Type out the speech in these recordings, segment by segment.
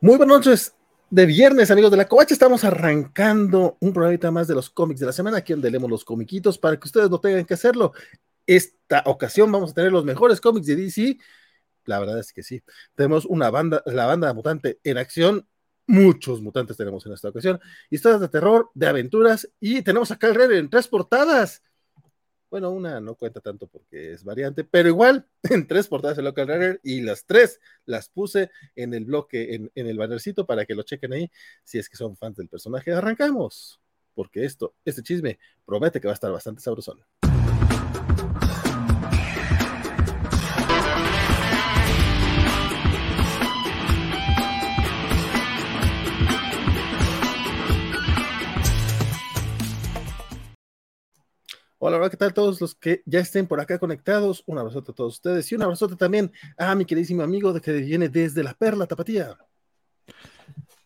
Muy buenas noches de viernes, amigos de la Covacha. Estamos arrancando un programa más de los cómics de la semana, aquí donde leemos los comiquitos para que ustedes no tengan que hacerlo. Esta ocasión vamos a tener los mejores cómics de DC. La verdad es que sí. Tenemos una banda, la banda mutante en acción. Muchos mutantes tenemos en esta ocasión. Historias de terror, de aventuras y tenemos acá el Red en tres portadas. Bueno, una no cuenta tanto porque es variante, pero igual en tres portadas de Local Runner y las tres las puse en el bloque, en, en, el bannercito para que lo chequen ahí si es que son fans del personaje. Arrancamos, porque esto, este chisme promete que va a estar bastante sabrosón. Hola, hola, ¿qué tal todos los que ya estén por acá conectados? Un abrazote a todos ustedes y un abrazote también a mi queridísimo amigo de que viene desde la Perla Tapatía.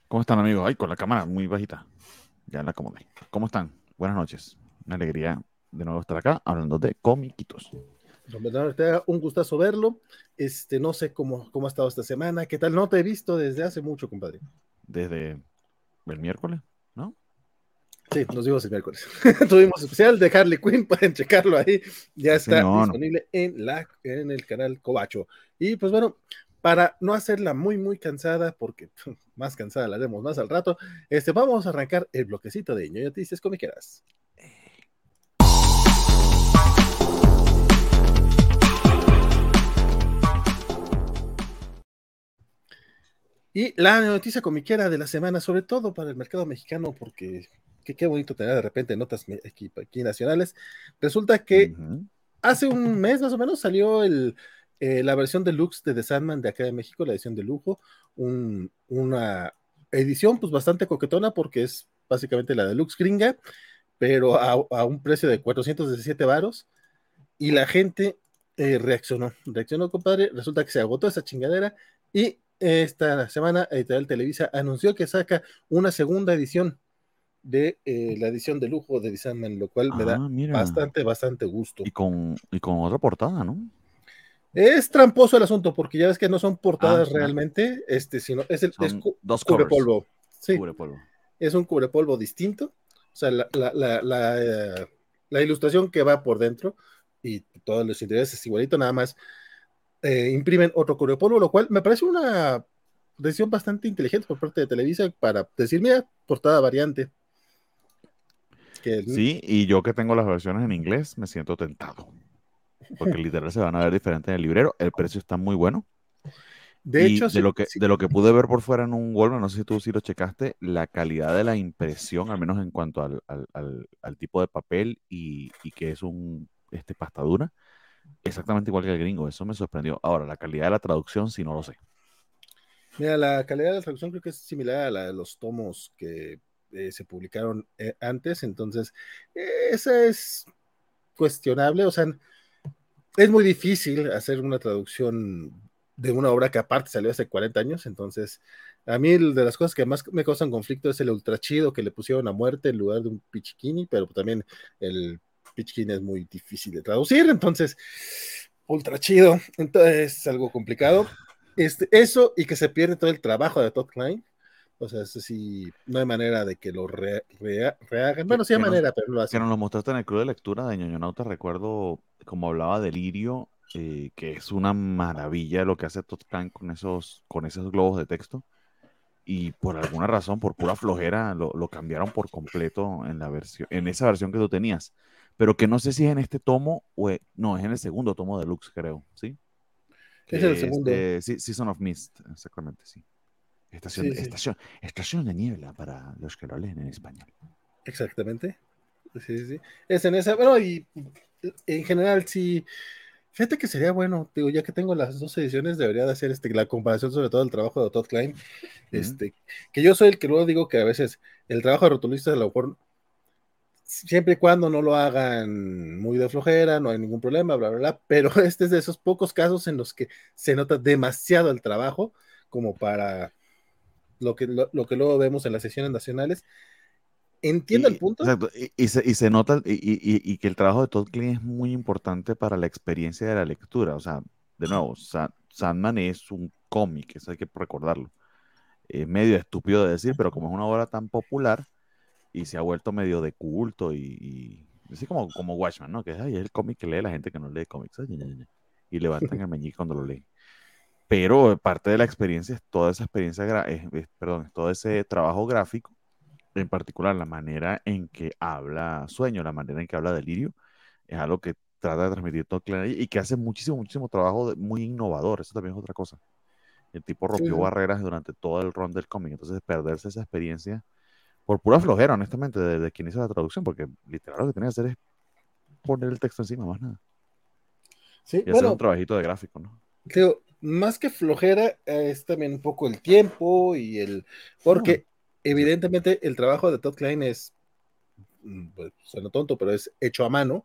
¿Cómo están, amigos? Ay, con la cámara muy bajita. Ya la acomodé. ¿Cómo están? Buenas noches. Una alegría de nuevo estar acá hablando de comiquitos. Un gustazo verlo. Este, no sé cómo, cómo ha estado esta semana. ¿Qué tal? No te he visto desde hace mucho, compadre. Desde el miércoles. Sí, nos vimos el miércoles. Tuvimos especial de Harley Quinn, pueden checarlo ahí. Ya está sí, no, disponible no. En, la, en el canal Cobacho. Y pues bueno, para no hacerla muy, muy cansada, porque más cansada la haremos más al rato, este, vamos a arrancar el bloquecito de ñoño noticias como quieras. Y la noticia comiquera de la semana, sobre todo para el mercado mexicano, porque que qué bonito tener de repente notas aquí, aquí nacionales. Resulta que uh -huh. hace un mes más o menos salió el, eh, la versión deluxe de The Sandman de acá de México, la edición de lujo, un, una edición pues bastante coquetona porque es básicamente la deluxe gringa, pero a, a un precio de 417 varos y la gente eh, reaccionó, reaccionó compadre, resulta que se agotó esa chingadera y esta semana Editorial Televisa anunció que saca una segunda edición de eh, la edición de lujo de Sandman, lo cual ah, me da mira. bastante, bastante gusto. Y con, y con otra portada, ¿no? Es tramposo el asunto, porque ya ves que no son portadas ah, realmente, este, sino es el es cu dos cubre polvo. Sí, cubre polvo. Es un cubre polvo distinto. O sea, la, la, la, la, eh, la ilustración que va por dentro y todos los interiores es igualito, nada más eh, imprimen otro cubre polvo, lo cual me parece una decisión bastante inteligente por parte de Televisa para decir, mira, portada variante. Que... Sí, y yo que tengo las versiones en inglés me siento tentado. Porque literal se van a ver diferentes en el librero. El precio está muy bueno. De y hecho, de, sí, lo que, sí. de lo que pude ver por fuera en un Walmart, no sé si tú sí lo checaste, la calidad de la impresión, al menos en cuanto al, al, al, al tipo de papel y, y, que es un este, pastadura, exactamente igual que el gringo. Eso me sorprendió. Ahora, la calidad de la traducción, sí no lo sé. Mira, la calidad de la traducción creo que es similar a la de los tomos que eh, se publicaron eh, antes, entonces eh, esa es cuestionable, o sea, es muy difícil hacer una traducción de una obra que aparte salió hace 40 años, entonces a mí de las cosas que más me causan conflicto es el ultra chido que le pusieron a muerte en lugar de un pichiquini, pero también el pichiquini es muy difícil de traducir, entonces ultra chido, entonces es algo complicado. Este, eso y que se pierde todo el trabajo de Todd Klein, o sea, eso sí, no hay manera de que lo re, re, rehagan. Bueno, sí hay manera, nos, pero lo hacen. Que nos lo mostraste en el club de lectura de Ñoñonauta, recuerdo como hablaba de Lirio, eh, que es una maravilla lo que hace Klein con esos, con esos globos de texto. Y por alguna razón, por pura flojera, lo, lo cambiaron por completo en la versión, en esa versión que tú tenías. Pero que no sé si es en este tomo o es, no, es en el segundo tomo de Lux, creo, ¿sí? Es el segundo. Eh, Season of Mist, exactamente, sí. Estación, sí, sí. Estación, estación de niebla para los que lo leen en español. Exactamente. Sí, sí, sí. Es en esa, bueno, y en general sí. Fíjate que sería bueno, digo, ya que tengo las dos ediciones, debería de hacer este, la comparación sobre todo del trabajo de Todd Klein. Uh -huh. este, que yo soy el que luego digo que a veces el trabajo de rotulista a lo mejor siempre y cuando no lo hagan muy de flojera, no hay ningún problema, bla, bla, bla, pero este es de esos pocos casos en los que se nota demasiado el trabajo como para lo que, lo, lo que luego vemos en las sesiones nacionales. Entiendo y, el punto. Exacto, y, y, se, y se, nota y, y, que el trabajo de Todd Klein es muy importante para la experiencia de la lectura. O sea, de nuevo, Sandman es un cómic, eso hay que recordarlo. eh, medio estúpido de decir, pero como es una obra tan popular y se ha vuelto medio de culto y, así como, como Watchman, ¿no? Que es el cómic que lee la gente que no lee cómics y levantan el meñique cuando lo leen. Pero parte de la experiencia es toda esa experiencia, perdón, todo ese trabajo gráfico, en particular la manera en que habla Sueño, la manera en que habla Delirio, es algo que trata de transmitir todo claro y que hace muchísimo, muchísimo trabajo muy innovador. Eso también es otra cosa. El tipo rompió barreras durante todo el run del cómic. Entonces, perderse esa experiencia por pura flojera, honestamente, de, quien hizo la traducción, porque literal lo que tenía que hacer es poner el texto encima, más nada. Sí, y hacer un trabajito de gráfico, ¿no? Creo, más que flojera, es también un poco el tiempo y el. Porque, evidentemente, el trabajo de Todd Klein es. Mm, pues, suena tonto, pero es hecho a mano.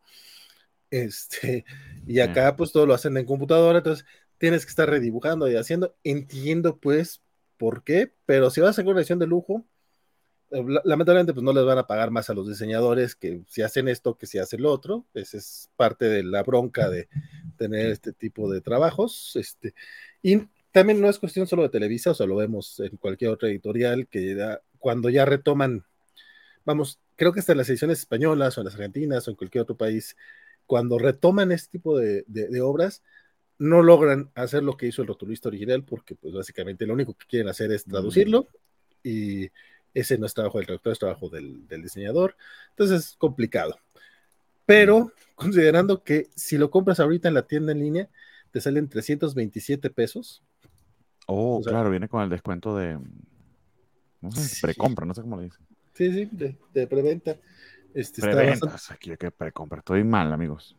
Este, y acá, pues todo lo hacen en computadora, entonces tienes que estar redibujando y haciendo. Entiendo, pues, por qué, pero si vas a hacer una edición de lujo, lamentablemente, pues no les van a pagar más a los diseñadores que si hacen esto que si hacen lo otro. Esa es parte de la bronca de tener este tipo de trabajos. Este, y también no es cuestión solo de Televisa, o sea, lo vemos en cualquier otra editorial que cuando ya retoman, vamos, creo que hasta en las ediciones españolas o en las argentinas o en cualquier otro país, cuando retoman este tipo de, obras, no logran hacer lo que hizo el rotulista original, porque pues básicamente lo único que quieren hacer es traducirlo y ese no es trabajo del traductor, es trabajo del, diseñador. Entonces es complicado. Pero considerando que si lo compras ahorita en la tienda en línea, te salen 327 pesos. Oh, claro, viene con el descuento de no sé, precompra, no sé cómo le dicen. Sí, sí, de, preventa. Este, preventa, aquí que precompra, estoy mal, amigos.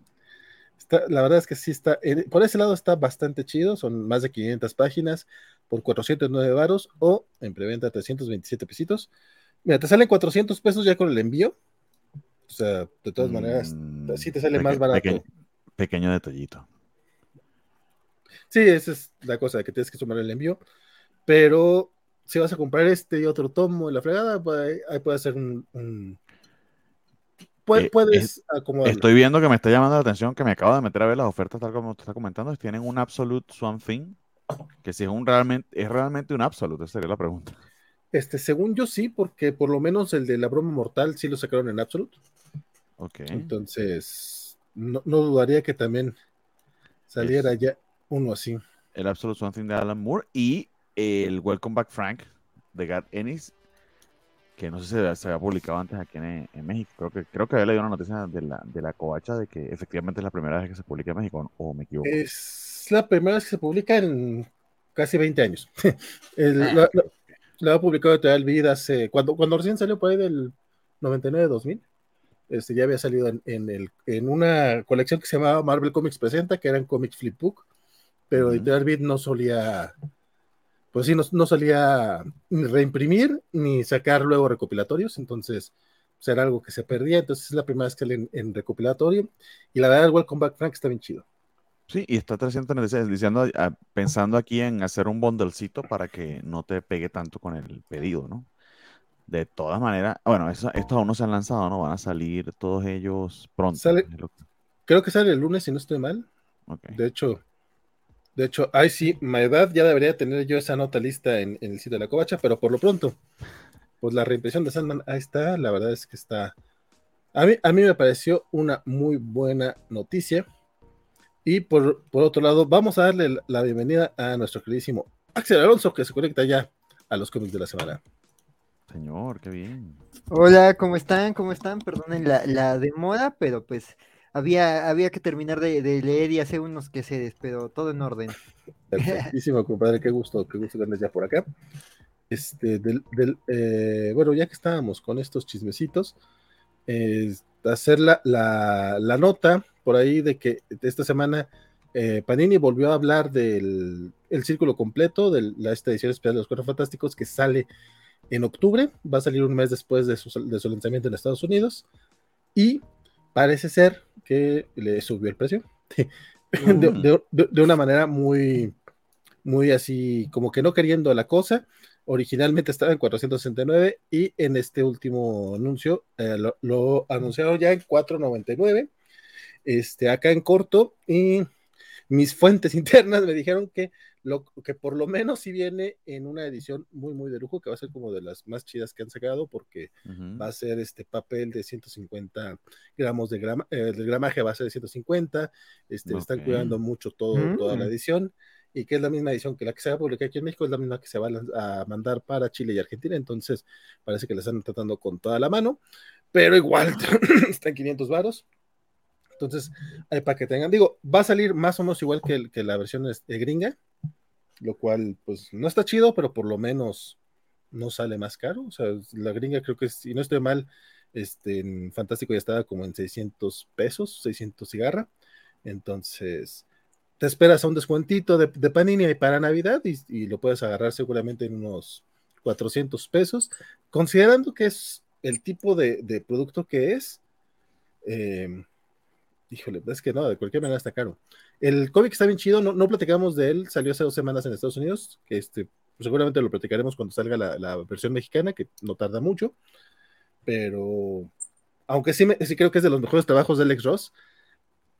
La verdad es que sí está, por ese lado está bastante chido, son más de 500 páginas, por 409 varos o en preventa 327 pesitos. Mira, te salen 400 pesos ya con el envío. O sea, de todas maneras, mm, sí te sale más barato. Pequeño, detallito. Sí, esa es la cosa, que tienes que sumar el envío. Pero si vas a comprar este y otro tomo en la fregada, pues, ahí puede ser un. Eh, puedes acomodar. Estoy viendo que me está llamando la atención que me acabo de meter a ver las ofertas, tal como te está comentando. Tienen un Absolute Swan Thing que si es un realmente, es realmente un absoluto, esa sería la pregunta. Este, según yo sí, porque por lo menos el de la broma mortal sí lo sacaron en absoluto. Ok. Entonces, no, dudaría que también saliera ya uno así. El Absolute Something de Alan Moore y el Welcome Back Frank de Gad Ennis, que no sé si se había publicado antes aquí en, México. Creo que, creo que había leído una noticia de la, de la covacha de que efectivamente es la primera vez que se publica en México, o me equivoco. Es la primera vez que se publica en casi 20 años. Ah. la, ha publicado Editorial Vida hace, cuando, cuando recién salió por ahí del 99-2000, este, ya había salido en, el, en una colección que se llamaba Marvel Comics Presenta, que eran Comics Flipbook, pero Editorial Vid no solía, pues sí, no, solía ni reimprimir ni sacar luego recopilatorios, entonces pues, era algo que se perdía, entonces es la primera vez que sale en, recopilatorio, y la verdad el Welcome Back Frank está bien chido. Sí, y está 336, diciendo, ah, pensando aquí en hacer un bundlecito para que no te pegue tanto con el pedido, ¿no? De todas maneras, bueno, estos aún no se han lanzado, ¿no? Van a salir todos ellos pronto. Creo que sale el lunes, si no estoy mal. De hecho, de hecho, ay sí, mi edad ya debería tener yo esa nota lista en, el sitio de la covacha, pero por lo pronto, pues la reimpresión de Sandman, ahí está, la verdad es que está. A mí, a mí me pareció una muy buena noticia y por, otro lado, vamos a darle la bienvenida a nuestro queridísimo Axel Alonso, que se conecta ya a los cómics de la semana. Señor, qué bien. Hola, ¿cómo están? ¿Cómo están? Perdonen la, demora, pero pues había, había que terminar de, leer y hacer unos quehaceres, pero todo en orden. Perfectísimo, compadre, qué gusto, qué gusto tenerles ya por acá. Este, del, eh, bueno, ya que estábamos con estos chismecitos, hacer la, la, nota por ahí de que esta semana eh, Panini volvió a hablar del el círculo completo de la, esta edición especial de los Cuatro Fantásticos que sale en octubre, va a salir un mes después de su, de su lanzamiento en Estados Unidos y parece ser que le subió el precio de, de, una manera muy, muy así, como que no queriendo la cosa. Originalmente estaba en 469 y en este último anuncio eh, lo, lo, anunciaron ya en 499 este, acá en corto y mis fuentes internas me dijeron que lo que por lo menos sí viene en una edición muy, muy de lujo, que va a ser como de las más chidas que han sacado, porque va a ser este papel de 150 gramos de grama, eh, el gramaje va a ser de 150, este, están cuidando mucho todo, toda la mm. edición, y que es la misma edición que la que se va a publicar aquí en México, es la misma que se va a, mandar para Chile y Argentina, entonces parece que la están tratando con toda la mano, pero igual están 500 varos. Entonces, para que tengan, digo, va a salir más o menos igual que, que la versión este, gringa, lo cual pues no está chido, pero por lo menos no sale más caro. O sea, la gringa creo que, si no estoy mal, este, en Fantástico ya estaba como en 600 pesos, 600 cigarra. Entonces, te esperas a un descuentito de, Panini para Navidad y, lo puedes agarrar seguramente en unos 400 pesos, considerando que es el tipo de, producto que es. Eh, híjole, es que no, de cualquier manera está caro. El cómic está bien chido, no, platicamos de él, salió hace dos semanas en Estados Unidos, que este, pues seguramente lo platicaremos cuando salga la, versión mexicana, que no tarda mucho, pero aunque sí, sí creo que es de los mejores trabajos de Alex Ross,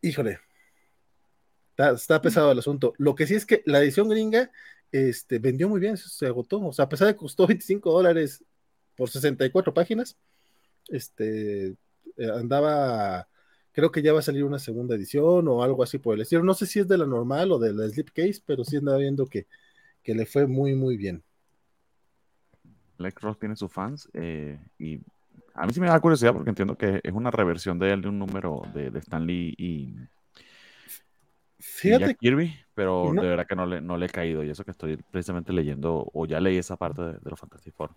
híjole, está, pesado el asunto. Lo que sí es que la edición gringa este, vendió muy bien, se agotó, o sea, a pesar de que costó 25 dólares por 64 páginas, este, eh, andaba Creo que ya va a salir una segunda edición o algo así por el estilo. No sé si es de la normal o de la Slipcase, pero sí andaba viendo que, que le fue muy, muy bien. Lex Ross tiene sus fans eh, y a mí sí me da curiosidad porque entiendo que es una reversión de él de un número de, de Stan Lee y, Fíjate. Kirby, pero de verdad que no le, no le he caído y eso que estoy precisamente leyendo o ya leí esa parte de, los Fantastic Four.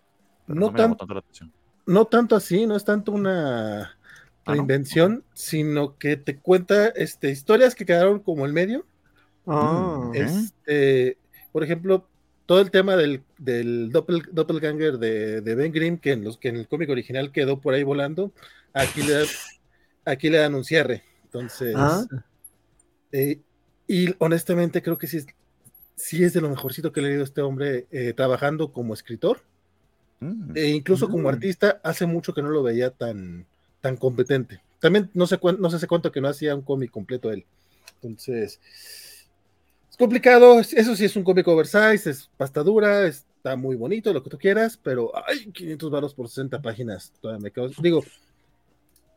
No, tanto no tanto así, no es tanto una la invención, sino que te cuenta este, historias que quedaron como el medio. Ah. Este, por ejemplo, todo el tema del, del doppelganger de, de, Ben Grimm, que en, los, que en el cómic original quedó por ahí volando, aquí le, aquí le dan un cierre. Entonces, ah. eh, y honestamente creo que sí, sí es de lo mejorcito que he leído este hombre eh, trabajando como escritor. Mm. E incluso como mm. artista, hace mucho que no lo veía tan, tan competente. También no sé, no sé cuánto que no hacía un cómic completo él. Entonces, es complicado. Eso sí es un cómic oversize, es pasta dura, está muy bonito, lo que tú quieras, pero hay 500 varos por 60 páginas. Todavía me. Digo,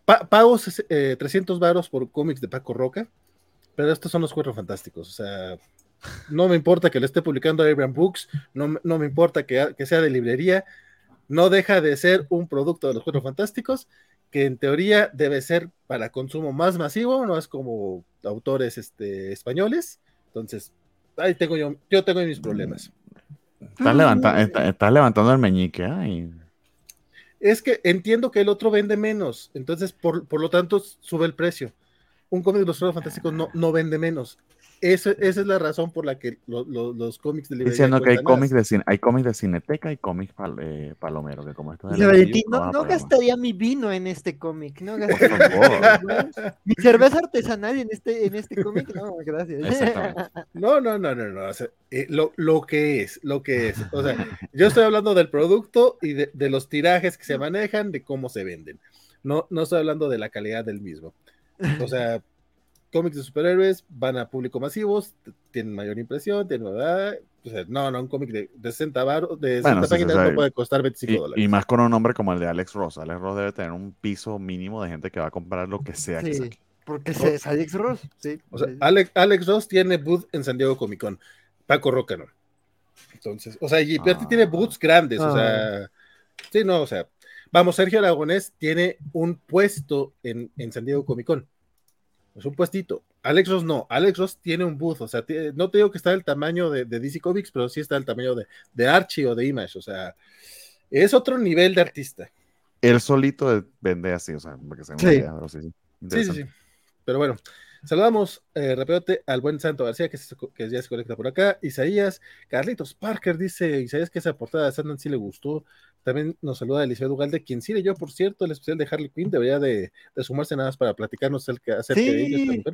pago 300 varos por cómics de Paco Roca, pero estos son los cuatro fantásticos. O sea, no me importa que le esté publicando Abraham Books, no, no me importa que, que sea de librería, no deja de ser un producto de los cuatro fantásticos que en teoría debe ser para consumo más masivo, no es como autores este, españoles. Entonces, ahí tengo yo, yo tengo mis problemas. Estás, levantando el meñique. Es que entiendo que el otro vende menos, entonces por, por lo tanto sube el precio. Un cómic de los fantásticos no, no vende menos esa es la razón por la que los cómics de librería Diciendo que hay cómics de, cine, hay cómics de cineteca y cómics pal, eh, palomero, que como esto no, gastaría mi vino en este cómic, no gastaría mi cerveza artesanal en este, en este cómic, no, gracias. No, no, no, no, no. Eh, lo, lo, que es, lo que es. O sea, yo estoy hablando del producto y de, de los tirajes que se manejan, de cómo se venden. No, no estoy hablando de la calidad del mismo. O sea, cómics de superhéroes van a público masivos, tienen mayor impresión, tienen verdad. no, no, un cómic de, 60 baros, de 60 páginas no puede costar 25 dólares. Y más con un nombre como el de Alex Ross. Alex Ross debe tener un piso mínimo de gente que va a comprar lo que sea que saque. Porque es Alex Ross, sí. O sea, Alex, Alex Ross tiene booth en San Diego Comic Con. Paco Roca no. Entonces, o sea, y ah. tiene booths grandes, o sea, ah. sí, no, o sea, vamos, Sergio Aragonés tiene un puesto en, en San Diego Comic Con es un puestito. Alex Ross no, Alex Ross tiene un booth, o sea, no te digo que está del tamaño de, DC Comics, pero sí está del tamaño de, de, Archie o de Image, o sea, es otro nivel de artista. Él solito vende así, o sea, porque se sí. sí, sí, sí, Pero bueno, saludamos eh, rápidamente al buen Santo García, que, que, ya se conecta por acá. Isaías, Carlitos Parker dice, Isaías que esa portada de Sandman sí le gustó. También nos saluda Eliseo Dugalde, quien sí leyó, por cierto, el especial de Harley Quinn, debería de, sumarse nada más para platicarnos acerca, de ellos.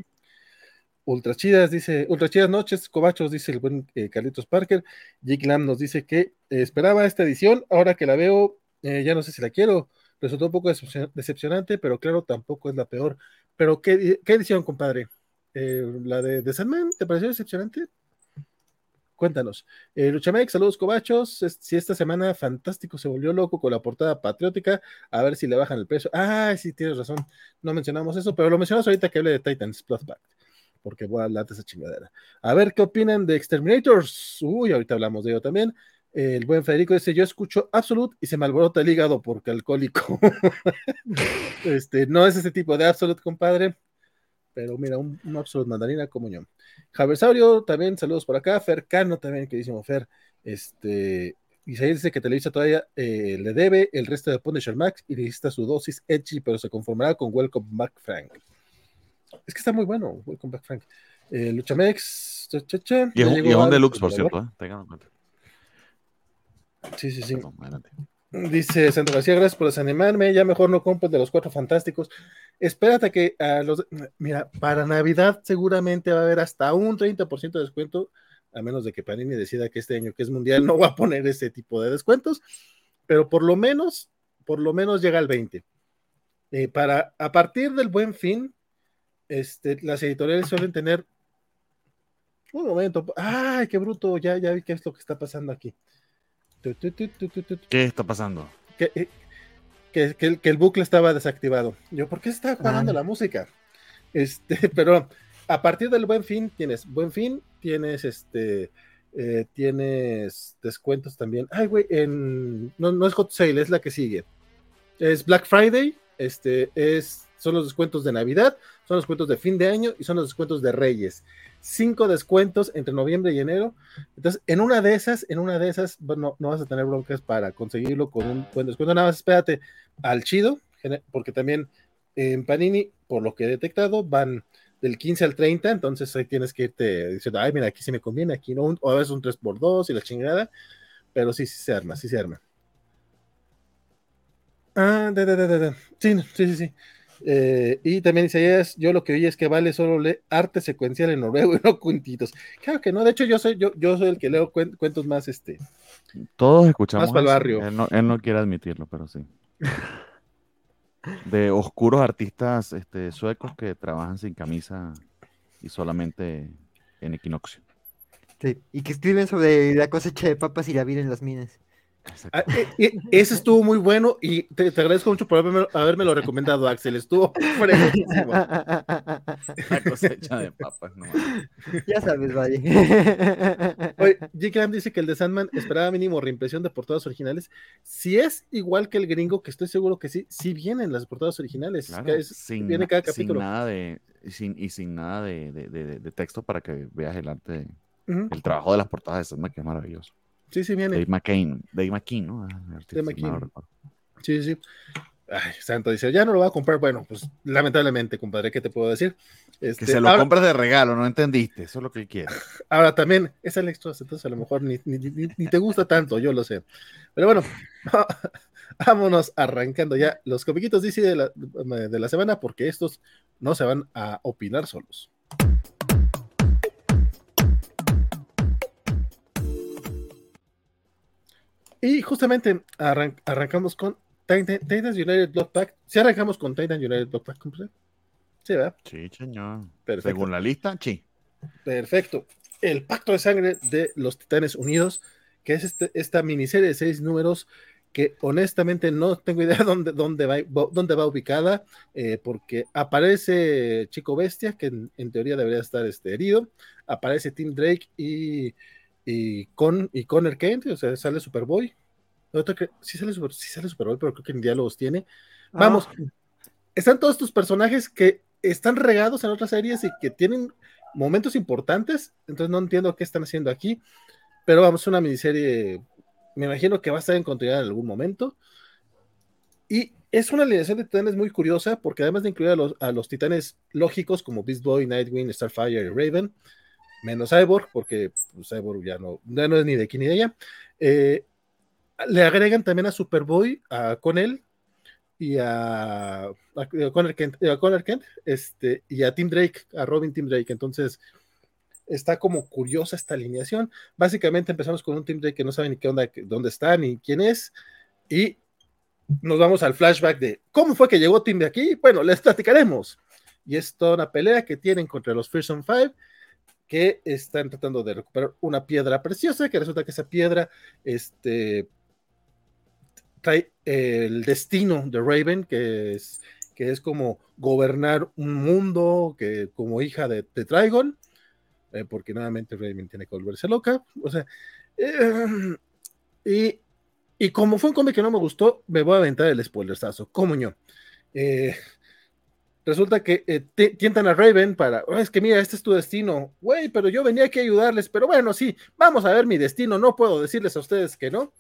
Ultra chidas, dice, ultra chidas noches, cobachos, dice el buen eh, Carlitos Parker. Jake Lam nos dice que eh, esperaba esta edición, ahora que la veo, eh, ya no sé si la quiero. Resultó un poco decepcionante, pero claro, tampoco es la peor. Pero, ¿qué, edición, compadre? ¿La de, de Sandman te pareció decepcionante? Cuéntanos. Eh, Luchamex, saludos cobachos. Si esta semana Fantástico se volvió loco con la portada patriótica, a ver si le bajan el precio. Ah, sí, tienes razón. No mencionamos eso, pero lo mencionamos ahorita que hable de Titans Bloodbath, porque voy a hablar esa chingadera. A ver qué opinan de Exterminators. Uy, ahorita hablamos de ello también. El buen Federico dice: Yo escucho Absolute y se me alborota el hígado porque alcohólico. este, no es ese tipo de Absolute, compadre. Pero mira, un, un Absolute mandarina como yo. Javier Saurio, también saludos por acá. Fer Cano, también, queridísimo Fer. Este, Isaías dice que Televisa todavía eh, le debe el resto de Punisher Max y necesita su dosis edgy, pero se conformará con Welcome Back Frank. Es que está muy bueno, Welcome Back Frank. Eh, Luchamex. Cha, cha, cha, y, es un deluxe, por cierto. ¿eh? Tengan en cuenta. Sí, sí, sí. Dice Santa García, gracias por desanimarme. Ya mejor no compro de los cuatro fantásticos. Espérate que a los. Mira, para Navidad seguramente va a haber hasta un 30% de descuento, a menos de que Panini decida que este año que es mundial no va a poner ese tipo de descuentos, pero por lo menos, por lo menos llega al 20%. Eh, para, a partir del buen fin, este, las editoriales suelen tener. Un momento. ¡Ay, qué bruto! Ya, ya vi qué es lo que está pasando aquí. ¿Qué está pasando? Que, que, que, el bucle estaba desactivado. Yo, ¿por qué está parando la música? Este, pero a partir del buen fin tienes buen fin, tienes este, eh, tienes descuentos también. Ay, güey, en, no, no es Hot Sale, es la que sigue. Es Black Friday, este, es, son los descuentos de Navidad, son los descuentos de fin de año y son los descuentos de Reyes cinco descuentos entre noviembre y enero. Entonces, en una de esas, en una de esas, no, no vas a tener broncas para conseguirlo con un buen descuento. Nada más espérate al chido, porque también en Panini, por lo que he detectado, van del 15 al 30, entonces ahí tienes que irte diciendo, ay, mira, aquí sí me conviene, aquí no, o a veces un 3x2 y la chingada, pero sí, sí se arma, sí se arma. Ah, de, de, de, sí, sí, sí, sí. Eh, y también dice, yo lo que oí es que vale solo lee arte secuencial en noruego y no cuentitos. Claro que no, de hecho yo soy, yo, yo soy el que leo cuentos más este. Todos escuchamos. Más para el barrio. Él no, él no, quiere admitirlo, pero sí. De oscuros artistas este, suecos que trabajan sin camisa y solamente en equinoccio. Sí, y que escriben sobre la cosecha de papas y la vida en las minas. Ah, eh, eh, ese estuvo muy bueno y te, agradezco mucho por haberme, lo recomendado, Axel. Estuvo fresquísimo. La cosecha de papas, no. Ya sabes, vale. Oye, J. dice que el de Sandman esperaba mínimo reimpresión de portadas originales. Si es igual que el gringo, que estoy seguro que sí, sí vienen las portadas originales. sin, viene cada capítulo. Sin nada de, sin, y sin nada de, de, de, texto para que veas el arte, el trabajo de las portadas de Sandman, que es maravilloso. Sí, sí, viene. Dave McCain. Dave McKean, ¿no? Ah, Dave McKean. Sí, sí. Ay, Santo dice, ya no lo va a comprar. Bueno, pues lamentablemente, compadre, ¿qué te puedo decir? Este, que se lo compras de regalo, no entendiste, eso es lo que quiere. Ahora también es el extra, entonces a lo mejor ni, ni, ni, te gusta tanto, yo lo sé. Pero bueno, vámonos arrancando ya los comiquitos DC de la, de la semana, porque estos no se van a opinar solos. Y justamente arrancamos con Titans United Block Pack. Si arrancamos con Titans United Block Pack, Sí, ¿verdad? Sí, señor. Según la lista, sí. Perfecto. El Pacto de Sangre de los Titanes Unidos, que es este, esta miniserie de seis números que honestamente no tengo idea dónde, dónde, va, dónde va ubicada, eh, porque aparece Chico Bestia, que en, teoría debería estar este, herido, aparece Tim Drake y y con y Connor Kent, o sea, sale Superboy. Sí sale, Super, sí sale Superboy, pero creo que en diálogos tiene. Vamos, ah. están todos estos personajes que están regados en otras series y que tienen momentos importantes, entonces no entiendo qué están haciendo aquí, pero vamos, una miniserie, me imagino que va a estar en continuidad en algún momento. Y es una alineación de titanes muy curiosa, porque además de incluir a los, a los titanes lógicos como Beast Boy, Nightwing, Starfire y Raven, menos Cyborg, porque pues, Cyborg ya no, ya no es ni de aquí ni de allá. Eh, le agregan también a Superboy, a Connell y a, a, Connor Kent, Kent, este, y a Tim Drake, a Robin Tim Drake. Entonces, está como curiosa esta alineación. Básicamente empezamos con un Tim Drake que no sabe ni qué onda, dónde está, ni quién es, y nos vamos al flashback de cómo fue que llegó Tim de aquí. Bueno, les platicaremos. Y es toda una pelea que tienen contra los Fearsome Five que están tratando de recuperar una piedra preciosa, que resulta que esa piedra este, trae el destino de Raven, que es, que es como gobernar un mundo que como hija de, de Trigon, eh, porque nuevamente Raven tiene que volverse loca, o sea, eh, y, y, como fue un cómic que no me gustó, me voy a aventar el spoilersazo, como yo. Eh, resulta que eh, tientan a Raven para, oh, es que mira, este es tu destino, güey, pero yo venía aquí a ayudarles, pero bueno, sí, vamos a ver mi destino, no puedo decirles a ustedes que no.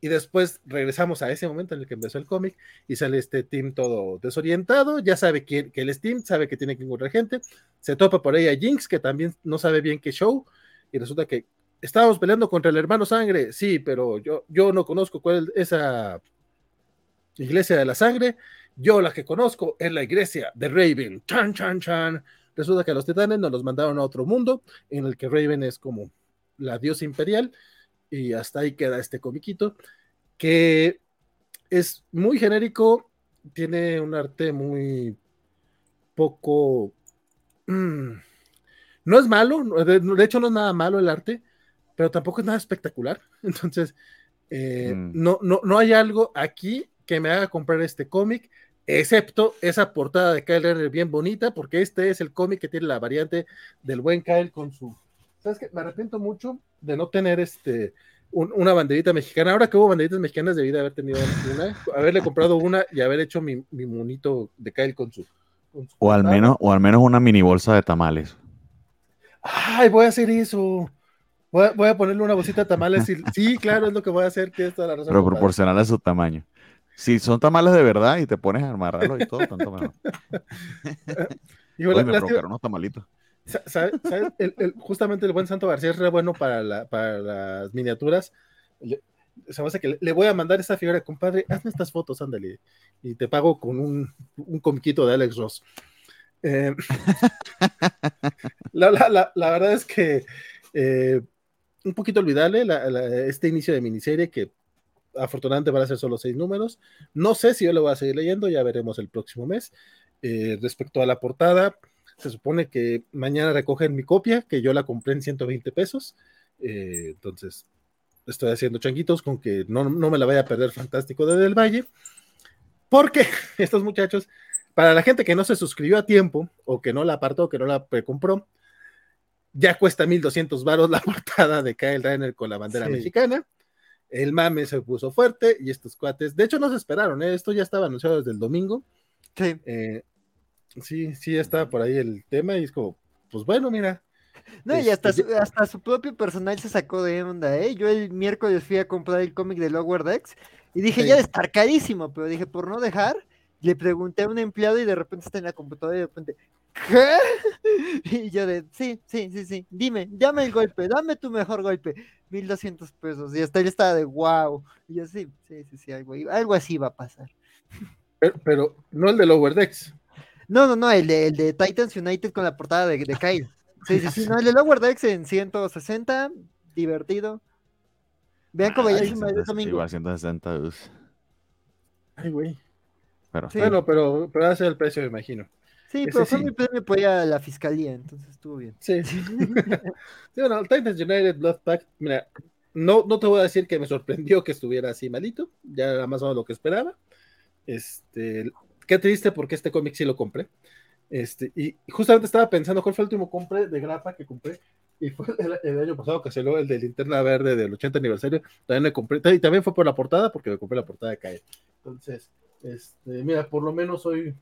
Y después regresamos a ese momento en el que empezó el cómic y sale este team todo desorientado, ya sabe quién, que él es sabe que tiene que encontrar gente, se topa por ahí a Jinx, que también no sabe bien qué show, y resulta que estábamos peleando contra el hermano sangre, sí, pero yo, yo no conozco cuál es esa iglesia de la sangre, yo la que conozco es la iglesia de Raven. Chan, chan, chan. Resulta que los titanes nos los mandaron a otro mundo en el que Raven es como la diosa imperial y hasta ahí queda este comiquito que es muy genérico, tiene un arte muy poco... Mm, no es malo, de, hecho no es nada malo el arte, pero tampoco es nada espectacular. Entonces, eh, mm. no, no, no hay algo aquí que me haga comprar este cómic excepto esa portada de Kyle Renner bien bonita, porque este es el cómic que tiene la variante del buen Kyle con su... ¿Sabes qué? Me arrepiento mucho de no tener este una banderita mexicana. Ahora que hubo banderitas mexicanas, debí de haber tenido una, haberle comprado una y haber hecho mi, monito de Kyle con su... o, al menos, o al menos una mini bolsa de tamales. Ay, voy a hacer eso. Voy a, ponerle una bolsita de tamales. sí, claro, es lo que voy a hacer. Tienes toda la razón. Pero proporcional a su tamaño. Si son tamales de verdad y te pones a amarrarlos y todo, tanto mejor. Hoy me provocaron unos tamalitos. ¿Sabes? justamente el buen Santo García es re bueno para, las miniaturas. se me hace que le, voy a mandar esta figura, compadre, hazme estas fotos, ándale, y te pago con un, un comiquito de Alex Ross. Eh, la, verdad es que eh, un poquito olvidable este inicio de miniserie que afortunadamente van a ser solo seis números. No sé si yo lo voy a seguir leyendo, ya veremos el próximo mes. Eh, respecto a la portada, se supone que mañana recogen mi copia, que yo la compré en 120 pesos. Eh, entonces, estoy haciendo changuitos con que no, me la vaya a perder fantástico de Del Valle. Porque estos muchachos, para la gente que no se suscribió a tiempo, o que no la apartó, que no la precompró, ya cuesta 1200 varos la portada de Kyle Rainer con la bandera mexicana el mame se puso fuerte y estos cuates, de hecho no se esperaron, ¿eh? esto ya estaba anunciado desde el domingo. Sí. Eh, sí, sí, estaba por ahí el tema y es como, pues bueno, mira. No, y hasta, este, su, hasta su propio personal se sacó de onda, ¿eh? Yo el miércoles fui a comprar el cómic de Lower Decks y dije, ya de estar carísimo, pero dije, por no dejar, le pregunté a un empleado y de repente está en la computadora y de repente, ¿qué? Y yo de, sí, sí, sí, sí, dime, dame el golpe, dame tu mejor golpe, 1200 pesos. Y hasta él estaba de, wow. Y yo, sí, sí, sí, sí, algo, algo así va a pasar. Pero, no el de Lower Decks. No, no, no, el de, el de Titans United con la portada de, de Kyle. Sí, sí, sí, no, el de Lower Decks en 160, divertido. Vean cómo ya se domingo. Igual 160, Ay, güey. Pero, Bueno, pero, pero hace el precio, me imagino. Sí, pero fue mi premio por ir a la fiscalía, entonces estuvo bien. Sí. sí, bueno, Titans United Blood Pact, mira, no, no te voy a decir que me sorprendió que estuviera así malito, ya era más o menos lo que esperaba. Este, qué triste porque este cómic sí lo compré. Este, y justamente estaba pensando cuál fue el último compre de grapa que compré. Y fue el, año pasado que salió el de Linterna Verde del 80 aniversario. También me compré. Y también fue por la portada, porque me compré la portada de Cae. Entonces, este, mira, por lo menos soy,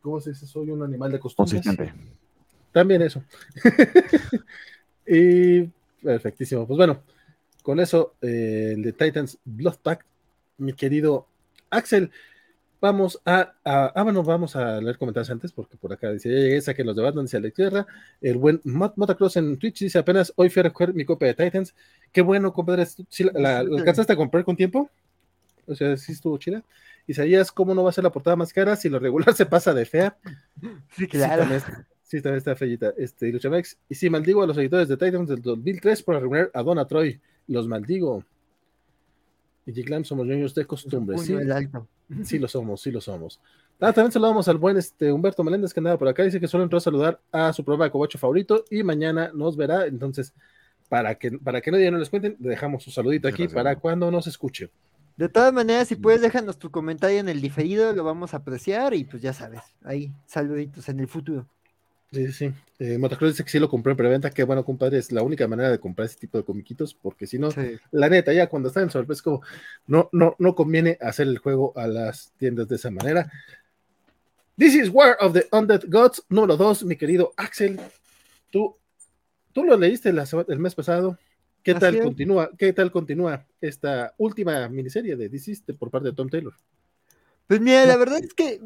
¿cómo se dice? Soy un animal de costumbre. También eso. y perfectísimo. Pues bueno, con eso, eh, el de Titans Blood Pact, mi querido Axel, vamos a, ah, bueno, vamos a leer comentarios antes, porque por acá dice, ya llegué, saquen los de Batman, dice la Tierra, el buen Motocross en Twitch dice, apenas hoy fui a recoger mi copia de Titans, qué bueno, compadre, la, alcanzaste a comprar con tiempo? O sea, sí estuvo chida. Isaías, ¿cómo no va a ser la portada más cara si lo regular se pasa de fea? Sí, claro. Sí, también, está feita. Este, Luchamex, y sí, maldigo a los editores de Titans del 2003 por arruinar a Donna Troy. Los maldigo. Y Glam somos niños de costumbre. Sí, sí lo somos, sí lo somos. Ah, también saludamos al buen este, Humberto Meléndez que andaba por acá. Dice que solo entró a saludar a su programa de cobacho favorito y mañana nos verá. Entonces, para que, para que nadie no les cuenten, dejamos su saludito aquí para cuando nos escuche. De todas maneras, si puedes, déjanos tu comentario en el diferido, lo vamos a apreciar y pues ya sabes, ahí, saluditos en el futuro. Sí, sí. Eh, Motocross dice que sí lo compré en preventa, que bueno, compadre, es la única manera de comprar ese tipo de comiquitos, porque si no, la neta, ya cuando están en sorpresa, como no, no, no conviene hacer el juego a las tiendas de esa manera. This is War of the Undead Gods, número 2, mi querido Axel. Tú, tú lo leíste el mes pasado. ¿Qué tal continúa? ¿Qué tal continúa esta última miniserie de DC por parte de Tom Taylor? Pues mira, la verdad es que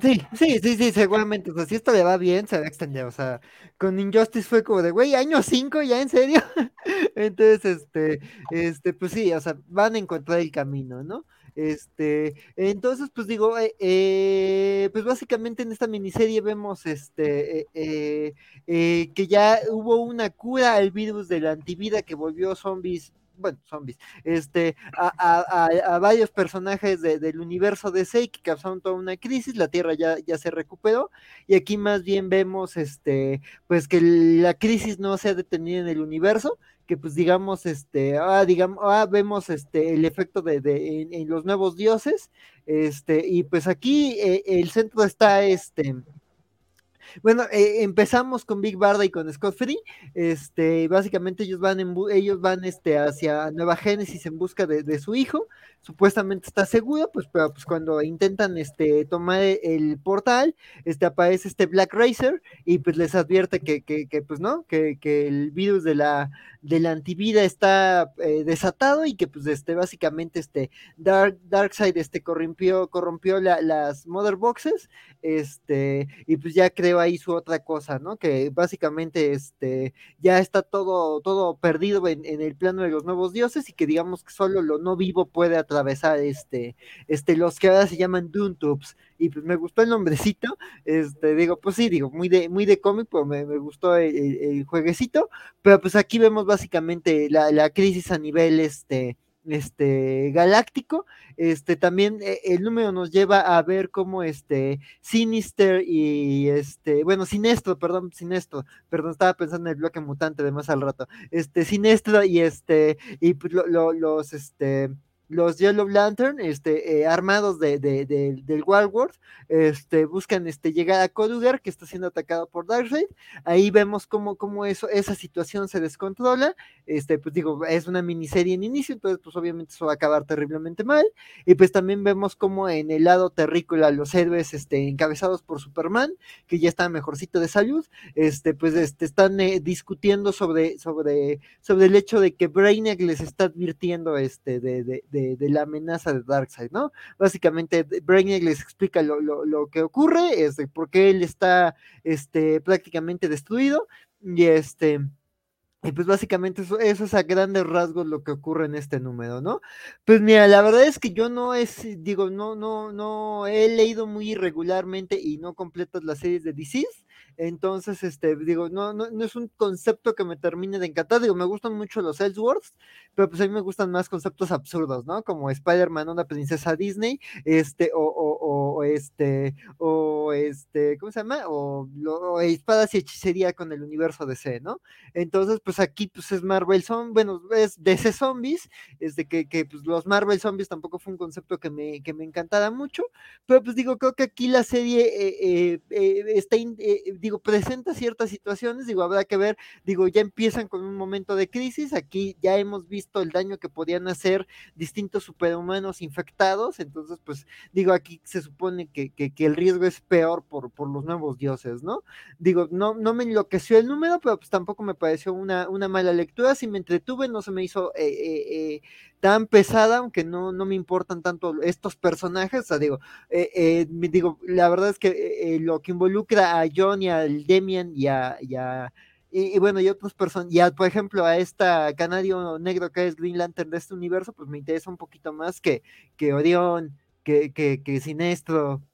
Sí, sí, sí, sí, seguramente. O sea, si esto le va bien, se va a extender. O sea, con Injustice fue como de, güey, año 5 ya, ¿en serio? Entonces, este, este, pues sí, o sea, van a encontrar el camino, ¿no? Este, entonces, pues digo, eh, eh, pues básicamente en esta miniserie vemos este eh, que ya hubo una cura al virus de la antivida que volvió zombies bueno, zombies, este, a, varios personajes del universo de Sei que causaron toda una crisis, la Tierra ya, ya se recuperó, y aquí más bien vemos, este, pues que la crisis no se ha detenido en el universo, que pues digamos, este, ah, digamos, ah, vemos este, el efecto de, de en, los nuevos dioses, este, y pues aquí eh, el centro está, este, bueno, eh, empezamos con Big Barda y con Scott Free. Este, básicamente ellos van en ellos van este hacia Nueva Génesis en busca de, su hijo. Supuestamente está seguro, pues, pero pues cuando intentan este tomar el portal, este aparece este Black Racer y pues les advierte que, que pues no, que, que el virus de la de la antivida está eh, desatado y que pues este básicamente este Dark Darkseid este corrompió corrompió las mother boxes este y pues ya creo ahí su otra cosa no que básicamente este ya está todo todo perdido en, el plano de los nuevos dioses y que digamos que solo lo no vivo puede atravesar este este los que ahora se llaman Doontubes y pues me gustó el nombrecito, este, digo, pues sí, digo, muy de, muy de cómic, pues me, gustó el, jueguecito, pero pues aquí vemos básicamente la, crisis a nivel, este, este galáctico este también eh, el número nos lleva a ver cómo este Sinister y este bueno Sinestro perdón Sinestro perdón estaba pensando en el bloque mutante de más al rato este Sinestro y este y pues los este los Yellow Lantern, este, eh, armados de, de, del Wildworld, este, buscan este, llegar a Kodugar, que está siendo atacado por Darkseid. Ahí vemos cómo, cómo eso, esa situación se descontrola. Este, pues digo, es una miniserie en inicio, entonces pues obviamente eso va a acabar terriblemente mal. Y pues también vemos cómo en el lado terrícola los héroes este, encabezados por Superman, que ya está mejorcito de salud, este, pues este, están eh, discutiendo sobre, sobre, sobre el hecho de que Brainiac les está advirtiendo este, de, de de, la amenaza de Darkseid, ¿no? Básicamente, Brainiac les explica lo, lo, que ocurre, este, por qué él está este, prácticamente destruido, y este. Y pues básicamente eso, es a grandes rasgos lo que ocurre en este número, ¿no? Pues mira, la verdad es que yo no es, digo, no, no, no, he leído muy irregularmente y no completas las series de DC, entonces, este, digo, no, no, no, es un concepto que me termine de encantar. Digo, me gustan mucho los Ellsworths, pero pues a mí me gustan más conceptos absurdos, ¿no? Como Spider-Man, una princesa Disney, este, o, o, o, este, o este, ¿cómo se llama? O, espadas y hechicería con el universo DC, ¿no? Entonces, pues aquí, pues es Marvel son, bueno, es DC Zombies, es de que, que pues los Marvel Zombies tampoco fue un concepto que me, que me encantara mucho, pero pues digo, creo que aquí la serie eh, eh, eh, está, digo, presenta ciertas situaciones, digo, habrá que ver, digo, ya empiezan con un momento de crisis, aquí ya hemos visto el daño que podían hacer distintos superhumanos infectados, entonces, pues, digo, aquí se supone que, que, el riesgo es peor por, por los nuevos dioses, ¿no? Digo, no, no me enloqueció el número, pero pues tampoco me pareció una, una mala lectura, si me entretuve, no se me hizo eh, eh, eh, tan pesada, aunque no, no me importan tanto estos personajes, o sea, digo, digo, la verdad es que lo que involucra a John y al Demian y a, y, bueno, y otras personas, y por ejemplo a esta canario negro que es Green Lantern de este universo, pues me interesa un poquito más que, que Orión, que, que,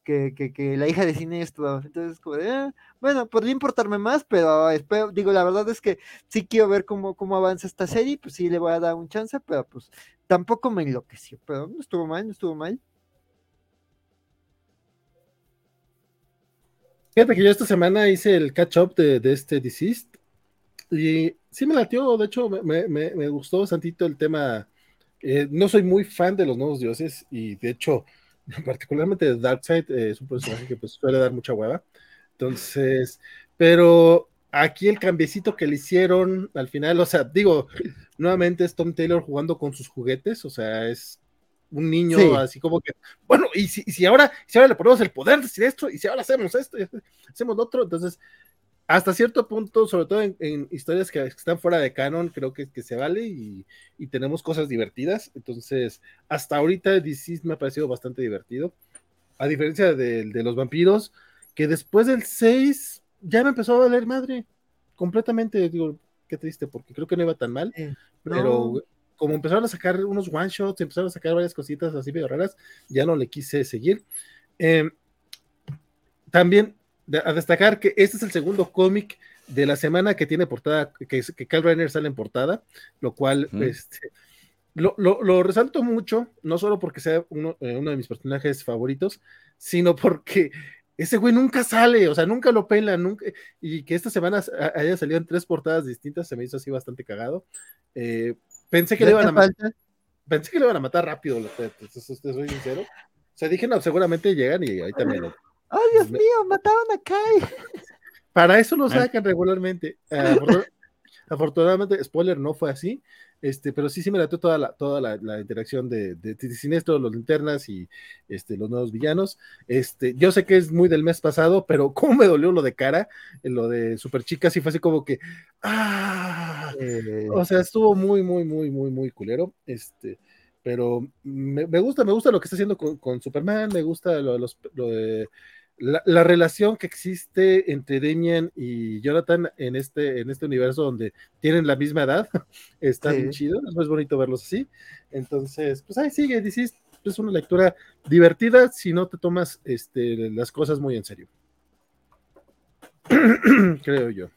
que que, que, la hija de Sinestro. Entonces, como de, ah, bueno, podría importarme más, pero espero, digo, la verdad es que sí quiero ver cómo, cómo avanza esta serie, pues sí le voy a dar un chance, pero pues tampoco me enloqueció, pero no estuvo mal, no estuvo mal. Fíjate que yo esta semana hice el catch-up de, este Deceased y sí me latió, de hecho me, me, me gustó bastante el tema. Eh, no soy muy fan de los nuevos dioses y de hecho, particularmente Darkseid eh, es un personaje que pues, suele dar mucha hueva. Entonces, pero aquí el cambiecito que le hicieron al final, o sea, digo, nuevamente es Tom Taylor jugando con sus juguetes, o sea, es un niño así como que, bueno, y si, si, ahora, si ahora le ponemos el poder de decir esto, y si ahora hacemos esto, y hacemos lo otro, entonces, hasta cierto punto, sobre todo en, historias que, están fuera de canon, creo que, que se vale y, y, tenemos cosas divertidas, entonces, hasta ahorita DC me ha parecido bastante divertido, a diferencia de, de los vampiros, que después del 6 ya me empezó a valer madre, completamente, digo, qué triste, porque creo que no iba tan mal, pero como empezaron a sacar unos one shots, empezaron a sacar varias cositas así medio raras, ya no le quise seguir. Em, también a destacar que este es el segundo cómic de la semana que tiene portada, que, que Kyle Reiner sale en portada, lo cual este, lo, lo, resalto mucho, no solo porque sea uno, eh, uno, de mis personajes favoritos, sino porque ese güey nunca sale, o sea, nunca lo pela, nunca, y que esta semana haya salido en tres portadas distintas, se me hizo así bastante cagado. Eh, pensé que le iban a matar, pensé que le iban a matar rápido, soy sincero. O sea, dije, no, seguramente llegan y ahí también lo. ¡Oh, Dios mío! ¡Mataron a Kai! Para eso lo sacan regularmente. Eh, afortunadamente, spoiler, no fue así. Este, pero sí, sí me latió toda la, toda la, interacción de, de, de, Sinestro, los linternas y este, los nuevos villanos. Este, yo sé que es muy del mes pasado, pero cómo me dolió lo de cara, lo de Super Chica, sí fue así como que, ¡ah! o sea, estuvo muy, muy, muy, muy, muy culero. Este, pero me, gusta, me gusta lo que está haciendo con, Superman, me gusta lo, lo de la, relación que existe entre Damian y Jonathan en este, en este universo donde tienen la misma edad está bien chido, es muy bonito verlos así. Entonces, pues ahí sigue, dices, es una lectura divertida si no te tomas este, las cosas muy en serio. Creo yo.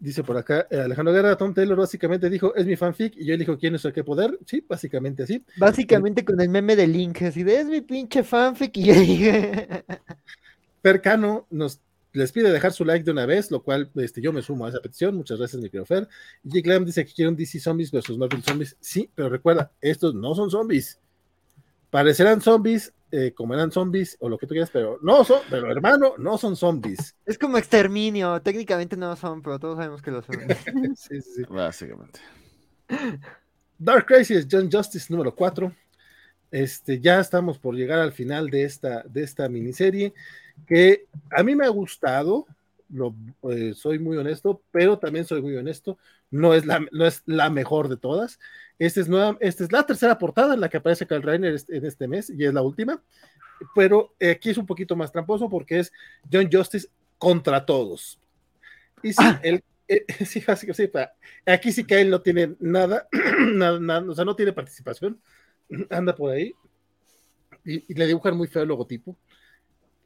Dice por acá eh, Alejandro Guerra, Tom Taylor básicamente dijo, es mi fanfic, y yo dijo, ¿quién es el que poder? Sí, básicamente así. Básicamente con el meme de Link, así de, es mi pinche fanfic, y yo dije... Percano nos les pide dejar su like de una vez, lo cual este, yo me sumo a esa petición. Muchas gracias, mi querido Fer. G. Glam dice que quiere un DC Zombies versus Marvel Zombies. Sí, pero recuerda, estos no son zombies. Parecerán zombies, eh, como eran zombies o lo que tú quieras, pero no son, pero hermano, no son zombies. Es como exterminio, técnicamente no son, pero todos sabemos que lo son. sí, sí, sí. Básicamente. Dark Crisis, John Justice número 4. Este, ya estamos por llegar al final de esta, de esta miniserie, que a mí me ha gustado, lo, eh, soy muy honesto, pero también soy muy honesto, no es la, no es la mejor de todas. Esta es, nueva, esta es la tercera portada en la que aparece Kyle Reiner en este mes y es la última, pero aquí es un poquito más tramposo porque es John Justice contra todos. Y sí, ah. él, eh, sí, aquí sí que él no tiene nada, nada, o sea, no tiene participación, anda por ahí y, y le dibujan muy feo el logotipo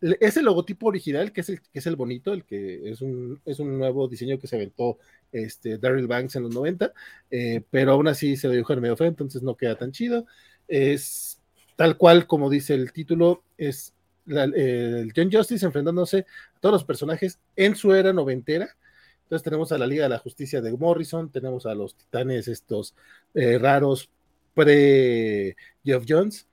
es el logotipo original, que es el, que es el bonito, el que es un, es un nuevo diseño que se aventó este, Daryl Banks en los 90, eh, pero aún así se lo dibujó en medio feo, entonces no queda tan chido. Es tal cual como dice el título, es el John Justice enfrentándose a todos los personajes en su era noventera. Entonces tenemos a la Liga de la Justicia de Morrison, tenemos a los titanes estos eh, raros pre-Geoff Jones,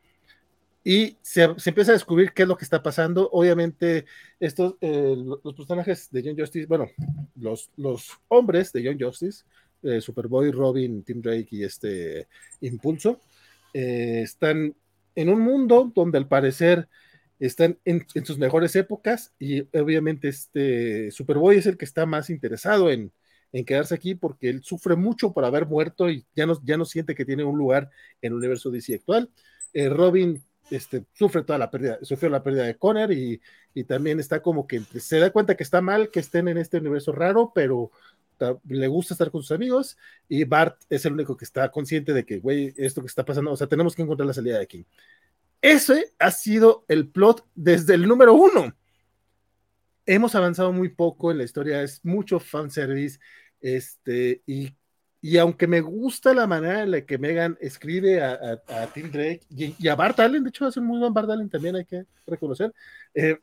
y se, empieza a descubrir qué es lo que está pasando. Obviamente, estos, eh, los personajes de John Justice, bueno, los, los hombres de John Justice, eh, Superboy, Robin, Tim Drake y este Impulso, eh, están en un mundo donde al parecer están en, sus mejores épocas y obviamente este Superboy es el que está más interesado en, en quedarse aquí porque él sufre mucho por haber muerto y ya no, ya no siente que tiene un lugar en el universo DC actual. Robin este, sufre toda la pérdida, sufrió la pérdida de Conner y, también está como que se da cuenta que está mal que estén en este universo raro, pero le gusta estar con sus amigos y Bart es el único que está consciente de que, güey, esto que está pasando, o sea, tenemos que encontrar la salida de aquí. Ese ha sido el plot desde el número uno. Hemos avanzado muy poco en la historia, es mucho fanservice, este, y y aunque me gusta la manera en la que Megan escribe a, Tim Drake y, a Bart Allen, de hecho hace un muy buen Bart Allen también, hay que reconocer. Eh,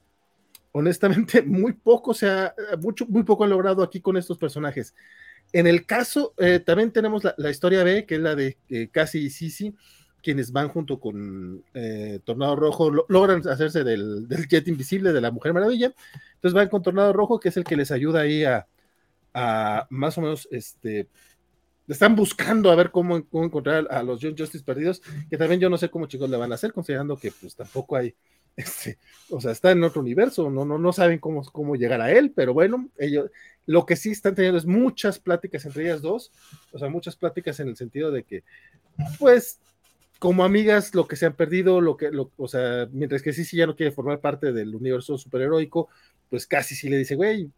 honestamente, muy poco se ha, mucho, muy poco han logrado aquí con estos personajes. En el caso, eh, también tenemos la, historia B, que es la de eh, Cassie y Sisi, quienes van junto con Tornado Rojo, logran hacerse del, jet invisible de la Mujer Maravilla. Entonces van con Tornado Rojo, que es el que les ayuda ahí a, a más o menos, este, están buscando a ver cómo, encontrar a los John Justice perdidos, que también yo no sé cómo chicos le van a hacer, considerando que pues tampoco hay, este, o sea, está en otro universo, no, no, no saben cómo, cómo llegar a él, pero bueno, ellos, lo que sí están teniendo es muchas pláticas entre ellas dos, o sea, muchas pláticas en el sentido de que, pues, como amigas, lo que se han perdido, lo que, lo, o sea, mientras que sí, sí ya no quiere formar parte del universo superheroico, pues casi sí le dice, güey,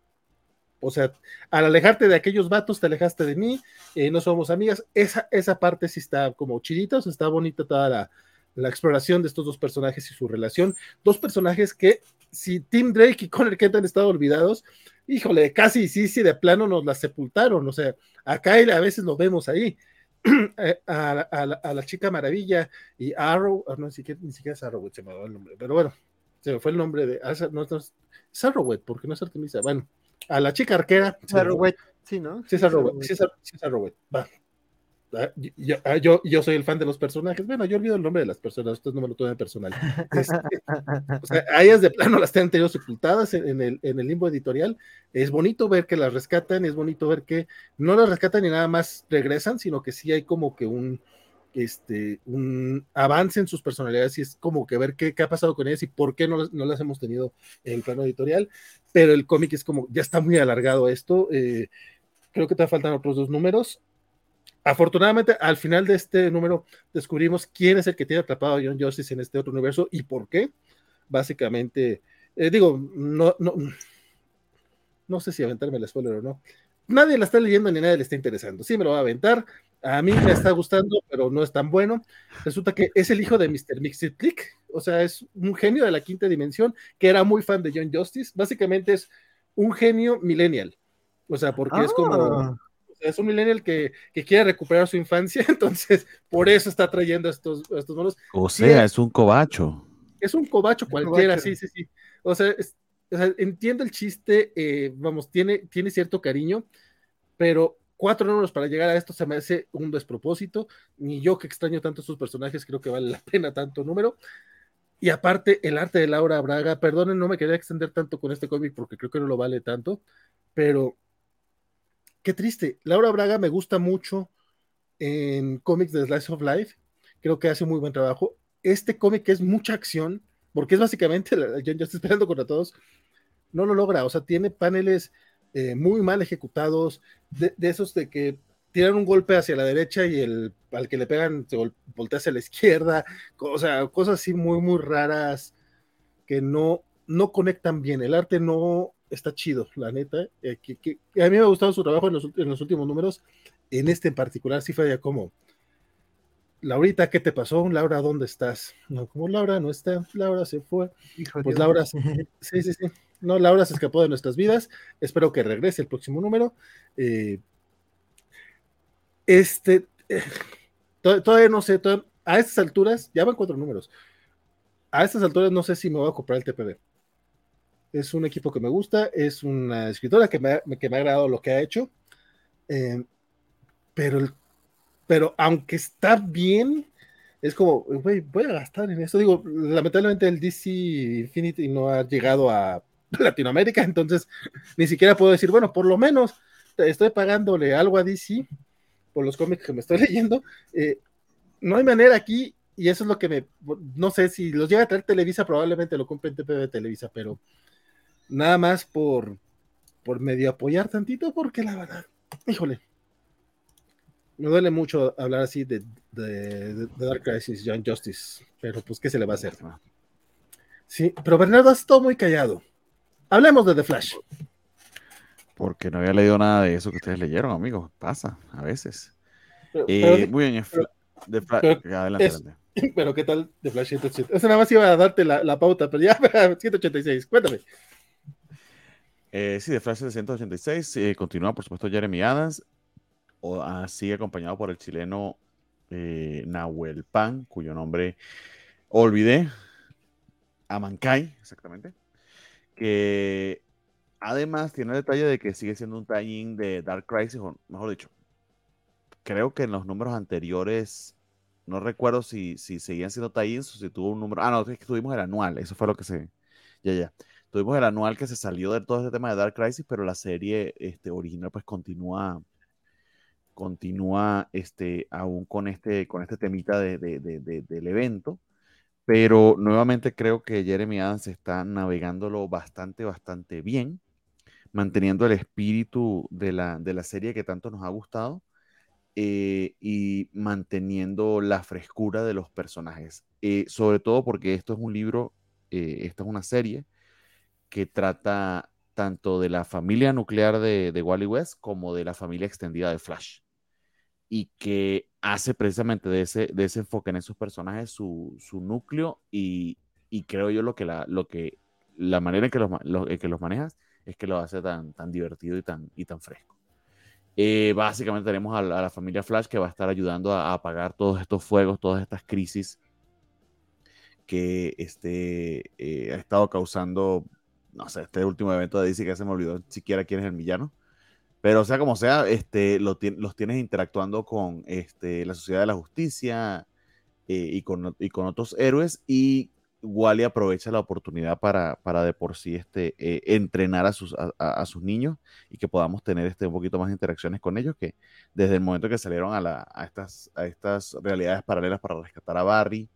o sea, al alejarte de aquellos vatos, te alejaste de mí, eh, no somos amigas, esa, esa parte sí está como chidita, o sea, está bonita toda la, exploración de estos dos personajes y su relación, dos personajes que si Tim Drake y Connor Kent han estado olvidados, híjole, casi sí, sí, de plano nos la sepultaron, o sea, a Kyle a veces lo vemos ahí, Eh, a, la, chica maravilla y Arrow, ah, no, ni siquiera, ni siquiera es se me va el nombre, pero bueno, se me fue el nombre de, ah, no, Arrowhead, porque no es Artemisa, bueno, a la chica arquera. Arrowhead, sí, ¿no? Es Arrowhead, sí es Arrowhead, va, Ah, ah, yo, yo, soy el fan de los personajes. Bueno, yo olvido el nombre de las personas, ustedes no me lo tomen personal. Este, o sea, a ellas de plano las tienen tenido sepultadas en, el, en el limbo editorial. Es bonito ver que las rescatan, es bonito ver que no las rescatan y nada más regresan, sino que sí hay como que un, este, un avance en sus personalidades y es como que ver qué, qué ha pasado con ellas y por qué no, no, las hemos tenido en plano editorial. Pero el cómic es como, ya está muy alargado esto. Eh, creo que te faltan otros dos números Afortunadamente, al final de este número descubrimos quién es el que tiene atrapado a John Justice en este otro universo y por qué. Básicamente, eh, digo, no, no, no sé si aventarme el spoiler o no. Nadie la está leyendo ni nadie le está interesando. Sí, me lo va a aventar. A mí me está gustando, pero no es tan bueno. Resulta que es el hijo de Mr. Mixed Click, o sea, es un genio de la quinta dimensión que era muy fan de John Justice. Básicamente es un genio millennial. O sea, porque es como ah es un millennial que, quiere recuperar su infancia, entonces por eso está trayendo estos, estos monos. O sea, es un cobacho. Es un cobacho cualquiera, sí, sí, sí. O sea, entiendo el chiste, eh, vamos, tiene, tiene cierto cariño, pero cuatro números para llegar a esto se me hace un despropósito. Ni yo que extraño tanto a sus personajes, creo que vale la pena tanto número. Y aparte, el arte de Laura Braga, perdonen, no me quería extender tanto con este cómic porque creo que no lo vale tanto, pero qué triste. Laura Braga me gusta mucho en cómics de Slice of Life. Creo que hace muy buen trabajo. Este cómic es mucha acción, porque es básicamente, yo, estoy esperando contra todos, no lo logra. O sea, tiene paneles eh, muy mal ejecutados, de, esos de que tiran un golpe hacia la derecha y el al que le pegan se voltea hacia la izquierda, o sea, cosas así muy, muy raras que no, no conectan bien. El arte no, está chido, la neta. Eh, que, a mí me ha gustado su trabajo en los, en los, últimos números. En este en particular, sí fue ya como, Laurita, ¿qué te pasó? Laura, ¿dónde estás? No, como Laura no está, Laura se fue. pues Laura, sí, sí, sí. No, Laura se escapó de nuestras vidas. Espero que regrese el próximo número. Eh, este, eh, todavía no sé, a estas alturas, ya van cuatro números. A estas alturas no sé si me voy a comprar el TPB es un equipo que me gusta, es una escritora que me, que me ha agradado lo que ha hecho, eh, pero, pero aunque está bien, es como, voy a gastar en esto. Digo, lamentablemente el DC Infinity no ha llegado a Latinoamérica, entonces ni siquiera puedo decir, bueno, por lo menos estoy pagándole algo a DC por los cómics que me estoy leyendo. Eh, no hay manera aquí, y eso es lo que me, no sé, si los llega a traer Televisa, probablemente lo compre en TP de Televisa, pero nada más por, por medio apoyar tantito, porque la verdad, híjole, me duele mucho hablar así de, de, Dark Crisis, John Justice, pero pues, ¿qué se le va a hacer? Sí, pero Bernardo ha estado muy callado. Hablemos de The Flash. Porque no había leído nada de eso que ustedes leyeron, amigos. Pasa, a veces. Eh, muy bien, The Flash. adelante, adelante. Pero ¿qué tal The Flash 186? Eso nada más iba a darte la, la pauta, pero ya 186, cuéntame. Eh, sí, de Flash 186 eh, continúa, por supuesto, Jeremy Adams. O, sigue acompañado por el chileno eh, Nahuel Pan, cuyo nombre olvidé. Amancay, exactamente. Que además tiene el detalle de que sigue siendo un tie de Dark Crisis, o mejor dicho, creo que en los números anteriores, no recuerdo si, si seguían siendo tie o si tuvo un número. Ah, no, es que tuvimos el anual, eso fue lo que se. Ya, ya. Tuvimos el anual que se salió de todo este tema de Dark Crisis, pero la serie este, original pues continúa continúa este, aún con este, con este temita de, del evento, pero nuevamente creo que Jeremy Adams está navegándolo bastante, bastante bien, manteniendo el espíritu de la, de la serie que tanto nos ha gustado eh, y manteniendo la frescura de los personajes, eh, sobre todo porque esto es un libro, eh, esta es una serie que trata tanto de la familia nuclear de, de Wally West como de la familia extendida de Flash y que hace precisamente de ese, de ese enfoque en esos personajes su, su núcleo y, y, creo yo lo que la, lo que, la manera en que los, que los manejas es que lo hace tan, tan divertido y tan, y tan fresco. Eh, básicamente tenemos a, la familia Flash que va a estar ayudando a, apagar todos estos fuegos, todas estas crisis que este, eh, ha estado causando, no sé, este último evento de DC que se me olvidó siquiera quién es el villano, pero sea como sea, este, los tienes interactuando con este, la Sociedad de la Justicia eh, y, con, y, con, otros héroes y Wally aprovecha la oportunidad para, para de por sí este, eh, entrenar a sus, a, sus niños y que podamos tener este, un poquito más de interacciones con ellos que desde el momento que salieron a, la, a, estas, a estas realidades paralelas para rescatar a Barry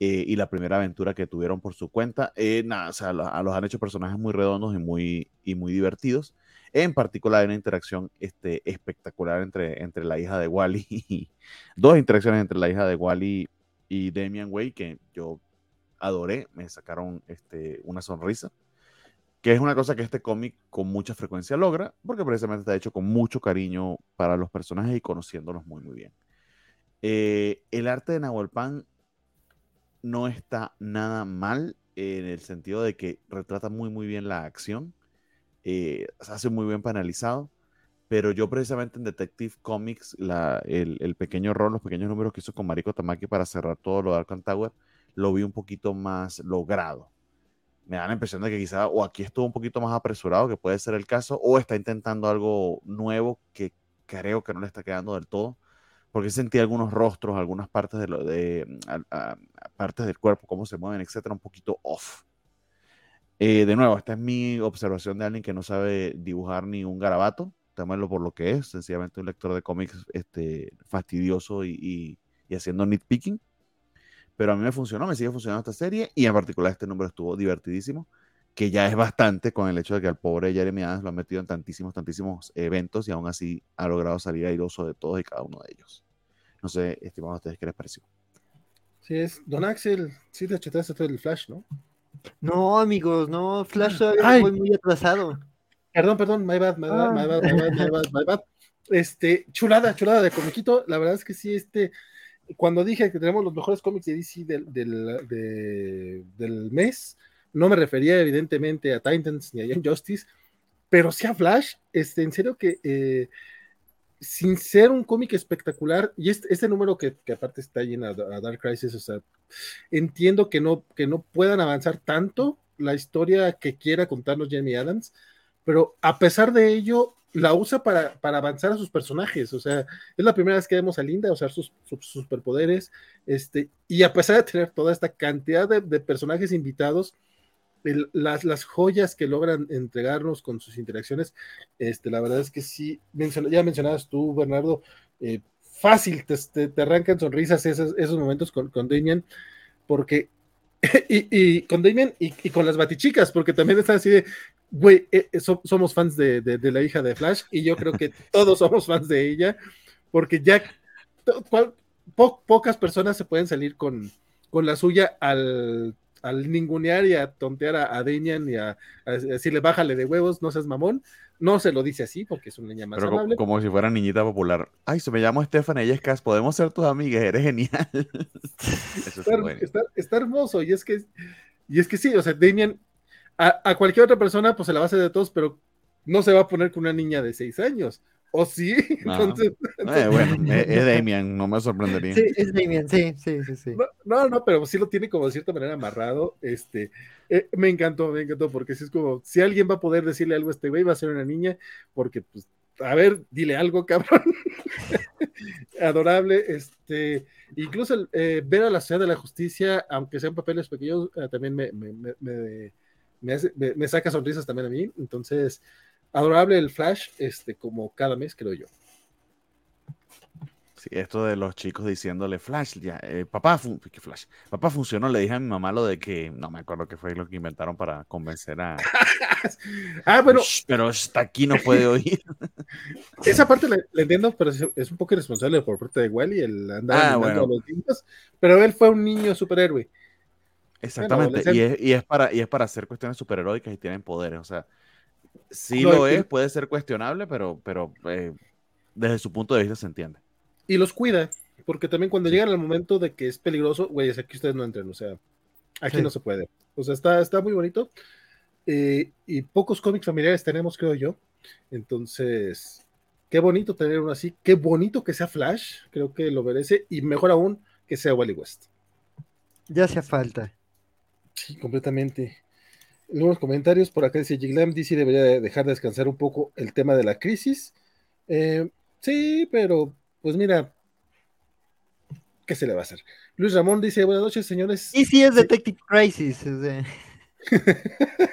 eh, y la primera aventura que tuvieron por su cuenta, nada, o sea, los, los han hecho personajes muy redondos y muy, y muy divertidos en particular, una interacción este, espectacular entre, entre la hija de Wally y dos interacciones entre la hija de Wally y Damian Way que yo adoré, me sacaron este, una sonrisa, que es una cosa que este cómic con mucha frecuencia logra, porque precisamente está hecho con mucho cariño para los personajes y conociéndolos muy, muy bien. Eh, el arte de Nahuel Pan no está nada mal en el sentido de que retrata muy, muy bien la acción eh, hace muy bien penalizado, pero yo precisamente en Detective Comics, el, pequeño rol, los pequeños números que hizo con Mariko Tamaki para cerrar todo lo de Arkham Tower, lo vi un poquito más logrado. Me da la impresión de que quizá o aquí estuvo un poquito más apresurado, que puede ser el caso, o está intentando algo nuevo que creo que no le está quedando del todo, porque sentí algunos rostros, algunas partes, de, lo, de partes del cuerpo, cómo se mueven, etcétera, un poquito off. Eh, de nuevo, esta es mi observación de alguien que no sabe dibujar ni un garabato, tómalo por lo que es, sencillamente un lector de cómics este, fastidioso y, haciendo nitpicking. Pero a mí me funcionó, me sigue funcionando esta serie y en particular este número estuvo divertidísimo, que ya es bastante con el hecho de que al pobre Jeremy Adams lo ha metido en tantísimos, tantísimos eventos y aún así ha logrado salir airoso de todos y cada uno de ellos. No sé, estimados ustedes, ¿qué les pareció? Sí, es Don Axel, sí te chetaste todo el flash, ¿no? No, amigos, no, Flash todavía fue muy atrasado. Perdón, perdón, my bad, my bad, my bad, my bad, my bad, Este, chulada, chulada de comiquito. La verdad es que sí, este, cuando dije que tenemos los mejores cómics de DC del, del, del mes, no me refería evidentemente a Titans ni a Young Justice, pero sí a Flash. Este, en serio que eh, sin ser un cómic espectacular, y este, este número que, aparte está lleno a, Dark Crisis, o sea, entiendo que no, que no puedan avanzar tanto la historia que quiera contarnos Jamie Adams, pero a pesar de ello, la usa para, avanzar a sus personajes, o sea, es la primera vez que vemos a Linda usar sus, superpoderes, este, y a pesar de tener toda esta cantidad de personajes invitados, las, las, joyas que logran entregarnos con sus interacciones, este, la verdad es que sí, ya mencionabas tú, Bernardo, eh, fácil, te, te, arrancan sonrisas esos, esos momentos con, con Damien, porque, y, con Damien y, con las batichicas, porque también están así de, güey, eh, eh, somos fans de, de, la hija de Flash, y yo creo que todos somos fans de ella, porque ya pocas personas se pueden salir con, con la suya al al ningunear y a tontear a, a Damian y a, decirle bájale de huevos, no seas mamón. No se lo dice así porque es una niña más Pero amable. Como, si fuera niñita popular. Ay, se me llamo Stephanie, ella es Cas, podemos ser tus amigas, eres genial. está, hermoso y es que y es que sí, o sea, Damian a, cualquier otra persona pues se la va a hacer de todos, pero no se va a poner con una niña de seis años. ¿O sí? Entonces, eh, bueno, es Damian, no me sorprendería. Sí, es Damian, sí, sí, sí. sí. No, no, pero sí lo tiene como de cierta manera amarrado. Este, eh, me encantó, me encantó, porque si es como, si alguien va a poder decirle algo a este güey, va a ser una niña, porque, pues, a ver, dile algo, cabrón. Adorable, este, incluso eh, ver a la ciudad de la justicia, aunque sean papeles pequeños, también me, me, me, me, saca sonrisas también a mí. Entonces, adorable el Flash, este, como cada mes, creo yo. Sí, esto de los chicos diciéndole Flash, ya, eh, papá, Flash, papá funcionó, le dije a mi mamá lo de que, no me acuerdo qué fue lo que inventaron para convencer a... ah, bueno. pero hasta aquí no puede oír. Esa parte la, entiendo, pero es, un poco irresponsable por parte de Wally, el andar ah, bueno. los niños, pero él fue un niño superhéroe. Exactamente, y, es, y, es, para, y es para hacer cuestiones superheroicas y tienen poderes, o sea, sí lo es, puede ser cuestionable, pero, pero eh, desde su punto de vista se entiende. Y los cuida, porque también cuando llegan al momento de que es peligroso, güey, es aquí ustedes no entren, o sea, aquí no se puede. O sea, está, está muy bonito. Eh, y pocos cómics familiares tenemos, creo yo. Entonces, qué bonito tener uno así, qué bonito que sea Flash, creo que lo merece, y mejor aún que sea Wally West. Ya hacía falta. Sí, completamente unos comentarios por acá dice Giglam DC debería dejar descansar un poco el tema de la crisis. Eh, sí, pero pues mira, ¿qué se le va a hacer? Luis Ramón dice, buenas noches, señores. Y sí es Detective Crisis.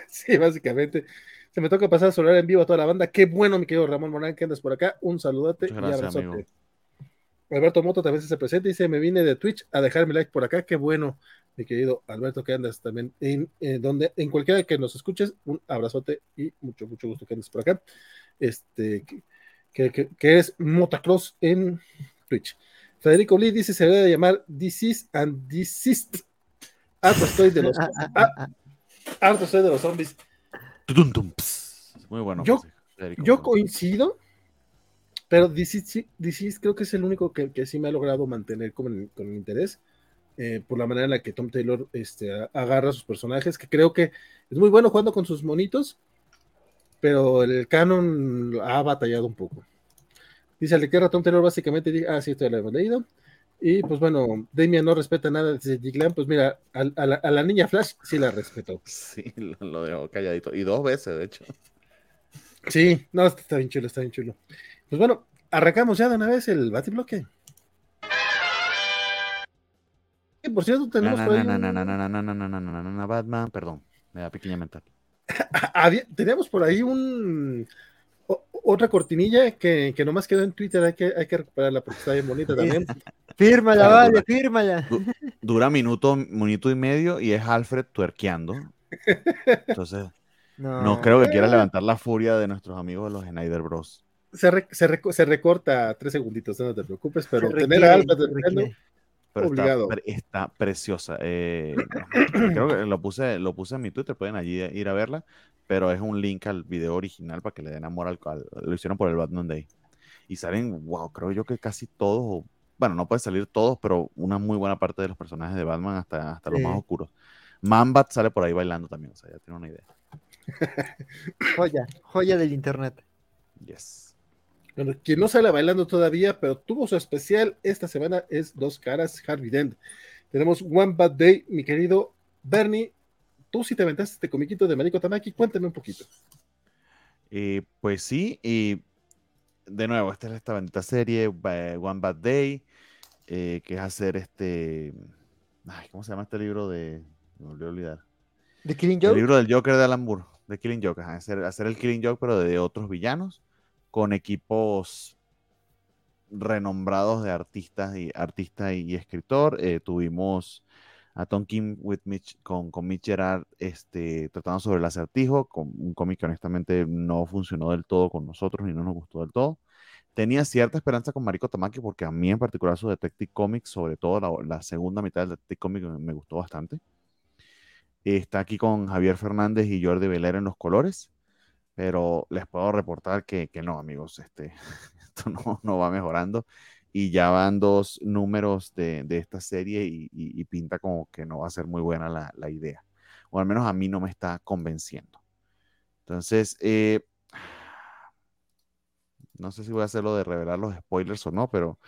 sí, básicamente. Se me toca pasar a solar en vivo a toda la banda. Qué bueno, mi querido Ramón Morán, que andas por acá. Un saludote y abrazote. Alberto Moto también se presenta y dice, me vine de Twitch a dejar mi like por acá. Qué bueno mi querido Alberto, que andas también en, donde, en cualquiera que nos escuches, un abrazote y mucho, mucho gusto que andes por acá. Este, que, que, eres Motocross en Twitch. Federico Lee dice: se debe llamar Disease and Desist. Harto estoy de los, harto estoy de los zombies. Muy bueno. Yo, yo coincido, pero Disease, creo que es el único que, que sí me ha logrado mantener con, con interés. Eh, por la manera en la que Tom Taylor este, agarra a sus personajes, que creo que es muy bueno jugando con sus monitos, pero el canon ha batallado un poco. Dice Alequerra, Tom Taylor básicamente, ah, sí, esto lo hemos leído. Y pues bueno, Damian no respeta nada de Giglan, pues mira, a, la, niña Flash sí la respetó. Sí, lo, dejó calladito. Y dos veces, de hecho. Sí, no, está bien chulo, está bien chulo. Pues bueno, arrancamos ya de una vez el batibloque por cierto, tenemos por ahí. Batman, perdón, me da pequeña mental. Teníamos por ahí un otra cortinilla que, que nomás quedó en Twitter, hay que, hay que recuperarla porque está bien bonita también. fírmala, vale, fírmala. Dura minuto, minuto y medio y es Alfred tuerqueando. Entonces, no, creo que quiera levantar la furia de nuestros amigos de los Snyder Bros. Se, se, recorta tres segunditos, no te preocupes, pero tener a Alfred tuerqueando pero está, preciosa. Eh, creo que lo puse, lo puse en mi Twitter, pueden allí ir a verla, pero es un link al video original para que le den amor al, lo hicieron por el Batman Day. Y salen, wow, creo yo que casi todos, bueno, no puede salir todos, pero una muy buena parte de los personajes de Batman hasta, hasta los más oscuros. Mambat sale por ahí bailando también, o sea, ya tiene una idea. joya, joya del internet. Yes. Bueno, quien no sale bailando todavía, pero tuvo su especial esta semana es Dos Caras Harvey Dent. Tenemos One Bad Day, mi querido Bernie. Tú sí te aventaste este comiquito de Mariko Tamaki, cuéntame un poquito. Eh, pues sí, y de nuevo, esta es esta bendita serie, eh, One Bad Day, eh, que es hacer este. ¿Cómo se llama este libro de.? Me volví a olvidar. ¿De Killing Joke? El libro del Joker de Alan Moore, de Killing Joke, hacer, hacer el Killing Joke, pero de otros villanos con equipos renombrados de artistas y artista y, escritor. Eh, tuvimos a Tom Kim with Mitch, con, con Mitch Gerard este, tratando sobre el acertijo, con un cómic que honestamente no funcionó del todo con nosotros y no nos gustó del todo. Tenía cierta esperanza con Mariko Tamaki porque a mí en particular su Detective Comics, sobre todo la, segunda mitad del Detective Comics me, gustó bastante. Está aquí con Javier Fernández y Jordi Veler en los colores pero les puedo reportar que, que no, amigos, este, esto no, no, va mejorando y ya van dos números de, de esta serie y, pinta como que no va a ser muy buena la, la, idea, o al menos a mí no me está convenciendo. Entonces, eh, no sé si voy a hacerlo de revelar los spoilers o no, pero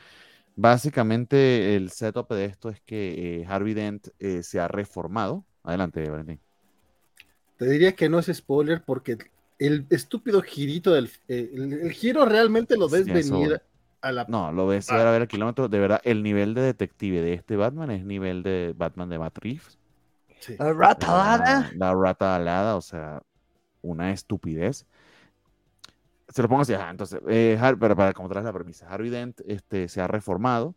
básicamente el setup de esto es que eh, Harvey Dent eh, se ha reformado. Adelante, Valentín. Te diría que no es spoiler porque el estúpido girito del eh, el, giro realmente lo ves venir a la no lo ves a ver el kilómetro de verdad el nivel de detective de este Batman es nivel de Batman de Matt Reeves. La rata alada. la, rata alada o sea una estupidez. Se lo pongo así entonces eh, pero para como traes la premisa Harvey Dent este se ha reformado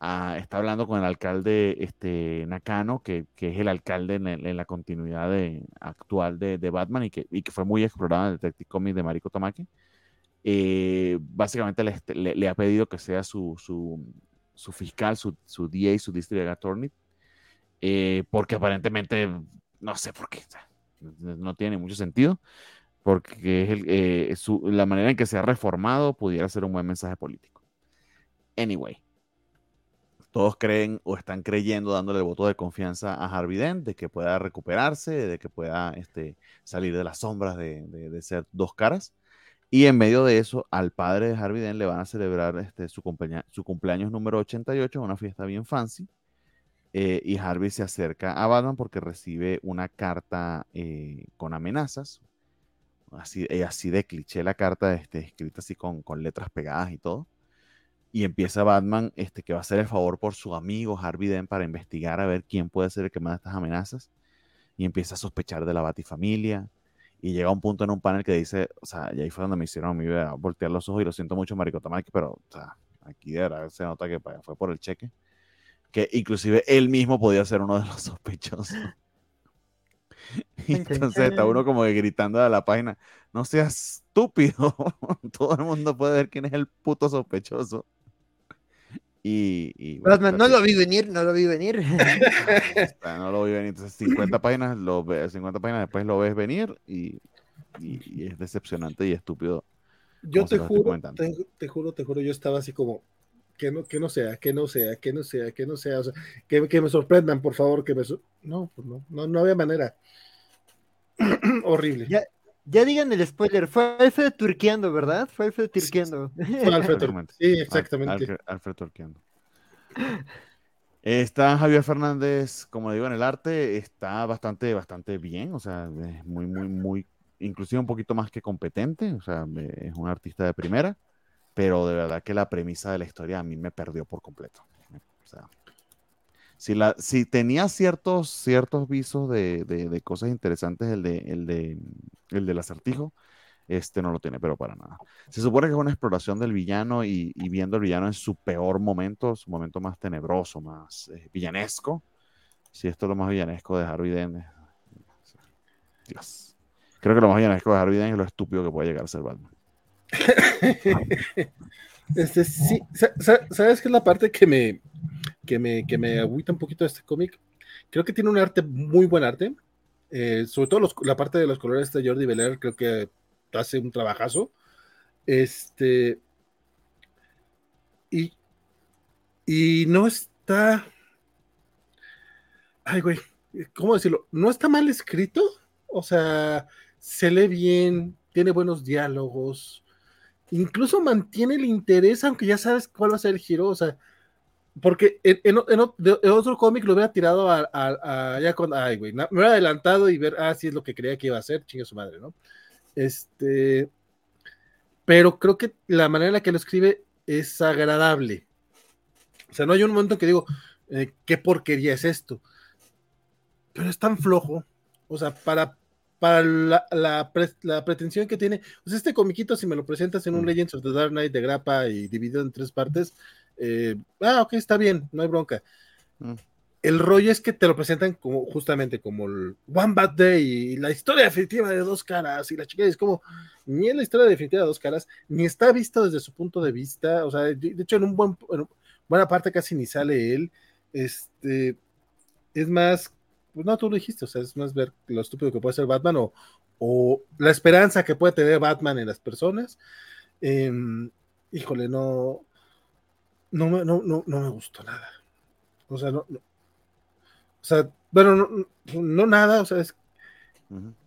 está hablando con el alcalde este, Nakano, que, que es el alcalde en, la continuidad de, actual de, de, Batman y que, y que fue muy explorado en el Detective Comics de Mariko Tamaki. Eh, básicamente le, le, ha pedido que sea su, su, su fiscal, su, su, DA, su District Attorney, eh, porque aparentemente, no sé por qué, no tiene mucho sentido, porque es el, eh, su, la manera en que se ha reformado pudiera ser un buen mensaje político. Anyway, todos creen o están creyendo, dándole el voto de confianza a Harvey Dent de que pueda recuperarse, de que pueda este, salir de las sombras de, ser dos caras. Y en medio de eso, al padre de Harvey Dent le van a celebrar este, su, cumpleaños número 88, una fiesta bien fancy. Eh, y Harvey se acerca a Batman porque recibe una carta eh, con amenazas. Así, eh, así de cliché la carta, este, escrita así con, con letras pegadas y todo y empieza Batman, este, que va a hacer el favor por su amigo Harvey Dent para investigar a ver quién puede ser el que manda estas amenazas. Y empieza a sospechar de la Batifamilia. Y llega a un punto en un panel que dice, o sea, y ahí fue donde me hicieron a mí voltear los ojos y lo siento mucho, Marico Tamaki, pero, o sea, aquí de verdad se nota que fue por el cheque. Que inclusive él mismo podía ser uno de los sospechosos. Entonces está uno como gritando a la página, no seas estúpido, todo el mundo puede ver quién es el puto sospechoso. Y, no lo vi venir, no lo vi venir. no lo vi venir. Entonces, 50 páginas, lo 50 páginas después lo ves venir y, es decepcionante y estúpido. Yo te juro, te, juro, te juro, yo estaba así como, que no, que no sea, que no sea, que no sea, que no sea, o sea, que, que me sorprendan, por favor, que me... no, pues no, no, no había manera. Horrible. Ya, ya digan el spoiler, fue Alfred turqueando, ¿verdad? Fue Alfred turqueando. Fue Alfred turqueando. Sí, exactamente. Alfred, turqueando. Está Javier Fernández, como digo, en el arte, está bastante, bastante bien, o sea, es muy, muy, muy, inclusive un poquito más que competente, o sea, es un artista de primera, pero de verdad que la premisa de la historia a mí me perdió por completo. O sea, si, tenía ciertos, ciertos visos de, cosas interesantes el, de, el, de, el del acertijo, este no lo tiene, pero para nada. Se supone que es una exploración del villano y, viendo el villano en su peor momento, su momento más tenebroso, más eh, villanesco. Si esto es lo más villanesco de Harvey Dent. Dios. Creo que lo más villanesco de Harvey Dent es lo estúpido que puede llegar a ser Batman. este, sí, ¿sabes qué es la parte que me, que me, que me agüita un poquito este cómic. Creo que tiene un arte, muy buen arte. Eh, sobre todo la parte de los colores de Jordi Belair, creo que hace un trabajazo. Este. Y, y no está. Ay, güey, ¿cómo decirlo? No está mal escrito. O sea, se lee bien, tiene buenos diálogos. Incluso mantiene el interés, aunque ya sabes cuál va a ser el giro. O sea, porque en, otro cómic lo hubiera tirado a, ya con, ay, güey, me hubiera adelantado y ver, ah, sí es lo que creía que iba a hacer, chinga su madre, ¿no? Este, pero creo que la manera en la que lo escribe es agradable. O sea, no hay un momento que digo, eh, qué porquería es esto. Pero es tan flojo. O sea, para, para la, la, pretensión que tiene. Este comiquito, si me lo presentas en un mm. Legends of the Dark Knight de grapa y dividido en tres partes, eh, ah, ok, está bien, no hay bronca. Mm. El rollo es que te lo presentan como justamente como el One Bad Day y la historia definitiva de dos caras y la chica es como ni es la historia definitiva de dos caras ni está visto desde su punto de vista, o sea, de, hecho en un buen buena parte casi ni sale él. Este es más, pues no, tú lo dijiste, o sea, es más ver lo estúpido que puede ser Batman o, o la esperanza que puede tener Batman en las personas. Em, híjole, no, no, me, no, no, no me gustó nada. O sea, no, o sea, bueno, no, no, nada, o sea, es,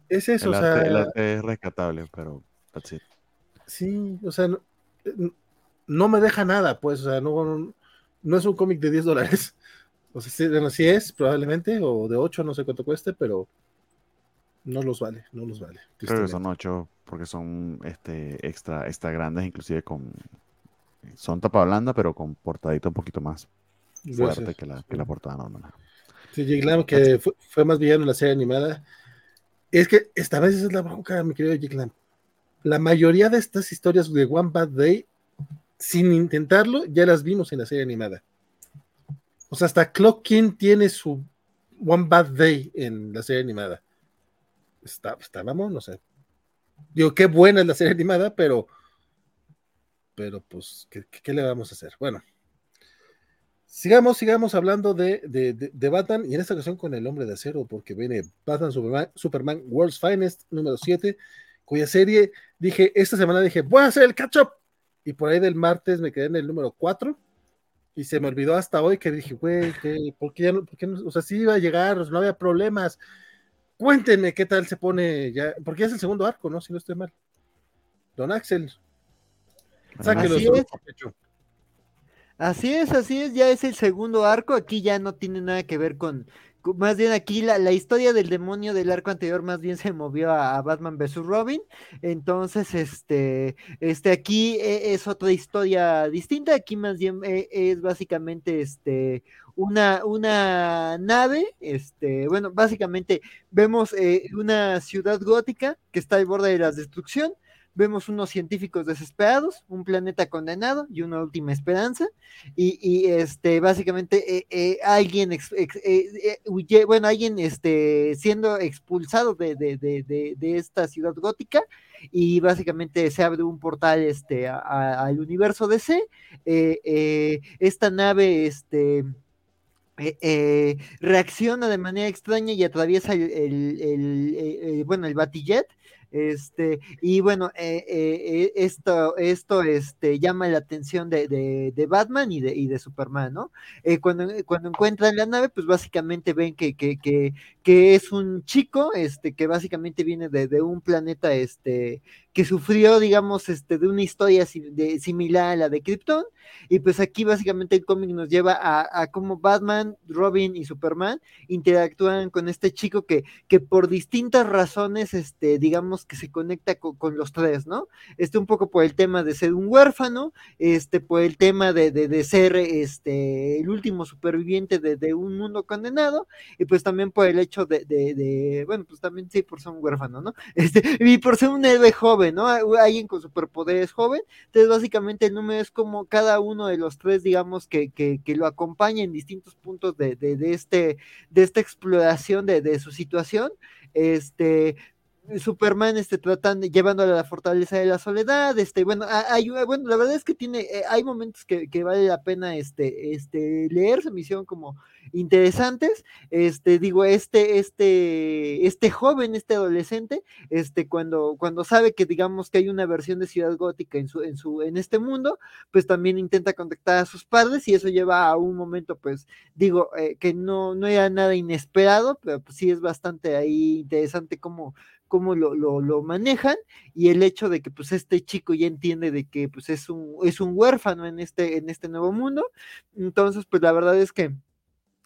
es eso, o sea. es rescatable, pero Sí, o sea, no me deja nada, pues, o sea, no, no es un cómic de 10 dólares. O sea, sí, bueno, sí es, probablemente, o de 8, no sé cuánto cueste, pero no los vale, no los vale. Creo que son 8 porque son este, extra, extra grandes, inclusive con... Son tapa blanda, pero con portadita un poquito más fuerte que la, que la portada normal. Sí, Jake que fue, más villano en la serie animada. Es que esta vez es la bronca, mi querido Jake La mayoría de estas historias de One Bad Day, sin intentarlo, ya las vimos en la serie animada. O sea, hasta Clock King tiene su One Bad Day en la serie animada. Está, está no sé. Digo, qué buena es la serie animada, pero, pero pues, ¿qué, le vamos a hacer? Bueno, sigamos, sigamos hablando de, de, Batman y en esta ocasión con el hombre de acero, porque viene Batman Superman, Superman World's Finest número 7, cuya serie dije, esta semana dije, voy a hacer el catch up. Y por ahí del martes me quedé en el número 4 y se me olvidó hasta hoy que dije, güey, ¿por qué ya no, por? O sea, sí iba a llegar, no había problemas. Cuéntenme qué tal se pone ya, porque es el segundo arco, ¿no? Si no estoy mal. Don Axel. Sáquelo. Así es. así es, así es, ya es el segundo arco. Aquí ya no tiene nada que ver con, más bien aquí la, la, historia del demonio del arco anterior más bien se movió a, Batman vs Robin. Entonces, este, este aquí e, es otra historia distinta. Aquí más bien e, es básicamente este una, una nave, este, bueno, básicamente vemos eh, una ciudad gótica que está al borde de la destrucción vemos unos científicos desesperados, un planeta condenado y una última esperanza, y, este, básicamente eh, eh, alguien, eh, bueno, alguien este, siendo expulsado de, de, esta ciudad gótica, y básicamente se abre un portal este, al universo DC, esta nave, este, reacciona de manera extraña y atraviesa el, el bueno, el Batillet, este, y bueno, eh, eh, eh, esto, esto este, llama la atención de, de, Batman y de, y de Superman, ¿no? cuando, cuando encuentran la nave, pues básicamente ven que, que, que, que es un chico, este, que básicamente viene de, de, un planeta, este, que sufrió, digamos, este, de una historia similar a la de Krypton, y pues aquí básicamente el cómic nos lleva a, a, cómo Batman, Robin y Superman interactúan con este chico que, que por distintas razones, este, digamos, que se conecta con, los tres, ¿no? Este, un poco por el tema de ser un huérfano, este, por el tema de, de, ser, este, el último superviviente de, de, un mundo condenado, y pues también por el hecho de, bueno, pues también sí, por ser un huérfano, ¿no? Este, y por ser un héroe joven, ¿no? Alguien con superpoderes joven. Entonces, básicamente el número es como cada uno de los tres, digamos, que, que, lo acompaña en distintos puntos de, de, de, este, de esta exploración de, de su situación. Este, Superman este, tratando, llevándole a la fortaleza de la soledad, este, bueno, hay, bueno, la verdad es que tiene, eh, hay momentos que, que, vale la pena este, este, leer, se me hicieron como interesantes, este, digo, este, este, este joven, este adolescente, este, cuando, cuando sabe que digamos que hay una versión de Ciudad Gótica en su, en su, en este mundo, pues también intenta contactar a sus padres y eso lleva a un momento, pues, digo, eh, que no, no era nada inesperado, pero pues sí es bastante ahí interesante como cómo lo, lo, manejan y el hecho de que pues este chico ya entiende de que pues es un, es un huérfano en este, en este nuevo mundo. Entonces, pues la verdad es que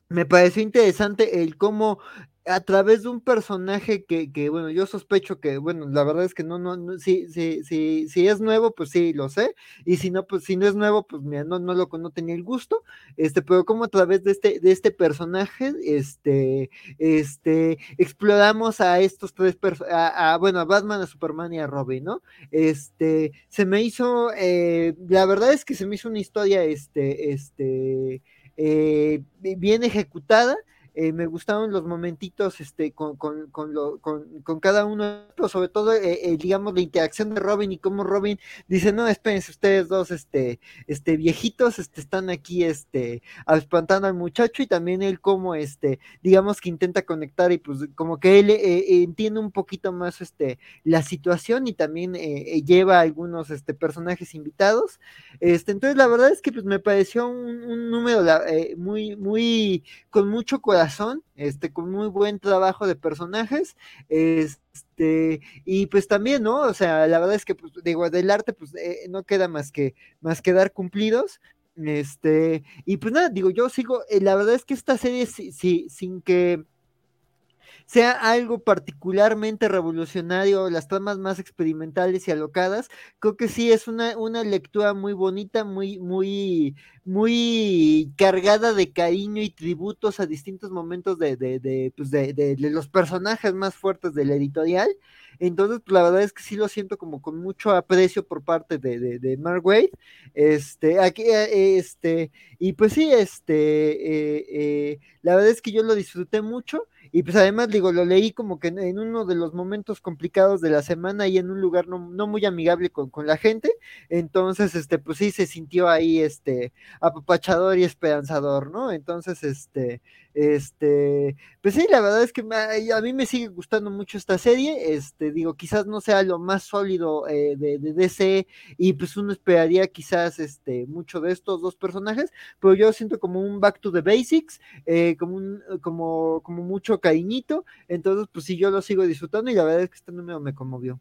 me pareció interesante el cómo a través de un personaje que, que, bueno, yo sospecho que, bueno, la verdad es que no, no, no si, si, si, si es nuevo, pues sí, lo sé, y si no, pues si no es nuevo, pues mira, no, no lo no tenía el gusto, este, pero como a través de este, de este personaje, este, este, exploramos a estos tres personajes, a, bueno, a Batman, a Superman y a Robin, ¿no? Este, se me hizo, eh, la verdad es que se me hizo una historia, este, este, eh, bien ejecutada, eh, me gustaron los momentitos este, con, con, con, lo, con, cada uno, sobre todo, eh, eh, digamos, la interacción de Robin y cómo Robin dice, no, espérense, ustedes dos, este, este, viejitos, este, están aquí, este, espantando al muchacho y también él como, este, digamos que intenta conectar y pues como que él entiende un poquito más, este, la situación y también lleva a algunos, este, personajes invitados, este, entonces la verdad es que pues me pareció un, un número muy, muy, con mucho corazón corazón, este, con muy buen trabajo de personajes, este, y pues también, ¿no? O sea, la verdad es que, pues, digo, del arte, pues, eh, no queda más que, más que dar cumplidos, este, y pues nada, digo, yo sigo, eh, la verdad es que esta serie, sí, sin que sea algo particularmente revolucionario, las tramas más experimentales y alocadas, creo que sí es una, una lectura muy bonita, muy, muy, muy cargada de cariño y tributos a distintos momentos de, de, de, pues de, los personajes más fuertes de la editorial. Entonces, pues, la verdad es que sí lo siento como con mucho aprecio por parte de, de, de Mark Wade. Este, aquí, eh, este, y pues sí, este, eh, eh, la verdad es que yo lo disfruté mucho. Y pues además, digo, lo leí como que en, uno de los momentos complicados de la semana y en un lugar no, no, muy amigable con, con, la gente. Entonces, este, pues sí se sintió ahí, este, apapachador y esperanzador, ¿no? Entonces, este, este, pues sí, la verdad es que a mí me sigue gustando mucho esta serie. Este, digo, quizás no sea lo más sólido eh, de, de, DC y pues uno esperaría quizás este, mucho de estos dos personajes, pero yo siento como un back to the basics, eh, como, un, como, como mucho cariñito. Entonces, pues sí, yo lo sigo disfrutando y la verdad es que este número me conmovió.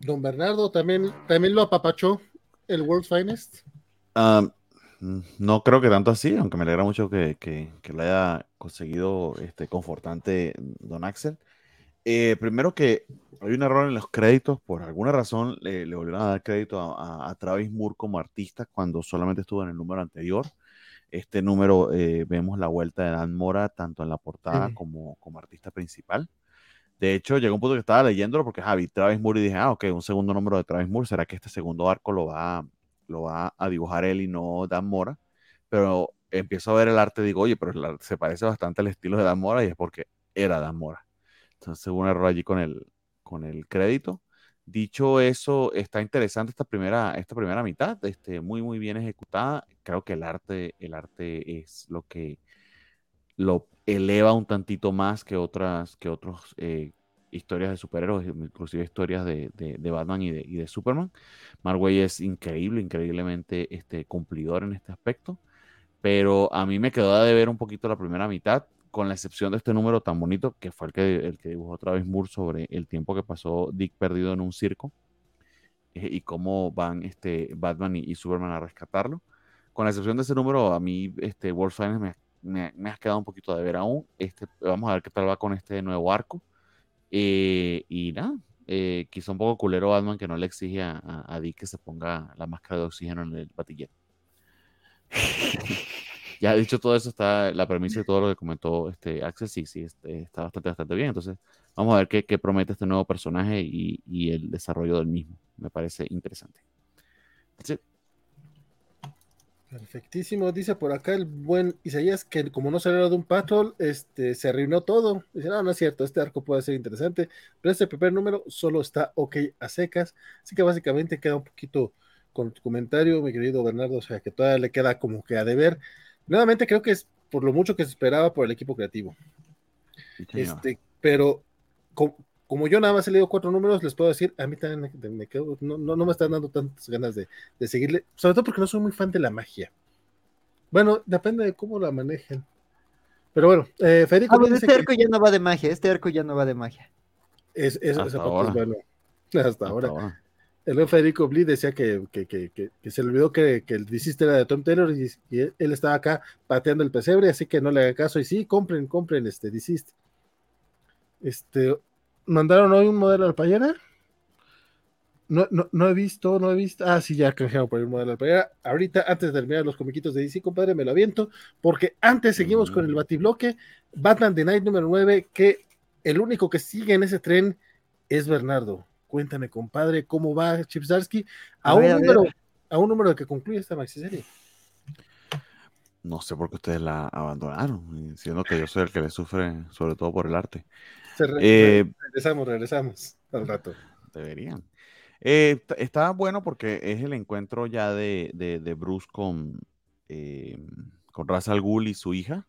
Don Bernardo también, también lo apapachó el World's Finest. Um, no creo que tanto así, aunque me alegra mucho que, que, que lo haya conseguido este confortante Don Axel. Eh, primero que hay un error en los créditos, por alguna razón le, le volvieron a dar crédito a, a, a, Travis Moore como artista cuando solamente estuvo en el número anterior. Este número eh, vemos la vuelta de Dan Mora tanto en la portada sí. como como artista principal. De hecho, llegó un punto que estaba leyéndolo porque Javi, Travis Moore y dije, ah, ok, un segundo número de Travis Moore, ¿será que este segundo arco lo va a lo va a dibujar él y no Dan Mora, pero empiezo a ver el arte y digo, oye, pero se parece bastante al estilo de Dan Mora y es porque era Dan Mora. Entonces hubo un error allí con el, con el crédito. Dicho eso, está interesante esta primera, esta primera mitad, este, muy, muy bien ejecutada. Creo que el arte, el arte es lo que lo eleva un tantito más que otras, que otros eh, historias de superhéroes, inclusive historias de, de, de Batman y de, y de, Superman. Marway es increíble, increíblemente este, cumplidor en este aspecto, pero a mí me quedó de ver un poquito la primera mitad, con la excepción de este número tan bonito, que fue el que, el que dibujó otra vez Moore sobre el tiempo que pasó Dick perdido en un circo eh, y cómo van este, Batman y, y, Superman a rescatarlo. Con la excepción de ese número, a mí este, World Finance me, me, me ha quedado un poquito de ver aún. Este, vamos a ver qué tal va con este nuevo arco eh, y nada, eh, quizá un poco culero Batman que no le exige a, a, Dick que se ponga la máscara de oxígeno en el batillero. ya dicho todo eso, está la premisa de todo lo que comentó este Axel, sí, sí, este, está bastante, bastante bien. Entonces, vamos a ver qué, qué promete este nuevo personaje y, y, el desarrollo del mismo. Me parece interesante. That's. Perfectísimo, dice por acá el buen Isaías que como no salió de un patrol, este, se arruinó todo. Dice, no, no es cierto, este arco puede ser interesante, pero este primer número solo está ok a secas, así que básicamente queda un poquito con tu comentario, mi querido Bernardo, o sea que todavía le queda como que a deber. Nuevamente creo que es por lo mucho que se esperaba por el equipo creativo. Sí, este, pero como, yo nada más he leído cuatro números, les puedo decir, a mí también me, me quedo, no, no, no, me están dando tantas ganas de, de, seguirle, sobre todo porque no soy muy fan de la magia. Bueno, depende de cómo la manejen. Pero bueno, eh, Federico. Ah, este arco que... ya no va de magia, este arco ya no va de magia. Es, es, esa parte es bueno. Hasta, Hasta ahora. ahora. El Federico Blee decía que, que, que, que, se le olvidó que, el Deceased era de Tom Taylor y, y, él estaba acá pateando el pesebre, así que no le haga caso. Y sí, compren, compren este Deceased. Este, mandaron hoy un modelo al payera. No, no, no, he visto, no he visto. Ah, sí, ya canjearon por el modelo al payera. Ahorita, antes de terminar los comiquitos de DC, compadre, me lo aviento. Porque antes seguimos mm. con el batibloque. Batman The Night número 9, que el único que sigue en ese tren es Bernardo. Cuéntame, compadre, cómo va Chipsarsky a, a, un ver, número, a, a un número que concluye esta maxi serie. No sé por qué ustedes la abandonaron, siendo que yo soy el que le sufre, sobre todo por el arte. Eh, regresamos, regresamos al rato. Deberían. Eh, está bueno porque es el encuentro ya de, de, de Bruce con, eh, con Ra's al Ghul y su hija.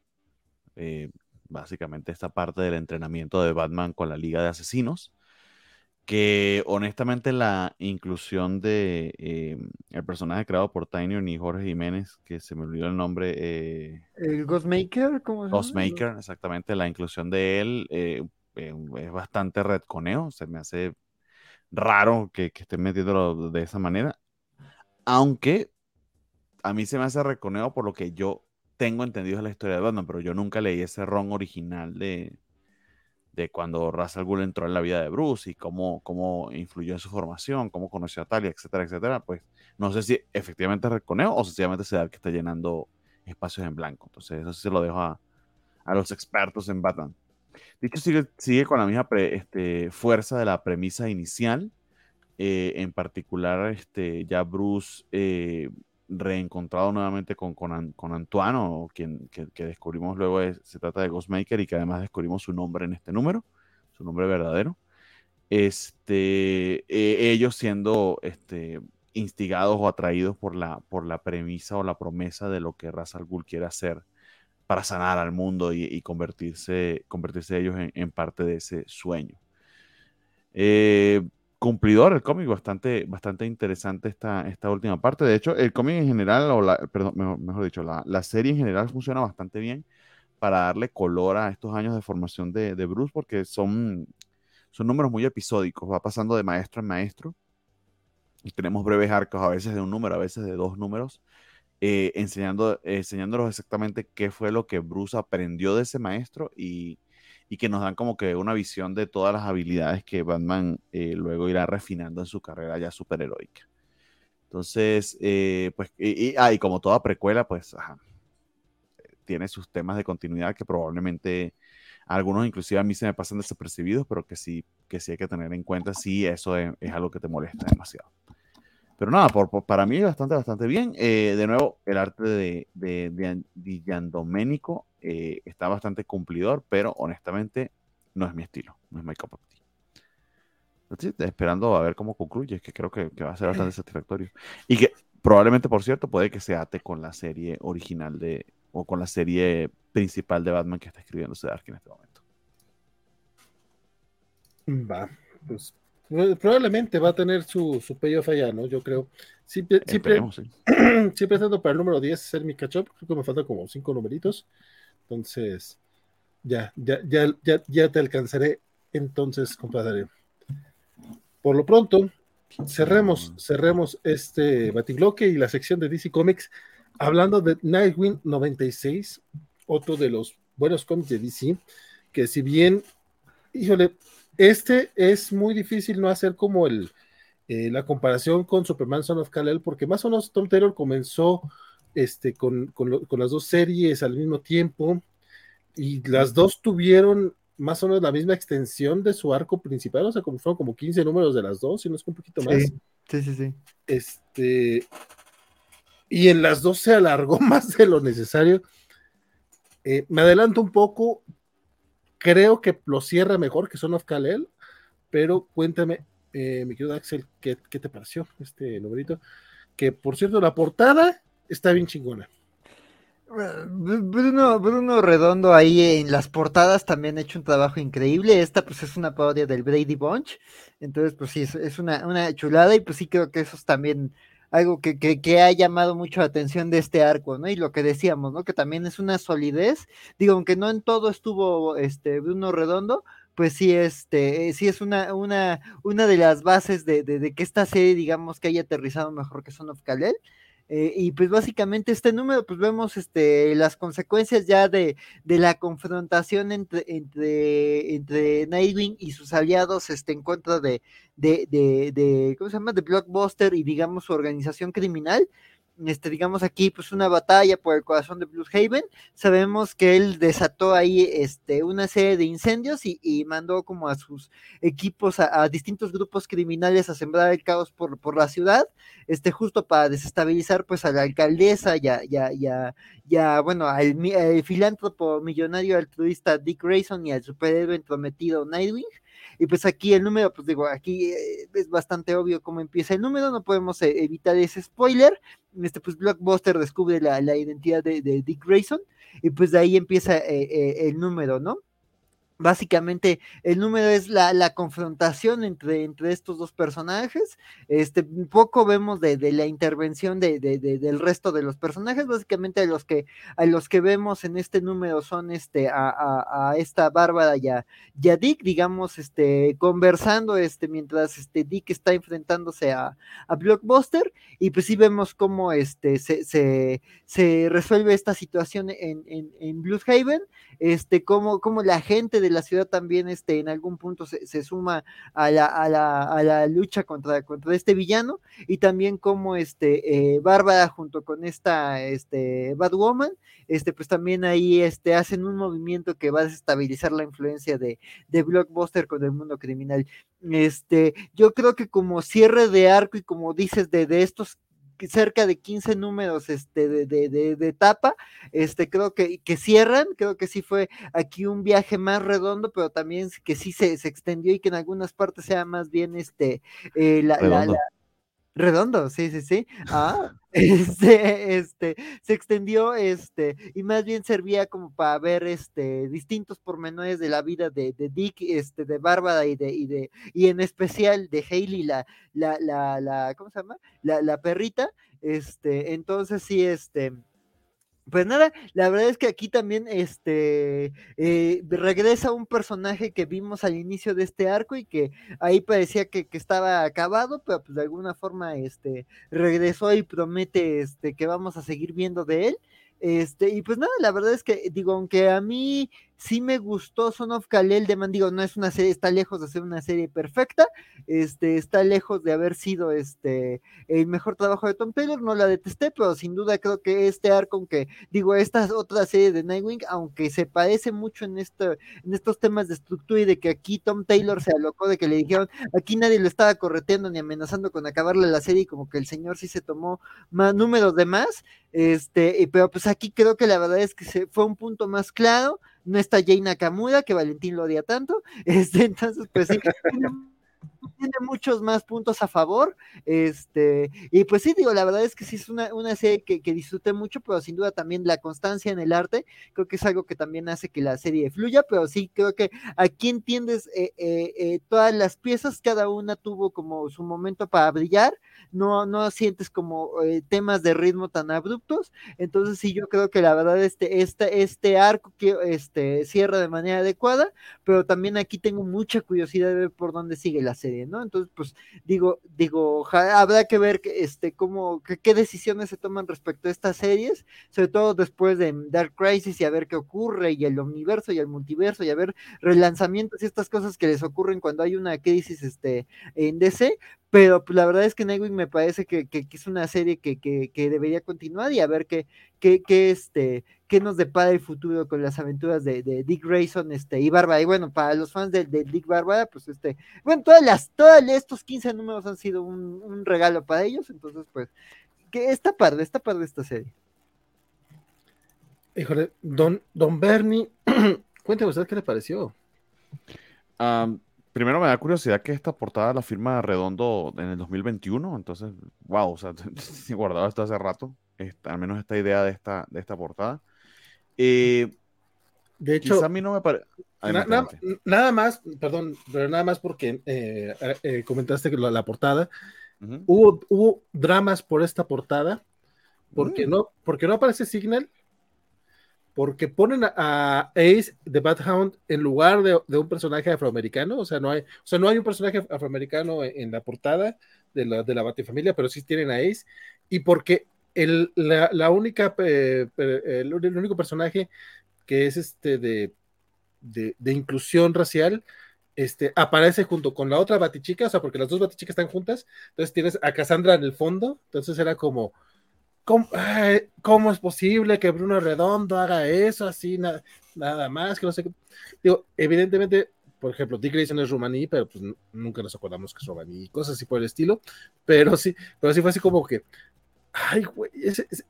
Eh, básicamente esta parte del entrenamiento de Batman con la Liga de Asesinos. que honestamente la inclusión de eh, el personaje creado por Tynion y Jorge Jiménez, que se me olvidó el nombre. Eh, el Ghostmaker, ¿cómo se llama? Ghostmaker, exactamente, la inclusión de él eh, es bastante redconeo, se me hace raro que, que estén metiéndolo de esa manera, aunque a mí se me hace reconeo por lo que yo tengo entendido de la historia de Batman, pero yo nunca leí ese ron original de, de cuando Ra's al Ghul entró en la vida de Bruce y cómo, cómo influyó en su formación, cómo conoció a Talia, etcétera, etcétera, pues no sé si efectivamente reconeo o sencillamente se da que está llenando espacios en blanco. Entonces, eso sí se lo dejo a, a los expertos en Batman. Dicho, sigue, sigue con la misma este, fuerza de la premisa inicial. Eh, en particular, este, ya Bruce eh, reencontrado nuevamente con, con, con Antoine, quien que, descubrimos luego se trata de Ghostmaker y que además descubrimos su nombre en este número, su nombre verdadero. Este, e, ellos siendo este, instigados o atraídos por la, por la premisa o la promesa de lo que Ra's al Ghul quiere hacer para sanar al mundo y, convertirse, convertirse ellos en, parte de ese sueño. Eh, cumplidor el cómic, bastante, bastante interesante esta, esta última parte. De hecho, el cómic en general, o la, perdón, mejor, dicho, la, la, serie en general funciona bastante bien para darle color a estos años de formación de, de, Bruce, porque son, son números muy episódicos, va pasando de maestro en maestro. Y tenemos breves arcos, a veces de un número, a veces de dos números, eh, enseñando, enseñándolos exactamente qué fue lo que Bruce aprendió de ese maestro y, y que nos dan como que una visión de todas las habilidades que Batman eh, luego irá refinando en su carrera ya superheroica. Entonces, eh, pues, y, ah, y, como toda precuela, pues, tiene sus temas de continuidad que probablemente algunos inclusive a mí se me pasan desapercibidos, pero que sí, que sí hay que tener en cuenta si eso es, algo que te molesta demasiado. Pero nada, por, para mí bastante, bastante bien. Eh, de nuevo, el arte de, de, de, de eh, está bastante cumplidor, pero honestamente no es mi estilo, no es mi cup of esperando a ver cómo concluye, que creo que, va a ser bastante satisfactorio. Y que probablemente, por cierto, puede que se ate con la serie original de, o con la serie principal de Batman que está escribiendo Dark en este momento. Va, pues probablemente va a tener su, su payoff allá, ¿no? Yo creo. Siempre, siempre, siempre estando para el número 10 ser mi catch-up, creo que me faltan como cinco numeritos. Entonces, ya, ya, ya, ya, ya te alcanzaré. Entonces, compadre. Por lo pronto, cerremos, cerremos este batibloque y la sección de DC Comics hablando de Nightwing 96, otro de los buenos cómics de DC, que si bien, híjole, este es muy difícil no hacer como el, eh, la comparación con Superman Son of Kal-El, porque más o menos Tom Taylor comenzó este, con, con, con, las dos series al mismo tiempo, y las dos tuvieron más o menos la misma extensión de su arco principal, o sea, como fueron como 15 números de las dos, si no es un poquito más. Sí, sí, sí. Este, y en las dos se alargó más de lo necesario. Eh, me adelanto un poco, creo que lo cierra mejor que Son of Kalel, pero cuéntame, eh, mi querido Axel, ¿qué, ¿qué, te pareció este numerito? Que por cierto, la portada está bien chingona. Bruno, Bruno Redondo ahí en las portadas también ha hecho un trabajo increíble. Esta pues es una parodia del Brady Bunch. Entonces pues sí, es, una, una, chulada y pues sí creo que eso es también algo que, que, ha llamado mucho la atención de este arco, ¿no? Y lo que decíamos, ¿no? Que también es una solidez. Digo, aunque no en todo estuvo este Bruno Redondo, pues sí, este, sí es una, una, una de las bases de, de, de que esta serie, digamos, que haya aterrizado mejor que Son of Kalel. Eh, y pues básicamente este número, pues vemos este, las consecuencias ya de, de la confrontación entre, entre, entre Nightwing y sus aliados este, en contra de, de, de, de, ¿cómo se llama? De Blockbuster y digamos su organización criminal este, digamos aquí, pues una batalla por el corazón de Haven Sabemos que él desató ahí este, una serie de incendios y, mandó como a sus equipos, a, distintos grupos criminales a sembrar el caos por, por la ciudad, este, justo para desestabilizar pues a la alcaldesa ya, ya, ya, ya, bueno, al, al filántropo millonario altruista Dick Grayson y al superhéroe prometido Nightwing. Y pues aquí el número, pues digo, aquí eh, es bastante obvio cómo empieza el número, no podemos eh, evitar ese spoiler. Este, pues Blockbuster descubre la, identidad de, Dick Grayson y pues de ahí empieza eh, el número, ¿no? Básicamente el número es la, la confrontación entre, entre, estos dos personajes. Este, poco vemos de, de la intervención de, del resto de los personajes. Básicamente a los que, a los que vemos en este número son este, a, a, esta Bárbara y a, Dick, digamos, este, conversando este, mientras este, Dick está enfrentándose a, Blockbuster. Y pues sí vemos cómo este, se, se, se resuelve esta situación en, en, en Haven, este, cómo, cómo la gente de la ciudad también este, en algún punto se, suma a la, a, la, a la, lucha contra, contra este villano y también como este, eh, Bárbara junto con esta este, Batwoman, este, pues también ahí este, hacen un movimiento que va a desestabilizar la influencia de, de Blockbuster con el mundo criminal. Este, yo creo que como cierre de arco y como dices de, de estos cerca de 15 números este, de, de, de, etapa, este, creo que, que cierran, creo que sí fue aquí un viaje más redondo, pero también que sí se, se extendió y que en algunas partes sea más bien este, eh, la, la, Redondo, sí, sí, sí. Ah, este, este, se extendió, este, y más bien servía como para ver, este, distintos pormenores de la vida de, de Dick, este, de Bárbara y de, y de, y en especial de Hailey, la, la, la, la, ¿cómo se llama? La, la perrita, este, entonces sí, este, pues nada, la verdad es que aquí también este eh, regresa un personaje que vimos al inicio de este arco y que ahí parecía que, que, estaba acabado, pero pues de alguna forma este regresó y promete este que vamos a seguir viendo de él. Este, y pues nada, la verdad es que digo, aunque a mí sí me gustó Son of Kalel de digo, no es una serie, está lejos de ser una serie perfecta, este, está lejos de haber sido este, el mejor trabajo de Tom Taylor, no la detesté, pero sin duda creo que este arco, aunque digo, esta otra serie de Nightwing, aunque se parece mucho en, esto, en estos temas de estructura y de que aquí Tom Taylor se alocó de que le dijeron, aquí nadie lo estaba correteando ni amenazando con acabarle la serie, como que el señor sí se tomó más números de más, este, pero pues aquí creo que la verdad es que se, fue un punto más claro, no está Jane Nakamura, que Valentín lo odia tanto, este, entonces pues sí, tiene muchos más puntos a favor. Este, y pues sí, digo, la verdad es que sí es una, una serie que, que, disfruté mucho, pero sin duda también la constancia en el arte, creo que es algo que también hace que la serie fluya, pero sí creo que aquí entiendes eh, eh, eh, todas las piezas, cada una tuvo como su momento para brillar, no, no sientes como temas de ritmo tan abruptos, entonces sí, yo creo que la verdad este, este, este arco que este, cierra de manera adecuada, pero también aquí tengo mucha curiosidad de ver por dónde sigue la serie, ¿no? Entonces, pues digo, digo, habrá que ver este, cómo, qué decisiones se toman respecto a estas series, sobre todo después de Dark Crisis y a ver qué ocurre, y el universo y el multiverso, y a ver relanzamientos y estas cosas que les ocurren cuando hay una crisis este, en DC, pero pues, la verdad es que Nightwing me parece que, que, es una serie que, que, debería continuar y a ver qué, qué, qué, este, qué nos depara el futuro con las aventuras de, de, Dick Grayson este, y Bárbara. Y bueno, para los fans de, de, Dick Bárbara, pues este, bueno, todas las, todos estos 15 números han sido un, un regalo para ellos, entonces pues, que está padre, está padre esta serie. Híjole, don, don Bernie, cuénteme usted qué le pareció. Um, primero me da curiosidad que esta portada la firma Redondo en el 2021, entonces, wow, o sea, guardado esto hace rato, al menos esta idea de esta, de esta portada. Eh, de hecho, a mí no me parece... nada más, perdón, pero nada más porque eh, eh, comentaste que la, portada, hubo, hubo dramas por esta portada, porque, mm. no, porque no aparece Signal, porque ponen a, Ace de Hound en lugar de, un personaje afroamericano, o sea, no hay, o sea, no hay un personaje afroamericano en, la portada de la, de la Batifamilia, pero sí tienen a Ace, y porque el, la, única, el, único personaje que es este de, de, inclusión racial, este, aparece junto con la otra Batichica, o sea, porque las dos Batichicas están juntas, entonces tienes a Cassandra en el fondo, entonces era como, ¿Cómo, es posible que Bruno Redondo haga eso así, nada más? Que no sé Digo, evidentemente, por ejemplo, Dick Grayson es rumaní, pero pues nunca nos acordamos que es rumaní, cosas así por el estilo. Pero sí, pero sí fue así como que, ay, güey,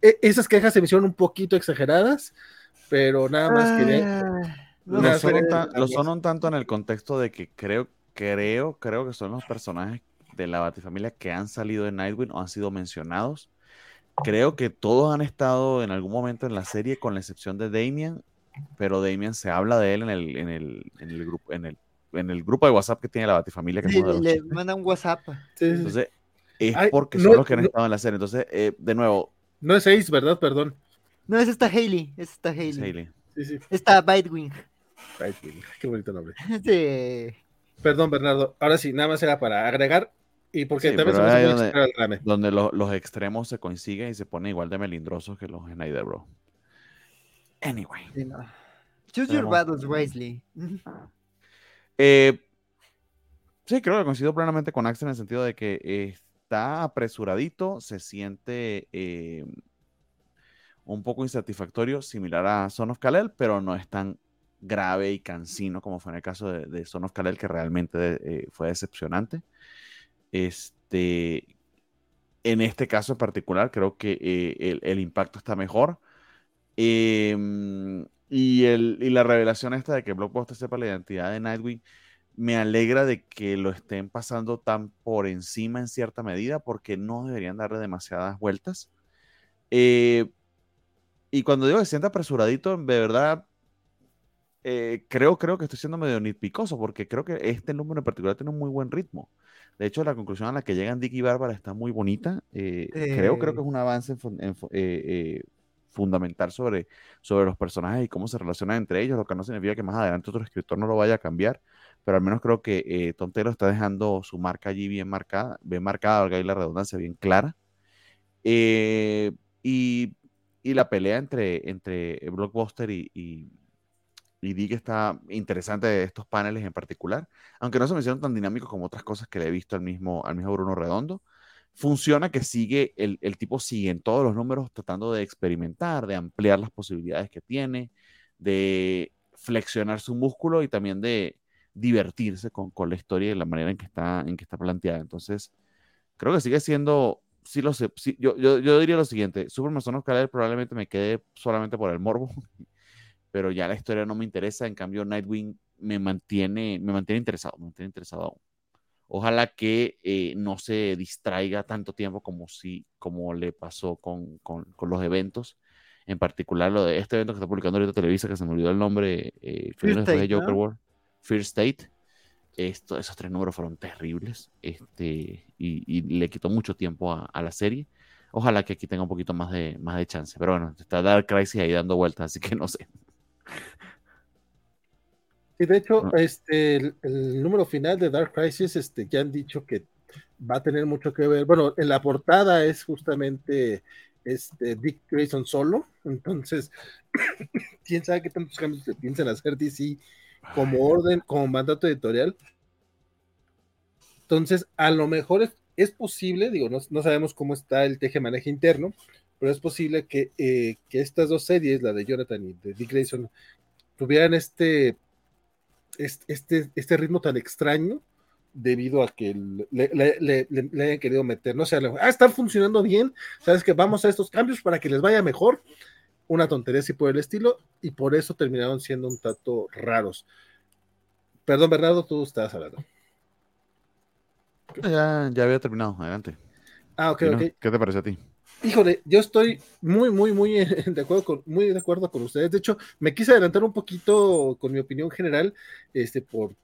e, esas quejas se me hicieron un poquito exageradas, pero nada más quería. Ah, lo, son, lo son un tanto en el contexto de que creo, creo, creo que son los personajes de la Batifamilia que han salido de Nightwing o han sido mencionados creo que todos han estado en algún momento en la serie, con la excepción de Damian, pero Damian se habla de él en el, en el, en el grupo, en el, en el grupo de WhatsApp que tiene la Batifamilia. Que le manda un WhatsApp. Entonces, es porque son los que han estado en la serie. Entonces, eh, de nuevo. No es Ace, ¿verdad? Perdón. No, es esta Hailey. Es esta Hailey. Hailey. Sí, sí. Esta Bitewing. Bitewing. Qué bonito nombre. Sí. Perdón, Bernardo. Ahora sí, nada más era para agregar. Y porque también se me donde, donde los, extremos se coinciden y se ponen igual de melindrosos que los Snyder, bro. Anyway. Choose your battles wisely. Eh, sí, creo que coincido plenamente con Axel en el sentido de que está apresuradito, se siente eh, un poco insatisfactorio, similar a Son of Kalel, pero no es tan grave y cansino como fue en el caso de, Son of Kalel, que realmente eh, fue decepcionante. Este, en este caso en particular, creo que eh, el, impacto está mejor. Em, y, el, y la revelación esta de que Blockbuster sepa la identidad de Nightwing me alegra de que lo estén pasando tan por encima en cierta medida porque no deberían darle demasiadas vueltas. Eh, y cuando digo que sienta apresuradito, de verdad, eh, creo, creo que estoy siendo medio nitpicoso porque creo que este número en particular tiene un muy buen ritmo. De hecho, la conclusión a la que llegan Dick y Bárbara está muy bonita. Eh, creo, creo que es un avance fundamental sobre, sobre los personajes y cómo se relacionan entre ellos, lo que no significa que más adelante otro escritor no lo vaya a cambiar pero al menos creo que eh, Tontero está dejando su marca allí bien marcada, bien marcada, valga la redundancia, bien clara. Eh, y, y, la pelea entre, entre Blockbuster y, y, y está interesante de estos paneles en particular, aunque no se me hicieron tan dinámicos como otras cosas que le he visto al mismo, al mismo Bruno Redondo. Funciona que sigue, el, el tipo sigue en todos los números tratando de experimentar, de ampliar las posibilidades que tiene, de flexionar su músculo y también de, divertirse con, con, la historia y la manera en que está, en que está planteada. Entonces, creo que sigue siendo, sí lo sé, yo, yo, yo, diría lo siguiente, Superman Son of probablemente me quede solamente por el morbo, pero ya la historia no me interesa, en cambio Nightwing me mantiene, me mantiene interesado, me mantiene interesado aún. Ojalá que eh, no se distraiga tanto tiempo como, si, como le pasó con, con, con, los eventos. En particular, lo de este evento que está publicando ahorita Televisa, que se me olvidó el nombre, eh, de Joker World. First State. Esto, esos tres números fueron terribles este, y, le quitó mucho tiempo a, la serie. Ojalá que aquí tenga un poquito más de, más de chance. Pero bueno, está Dark Crisis ahí dando vueltas, así que no sé. Y de hecho, este, el, número final de Dark Crisis, este, ya han dicho que va a tener mucho que ver. Bueno, en la portada es justamente este, Dick Grayson solo. Entonces, quién sabe qué tantos cambios se piensan hacer DC como orden, como mandato editorial. Entonces, a lo mejor es, posible, digo, no, sabemos cómo está el teje maneje interno, pero es posible que, eh, que, estas dos series, la de Jonathan y de Dick Grayson, tuvieran este, este, este ritmo tan extraño debido a que le, hayan querido meter, no sé, ah, están funcionando bien, sabes que vamos a estos cambios para que les vaya mejor, una tontería así por el estilo, y por eso terminaron siendo un tanto raros. Perdón, Bernardo, tú estabas hablando. Ya, ya había terminado, adelante. Ah, ok, ok. ¿Qué te parece a ti? Híjole, yo estoy muy, muy, muy de acuerdo con, muy de acuerdo con ustedes. De hecho, me quise adelantar un poquito con mi opinión general, este, por,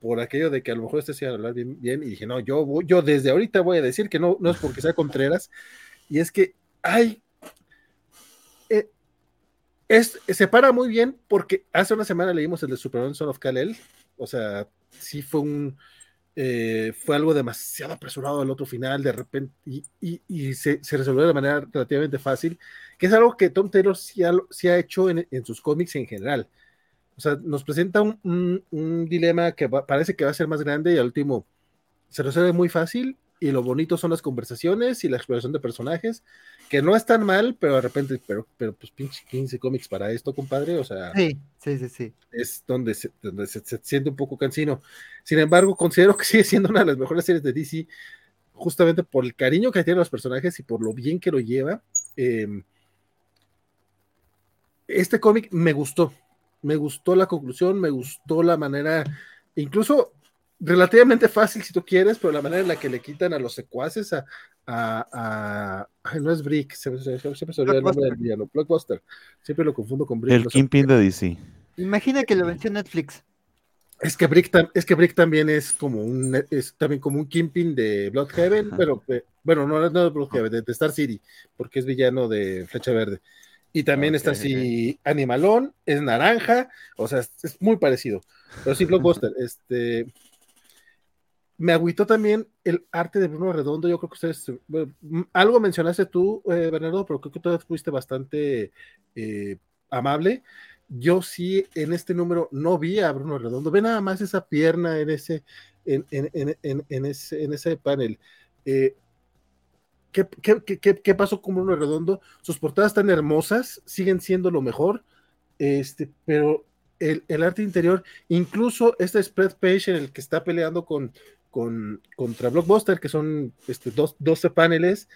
por aquello de que a lo mejor este se iba a hablar bien, y dije, no, yo, yo desde ahorita voy a decir que no, no es porque sea Contreras, y es que hay es, se para muy bien porque hace una semana leímos el de Superman Son of Kal-El, o sea, sí fue un eh, fue algo demasiado apresurado el otro final de repente y, se, resolvió de manera relativamente fácil, que es algo que Tom Taylor sí ha, hecho en, sus cómics en general. O sea, nos presenta un, dilema que parece que va a ser más grande y al último se resuelve muy fácil y lo bonito son las conversaciones y la exploración de personajes, que no es tan mal, pero de repente, pero, pero pues pinche 15 cómics para esto, compadre, o sea. Sí, sí, sí, sí. Es donde se, donde se, siente un poco cansino. Sin embargo, considero que sigue siendo una de las mejores series de DC, justamente por el cariño que tiene los personajes y por lo bien que lo lleva. Em, este cómic me gustó, me gustó la conclusión, me gustó la manera, incluso relativamente fácil si tú quieres, pero la manera en la que le quitan a los secuaces a, a, no es Brick, siempre se, olvida el nombre del villano, Blockbuster, siempre lo confundo con Brick. El Kingpin de DC. Imagina que lo venció Netflix. Es que Brick, es que Brick también es como un es también como un Kingpin de Bloodhaven, pero eh, bueno, no, no de Bloodhaven, de, Star City, porque es villano de Flecha Verde. Y también está así Animalón, es naranja, o sea, es, muy parecido. Pero sí, Blockbuster, este me agüitó también el arte de Bruno Redondo. Yo creo que ustedes, algo mencionaste tú, eh, Bernardo, pero creo que tú fuiste bastante eh, amable yo sí en este número no vi a Bruno Redondo, ve nada más esa pierna en ese, en, ese, en ese panel. Eh, ¿qué, pasó con Bruno Redondo? Sus portadas tan hermosas, siguen siendo lo mejor, este, pero el, arte interior, incluso este spread page en el que está peleando con, con contra Blockbuster, que son este, dos, 12 paneles,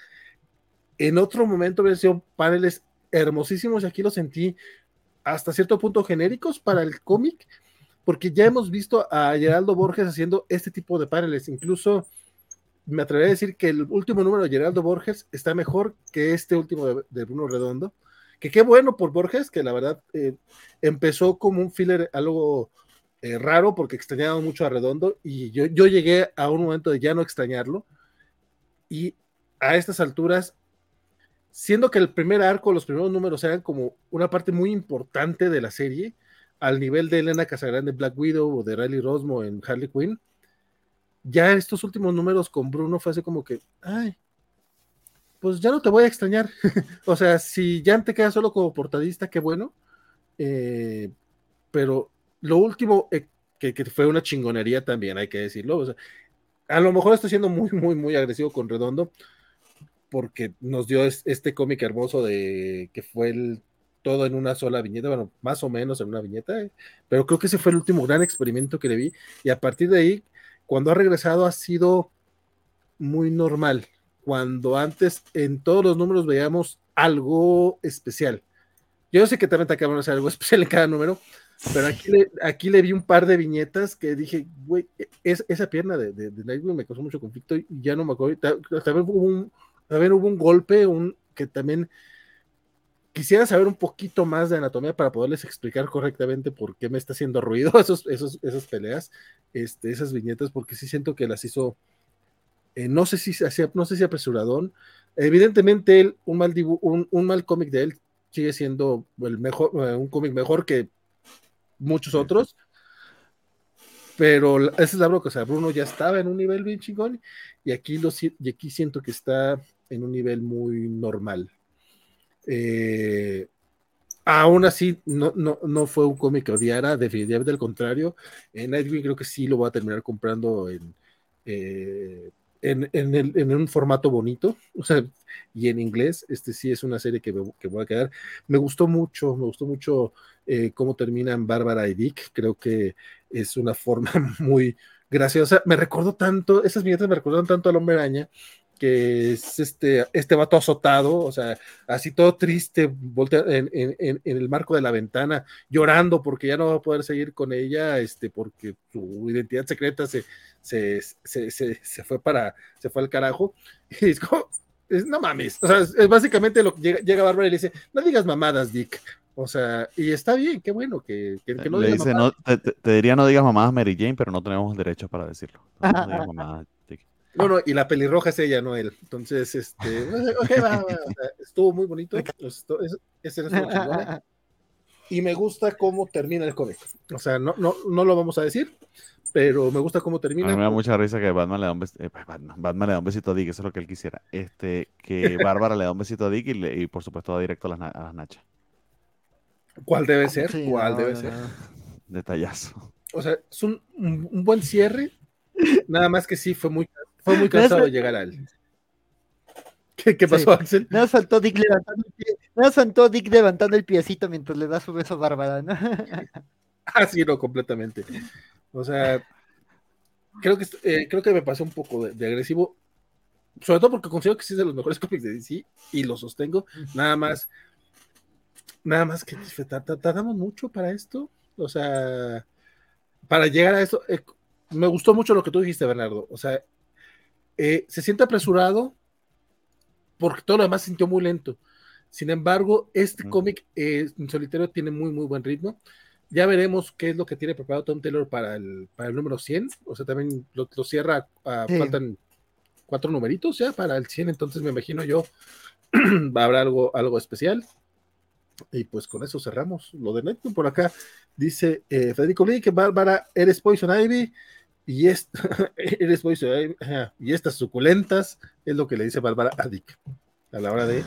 en otro momento venció paneles hermosísimos y aquí lo sentí hasta cierto punto genéricos para el cómic, porque ya hemos visto a Geraldo Borges haciendo este tipo de paneles. Incluso me atrevería a decir que el último número de Geraldo Borges está mejor que este último de, Bruno Redondo. Que qué bueno por Borges, que la verdad eh, empezó como un filler algo eh, raro porque extrañaba mucho a Redondo y yo, yo llegué a un momento de ya no extrañarlo. Y a estas alturas siendo que el primer arco, los primeros números eran como una parte muy importante de la serie, al nivel de Elena Casagrande Black Widow o de Riley Rosmo en Harley Quinn, ya estos últimos números con Bruno fue así como que, ay, pues ya no te voy a extrañar. o sea, si ya te quedas solo como portadista, qué bueno. Eh, pero lo último, eh, que, fue una chingonería también, hay que decirlo. a lo mejor estoy siendo muy, muy, muy agresivo con Redondo, porque nos dio este cómic hermoso de que fue el todo en una sola viñeta, bueno, más o menos en una viñeta, eh, pero creo que ese fue el último gran experimento que le vi y a partir de ahí, cuando ha regresado ha sido muy normal, cuando antes en todos los números veíamos algo especial. Yo sé que también te acaban de hacer algo especial en cada número, pero aquí le, aquí le vi un par de viñetas que dije, güey, es, esa pierna de, de, Nightwing me causó mucho conflicto y ya no me acuerdo. También hubo un, también hubo un golpe, un que también quisiera saber un poquito más de anatomía para poderles explicar correctamente por qué me está haciendo ruido esos, esos, esas peleas, este, esas viñetas, porque sí siento que las hizo, eh, no sé si no sé si apresuradón. Evidentemente, él, un mal un, un, mal cómic de él sigue siendo el mejor, eh, un cómic mejor que muchos otros. Pero esa es la bronca, o sea, Bruno ya estaba en un nivel bien chingón y aquí, lo, y aquí siento que está en un nivel muy normal. Eh, aún así, no, no, no, fue un cómic que odiara, definitivamente al contrario. En Nightwing creo que sí lo voy a terminar comprando en, eh, en, en, un formato bonito, o sea, y en inglés. Este sí es una serie que, que voy a quedar. Me gustó mucho, me gustó mucho eh, cómo terminan Bárbara y Dick. Creo que es una forma muy graciosa. Me recordó tanto, esas viñetas me recordaron tanto al hombre araña que es este, este vato azotado, o sea, así todo triste, en, en, el marco de la ventana, llorando porque ya no va a poder seguir con ella, este, porque su identidad secreta se, se, se, se fue para, se fue al carajo. Y es como, no mames, o sea, es básicamente lo que llega, llega Bárbara y le dice, no digas mamadas, Dick. O sea, y está bien, qué bueno que, que, no Le dice, no, te, diría no digas mamadas Mary Jane, pero no tenemos derecho para decirlo. No, digas mamadas, no, y la pelirroja es ella, no él. Entonces, este, estuvo muy bonito. y me gusta cómo termina el cómic. O sea, no, no, no lo vamos a decir, pero me gusta cómo termina. A mí me da mucha risa que Batman le da un besito, eh, pues, Batman, le da un besito a Dick, eso es lo que él quisiera. Este, que Bárbara le da un besito a Dick y, por supuesto va directo a las, a las nachas. ¿Cuál debe ser? ¿Cuál debe ser? Detallazo. O sea, es un, un, buen cierre. Nada más que sí, fue muy, fue muy cansado llegar a él. ¿Qué, qué pasó, Axel? Nada faltó Dick levantando el pie. Nada Dick levantando el piecito mientras le da su beso a Bárbara, ¿no? ah, sí, no, completamente. O sea, creo que, eh, creo que me pasó un poco de, agresivo. Sobre todo porque considero que sí es de los mejores cómics de DC y lo sostengo. Nada más Nada más que tardamos mucho para esto. O sea, para llegar a eso, eh, me gustó mucho lo que tú dijiste, Bernardo. O sea, eh, se siente apresurado porque todo lo demás se sintió muy lento. Sin embargo, este cómic eh, en solitario tiene muy, muy buen ritmo. Ya veremos qué es lo que tiene preparado Tom Taylor para el, para el número 100. O sea, también lo, cierra, faltan cuatro numeritos ya para el 100, entonces me imagino yo va a haber algo, algo especial. Y pues con eso cerramos lo de Netflix. Por acá dice eh, Federico Lee que Bárbara, eres Poison Ivy y, es, eres y estas suculentas es lo que le dice Bárbara a Dick a la hora de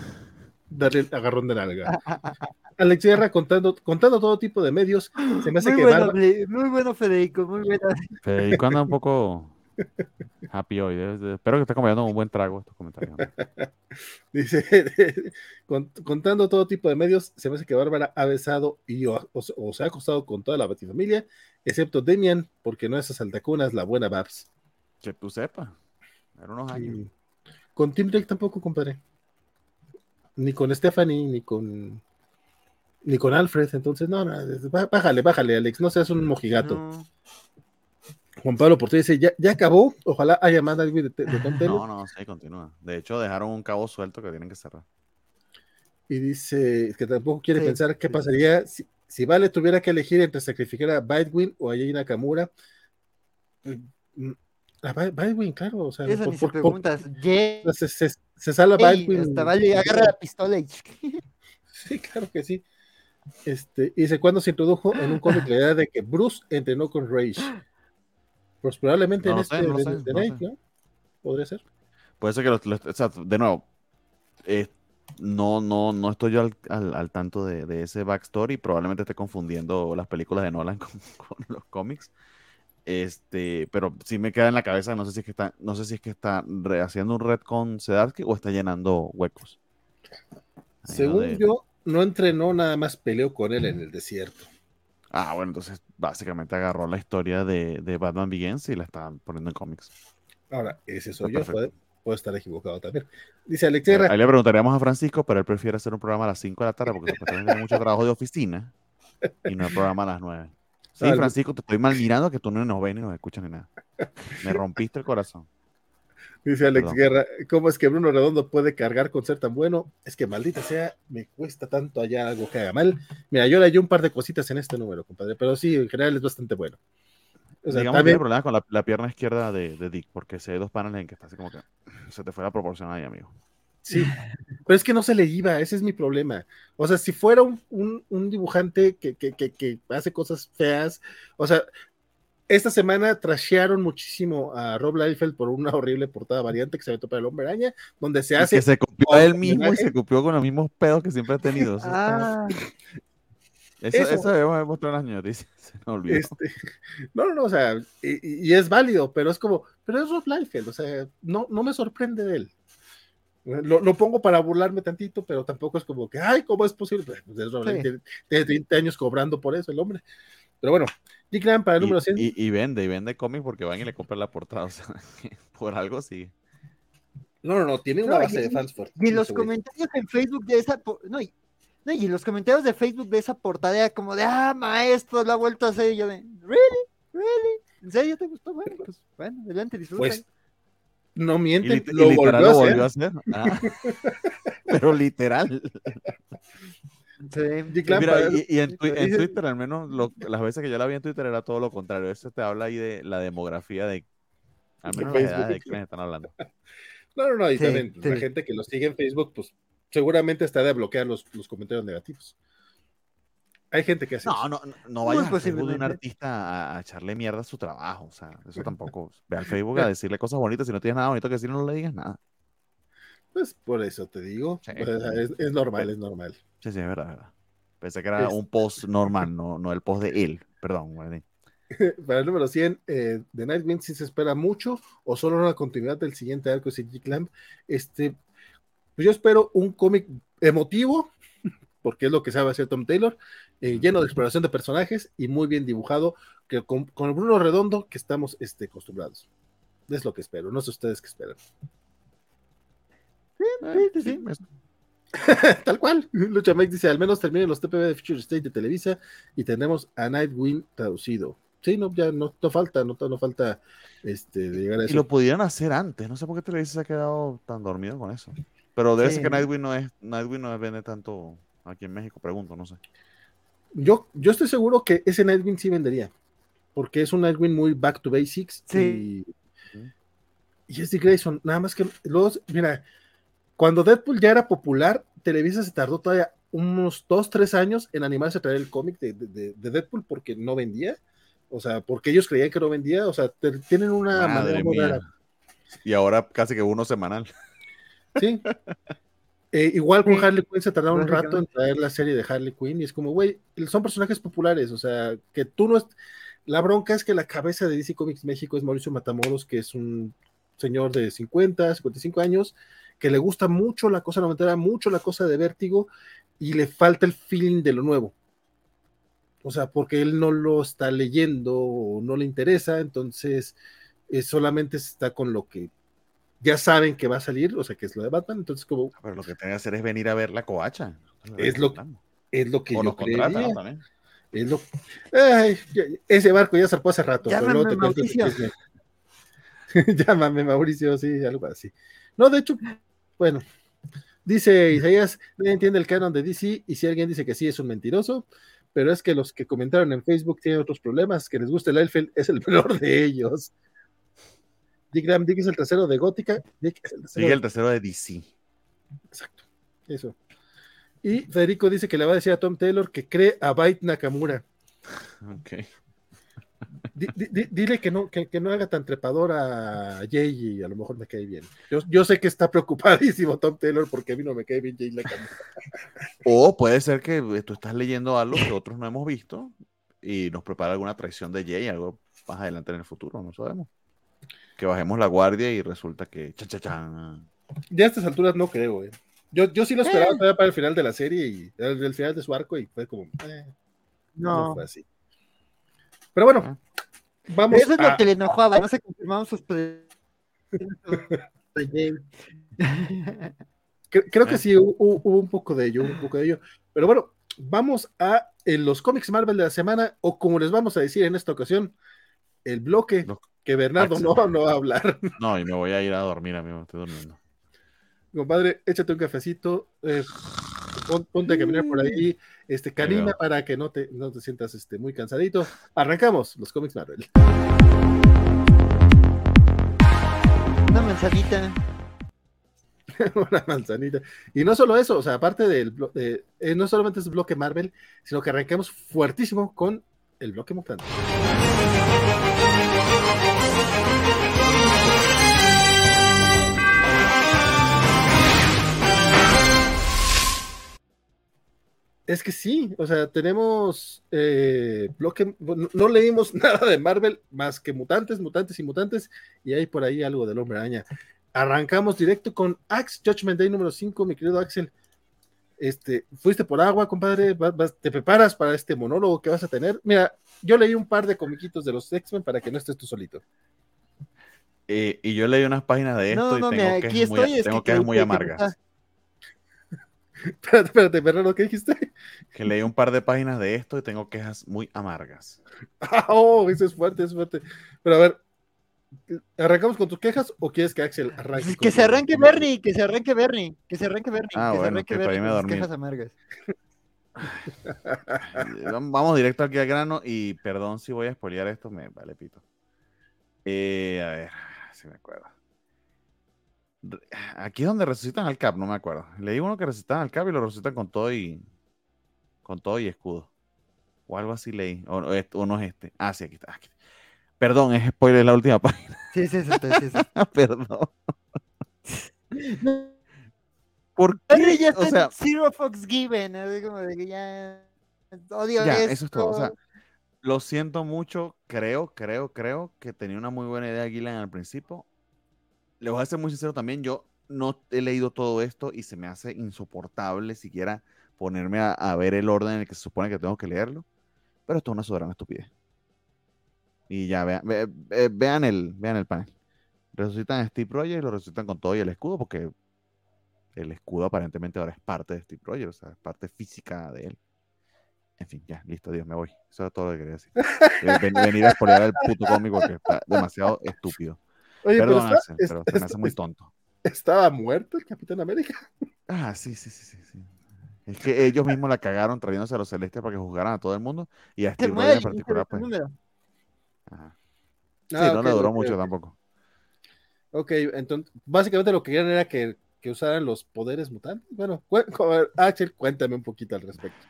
darle el agarrón de nalga. Alex Guerra contando, contando todo tipo de medios. Se me hace muy que bueno, Muy bueno, Federico, muy bueno. Federico anda un poco happy hoy. espero que esté comiendo un buen trago estos comentarios. Dice, contando todo tipo de medios, se me hace que Bárbara ha besado y o, se ha acostado con toda la Batifamilia, excepto Demian, porque no es a Saltacunas la buena Babs. Que tú sepas. Era unos años. Con Tim Drake tampoco, compadre. Ni con Stephanie, ni con ni con Alfred, entonces no, no, bájale, bájale, Alex, no seas un mojigato. Juan Pablo Portillo dice, ¿ya, ya acabó, ojalá haya más de, de, de No, no, sí, continúa. De hecho, dejaron un cabo suelto que tienen que cerrar. Y dice que tampoco quiere pensar qué pasaría si, si, Vale tuviera que elegir entre sacrificar a Bitewin o a Jay Nakamura. Mm, a Bitewin, claro, o sea, Eso por, ni por, se preguntas. Por, se, se, se, sale Bitewin. Hasta Vale agarra la pistola y... Sí, claro que sí. Este, y dice, cuando se introdujo en un cómic la idea de que Bruce entrenó con Rage. Pues probablemente en este de, no Podría ser. Puede ser que los, de nuevo, eh, no, no, no estoy yo al, al, tanto de, de, ese backstory. Probablemente esté confundiendo las películas de Nolan con, con, los cómics. Este, pero sí me queda en la cabeza, no sé si es que está, no sé si es que está haciendo un red con Sedarsky o está llenando huecos. Según yo, no entrenó, nada más peleó con él en el desierto. Ah, bueno, entonces básicamente agarró la historia de, de Batman Begins y la está poniendo en cómics. Ahora, ese soy yo, puede, estar equivocado también. Dice Alex Ahí le preguntaríamos a Francisco, pero él prefiere hacer un programa a las 5 de la tarde porque tiene mucho trabajo de oficina y no el programa a las 9. Sí, Francisco, te estoy mal mirando que tú no nos ves ni nos escuchas ni nada. Me rompiste el corazón. Dice Alex Guerra, ¿cómo es que Bruno Redondo puede cargar con ser tan bueno? Es que maldita sea, me cuesta tanto allá algo que haga mal. Mira, yo le un par de cositas en este número, compadre, pero sí, en general es bastante bueno. O sea, Digamos también... problema con la, pierna izquierda de, Dick, porque se hay dos paneles en que está así como que se te fue la proporción ahí, amigo. Sí, pero es que no se le iba, ese es mi problema. O sea, si fuera un, un, dibujante que, que, que, que, hace cosas feas, o sea, esta semana trashearon muchísimo a Rob Liefeld por una horrible portada variante que se aventó para el hombre araña, donde se hace. que se copió a él mismo y se copió con los mismos pedos que siempre ha tenido. Eso, ah. eso, eso, debemos mostrar las noticias. Se me olvidó. Este, no, no, no, o sea, y, y, es válido, pero es como, pero es Rob Liefeld, o sea, no, no me sorprende de él. Lo, lo, pongo para burlarme tantito, pero tampoco es como que, ay, ¿cómo es posible? Pues es Rob sí. tiene, tiene 30 años cobrando por eso el hombre. Pero bueno, Dick para el número 100. Y, y, vende, y vende cómics porque van y le compran la portada. O sea, por algo sí. No, no, no, tiene una base de fans fuerte. Y los comentarios en Facebook de esa. No, y, no, y los comentarios de Facebook de esa portada era como de, ah, maestro, la ha vuelto a hacer. Y yo de, ¿really? ¿really? ¿En serio te gustó? Bueno, pues bueno, adelante, disfruta. Pues, no mienten, lo, volvió, lo volvió a hacer. Ah. pero literal. y, en, Twitter, al menos las veces que yo la vi en Twitter era todo lo contrario. Eso te habla ahí de la demografía de, al menos de, la de quienes están hablando. No, no, no, y también la gente que lo sigue en Facebook, pues seguramente está de bloquear los, los comentarios negativos. Hay gente que hace no, eso. No, no, no vayas a de un artista a, echarle mierda a su trabajo. O sea, eso tampoco. Ve al Facebook a decirle cosas bonitas. Si no tienes nada bonito que decir, no le digas nada. Pues por eso te digo. es, es, normal, es normal. Sí, sí, es verdad, verdad. Pensé que era un post normal, no, no el post de él. Perdón, Para el número 100, eh, de Nightwing si se espera mucho o solo una continuidad del siguiente arco de G Clamp. Este, pues yo espero un cómic emotivo, porque es lo que sabe hacer Tom Taylor, eh, lleno de exploración de personajes y muy bien dibujado, que con, con, el Bruno Redondo que estamos este, acostumbrados. Es lo que espero, no sé ustedes qué esperan. Sí, sí, sí. Tal cual. Lucha Mike dice: al menos terminen los TPB de Future State de Televisa y tenemos a Nightwing traducido. sí, no, ya no, no falta, no, no falta este, de llegar a eso. Y lo pudieran hacer antes, no sé por qué Televisa se ha quedado tan dormido con eso. Pero debe ser que Nightwing no es, Nightwing no vende tanto aquí en México, pregunto, no sé. Yo, yo estoy seguro que ese Nightwing sí vendería, porque es un Nightwing muy back to basics sí. y, y es de Grayson, nada más que luego, mira, cuando Deadpool ya era popular, Televisa se tardó todavía unos dos, tres años en animarse a traer el cómic de, de, de, Deadpool porque no vendía. O sea, porque ellos creían que no vendía. O sea, te, tienen una Madre manera Y ahora casi que uno semanal. Sí. Eh, igual con Harley Quinn se tardaron un rato en traer la serie de Harley Quinn y es como, güey, son personajes populares, o sea, que tú no es... La bronca es que la cabeza de DC Comics México es Mauricio Matamoros, que es un señor de 50, 55 años, que le gusta mucho la cosa noventera, mucho la cosa de vértigo, y le falta el feeling de lo nuevo. O sea, porque él no lo está leyendo o no le interesa, entonces eh, solamente está con lo que ya saben que va a salir, o sea, que es lo de Batman, entonces como... Pero lo que tiene que hacer es venir a ver la coacha. Es lo, es lo que yo creería. Es lo, ay, ese barco ya zarpó hace rato. Llámame Mauricio. Llámame Mauricio, sí, algo así. No, de hecho, bueno, dice Isaías, no entiende el canon de DC y si alguien dice que sí es un mentiroso, pero es que los que comentaron en Facebook tienen otros problemas, que les gusta el Elfeld es el peor de ellos. Dick Graham, Dick es el tercero de Gótica, Dick es el tercero, el tercero de DC. Exacto, eso. Y Federico dice que le va a decir a Tom Taylor que cree a Byte Nakamura. Ok dile que no, que, no haga tan trepador a Jay y a lo mejor me cae bien. Yo, yo, sé que está preocupadísimo Tom Taylor porque a mí no me cae bien Jay la O puede ser que eh, tú estás leyendo algo que otros no hemos visto y nos prepara alguna traición de Jay, algo más adelante en el futuro, no sabemos. Que bajemos la guardia y resulta que cha, cha, cha. Ya a estas alturas no creo, eh. Yo, yo sí lo esperaba eh. para el final de la serie y el, final de su arco y fue como, eh, no. no fue así. Pero bueno, vamos Eso es lo que le enojaba, no se confirmaron sus creo, creo que sí, hubo, un poco de ello, un poco de ello. Pero bueno, vamos a en los cómics Marvel de la semana, o como les vamos a decir en esta ocasión, el bloque que Bernardo no, no, va a hablar. No, y me voy a ir a dormir, amigo, estoy durmiendo. Compadre, échate un cafecito, eh, ponte a caminar por ahí, este, camina para que no te, no te sientas este, muy cansadito. Arrancamos los cómics Marvel. Una manzanita. Una manzanita. Y no solo eso, o sea, aparte del eh, no solamente es el bloque Marvel, sino que arrancamos fuertísimo con el bloque mutante. Es que sí, o sea, tenemos eh, bloque, no, leímos nada de Marvel más que mutantes, mutantes y mutantes, y hay por ahí algo del hombre araña. Arrancamos directo con Axe Judgment Day número 5, mi querido Axel. Este, fuiste por agua, compadre, te preparas para este monólogo que vas a tener. Mira, yo leí un par de comiquitos de los X-Men para que no estés tú solito. Eh, y yo leí unas páginas de esto y tengo, que, es muy, tengo que, es muy amargas. espérate, espérate, ¿qué dijiste? Que leí un par de páginas de esto y tengo quejas muy amargas. oh, eso es fuerte, es fuerte. Pero a ver, ¿arrancamos con tus quejas o quieres que Axel arranque? Que se arranque Bernie, que se arranque Bernie, que se arranque Bernie, ah, que bueno, se arranque que Bernie con quejas amargas. Vamos directo aquí al grano y perdón si voy a spoilear esto, me vale pito. Eh, a ver, si me acuerdo. Aquí es donde resucitan al Cap, no me acuerdo. Leí uno que resucitan al Cap y lo resucitan con todo y con todo y escudo. O algo así leí. O, no es este. Ah, sí, aquí está. Perdón, es spoiler la última página. Sí, sí, sí. sí, sí. Perdón. ¿Por qué? Ya o sea, Zero Fox Given. Como de que ya odio ya, eso es todo. O sea, lo siento mucho. Creo, creo, creo que tenía una muy buena idea Gillian al principio le voy a ser muy sincero también, yo no he leído todo esto y se me hace insoportable siquiera ponerme a, ver el orden en el que se supone que tengo que leerlo. Pero esto es una soberana estupidez. Y ya, vean, vean, el, vean el panel. Resucitan a Steve Rogers y lo resucitan con todo y el escudo, porque el escudo aparentemente ahora es parte de Steve Rogers, o sea, es parte física de él. En fin, ya, listo, Dios, me voy. Eso es todo lo que quería decir. venir a spoilear el puto cómico que está demasiado estúpido. Oye, Perdón, pero, pero me hace muy tonto. ¿Estaba muerto el Capitán América? Ah, sí, sí, sí, sí. sí. Es que ellos mismos la cagaron trayéndose a los celestes para que juzgaran a todo el mundo y a Steve Rogers en particular, pues. Ajá. Sí, ah, no le duró mucho tampoco. Ok, entonces, básicamente lo que querían era que, que usaran los poderes mutantes. Bueno, Axel, cuéntame un poquito al respecto.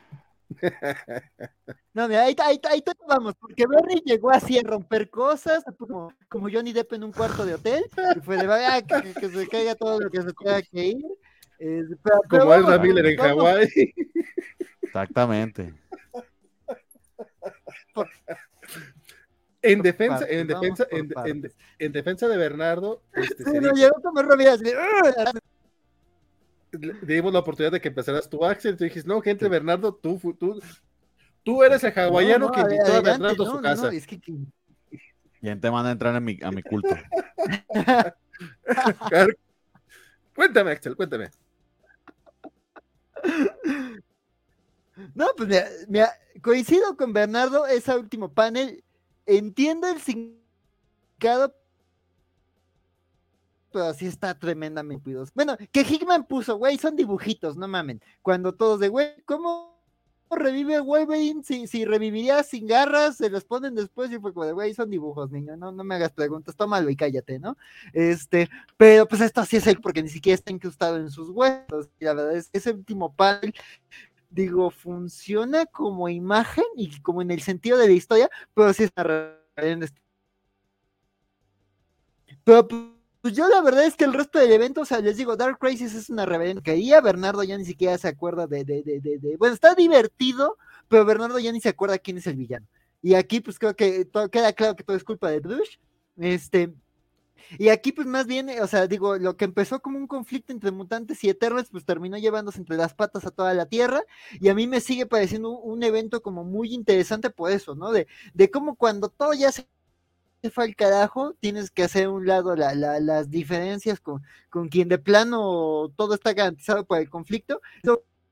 No, mira, ahí, ahí, ahí vamos, porque Berry llegó así a romper cosas, como, como Johnny Depp en un cuarto de hotel, y fue de ah, que, que, se caiga todo lo que se tenga que ir. Eh, como es Miller en Hawái. Exactamente. En defensa, en defensa, en, en, defensa de Bernardo, este, sí, no, llegó como dimos la oportunidad de que empezaras tu Axel, tú dijiste, no, gente, Bernardo, tú, tú, tú eres el hawaiano que invitó a Bernardo a su casa. Es que... ¿Quién te manda a entrar a mi, a mi culto? cuéntame, Axel, cuéntame. No, pues mira, coincido con Bernardo, ese último panel, entiendo el significado, pero así está tremendamente cuidadoso. Bueno, que Hickman puso, güey, son dibujitos, no mamen. Cuando todos de, güey, ¿cómo revive Wolverine? Si, si reviviría sin garras, se los ponen después y fue como de, güey, son dibujos, niño, no, no me hagas preguntas, tómalo y cállate, ¿no? Este, pero pues esto sí es él, porque ni siquiera está incrustado en sus huesos. Y la verdad es ese último panel digo, funciona como imagen y como en el sentido de la historia, pero sí es una Pero pues yo la verdad es que el resto del evento, o sea, les digo, Dark Crisis es una rebelión que ahí a Bernardo ya ni siquiera se acuerda de, de, de, bueno, está divertido, pero Bernardo ya ni se acuerda quién es el villano. Y aquí pues creo que todo, queda claro que todo es culpa de Bruce. Este, y aquí, pues más bien, o sea, digo, lo que empezó como un conflicto entre mutantes y eternos, pues terminó llevándose entre las patas a toda la Tierra. Y a mí me sigue pareciendo un, evento como muy interesante por eso, ¿no? De, de cómo cuando todo ya se fue al carajo, tienes que hacer un lado las diferencias con, con quien de plano todo está garantizado por el conflicto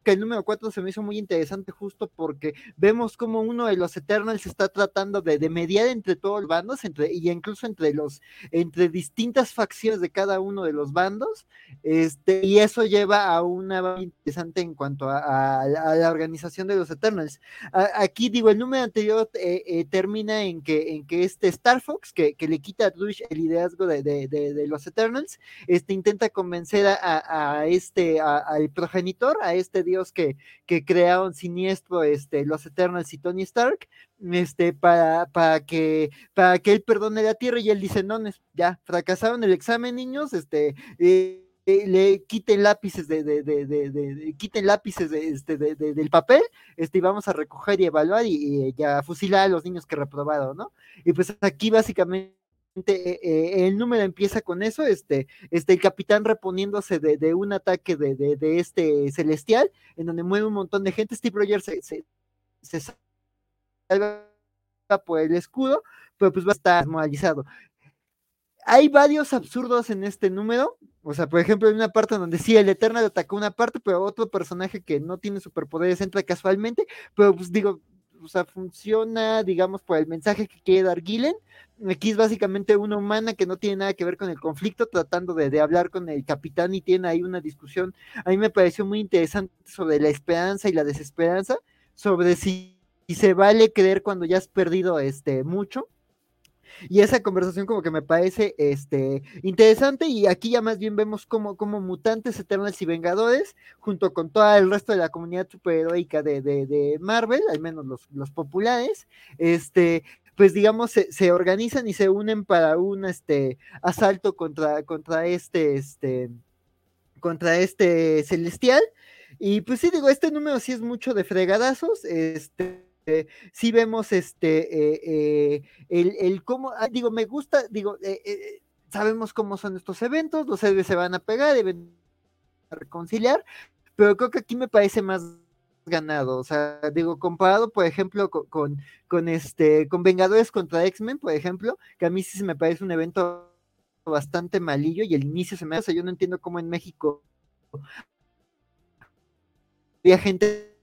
que el número 4 se me hizo muy interesante justo porque vemos como uno de los Eternals está tratando de, mediar entre todos los bandos entre, y incluso entre los entre distintas facciones de cada uno de los bandos este, y eso lleva a una interesante en cuanto a, la organización de los Eternals. aquí digo, el número anterior eh, eh, termina en que, en que este Star Fox, que, le quita a el liderazgo de, los Eternals, este, intenta convencer a, este, al progenitor, a este dios que, que crearon siniestro este, los Eternals y Tony Stark, este, para, para, que, para que él perdone la Tierra y él dice, no, ya, fracasaron el examen, niños, este, eh, eh, le quiten lápices de, de, de, de quiten lápices este, del papel, este, y vamos a recoger y evaluar y, ya fusilar a los niños que reprobaron, ¿no? Y pues aquí básicamente eh, eh, el número empieza con eso, este, este, el capitán reponiéndose de, un ataque de, este celestial, en donde muere un montón de gente, Steve Rogers se, se, salva por el escudo, pero pues va a estar moralizado. Hay varios absurdos en este número, o sea, por ejemplo, hay una parte donde sí, el Eternal atacó una parte, pero otro personaje que no tiene superpoderes entra casualmente, pero pues digo, o sea, funciona, digamos, por el mensaje que quiere dar Gillen. Aquí es básicamente una humana que no tiene nada que ver con el conflicto, tratando de, hablar con el capitán y tiene ahí una discusión. A mí me pareció muy interesante sobre la esperanza y la desesperanza, sobre si, si se vale creer cuando ya has perdido este mucho y esa conversación como que me parece este, interesante y aquí ya más bien vemos como, como mutantes, eternos y vengadores, junto con todo el resto de la comunidad superheroica de, de, Marvel, al menos los, los populares, este, pues digamos, se, organizan y se unen para un este, asalto contra, contra este, este, contra este celestial. Y pues sí, digo, este número sí es mucho de fregadazos, este, eh, sí vemos este eh, eh, el, el, cómo, ah, digo, me gusta, digo, sabemos cómo son estos eventos, los héroes se van a pegar, deben reconciliar, pero creo que aquí me parece más ganado, o sea, digo, comparado, por ejemplo, con, con, este, con Vengadores contra X-Men, por ejemplo, que a mí sí se me parece un evento bastante malillo y el inicio se me hace, yo no entiendo cómo en México había gente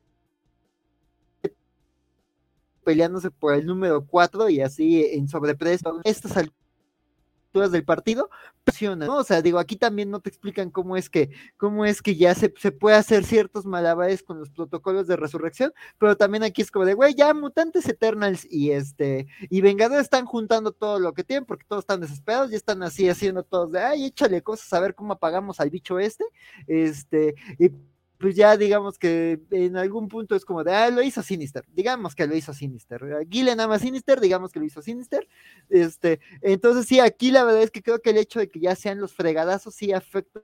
peleándose por el número 4 y así en sobreprecio. Estas del partido, presiona, ¿no? O sea, digo, aquí también no te explican cómo es que, cómo es que ya se, se puede hacer ciertos malabares con los protocolos de resurrección, pero también aquí es como de, güey, ya mutantes Eternals y este, y Vengadores están juntando todo lo que tienen, porque todos están desesperados, y están así haciendo todos de, ay, échale cosas a ver cómo apagamos al bicho este, este, y pues ya digamos que en algún punto es como de, ah, lo hizo Sinister, digamos que lo hizo Sinister, Gillen ama Sinister, digamos que lo hizo Sinister, este, entonces sí, aquí la verdad es que creo que el hecho de que ya sean los fregadazos sí afecta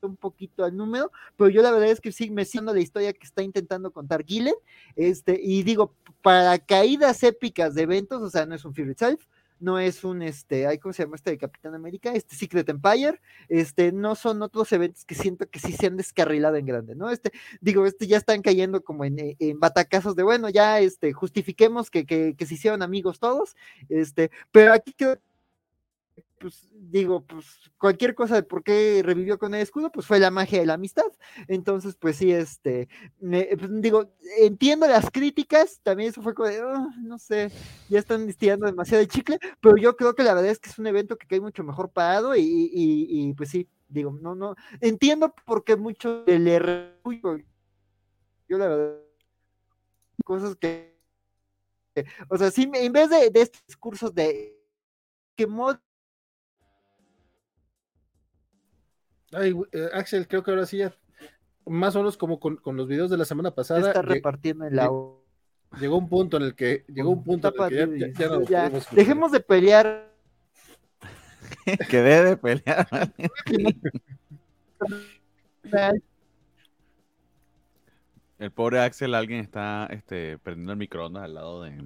un poquito al número, pero yo la verdad es que sí me siento la historia que está intentando contar Gillen, este, y digo, para caídas épicas de eventos, o sea, no es un Fear Itself, no es un, este, ¿cómo se llama este de Capitán América? Este Secret Empire, este, no son otros eventos que siento que sí se han descarrilado en grande, ¿no? Este, digo, este ya están cayendo como en, eh, en batacazos de, bueno, ya, este, justifiquemos que, que, que se hicieron amigos todos, este, pero aquí creo pues digo, pues cualquier cosa de por qué revivió con el escudo, pues fue la magia de la amistad. Entonces, pues sí, este, pues, digo, entiendo las críticas, también eso fue como de, oh, no sé, ya están estirando demasiado el chicle, pero yo creo que la verdad es que es un evento que cae mucho mejor parado y, y, pues sí, digo, no, no, entiendo por qué mucho le yo la verdad, cosas que, o sea, sí, en vez de, de estos discursos de que mod Ay, eh, Axel, creo que ahora sí ya, más o menos como con, los videos de la semana pasada. Está repartiendo el lado. Llegó un punto en el que, llegó un punto en el que ya, Dejemos de pelear. que debe de pelear. el pobre Axel, alguien está este, prendiendo el microondas al lado de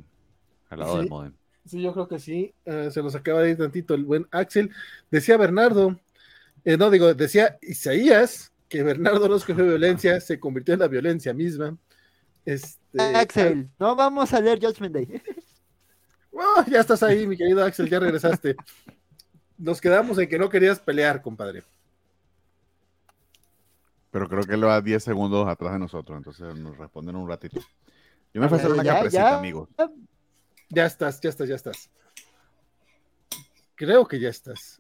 al lado del modem. Sí, yo creo que sí. Eh, se nos acaba de ir tantito el buen Axel. Decía Bernardo, eh, no, digo, decía Isaías que Bernardo no escogió violencia, se convirtió en la violencia misma. Este, Axel, no vamos a leer Judgment Day. Oh, ya estás ahí, mi querido Axel, ya regresaste. Nos quedamos en que no querías pelear, compadre. Pero creo que lo va 10 segundos atrás de nosotros, entonces nos responden un ratito. Yo me voy a hacer una capresita, amigos. Ya estás, ya estás, ya estás. Creo que ya estás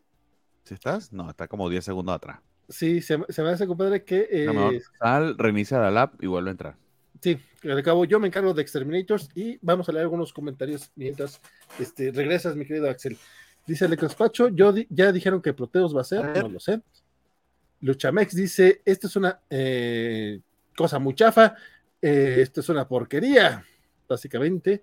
estás? No, está como 10 segundos atrás. Sí, se, me hace, compadre, que. Eh, sal, reinicia la lab y vuelve a entrar. Sí, al cabo yo me encargo de Exterminators y vamos a leer algunos comentarios mientras este, regresas, mi querido Axel. Dice el Pacho, yo ya dijeron que Proteus va a ser, no lo sé. Luchamex dice, esto es una eh, cosa muy chafa, eh, esto es una porquería, básicamente.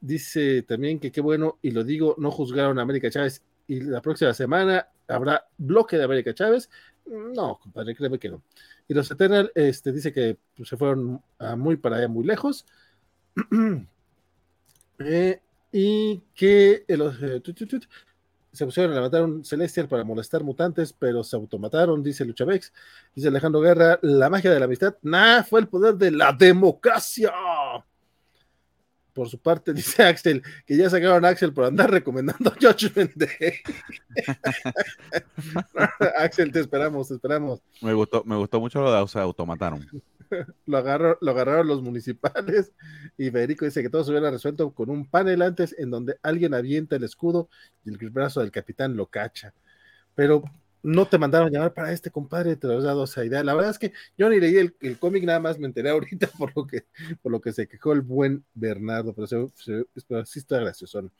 Dice también que qué bueno, y lo digo, no juzgaron a América Chávez y la próxima semana habrá bloque de América Chávez. No, compadre, créeme que no. Y los Eternal este, dice que pues, se fueron muy para allá, muy lejos. Eh, y que eh, eh, se pusieron a levantar un Celestial para molestar mutantes, pero se automataron, dice Luchavex. Dice Alejandro Guerra, la magia de la amistad, nada, fue el poder de la democracia por su parte, dice Axel, que ya sacaron a Axel por andar recomendando Judgment Day. Axel, te esperamos, te esperamos. Me gustó, me gustó mucho lo de o sea, automataron. lo, agarró, lo agarraron los municipales y Federico dice que todo se hubiera resuelto con un panel antes en donde alguien avienta el escudo y el brazo del capitán lo cacha. Pero no te mandaron llamar para este compadre, te lo has dado esa idea. La verdad es que yo ni leí el, cómic, nada más me enteré ahorita por lo que, por lo que se quejó el buen Bernardo, pero, sí está gracioso.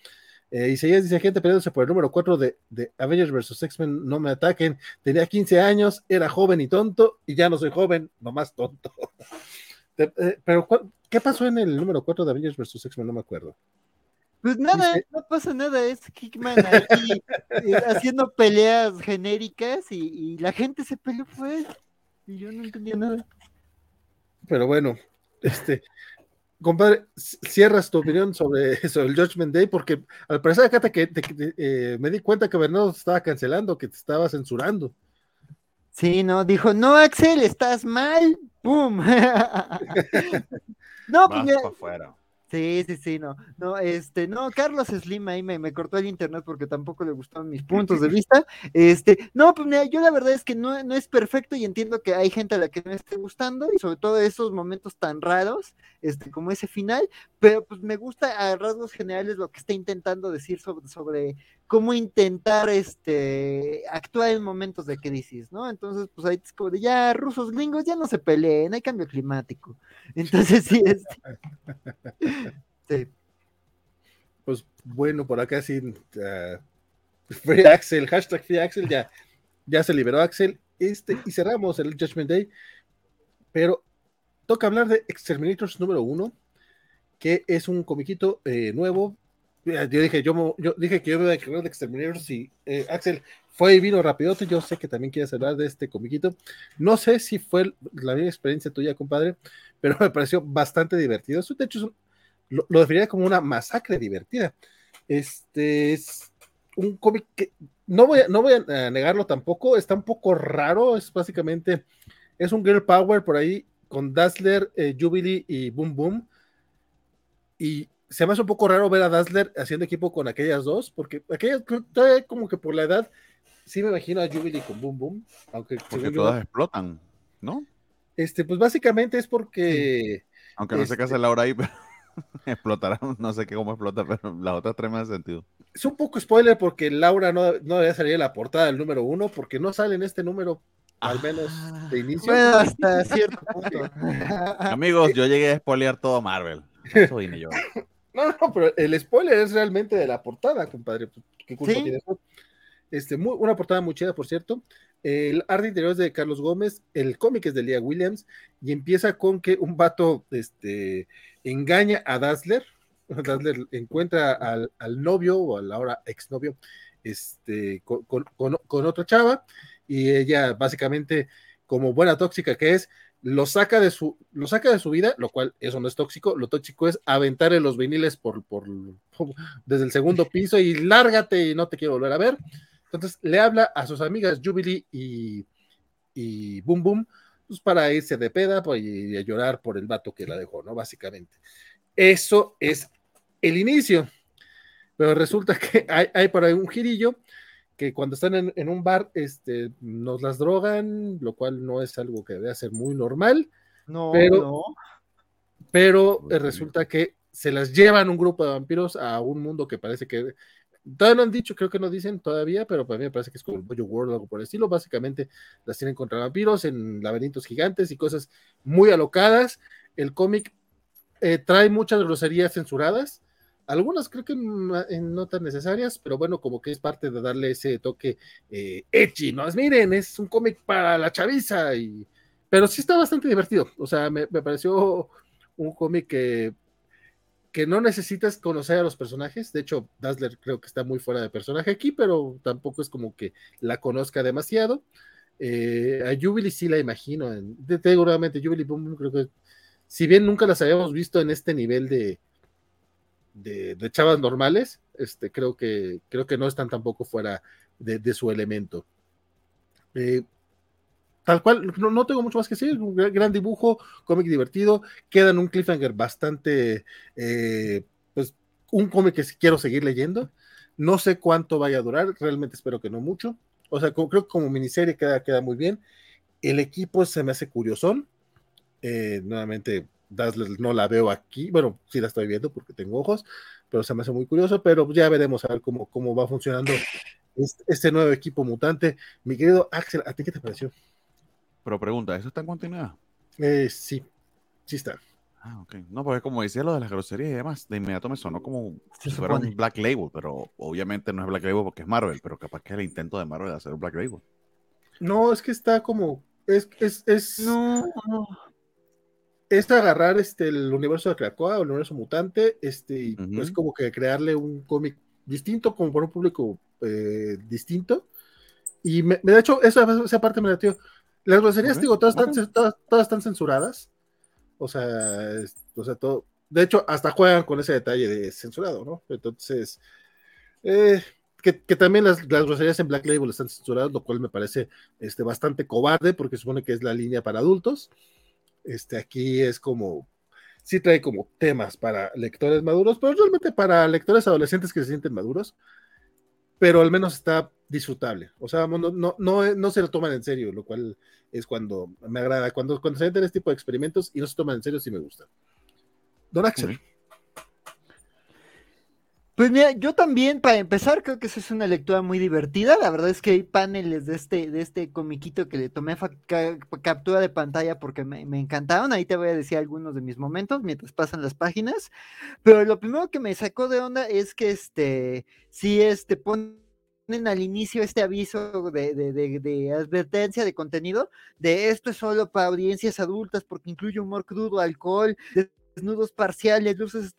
Eh, seguía dice gente peleándose por el número 4 de, de Avengers vs. X-Men, no me ataquen. Tenía 15 años, era joven y tonto, y ya no soy joven, nomás tonto. Eh, pero, ¿qué pasó en el número 4 de Avengers vs. X-Men? No me acuerdo. Pues nada, no pasa nada, es Kickman aquí eh, haciendo peleas genéricas y, la gente se peleó fue y yo no entendía nada. Pero bueno, este, compadre, cierras tu opinión sobre, sobre el Judgment Day, porque al parecer acá te, eh, me di cuenta que Bernardo te estaba cancelando, que te estaba censurando. Sí, no, dijo, no, Axel, estás mal, ¡pum! no, pues Sí, sí, sí, no, no, este, no, Carlos Slim ahí me, me, cortó el internet porque tampoco le gustaban mis puntos de vista, este, no, pues mira, yo la verdad es que no, no es perfecto y entiendo que hay gente a la que no esté gustando y sobre todo esos momentos tan raros, este, como ese final, pero pues me gusta a rasgos generales lo que está intentando decir sobre, sobre cómo intentar este actuar en momentos de crisis, ¿no? Entonces, pues ahí es como de ya, rusos gringos ya no se peleen, hay cambio climático. Entonces, sí, este... sí. Pues bueno, por acá sí, Free Axel, hashtag Free Axel, ya, ya se liberó Axel, este, y cerramos el Judgment Day, pero toca hablar de Exterminators número uno, que es un comiquito eh, nuevo. Yo dije, yo, yo, dije que yo me iba a encargar de Exterminators y eh, Axel fue y vino rapidote. Yo sé que también quieres hablar de este comiquito. No sé si fue la misma experiencia tuya, compadre, pero me pareció bastante divertido. Eso, de hecho, lo, lo definiría como una masacre divertida. Este es un cómic que no voy, a, no voy a negarlo tampoco, está un poco raro. Es básicamente, es un Girl Power por ahí con Dazzler, eh, Jubilee y Boom Boom y se me hace un poco raro ver a Dazzler haciendo equipo con aquellas dos, porque aquellas, como que por la edad, sí me imagino a Jubilee con Boom Boom, aunque porque todas explotan, ¿no? Este, pues básicamente es porque. Aunque no se case Laura ahí, pero explotará, no sé qué cómo explota, pero la otra tres me sentido. Es un poco spoiler porque Laura no, no debería salir en la portada del número uno, porque no sale en este número al menos ah. de inicio. hasta cierto punto. Amigos, yo llegué a spoilear todo Marvel. Eso vine yo. No, no, pero el spoiler es realmente de la portada, compadre. ¿Qué culpa tiene eso? Este, muy, una portada muy chida, por cierto. El arte interior es de Carlos Gómez, el cómic es de Lea Williams, y empieza con que un vato este, engaña a Dazzler. Dazzler encuentra al, novio o al ahora exnovio este, con, con otra chava, y ella básicamente, como buena tóxica que es, lo saca de su, lo saca de su vida, lo cual eso no es tóxico, lo tóxico es aventarle los viniles por, por, desde el segundo piso y lárgate y no te quiero volver a ver. Entonces le habla a sus amigas Jubilee y, y Boom Boom, pues para irse de peda pues, y a llorar por el vato que la dejó, ¿no? Básicamente. Eso es el inicio. Pero resulta que hay, hay por ahí un girillo que cuando están en, un bar, este, nos las drogan, lo cual no es algo que debe ser muy normal. No, pero, no. Pero resulta que se las llevan un grupo de vampiros a un mundo que parece que todavía no han dicho, creo que no dicen todavía, pero para mí me parece que es como el Boyo World o algo por el estilo. Básicamente las tienen contra vampiros en laberintos gigantes y cosas muy alocadas. El cómic eh, trae muchas groserías censuradas algunas creo que no tan necesarias, pero bueno, como que es parte de darle ese toque eh, edgy, ¿no? Miren, es un cómic para la chaviza, y... pero sí está bastante divertido, o sea, me, pareció un cómic que, que no necesitas conocer a los personajes, de hecho, Dazzler creo que está muy fuera de personaje aquí, pero tampoco es como que la conozca demasiado. Eh, a Jubilee sí la imagino, en, seguramente Jubilee creo que si bien nunca las habíamos visto en este nivel de, de, chavas normales, este, creo, que, creo que no están tampoco fuera de, su elemento. Eh, tal cual, no, tengo mucho más que decir, un gran, dibujo, cómic divertido, queda en un cliffhanger bastante, eh, pues, un cómic que quiero seguir leyendo. No sé cuánto vaya a durar, realmente espero que no mucho. O sea, creo que como miniserie queda, queda muy bien. El equipo se me hace curiosón. Eh, nuevamente, Dazzler no la veo aquí, bueno, sí la estoy viendo porque tengo ojos, pero se me hace muy curioso, pero ya veremos a ver cómo, cómo va funcionando este, nuevo equipo mutante. Mi querido Axel, ¿a ti qué te pareció? Pero pregunta, ¿eso está en continuidad? Eh, sí, sí está. Ah, ok. No, porque como decía lo de las groserías y demás, de inmediato me sonó como si fuera un Black Label, pero obviamente no es Black Label porque es Marvel, pero capaz que es el intento de Marvel de hacer un Black Label. No, es que está como. Es, es, es... No, no es agarrar este, el universo de Krakoa, el universo mutante, este, y pues como que crearle un cómic distinto, como para un público eh, distinto. Y me, de hecho, esa, esa parte me la tío. Las groserías, digo, todas están, todas, están censuradas. O sea, o sea, todo. De hecho, hasta juegan con ese detalle de censurado, ¿no? Entonces, eh, que, que, también las, las, groserías en Black Label están censuradas, lo cual me parece este, bastante cobarde, porque supone que es la línea para adultos. Este, aquí es como, sí trae como temas para lectores maduros, pero realmente para lectores adolescentes que se sienten maduros, pero al menos está disfrutable. O sea, no, no, no, se lo toman en serio, lo cual es cuando me agrada. Cuando, cuando se meten este tipo de experimentos y no se toman en serio, sí me gusta. Don Axel. Pues mira, yo también, para empezar, creo que eso es una lectura muy divertida. La verdad es que hay paneles de este, de este comiquito que le tomé captura de pantalla porque me, encantaron. Ahí te voy a decir algunos de mis momentos mientras pasan las páginas. Pero lo primero que me sacó de onda es que este, sí, este, ponen al inicio este aviso de, de, advertencia de contenido de esto es solo para audiencias adultas porque incluye humor crudo, alcohol, desnudos parciales, luces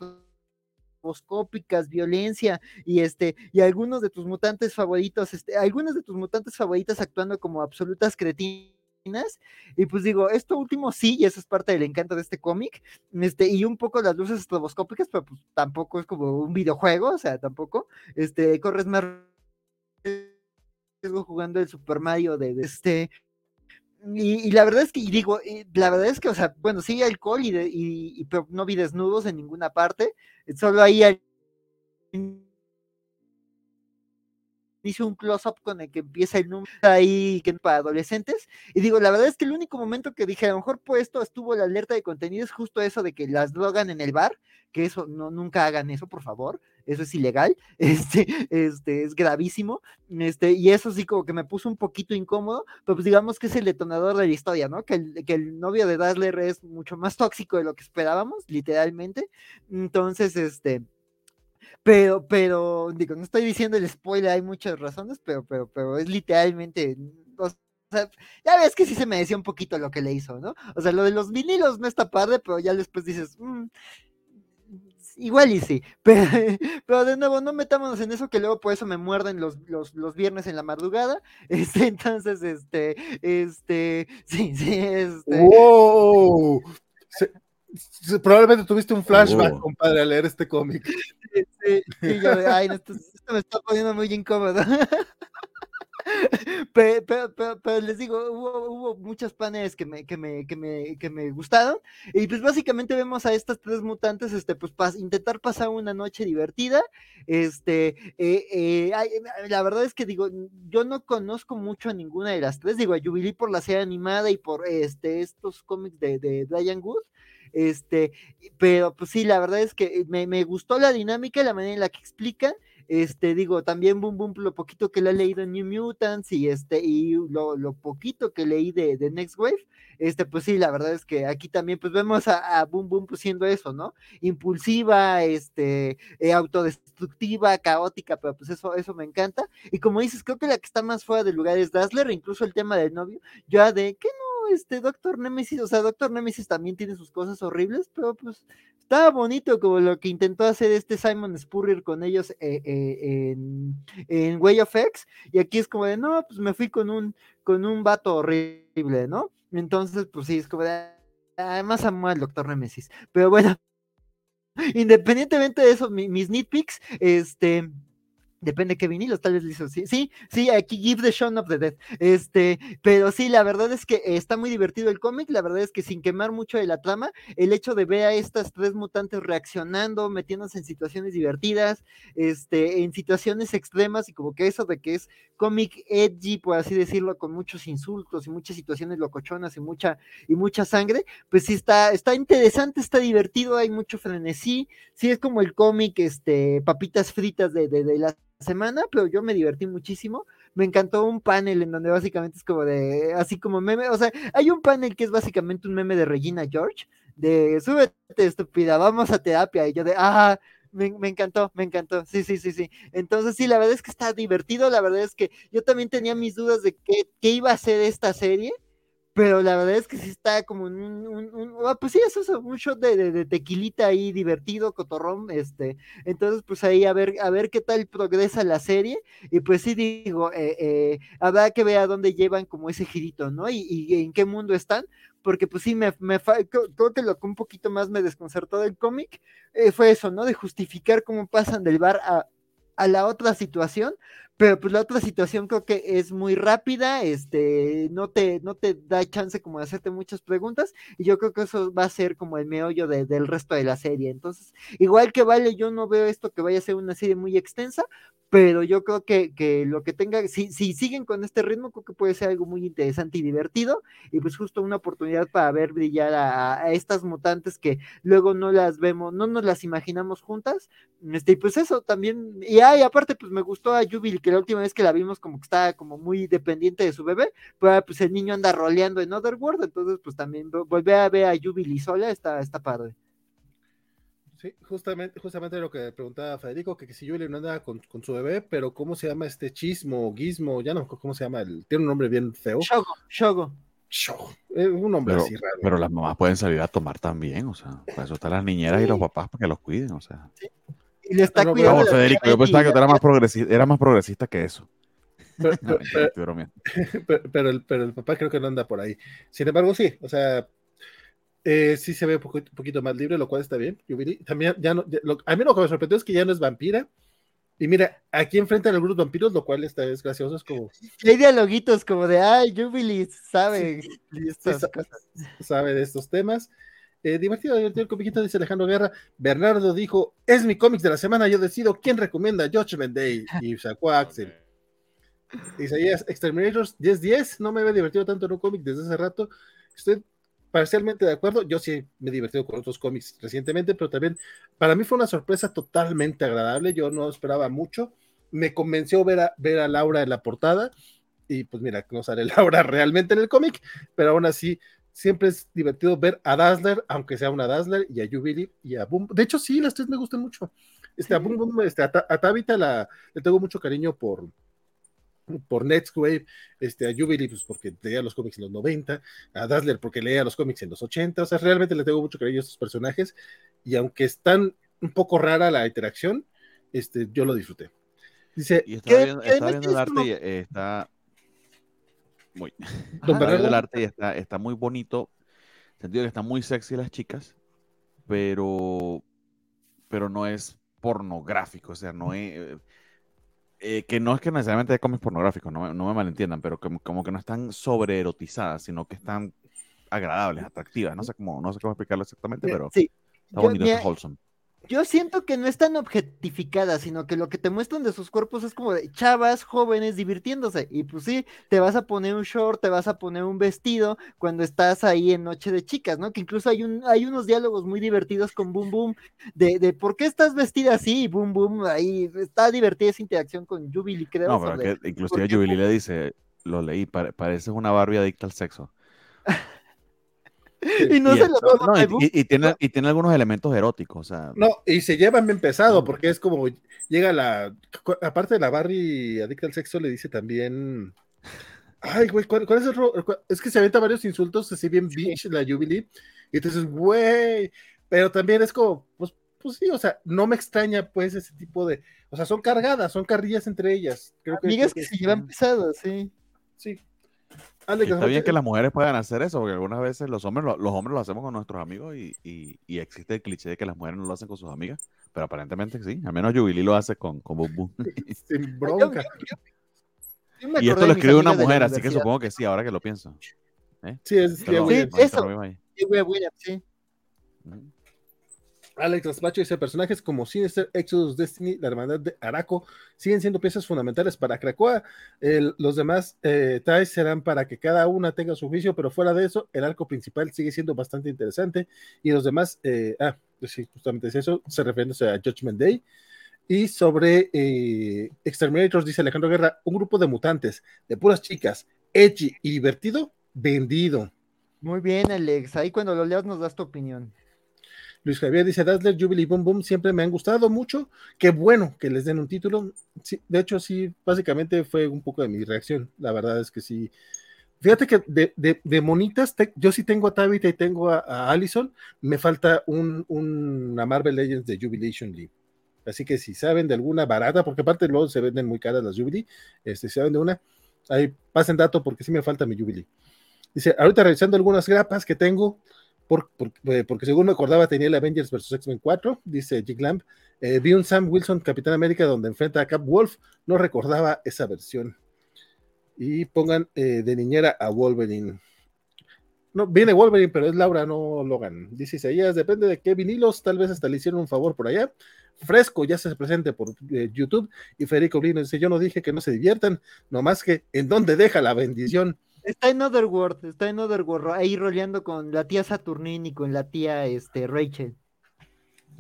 violencia y este y algunos de tus mutantes favoritos, este, algunos de tus mutantes favoritas actuando como absolutas cretinas. Y pues digo, esto último sí, y eso es parte del encanto de este cómic, este, y un poco las luces estroboscópicas, pero pues tampoco es como un videojuego, o sea, tampoco, este, corres más jugando el Super Mario de, este, y, la verdad es que, y digo, la verdad es que, o sea, bueno, sí alcohol y, y, pero no vi desnudos en ninguna parte, solo ahí hay hice un close-up con el que empieza el número ahí que para adolescentes. Y digo, la verdad es que el único momento que dije, a lo mejor puesto estuvo la alerta de contenido, es justo eso de que las drogan en el bar, que eso, no, nunca hagan eso, por favor. Eso es ilegal, este, este, es gravísimo, este, y eso sí como que me puso un poquito incómodo, pero pues digamos que es el detonador de la historia, ¿no? Que el, que el novio de Dazzler es mucho más tóxico de lo que esperábamos, literalmente. Entonces, este, pero, pero, digo, no estoy diciendo el spoiler, hay muchas razones, pero, pero, pero es literalmente, o sea, ya ves que sí se me decía un poquito lo que le hizo, ¿no? O sea, lo de los vinilos no está padre, pero ya después dices, mm, igual y sí, pero, pero, de nuevo, no metámonos en eso que luego por eso me muerden los, los, los viernes en la madrugada. Este, entonces, este, este, sí, sí, este. ¡Wow! probablemente tuviste un flashback, oh. compadre, al leer este cómic. Sí, sí, sí yo, ay, esto, esto, me está poniendo muy incómodo. Pero, pero, les digo, hubo, hubo muchos paneles que me, que, me, que, me, que me gustaron. Y pues básicamente vemos a estas tres mutantes, este, pues intentar pasar una noche divertida. Este, eh, eh, la verdad es que digo, yo no conozco mucho a ninguna de las tres. Digo, a Jubilee por la serie animada y por este, estos cómics de, de Brian Wood. Este, pero pues sí, la verdad es que me, me gustó la dinámica, la manera en la que explican. Este, digo, también Boom Boom, lo poquito que le he leído en New Mutants y este, y lo, lo poquito que leí de, de, Next Wave, este, pues sí, la verdad es que aquí también, pues vemos a, Boom Boom pues siendo eso, ¿no? Impulsiva, este, eh, autodestructiva, caótica, pero pues eso, eso me encanta. Y como dices, creo que la que está más fuera de lugar es Dazzler, incluso el tema del novio, ya de que no este Doctor Nemesis, o sea, Doctor Nemesis también tiene sus cosas horribles, pero pues estaba bonito como lo que intentó hacer este Simon Spurrier con ellos eh, eh, en, en, Way of X, y aquí es como de, no, pues me fui con un, con un vato horrible, ¿no? Entonces, pues sí, es como de, además amo al Doctor Nemesis, pero bueno, independientemente de eso, mis nitpicks, este Depende de qué vinilos, tal vez hizo. Sí, sí, sí, aquí Give the Shaun of the Dead. Este, pero sí, la verdad es que está muy divertido el cómic. La verdad es que sin quemar mucho de la trama, el hecho de ver a estas tres mutantes reaccionando, metiéndose en situaciones divertidas, este, en situaciones extremas, y como que eso de que es cómic edgy, por así decirlo, con muchos insultos y muchas situaciones locochonas y mucha, y mucha sangre, pues sí está, está interesante, está divertido, hay mucho frenesí. Sí, es como el cómic, este, papitas fritas de, de, de las semana, pero yo me divertí muchísimo. Me encantó un panel en donde básicamente es como de, así como meme, o sea, hay un panel que es básicamente un meme de Regina George, de súbete estúpida, vamos a terapia, y yo de, ah, me, encantó, me encantó, sí, sí, sí, sí. Entonces sí, la verdad es que está divertido, la verdad es que yo también tenía mis dudas de qué, qué iba a ser esta serie, pero la verdad es que sí está como un, un, ah, pues sí, eso es un shot de, de, tequilita ahí divertido, cotorrón, este, entonces pues ahí a ver, a ver qué tal progresa la serie, y pues sí digo, eh, eh, habrá que ver a dónde llevan como ese girito, ¿no? Y, y en qué mundo están, porque pues sí, me, me creo que lo que un poquito más me desconcertó del cómic eh, fue eso, ¿no? De justificar cómo pasan del bar a, a la otra situación, pero pues la otra situación creo que es muy rápida, este, no te, no te da chance como de hacerte muchas preguntas, y yo creo que eso va a ser como el meollo del resto de la serie. Entonces, igual que vale, yo no veo esto que vaya a ser una serie muy extensa, pero yo creo que, que lo que tenga, si, si siguen con este ritmo, creo que puede ser algo muy interesante y divertido, y pues justo una oportunidad para ver brillar a, estas mutantes que luego no las vemos, no nos las imaginamos juntas, este, y pues eso también, y, ay, aparte pues me gustó a Jubil, que la última vez que la vimos como que estaba como muy dependiente de su bebé, pero pues el niño anda roleando en Otherworld, entonces pues también volver a ver a Jubilee sola está, está padre. Sí, justamente, justamente lo que preguntaba Federico, que, si Julie no anda con, su bebé, pero ¿cómo se llama este chismo, guismo? Ya no, ¿cómo se llama? El, tiene un nombre bien feo. Shogo, Shogo. Shogo. un nombre pero, así raro. Pero las mamás pueden salir a tomar también, o sea, para eso están las niñeras y los papás para que los cuiden, o sea. Sí. Y le está cuidando. Federico, yo pensaba que era más, progresista, era más progresista que eso. Pero, el, pero el papá creo que no anda por ahí. Sin embargo, sí, o sea, eh, sí se ve un poquito, más libre, lo cual está bien. también ya no, a mí lo que me sorprendió es que ya no es vampira. Y mira, aquí enfrentan algunos vampiros, lo cual está es gracioso. Es como. Hay dialoguitos como de ay, Jubilee sabe sabe de estos temas. Eh, divertido, divertido el comiquito, dice Alejandro Guerra. Bernardo dijo: Es mi cómic de la semana, yo decido quién recomienda Judgment Day. Y sacó a Axel. Isaías, Exterminators 10-10. No me había divertido tanto en un cómic desde hace rato. Estoy parcialmente de acuerdo. Yo sí me he divertido con otros cómics recientemente, pero también para mí fue una sorpresa totalmente agradable. Yo no esperaba mucho. Me convenció ver a, ver a Laura en la portada. Y pues mira, no sale Laura realmente en el cómic, pero aún así siempre es divertido ver a Dazzler, aunque sea una Dazzler, y a Jubilee y a Boom. De hecho, sí, las tres me gustan mucho. Este, a Boom Boom, este, a, Tabitha la, le tengo mucho cariño por, por este, a Jubilee, pues porque leía los cómics en los 90, a Dazzler porque leía los cómics en los 80, o sea, realmente le tengo mucho cariño a estos personajes, y aunque están un poco rara la interacción, este, yo lo disfruté. Dice, y está viendo, está viendo el arte y eh, está muy, el arte y está, está muy bonito, sentido que están muy sexy las chicas, pero, pero no es pornográfico, o sea, no es eh, que no es que necesariamente de cómics pornográficos, no, no, me malentiendan, pero como, como que no están sobre erotizadas, sino que están agradables, atractivas. No sé cómo, no sé cómo explicarlo exactamente, pero sí. está bonito, está wholesome. Yo siento que no están objetificadas, sino que lo que te muestran de sus cuerpos es como de chavas jóvenes divirtiéndose. Y pues sí, te vas a poner un short, te vas a poner un vestido cuando estás ahí en Noche de Chicas, ¿no? Que incluso hay, un, hay unos diálogos muy divertidos con Boom Boom de, de por qué estás vestida así, Boom Boom, ahí está divertida esa interacción con Jubilee, creo. No, pero que inclusive Jubilee le dice, lo leí, pareces una Barbie adicta al sexo. y no se lo toma. y, tiene, y tiene algunos elementos eróticos. O sea. No, y se llevan bien pesado, porque es como llega la. Aparte de la Barry adicta al sexo, le dice también. Ay, güey, ¿cuál, es el Es que se avienta varios insultos así bien bitch la Jubilee. Y entonces, güey. Pero también es como, pues, pues sí, o sea, no me extraña pues ese tipo de. O sea, son cargadas, son carrillas entre ellas. Creo que, Amigas que, se llevan pesadas, sí. Sí, está bien que las mujeres puedan hacer eso, porque algunas veces los hombres lo, los hombres lo hacemos con nuestros amigos y, y, existe el cliché de que las mujeres no lo hacen con sus amigas, pero aparentemente sí. Al menos Jubilee lo hace con, con Boom Sin bronca. y esto lo escribe una mujer, así que supongo que sí, ahora que lo pienso. ¿Eh? Sí, es, sí, eso. Sí, Alex Raspacho dice: personajes como Sinister, Exodus, Destiny, la hermandad de Araco siguen siendo piezas fundamentales para Krakoa. los demás eh, serán para que cada una tenga su juicio, pero fuera de eso, el arco principal sigue siendo bastante interesante. Y los demás, eh, ah, sí, justamente es eso, se refiere a Judgment Day. Y sobre eh, Exterminators, dice Alejandro Guerra: un grupo de mutantes, de puras chicas, edgy y divertido, vendido. Muy bien, Alex. Ahí cuando lo leas nos das tu opinión. Luis Javier dice, Dazzler, Jubilee, Boom Boom, siempre me han gustado mucho. Qué bueno que les den un título. de hecho, sí, básicamente fue un poco de mi reacción. La verdad es que sí. Fíjate que de, monitas, yo sí tengo a Tabitha y tengo a, Allison. Me falta un, una Marvel Legends de Jubilation League. Así que si saben de alguna barata, porque aparte luego se venden muy caras las Jubilee, este, si saben de una, ahí pasen dato porque sí me falta mi Jubilee. Dice, ahorita revisando algunas grapas que tengo, eh, porque según me acordaba tenía el Avengers vs. X-Men 4, dice Jig Lamb. Eh, vi un Sam Wilson Capitán América donde enfrenta a Cap Wolf, no recordaba esa versión. Y pongan de niñera a Wolverine. No, viene Wolverine, pero es Laura, no Logan. Dice Isaías, depende de qué vinilos, tal vez hasta le hicieron un favor por allá. Fresco ya se presente por eh, YouTube. Y Federico Brino dice: Yo no dije que no se diviertan, nomás que en dónde deja la bendición. Está en Otherworld, está en Otherworld, ahí roleando con la tía Saturnine y con la tía este, Rachel.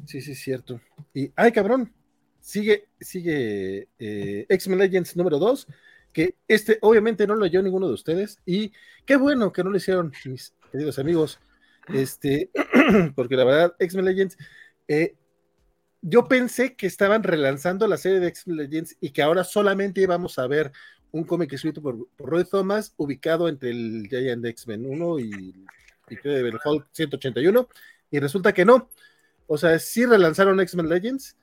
Sí, sí, cierto. Y, ay, cabrón, sigue, sigue eh, X-Men Legends número 2 que este obviamente no lo oyó ninguno de ustedes y qué bueno que no lo hicieron mis queridos amigos, este, porque la verdad, X-Men Legends, eh, yo pensé que estaban relanzando la serie de X-Men Legends y que ahora solamente íbamos a ver un cómic escrito por, Roy Thomas ubicado entre el Giant X-Men 1 y, el Hulk 181 y resulta que no. O sea, sí relanzaron X-Men Legends,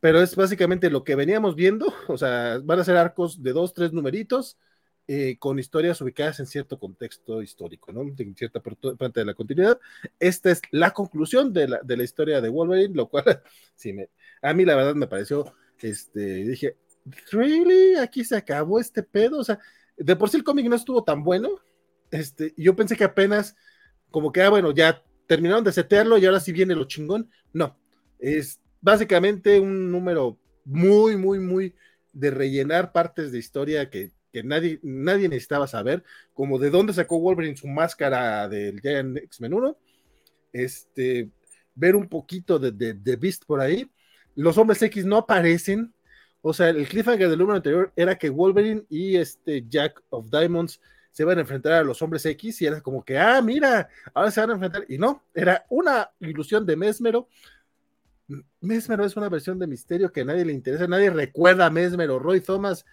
pero es básicamente lo que veníamos viendo, o sea, van a ser arcos de dos, tres numeritos, eh, con historias ubicadas en cierto contexto histórico, ¿no? En cierta parte de la continuidad. Esta es la conclusión de la, de la historia de Wolverine, lo cual, sí, me, a mí la verdad me pareció, este, dije, ¿really? Aquí se acabó este pedo, o sea, de por sí el cómic no estuvo tan bueno, este, yo pensé que apenas, como que, ah, bueno, ya terminaron de setearlo y ahora sí viene lo chingón, no, es básicamente un número muy, muy, muy de rellenar partes de historia que, nadie, nadie necesitaba saber, como de dónde sacó Wolverine su máscara del Giant X-Men 1, este, ver un poquito de, de, Beast por ahí. Los hombres X no aparecen, o sea, el cliffhanger del número anterior era que Wolverine y este Jack of Diamonds se iban a enfrentar a los hombres X y era como que, ah, mira, ahora se van a enfrentar. Y no, era una ilusión de Mesmero Mesmero es una versión de misterio que a nadie le interesa, nadie recuerda a Mesmero. Roy Thomas,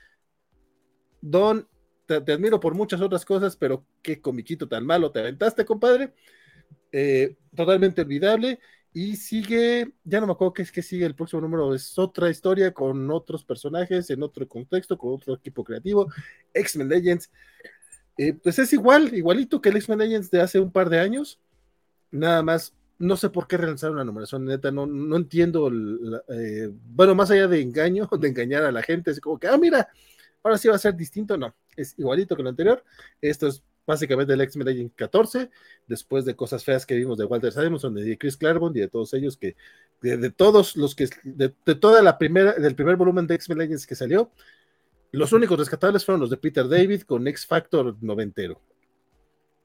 Don, te, admiro por muchas otras cosas, pero qué comiquito tan malo te aventaste, compadre. Eh, totalmente olvidable. Y sigue, ya no me acuerdo qué es que sigue el próximo número, es otra historia con otros personajes, en otro contexto, con otro equipo creativo. X-Men Legends. Eh, pues es igual, igualito que el X-Men Legends de hace un par de años. Nada más no sé por qué relanzar una numeración, neta, no, no entiendo, eh, bueno, más allá de engaño, de engañar a la gente, es como que, ah, mira, ahora sí va a ser distinto, no, es igualito que lo anterior, esto es básicamente el X-Men Legend 14, después de cosas feas que vimos de Walter Simonson, de Chris Claremont y de todos ellos que, de, todos los que, de, toda la primera, del primer volumen de X-Men Legends que salió, los únicos rescatables fueron los de Peter David con X Factor noventero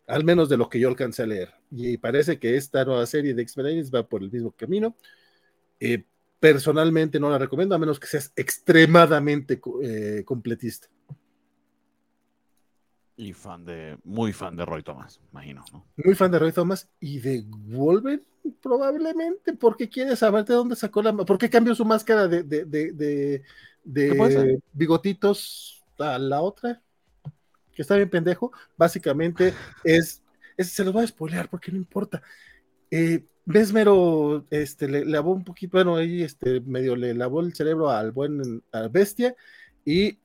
al menos de lo que yo alcancé a leer. Y parece que esta nueva serie de X-Men va por el mismo camino. Eh, personalmente no la recomiendo, a menos que seas extremadamente eh, completista. Y fan de, muy fan de Roy Thomas, imagino, Muy fan de Roy Thomas y de Wolverine, probablemente, porque quiere saber de dónde sacó la. ¿Por qué cambió su máscara de, de, de, de bigotitos a la otra? que está bien pendejo, básicamente es, se los voy a spoilear porque no importa. Eh, este, le lavó un poquito, bueno, ahí este, medio le lavó el cerebro al buen al bestia y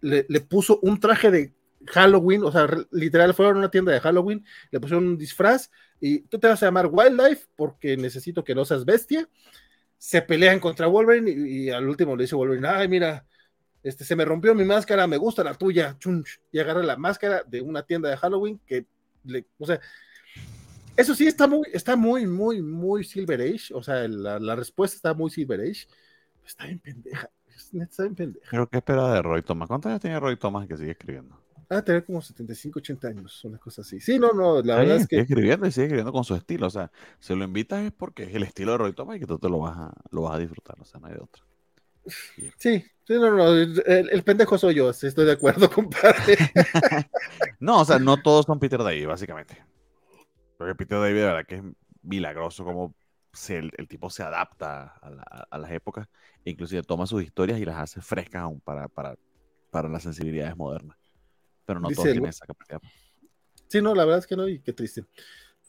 le, puso un traje de Halloween, o sea, literal fueron a una tienda de Halloween, le pusieron un disfraz y tú te vas a llamar Wildlife porque necesito que no seas bestia. Se pelean contra Wolverine y, al último le dice Wolverine, ay, mira, este, se me rompió mi máscara, me gusta la tuya, y agarra la máscara de una tienda de Halloween que, le, o sea, eso sí está muy, está muy, muy, muy Silver Age, o sea, la, respuesta está muy Silver Age, está bien pendeja, está bien pendeja. Pero qué espera de Roy Thomas, ¿cuántos años tiene Roy Thomas que sigue escribiendo? Ah, tener como 75, 80 años, una cosa así. Sí, no, no, la verdad es que. Sigue escribiendo y sigue escribiendo con su estilo. O sea, se lo invitas es porque es el estilo de Roy Thomas y que tú te lo vas a, lo vas a disfrutar. O sea, no hay de otra. Sí, no, no, el, pendejo soy yo, estoy de acuerdo, compadre. no, o sea, no todos son Peter David, básicamente. Porque Peter David, de verdad que es milagroso como el, tipo se adapta a, las épocas e inclusive toma sus historias y las hace frescas aún para, para, para las sensibilidades modernas. Pero no todos tienen esa capacidad. Sí, no, la verdad es que no, y qué triste.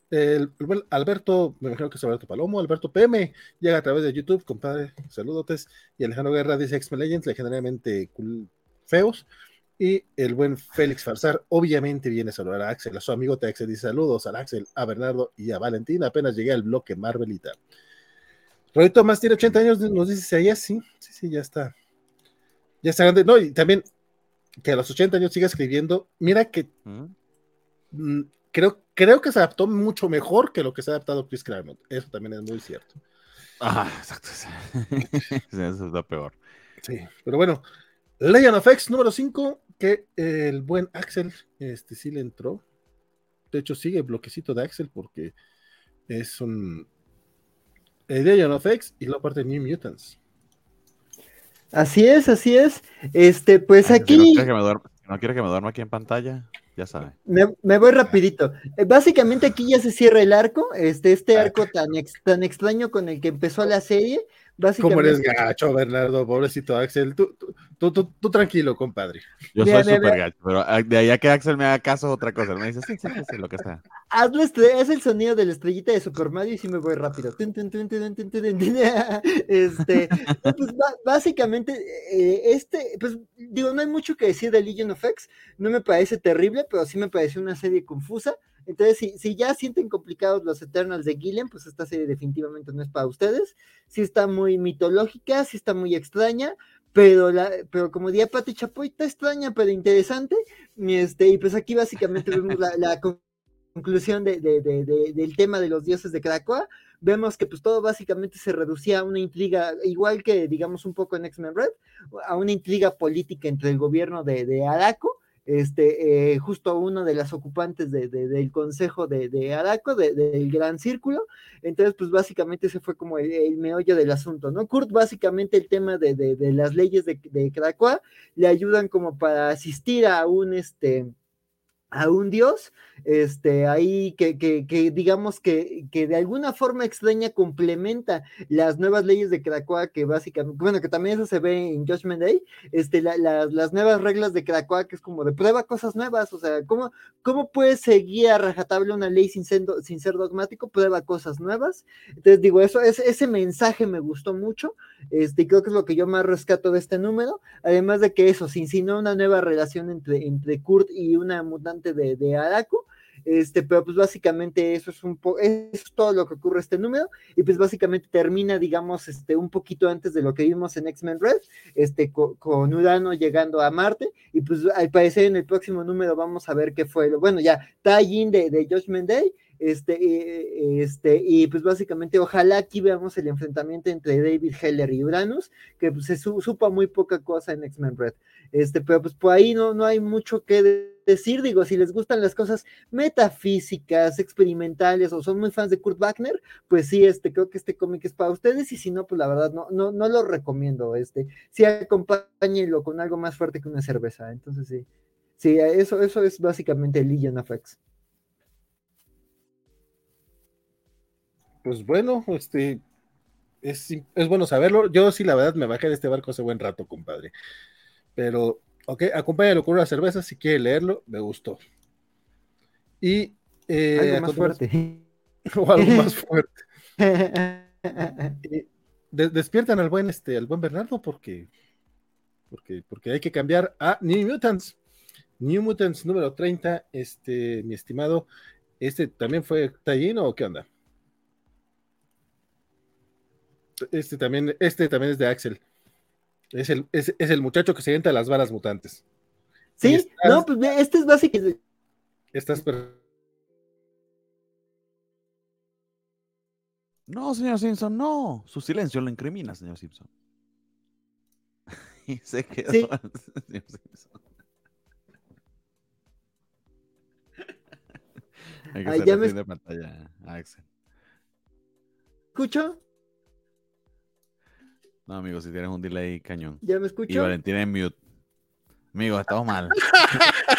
El, Alberto, me imagino que es Alberto Palomo, Alberto PM, llega a través de YouTube, compadre, saludotes. Y Alejandro Guerra dice X-Men Legends, legendariamente feos. Y el buen Félix Farsar obviamente viene a saludar a Axel, a su amigo Texel, dice saludos a Axel, a Bernardo y a Valentín. Apenas llegué al bloque Marvelita. Roy Tomás tiene 80 años, nos dice allá sí, sí, sí, ya está. Ya está grande. No, y también que a los 80 años siga escribiendo. Mira que mm, creo, creo que se adaptó mucho mejor que lo que se ha adaptado Chris Claremont. Eso también es muy cierto. Ah, exacto. Eso es lo peor. Sí, pero bueno, Legend of X número 5, que el buen Axel este, sí le entró. De hecho, sigue el bloquecito de Axel porque es un Legend of X y la parte de New Mutants. Así es, así es. Este, pues aquí. no, quiere que me duerma, no quiere que me duerma aquí en pantalla ya sabe. Me, voy rapidito. Eh, básicamente aquí ya se cierra el arco, este, este arco tan, tan extraño con el que empezó la serie, ¿Cómo eres gacho, Bernardo? Pobrecito Axel. Tú, tú, tú, tú tranquilo, compadre. Yo soy súper gacho, pero de allá que Axel me haga caso, otra cosa. Me dice, sí, sí, sí, lo que sea. Hazlo, es el sonido de la estrellita de Super Mario y sí me voy rápido. Este, pues básicamente, eh, este, pues digo, no hay mucho que decir de Legion of X. No me parece terrible, pero sí me parece una serie confusa. Entonces, si, si, ya sienten complicados los Eternals de Gillian, pues esta serie definitivamente no es para ustedes. Sí está muy mitológica, sí está muy extraña, pero, la, pero como diría Pati Chapoy, está extraña, pero interesante. Y, este, y pues aquí básicamente vemos la, conclusión de, del tema de los dioses de Krakoa. Vemos que pues todo básicamente se reducía a una intriga, igual que digamos un poco en X-Men Red, a una intriga política entre el gobierno de, de Araco este, eh, justo uno de las ocupantes del consejo de, de Araco, del Gran Círculo. Entonces, pues básicamente ese fue como el, meollo del asunto, ¿no? Kurt, básicamente el tema de, las leyes de, de Krakoa le ayudan como para asistir a un, este, a un dios, este, ahí que, que, que digamos que, que, de alguna forma extraña complementa las nuevas leyes de Krakoa, que básicamente, bueno, que también eso se ve en Judgment Day, este, las nuevas reglas de Krakoa, que es como de prueba cosas nuevas, o sea, ¿cómo, cómo puedes seguir a rajatable una ley sin ser, sin ser dogmático? Prueba cosas nuevas. Entonces, digo, eso, ese, ese mensaje me gustó mucho, este, creo que es lo que yo más rescato de este número, además de que eso, se insinuó una nueva relación entre, entre Kurt y una mutante de, de Araku, este, pero pues básicamente eso es un poco, es todo lo que ocurre este número, y pues básicamente termina, digamos, este, un poquito antes de lo que vimos en X-Men Red, este, con, Urano llegando a Marte, y pues al parecer en el próximo número vamos a ver qué fue lo, bueno, ya, tie de, de Judgment Day, este, eh, este, y pues básicamente ojalá aquí veamos el enfrentamiento entre David Heller y Uranus, que pues, se supa muy poca cosa en X-Men Red. Este, pero pues por ahí no, no hay mucho que decir, digo, si les gustan las cosas metafísicas, experimentales, o son muy fans de Kurt Wagner, pues sí, este, creo que este cómic es para ustedes, y si no, pues la verdad no, no, no lo recomiendo, este, sí acompáñenlo con algo más fuerte que una cerveza, entonces sí, sí, eso, eso es básicamente Legion of X. Pues bueno, este, es, es bueno saberlo, yo sí, la verdad, me bajé de este barco hace buen rato, compadre. Pero, ok, acompáñalo con una cerveza si quiere leerlo, me gustó. Y. Eh, algo más fuerte. o algo más fuerte. despiertan al buen, este, al buen Bernardo porque, porque, porque hay que cambiar a New Mutants. New Mutants número 30, este, mi estimado, este también fue Tallino o qué onda? Este también, este también es de Axel. Es el, es, el muchacho que se entra a las balas mutantes. Sí, no, pues este es básico. Estás No, señor Simpson, no. Su silencio lo incrimina, señor Simpson. y se quedó, sí. señor Simpson. Hay que Ay, ya me... de pantalla, Axel. ¿Escucho? No, amigo, si tienes un delay cañón. ¿Ya me escucho? Y Valentín en mute. Amigo, estamos mal.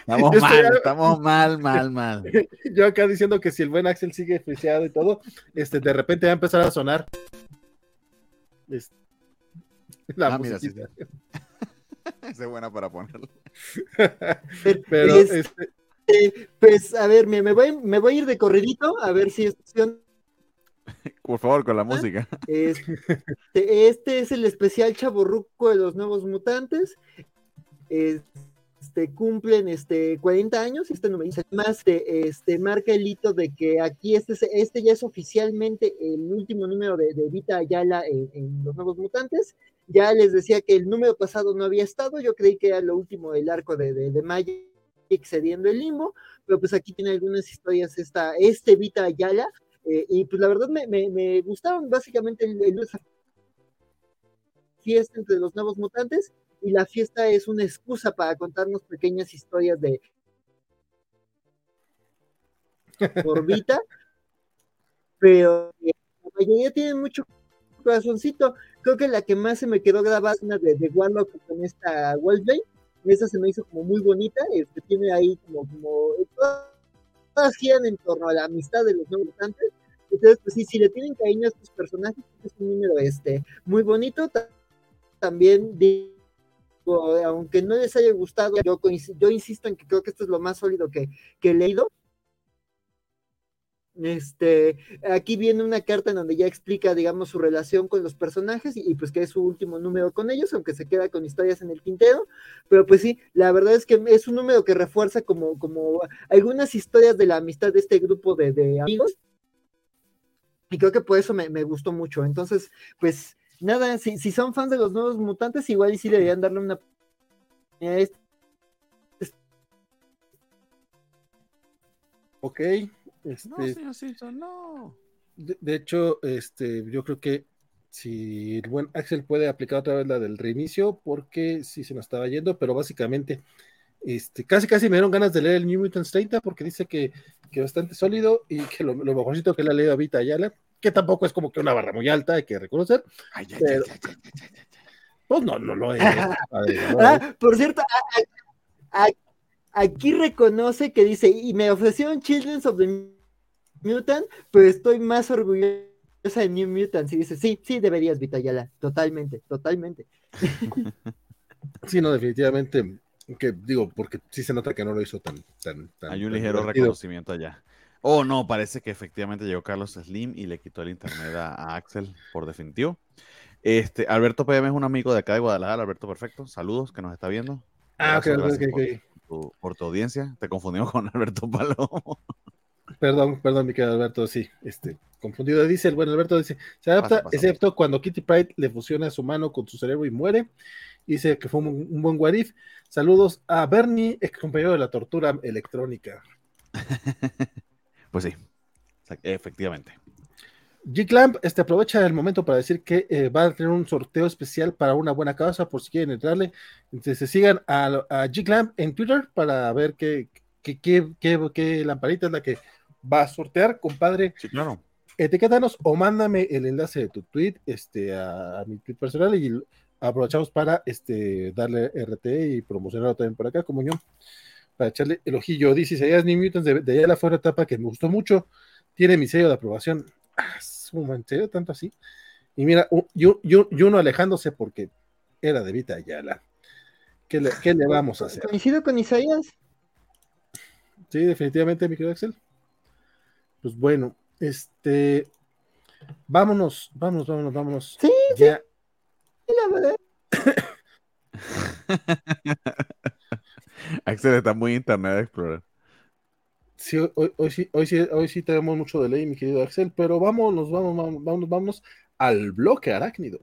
Estamos mal, estamos mal, mal, mal. Yo acá diciendo que si el buen Axel sigue friseado y todo, este, de repente va a empezar a sonar. la ah, mira, sí, Esa es buena para ponerlo. Pero, este... pues, a ver, me, voy, me voy a ir de corridito, a ver si es Por favor, con la música. Este, este, es el especial chaborruco de los nuevos mutantes. Este, cumplen este, 40 años, este número más este, marca el hito de que aquí este, este ya es oficialmente el último número de, de Vita Ayala en, Los Nuevos Mutantes. Ya les decía que el número pasado no había estado, yo creí que era lo último del arco de, de, de Magic excediendo el limbo, pero pues aquí tiene algunas historias esta, este Vita Ayala, eh, y pues la verdad me, me, me gustaron básicamente el, el, fiesta entre los nuevos mutantes y la fiesta es una excusa para contarnos pequeñas historias de por Vita, pero la mayoría tienen mucho corazoncito. Creo que la que más se me quedó grabada es una de, de Warlock con esta Wolfbane. Esa se me hizo como muy bonita. Este, tiene ahí como, como todas en torno a la amistad de los nuevos mutantes. Entonces, pues sí, si le tienen cariño a estos personajes, es un número este, muy bonito. También digo, aunque no les haya gustado, yo, yo insisto en que creo que esto es lo más sólido que, que he leído. Este, aquí viene una carta en donde ya explica, digamos, su relación con los personajes y, pues que es su último número con ellos, aunque se queda con historias en el tintero, pero pues sí, la verdad es que es un número que refuerza como, como algunas historias de la amistad de este grupo de, amigos y creo que por eso me, gustó mucho. Entonces, pues nada, si, si son fans de los nuevos mutantes, igual y sí deberían darle una... Ok. Este, no, señor no. De, hecho, este, yo creo que si el buen Axel puede aplicar otra vez la del reinicio, porque sí se nos estaba yendo, pero básicamente, este, casi casi me dieron ganas de leer el New Mutants 30 porque dice que, que bastante sólido y que lo, lo mejorcito que le ha leído a Vita Ayala, que tampoco es como que una barra muy alta, hay que reconocer. Ay, pero, pues no, no lo es. ah, por cierto, aquí reconoce que dice, y me ofrecieron Children of the Mutant, pero estoy más orgullosa de New Mutants. Y dice, sí, sí, deberías, Vitayala, totalmente, totalmente. Sí, no, definitivamente, que digo, porque sí se nota que no lo hizo tan... tan, Hay un ligero reconocimiento allá. Oh, no, parece que efectivamente llegó Carlos Slim y le quitó el internet a, Axel por definitivo. Este, Alberto PM es un amigo de acá de Guadalajara, Alberto Perfecto. Saludos, que nos está viendo. Ah, ok, ok, ok por tu audiencia. Te confundimos con Alberto Palomo. Perdón, perdón, mi querido Alberto, sí, este, confundido. Dice el buen Alberto, dice, se adapta, excepto cuando Kitty Pride le fusiona su mano con su cerebro y muere. Dice que fue un, buen guarif. Saludos a Bernie, ex compañero de la tortura electrónica. pues sí, efectivamente. G-Clamp este, aprovecha el momento para decir que eh, va a tener un sorteo especial para una buena causa, por si quieren entrarle. Entonces, sigan a, a G-Clamp en Twitter para ver qué, qué, qué, qué, lamparita es la que va a sortear, compadre. Sí, claro. Etiquétanos o mándame el enlace de tu tweet este, a, mi tweet personal y aprovechamos para este, darle RT y promocionarlo también por acá, como yo, para echarle el ojillo. Dice Isaías New Mutants de, de allá la fuera etapa que me gustó mucho. Tiene mi sello de aprobación ¿en serio? ¿Tanto así? Y mira, yo, yo, uno alejándose porque era de Vita Ayala. ¿Qué le, ¿Qué le vamos a hacer? ¿Coincido con Isaías? Sí, definitivamente, mi querido Axel. Pues bueno, este. Vámonos, vámonos, vámonos, vámonos. Sí, ya. sí. La verdad. Axel está muy Internet Explorer. Sí, hoy, hoy, sí, hoy, sí, hoy sí tenemos mucho de ley, mi querido Axel, pero vámonos, vamos, vamos, vamos, vamos al bloque arácnido.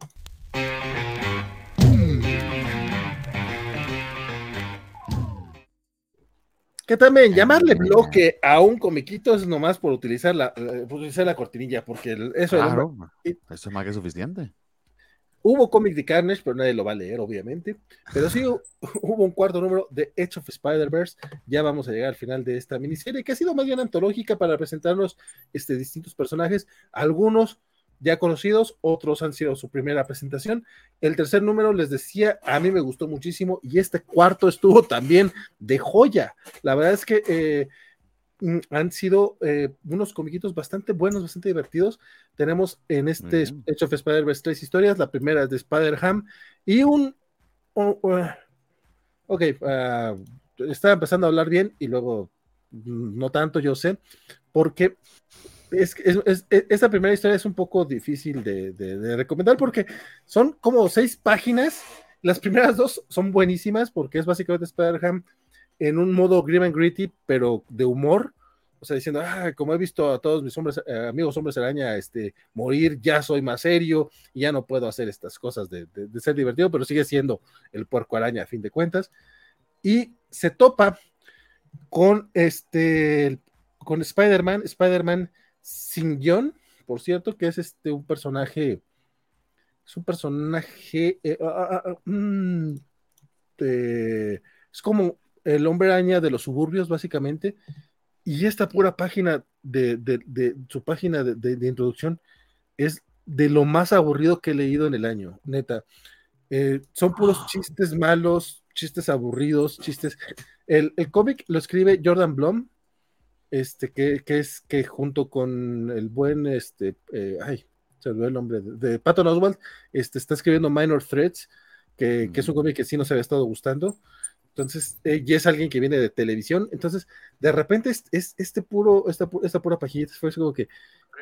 Que también llamarle bloque a un comiquito es nomás por utilizar la, eh, por utilizar la cortinilla, porque eso, eso es más que suficiente. Hubo cómic de Carnage, pero nadie lo va a leer, obviamente. Pero sí hubo un cuarto número de Edge of Spider-Verse. Ya vamos a llegar al final de esta miniserie, que ha sido más bien antológica para presentarnos este, distintos personajes. Algunos ya conocidos, otros han sido su primera presentación. El tercer número, les decía, a mí me gustó muchísimo y este cuarto estuvo también de joya. La verdad es que eh, han sido eh, unos comiquitos bastante buenos, bastante divertidos. Tenemos en este Hecho of Spider-Verse tres historias. La primera es de Spider-Ham y un. ok, uh, estaba empezando a hablar bien y luego mm, no tanto, yo sé, porque es, esta primera historia es un poco difícil de, de, recomendar porque son como seis páginas las primeras dos son buenísimas porque es básicamente Spider-Ham en un modo grim and gritty, pero de humor. O sea, diciendo, ah, como he visto a todos mis hombres, eh, amigos hombres araña este, morir, ya soy más serio ya no puedo hacer estas cosas de, ser divertido, pero sigue siendo el puerco araña a fin de cuentas. Y se topa con este, con Spider-Man, Spider-Man sin guion, por cierto, que es este un personaje, es un personaje, eh, ah, ah, ah, mm, es como el hombre araña de los suburbios, básicamente, y esta pura página de, su página de, introducción es de lo más aburrido que he leído en el año, neta. Eh, son puros chistes malos, chistes aburridos, chistes. El, cómic lo escribe Jordan Blum, este, que, es que junto con el buen, este, eh, ay, se olvidó el nombre, de, Patton Oswald, este, está escribiendo Minor Threats, que, que es un mm. cómic que sí nos había estado gustando. Entonces, eh, y es alguien que viene de televisión. Entonces, de repente, es, este puro, esta, esta pura pajita fue como que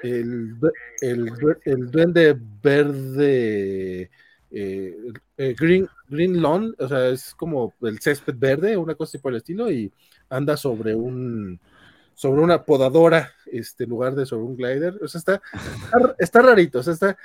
el, el, el duende verde, eh, eh, green, green Lawn, o sea, es como el césped verde, una cosa así por el estilo, y anda sobre un sobre una podadora, este, en lugar de sobre un glider. O sea, está, está, rarito, o sea, está.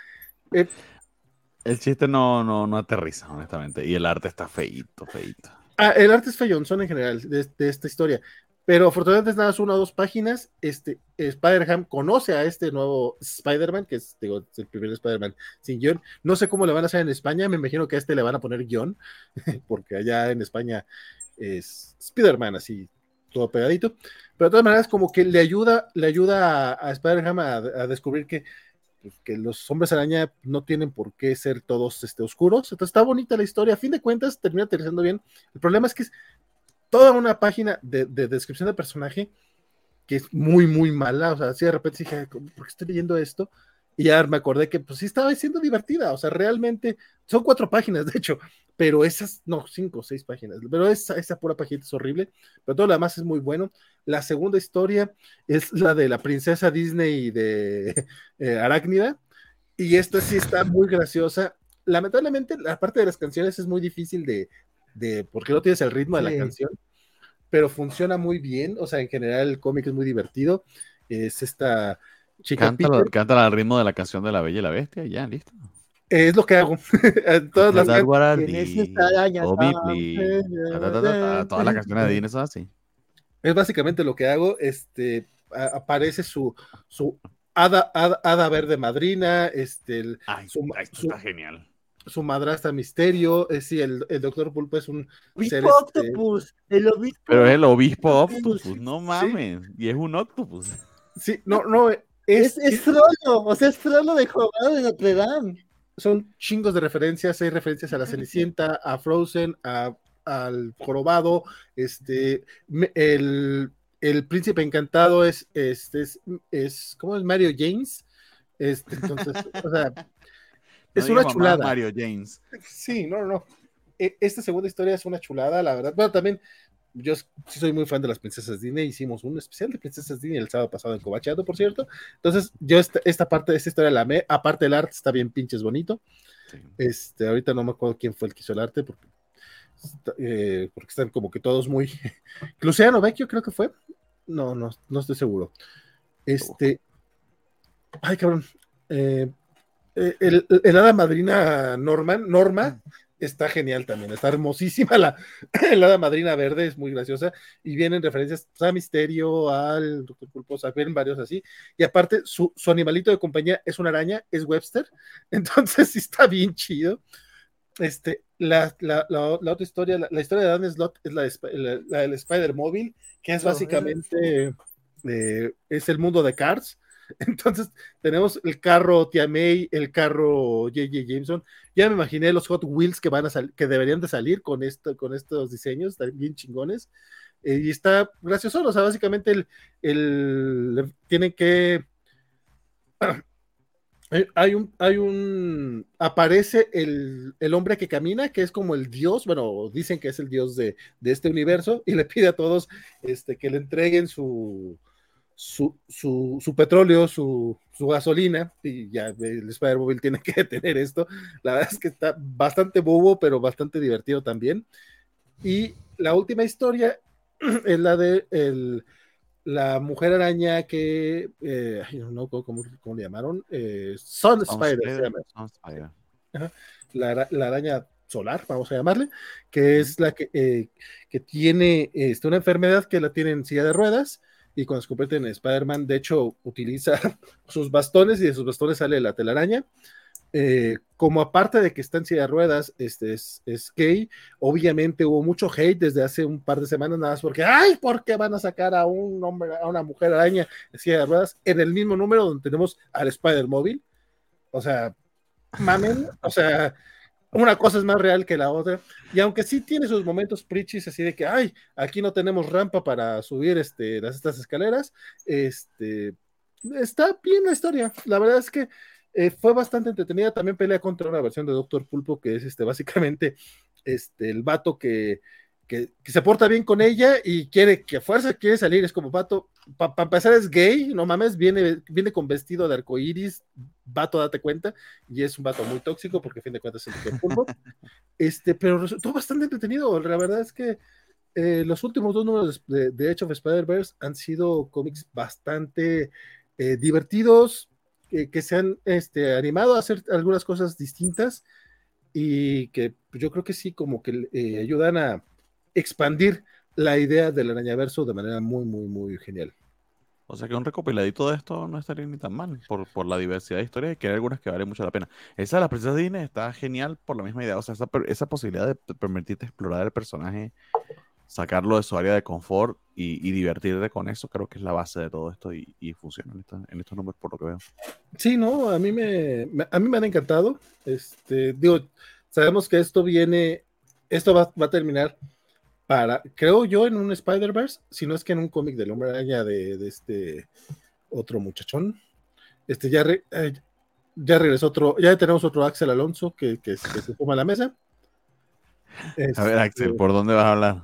el chiste no, no, no aterriza, honestamente. Y el arte está feito, feito. Ah, el arte es son en general de, esta historia. Pero afortunadamente es nada más una o dos páginas. Este, Spider-Ham conoce a este nuevo Spider-Man, que es, el primer Spider-Man sin guion. No sé cómo le van a hacer en España, me imagino que a este le van a poner guion, porque allá en España es Spider-Man así, todo pegadito. Pero de todas maneras, como que le ayuda, le ayuda a, Spider-Ham a, descubrir que pues, que los hombres araña no tienen por qué ser todos este, oscuros. Entonces está bonita la historia. A fin de cuentas, termina aterrizando bien. El problema es que es toda una página de, descripción de personaje que es muy, muy mala. O sea, así de repente dije, ¿por qué estoy leyendo esto? Y ya me acordé que pues sí estaba siendo divertida. O sea, realmente son cuatro páginas, de hecho, pero esas, no, cinco o seis páginas, pero esa, esa pura página es horrible, pero todo lo demás es muy bueno. La segunda historia es la de la princesa Disney de eh, Arácnida, y esta sí está muy graciosa. Lamentablemente, la parte de las canciones es muy difícil de, de porque no tienes el ritmo de la canción, pero funciona muy bien, o sea, en general el cómic es muy divertido. Es esta chica. Cántala, al ritmo de la canción de La Bella y la Bestia, ya, listo. Es lo que hago. todas las Todas las canciones de Disney son así. Es básicamente lo que hago. Este aparece su, su hada, hada, verde madrina. Este, su, está genial. Su madrastra misterio. Es sí, el, el doctor Pulpo es un obispo ser, este, octopus. el obispo. Pero es el obispo octopus, no mames. Y es un octopus. Sí, no, no. Es, es, es o sea, es Frollo de Jorobado de Notre Dame son chingos de referencias, hay referencias a la Cenicienta, a Frozen, a, al Jorobado, este, el, príncipe encantado es, este, es, es, ¿cómo es? Mario James, este, entonces, o sea, es una chulada. Mario James. Sí, no, no. E, esta segunda historia es una chulada, la verdad. Bueno, también yo sí soy muy fan de las princesas Disney, hicimos un especial de princesas Disney el sábado pasado en Cobacheado, por cierto. Entonces, yo esta, parte de esta historia la amé, aparte el arte está bien pinches bonito. Este, ahorita no me acuerdo quién fue el que hizo el arte, porque, eh, porque están como que todos muy... Luciano Vecchio creo que fue. No, no, no estoy seguro. Este... Ay, cabrón. Eh, eh, el, el, hada madrina Norman, Norma, está genial también, está hermosísima la, la madrina verde, es muy graciosa, y vienen referencias a Misterio, al Doctor Pulposa, vienen varios así, y aparte su, animalito de compañía es una araña, es Webster, entonces sí está bien chido. Este, la, la, otra historia, la, historia de Dan Slot es la, del Spider Móvil, que es básicamente, eh, es el mundo de Cars, Entonces, tenemos el carro Tia May, el carro JJ Jameson. Ya me imaginé los Hot Wheels que van a que deberían de salir con con estos diseños, bien chingones. Eh, y está gracioso, o sea, básicamente el, el tienen que hay un, hay un, aparece el, el, hombre que camina, que es como el dios, bueno, dicen que es el dios de, de, este universo, y le pide a todos este, que le entreguen su, su, su, petróleo, su, su gasolina, y ya el Spider-Mobile tiene que tener esto. La verdad es que está bastante bobo, pero bastante divertido también. Y la última historia es la de el, la mujer araña que, eh, no ¿cómo, ¿cómo, le llamaron? Eh, Sun, Spider. La, la, araña solar, vamos a llamarle, que es la que, eh, que tiene este, una enfermedad que la tiene en silla de ruedas y cuando se convierte en Spider-Man, de hecho, utiliza sus bastones y de sus bastones sale la telaraña. Eh, como aparte de que está en silla de ruedas, este es, es, gay, obviamente hubo mucho hate desde hace un par de semanas, nada más porque, ay, ¿por qué van a sacar a un hombre, a una mujer araña en silla de ruedas en el mismo número donde tenemos al Spider-Móvil? O sea, mamen, o sea, una cosa es más real que la otra. Y aunque sí tiene sus momentos prichis, así de que, ay, aquí no tenemos rampa para subir este, las, estas escaleras, este, está bien la historia. La verdad es que eh, fue bastante entretenida. También pelea contra una versión de Doctor Pulpo, que es este, básicamente este, el vato que que, se porta bien con ella y quiere que a fuerza quiere salir, es como vato, para empezar es gay, no mames, viene, viene con vestido de arcoíris, vato, date cuenta, y es un vato muy tóxico porque a fin de cuentas es el fútbol. este, pero resultó bastante entretenido, la verdad es que eh, los últimos dos números de, de Edge of Spider-Verse han sido cómics bastante eh, divertidos, que se han este, animado a hacer algunas cosas distintas y que yo creo que sí, como que eh, ayudan a expandir la idea del arañaverso de manera muy, muy, muy genial. O sea que un recopiladito de esto no estaría ni tan mal por, por la diversidad de historias, que hay algunas que valen mucho la pena. Esa de la princesa Disney está genial por la misma idea, o sea, esa, esa posibilidad de permitirte explorar el personaje, sacarlo de su área de confort y, y, divertirte con eso, creo que es la base de todo esto y, y funciona en, en, estos números por lo que veo. Sí, no, a mí me, a mí me han encantado. Este, digo, sabemos que esto viene, esto va, va a terminar para, creo yo, en un Spider-Verse, si no es que en un cómic del hombre araña de, de, este otro muchachón. Este ya, re, eh, ya regresó otro, ya tenemos otro Axel Alonso que, que, que se toma la mesa. Este, a ver, Axel, ¿por dónde vas a hablar?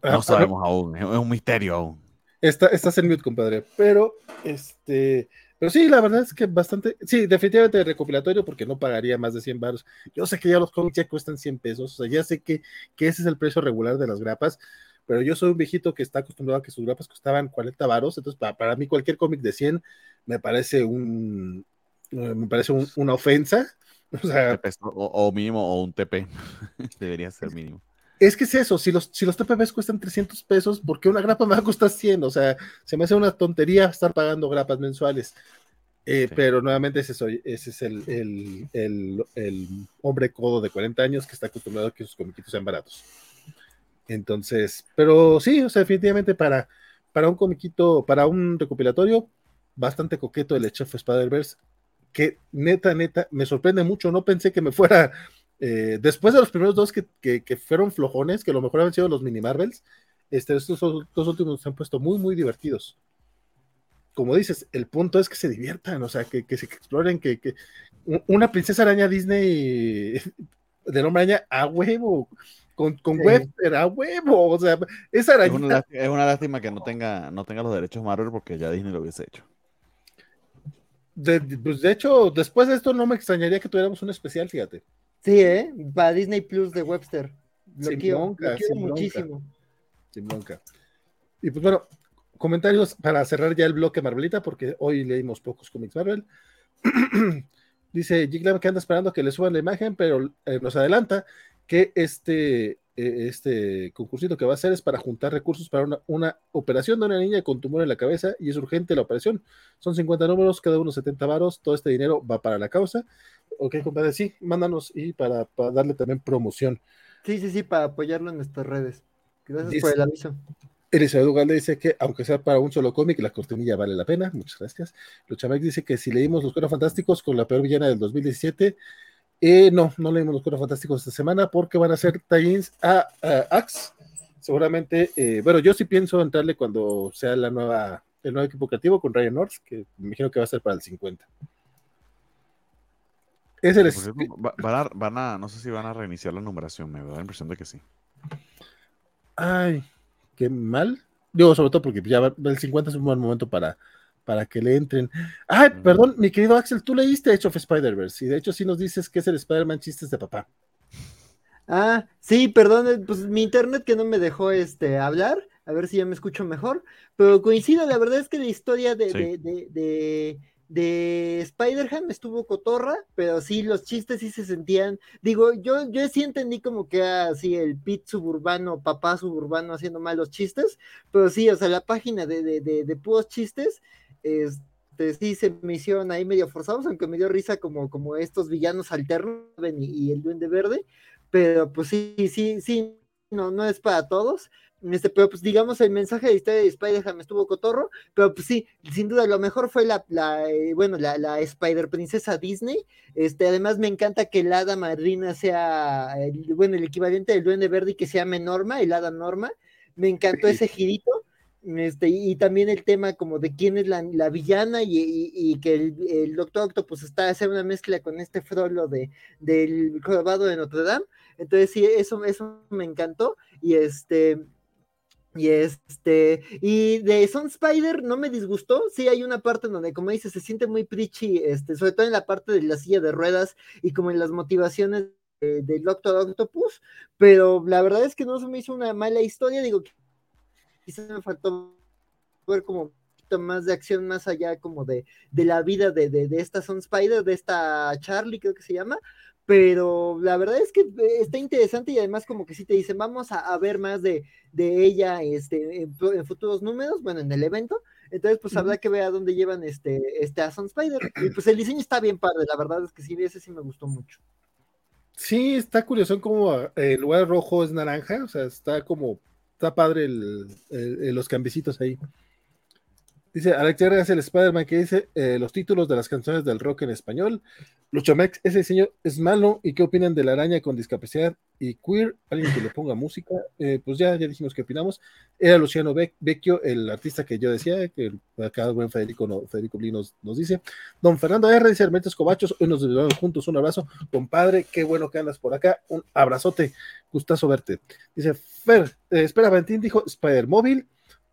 Ah, no sabemos aún, es un misterio aún. Está, estás en mute, compadre. Pero, este, pero sí, la verdad es que bastante, sí, definitivamente recopilatorio porque no pagaría más de 100 baros. Yo sé que ya los cómics ya cuestan 100 pesos, o sea, ya sé que, que ese es el precio regular de las grapas, pero yo soy un viejito que está acostumbrado a que sus grapas costaban 40 baros, entonces para, para mí cualquier cómic de 100 me parece un, eh, me parece un, una ofensa. O, mínimo, o un TP, debería ser mínimo. Es que es eso, si los, si los TPBs cuestan 300 pesos, ¿por qué una grapa me va a costar 100? O sea, se me hace una tontería estar pagando grapas mensuales. Eh, sí. Pero nuevamente ese, soy, ese es el, el, el, el, hombre codo de 40 años que está acostumbrado a que sus comiquitos sean baratos. Entonces, pero sí, o sea, definitivamente para, para un comiquito, para un recopilatorio, bastante coqueto el Chef Spider-Verse, que neta, neta, me sorprende mucho. No pensé que me fuera eh, después de los primeros dos que, que, que, fueron flojones, que a lo mejor han sido los mini Marvels, este, estos dos últimos se han puesto muy, muy divertidos. Como dices, el punto es que se diviertan, o sea, que, que se exploren, que, que, una princesa araña Disney de nombre araña a huevo, con, con sí. Webster a huevo, o sea, esa araña. Es una, es una lástima que no tenga, no tenga los derechos Marvel porque ya Disney lo hubiese hecho. De, pues de hecho, después de esto no me extrañaría que tuviéramos un especial, fíjate. Sí, ¿eh? Para Disney Plus de Webster. Lo sin quiero, bronca, lo quiero sin muchísimo. Bronca. Sin bronca. Y pues bueno, comentarios para cerrar ya el bloque Marvelita, porque hoy leímos pocos cómics Marvel. Dice Giglam que anda esperando que le suban la imagen, pero eh, nos adelanta que este, este concursito que va a hacer es para juntar recursos para una, una, operación de una niña con tumor en la cabeza y es urgente la operación. Son 50 números, cada uno 70 varos, todo este dinero va para la causa. Ok, compadre, sí, mándanos y para, para darle también promoción. Sí, sí, sí, para apoyarlo en nuestras redes. Gracias dice, por el aviso. Elizabeth Ugalde dice que, aunque sea para un solo cómic, la cortinilla vale la pena. Muchas gracias. Luchamek dice que si leímos Los Cueros Fantásticos con la peor villana del 2017, eh, no, no leímos Los Cueros Fantásticos esta semana porque van a ser tie-ins a, a, Axe. Seguramente, eh, bueno, yo sí pienso entrarle cuando sea la nueva, el nuevo equipo creativo con Ryan North, que me imagino que va a ser para el 50. Es el van, a, van a, no sé si van a reiniciar la numeración, me da la impresión de que sí. Ay, qué mal. Digo, sobre todo porque ya el 50 es un buen momento para, para que le entren. Ay, perdón, mi querido Axel, tú leíste Age of Spider-Verse y de hecho sí nos dices que es el Spider-Man chistes de papá. Ah, sí, perdón, eh, pues mi internet que no me dejó este hablar, a ver si ya me escucho mejor, pero coincido, la verdad es que la historia de, de, de, de, Spider-Man estuvo cotorra, pero sí, los chistes sí se sentían, digo, yo, yo sí entendí como que así el pit suburbano, papá suburbano haciendo malos chistes, pero sí, o sea, la página de, de, de, de puros chistes, este, sí se me hicieron ahí medio forzados, aunque me dio risa como, como estos villanos alternos y, y el duende verde, pero pues sí, sí, sí, no, no es para todos. Este, pero pues digamos el mensaje de historia de Spider-Man estuvo cotorro, pero pues sí, sin duda lo mejor fue la, la eh, bueno, la, la, Spider Princesa Disney. Este, además me encanta que el hada madrina sea, el, bueno, el equivalente del duende verde y que se llame Norma, el hada Norma. Me encantó ese girito. Este, y también el tema como de quién es la, la villana y, que el, Doctor Octopus está haciendo una mezcla con este frollo de, del jorobado de Notre Dame. Entonces sí, eso, eso me encantó. Y este, y este, y de Son Spider no me disgustó. Sí, hay una parte donde, como dice, se siente muy preachy, este, sobre todo en la parte de la silla de ruedas y como en las motivaciones del Doctor Octopus. Pero la verdad es que no se me hizo una mala historia. Digo, quizás me faltó ver como un poquito más de acción más allá como de, de la vida de, de, de esta Son Spider, de esta Charlie creo que se llama, pero la verdad es que eh, está interesante y además como que sí te dicen, vamos a, ver más de, de ella este, en, futuros números, bueno, en el evento, entonces pues habrá que ver a dónde llevan este, este a Sun Spider, y pues el diseño está bien padre, la verdad es que sí, ese sí me gustó mucho. Sí, está curioso como eh, el lugar rojo es naranja, o sea, está como, está padre el, los cambicitos ahí. Dice Alex es el Spider-Man que dice eh, los títulos de las canciones del rock en español. Luchamex, ese diseño es malo. ¿Y qué opinan de la araña con discapacidad y queer? Alguien que le ponga música. Eh, pues ya, ya dijimos que opinamos. Era Luciano Vecchio, el artista que yo decía, que acá el buen Federico, no, Federico nos, nos, dice. Don Fernando R. dice Hermetes Cobachos, hoy nos vemos juntos. Un abrazo, compadre. Qué bueno que andas por acá. Un abrazote. Gustazo verte. Dice Fer, eh, espera, Valentín dijo Spider Móvil.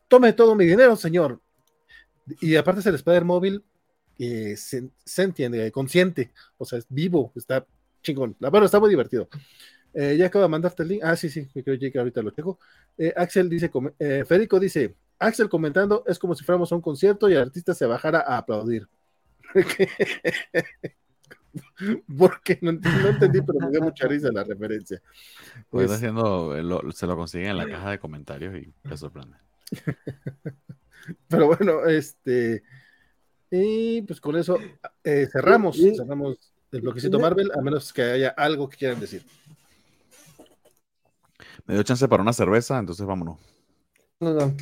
Tome todo mi dinero, señor y aparte es el Spider móvil eh, se, entiende, consciente, o sea, es vivo, está chingón. Bueno, está muy divertido. Eh, ya acabo de mandarte el link. Ah, sí, sí, creo que ahorita lo tengo. Eh, Axel dice, eh, Federico dice, Axel comentando, es como si fuéramos a un concierto y el artista se bajara a aplaudir. Porque no, no, entendí, pero me dio mucha risa la referencia. Pues, haciendo, se lo consiguen en la caja de comentarios y te sorprende. Pero bueno, este. Y pues con eso eh, cerramos, cerramos el bloquecito Marvel, a menos que haya algo que quieran decir. Me dio chance para una cerveza, entonces vámonos. No, no.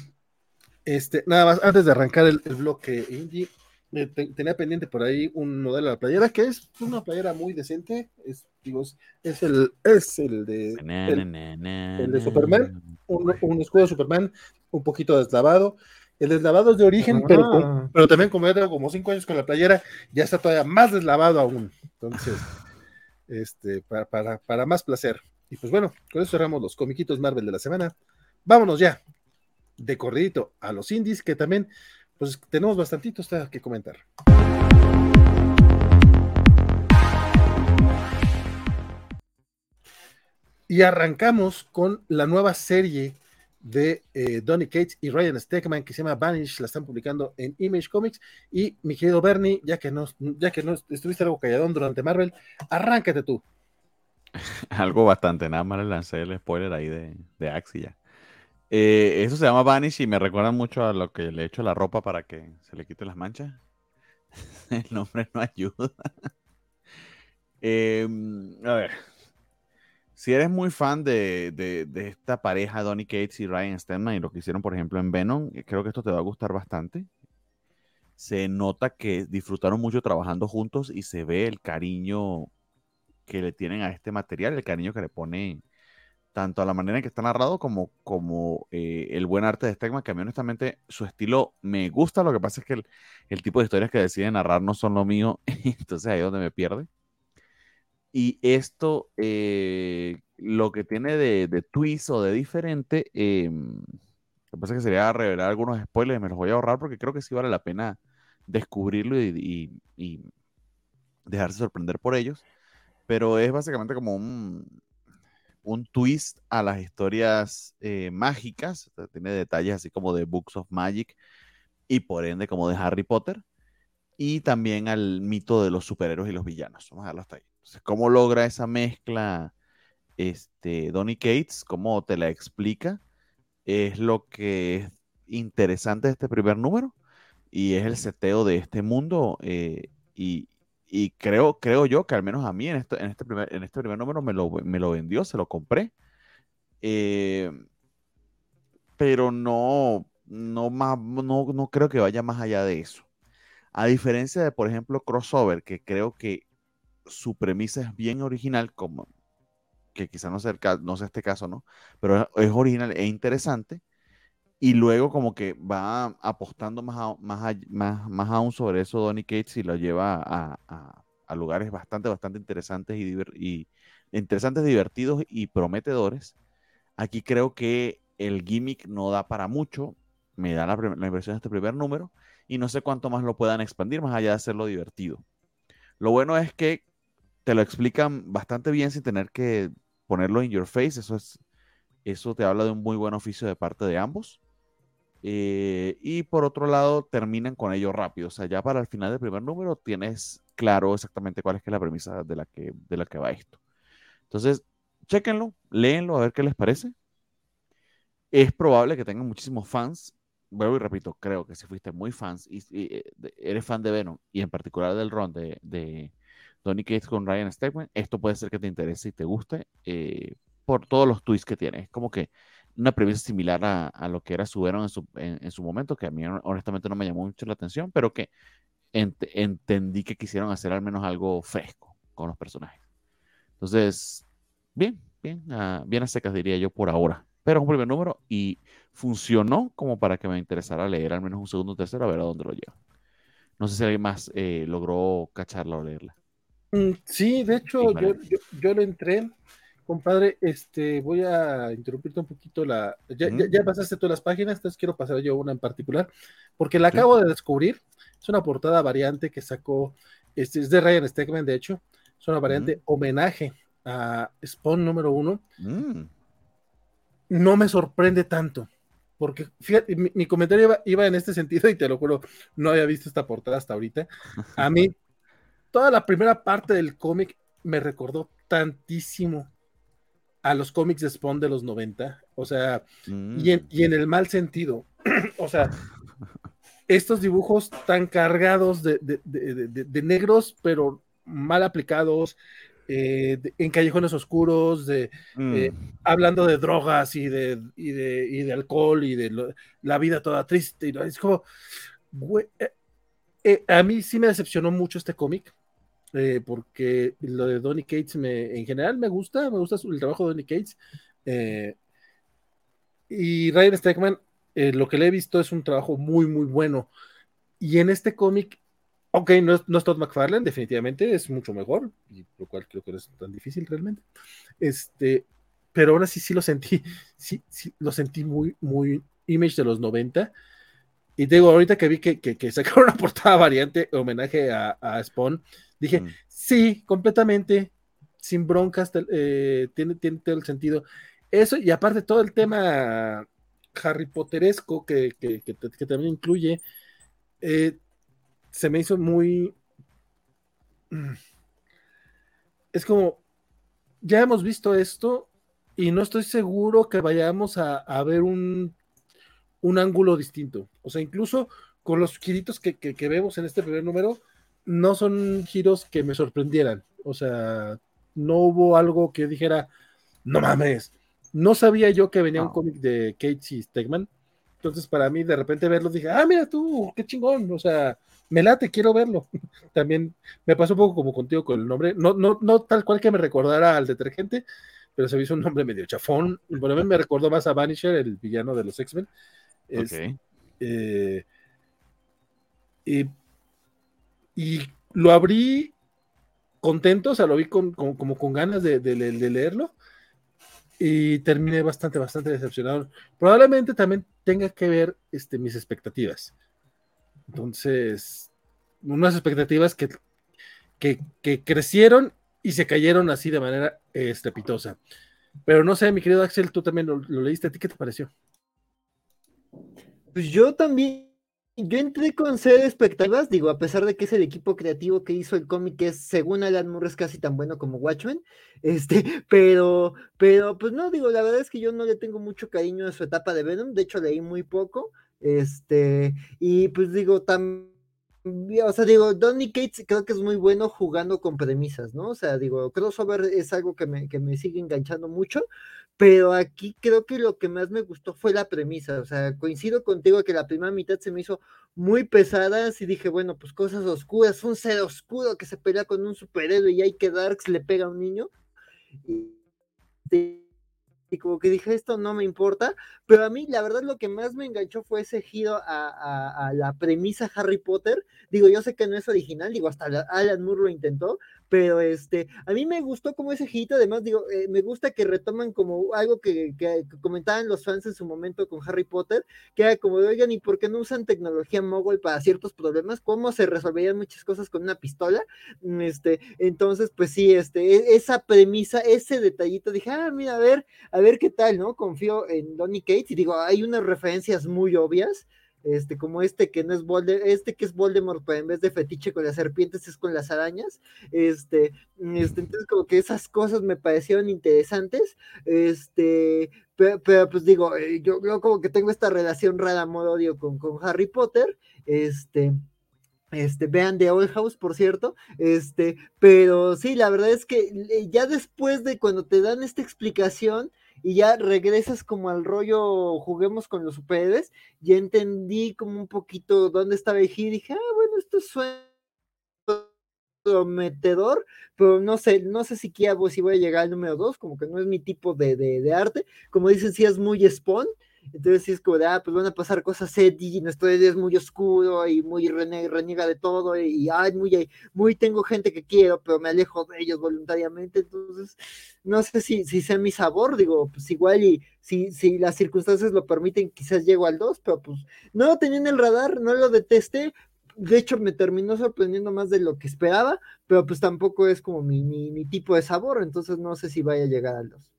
Este, nada más, antes de arrancar el, bloque indie, eh, tenía pendiente por ahí un modelo de la playera que es una playera muy decente. Es, digo, es el, es el de, el, de Superman, un, un, escudo de Superman un poquito deslavado. El deslavado es de origen, pero, ah. pero también como ya tengo como cinco años con la playera, ya está todavía más deslavado aún. Entonces, este, para, para, más placer. Y pues bueno, con eso cerramos los comiquitos Marvel de la semana. Vámonos ya, de corridito a los indies, que también, pues tenemos bastantitos que comentar. Y arrancamos con la nueva serie de eh, Donny Cates y Ryan Stegman que se llama Vanish, la están publicando en Image Comics. Y mi querido Bernie, ya que no, ya que no estuviste algo calladón durante Marvel, arráncate tú. algo bastante, nada más le lancé el spoiler ahí de, de Axi ya. Eh, eso se llama Vanish y me recuerda mucho a lo que le echo la ropa para que se le quite las manchas. el nombre no ayuda. Em, a ver, si eres muy fan de, de, esta pareja, Donny Cates y Ryan Stedman, y lo que hicieron, por ejemplo, en Venom, eh, creo que esto te va a gustar bastante. Se nota que disfrutaron mucho trabajando juntos y se ve el cariño que le tienen a este material, el cariño que le pone tanto a la manera en que está narrado como, como eh, el buen arte de Stegman, que a mí honestamente su estilo me gusta, lo que pasa es que el, el tipo de historias que decide narrar no son lo mío, entonces ahí es donde me pierde. Y esto, eh, lo que tiene de, twist o de diferente, em, Lo que pasa es que sería revelar algunos spoilers y me los voy a ahorrar porque creo que sí vale la pena descubrirlo y, dejarse sorprender por ellos. Pero es básicamente como un, un twist a las historias eh, mágicas. Tiene detalles así como de Books of Magic y por ende como de Harry Potter. Y también al mito de los superhéroes y los villanos. Vamos a dejarlo hasta ahí. ¿Cómo logra esa mezcla este, Donny Cates? ¿Cómo te la explica? Es lo que es interesante de este primer número y es el seteo de este mundo. Eh, y, creo, creo yo que al menos a mí en este, en este, primer, en este primer número me lo, me lo vendió, se lo compré. Eh, pero no, no, más, no, no creo que vaya más allá de eso. A diferencia de, por ejemplo, Crossover, que creo que su premisa es bien original, como que quizá no sea, no sea este caso, ¿no? Pero es original e interesante y luego como que va apostando más, más, más, más aún sobre eso Donny Cates y lo lleva a, a, lugares bastante, bastante interesantes y, y, interesantes, divertidos y prometedores. Aquí creo que el gimmick no da para mucho, me da la, la impresión de este primer número, y no sé cuánto más lo puedan expandir más allá de hacerlo divertido. Lo bueno es que te lo explican bastante bien sin tener que ponerlo en your face, eso es eso te habla de un muy buen oficio de parte de ambos. Eh, y por otro lado, terminan con ello rápido. O sea, ya para el final del primer número tienes claro exactamente cuál es, que la premisa de la que, de la que va esto. Entonces, chequenlo, léenlo, a ver qué les parece. Es probable que tengan muchísimos fans. Vuelvo y repito, creo que si fuiste muy fans y, eh, eres fan de Venom y en particular del Ron de Donny Cates con Ryan Stegman, esto puede ser que te interese y te guste eh, por todos los twists que tiene. Es como que una premisa similar a, lo que era en su, en, su momento, que a mí honestamente no me llamó mucho la atención, pero que entendí que quisieron hacer al menos algo fresco con los personajes. Entonces, bien, bien, uh, bien a secas diría yo por ahora. Pero es un primer número y funcionó como para que me interesara leer al menos un segundo o tercero a ver a dónde lo lleva. No sé si alguien más eh, logró cacharla o leerla. Mm, sí, de hecho, yo, yo, yo, lo entré compadre, este, voy a interrumpirte un poquito la. Ya, ya, pasaste todas las páginas, entonces quiero pasar yo una en particular, porque la acabo de descubrir. Es una portada variante que sacó, este, es de Ryan Stegman, de hecho. Es una variante homenaje a Spawn número uno. Mm. No me sorprende tanto, porque fíjate, mi, comentario iba, iba, en este sentido, y te lo juro, no había visto esta portada hasta ahorita. A mí, toda la primera parte del cómic me recordó tantísimo a los cómics de Spawn de los 90, o sea, y, en, y, en, el mal sentido, o sea, estos dibujos tan cargados de, de, de, negros, pero mal aplicados, eh, en callejones oscuros, de, eh, mm. hablando de drogas y de, y de, y de alcohol y de la vida toda triste, y es como, eh, a mí sí me decepcionó mucho este cómic, eh, porque lo de Donny Cates me, en general me gusta, me gusta el trabajo de Donny Cates. Eh, y Ryan Stegman, eh, lo que le he visto es un trabajo muy, muy bueno. Y en este cómic, ok, no es, no es Todd McFarlane, definitivamente es mucho mejor, y lo cual creo que no es tan difícil realmente. Este, pero ahora sí, sí lo sentí, sí, sí, lo sentí muy, muy image de los 90. Y digo, ahorita que vi que, que, sacaron una portada variante homenaje a, a Spawn, Dije, mm. sí, completamente, sin broncas, eh, tiene, tiene todo el sentido. Eso, y aparte todo el tema Harry Potteresco que, que, también incluye, eh, se me hizo muy... Mm, es como, ya hemos visto esto y no estoy seguro que vayamos a, ver un, un, ángulo distinto. O sea, incluso con los giritos que, que, vemos en este primer número, no son giros que me sorprendieran. O sea, no hubo algo que dijera, no mames. No sabía yo que venía un cómic de Casey Stegman. Entonces, para mí, de repente verlo, dije, ah, mira tú, qué chingón. O sea, me late, quiero verlo. También me pasó un poco como contigo con el nombre. No, no, no tal cual que me recordara al detergente, pero se me hizo un nombre medio chafón. Bueno, a mí me recordó más a Vanisher, el villano de los X-Men. Eh, y y lo abrí contento, o sea, lo vi con, como con ganas de, leerlo. y terminé bastante, bastante decepcionado. Probablemente también tenga que ver este, mis expectativas. Entonces, unas expectativas que, que, crecieron y se cayeron así de manera estrepitosa. Pero no sé, mi querido Axel, tú también lo, lo leíste, ¿a ti qué te pareció? Pues yo también yo entré con ser expectativas, digo, a pesar de que es el equipo creativo que hizo el cómic, que es, según Alan Moore, es casi tan bueno como Watchmen, este, pero, pero, pues no, digo, la verdad es que yo no le tengo mucho cariño a su etapa de Venom, de hecho leí muy poco, este, y pues digo, también o sea, digo, Donny Cates creo que es muy bueno jugando con premisas, ¿no? O sea, digo, crossover es algo que me, que me sigue enganchando mucho, pero aquí creo que lo que más me gustó fue la premisa, o sea, coincido contigo que la primera mitad se me hizo muy pesada, y dije, bueno, pues cosas oscuras, un ser oscuro que se pelea con un superhéroe y hay que Darks le pega a un niño. Y como que dije, esto no me importa, pero a mí la verdad lo que más me enganchó fue ese giro a, a, la premisa Harry Potter. Digo, yo sé que no es original, digo, hasta Alan Moore lo intentó, pero este, a mí me gustó como ese girito, además digo, eh, me gusta que retoman como algo que, que, comentaban los fans en su momento con Harry Potter, que era como, oigan, ¿y por qué no usan tecnología mogul para ciertos problemas? ¿Cómo se resolverían muchas cosas con una pistola? Mm, este, entonces, pues sí, este, e, esa premisa, ese detallito, dije, ah, mira, a ver, a ver qué tal, ¿no? Confío en Donny Cates y digo, hay unas referencias muy obvias, este, como este que no es Voldemort, este que es Voldemort, pero en vez de fetiche con las serpientes es con las arañas, este, este, entonces como que esas cosas me parecieron interesantes, este, pero, pues digo, eh, yo, yo, como que tengo esta relación rara amor-odio con, con Harry Potter, este, este, vean The Old House, por cierto. Este, pero sí, la verdad es que eh, ya después de cuando te dan esta explicación, y ya regresas como al rollo, juguemos con los superhéroes, ya entendí como un poquito dónde estaba y dije, ah, bueno, esto suena prometedor, pero no sé, no sé si, si voy a llegar al número 2, como que no es mi tipo de, arte, como dicen, sí es muy spawn, entonces sí es como de, ah, pues van a pasar cosas edgy, nuestro es muy oscuro y muy reniega, de todo y, ay, muy, muy tengo gente que quiero, pero me alejo de ellos voluntariamente, entonces no sé si, si sea mi sabor, digo, pues igual y si, si las circunstancias lo permiten, quizás llego al 2, pero pues no lo tenía en el radar, no lo detesté, de hecho me terminó sorprendiendo más de lo que esperaba, pero pues tampoco es como mi, mi, mi tipo de sabor, entonces no sé si vaya a llegar al 2.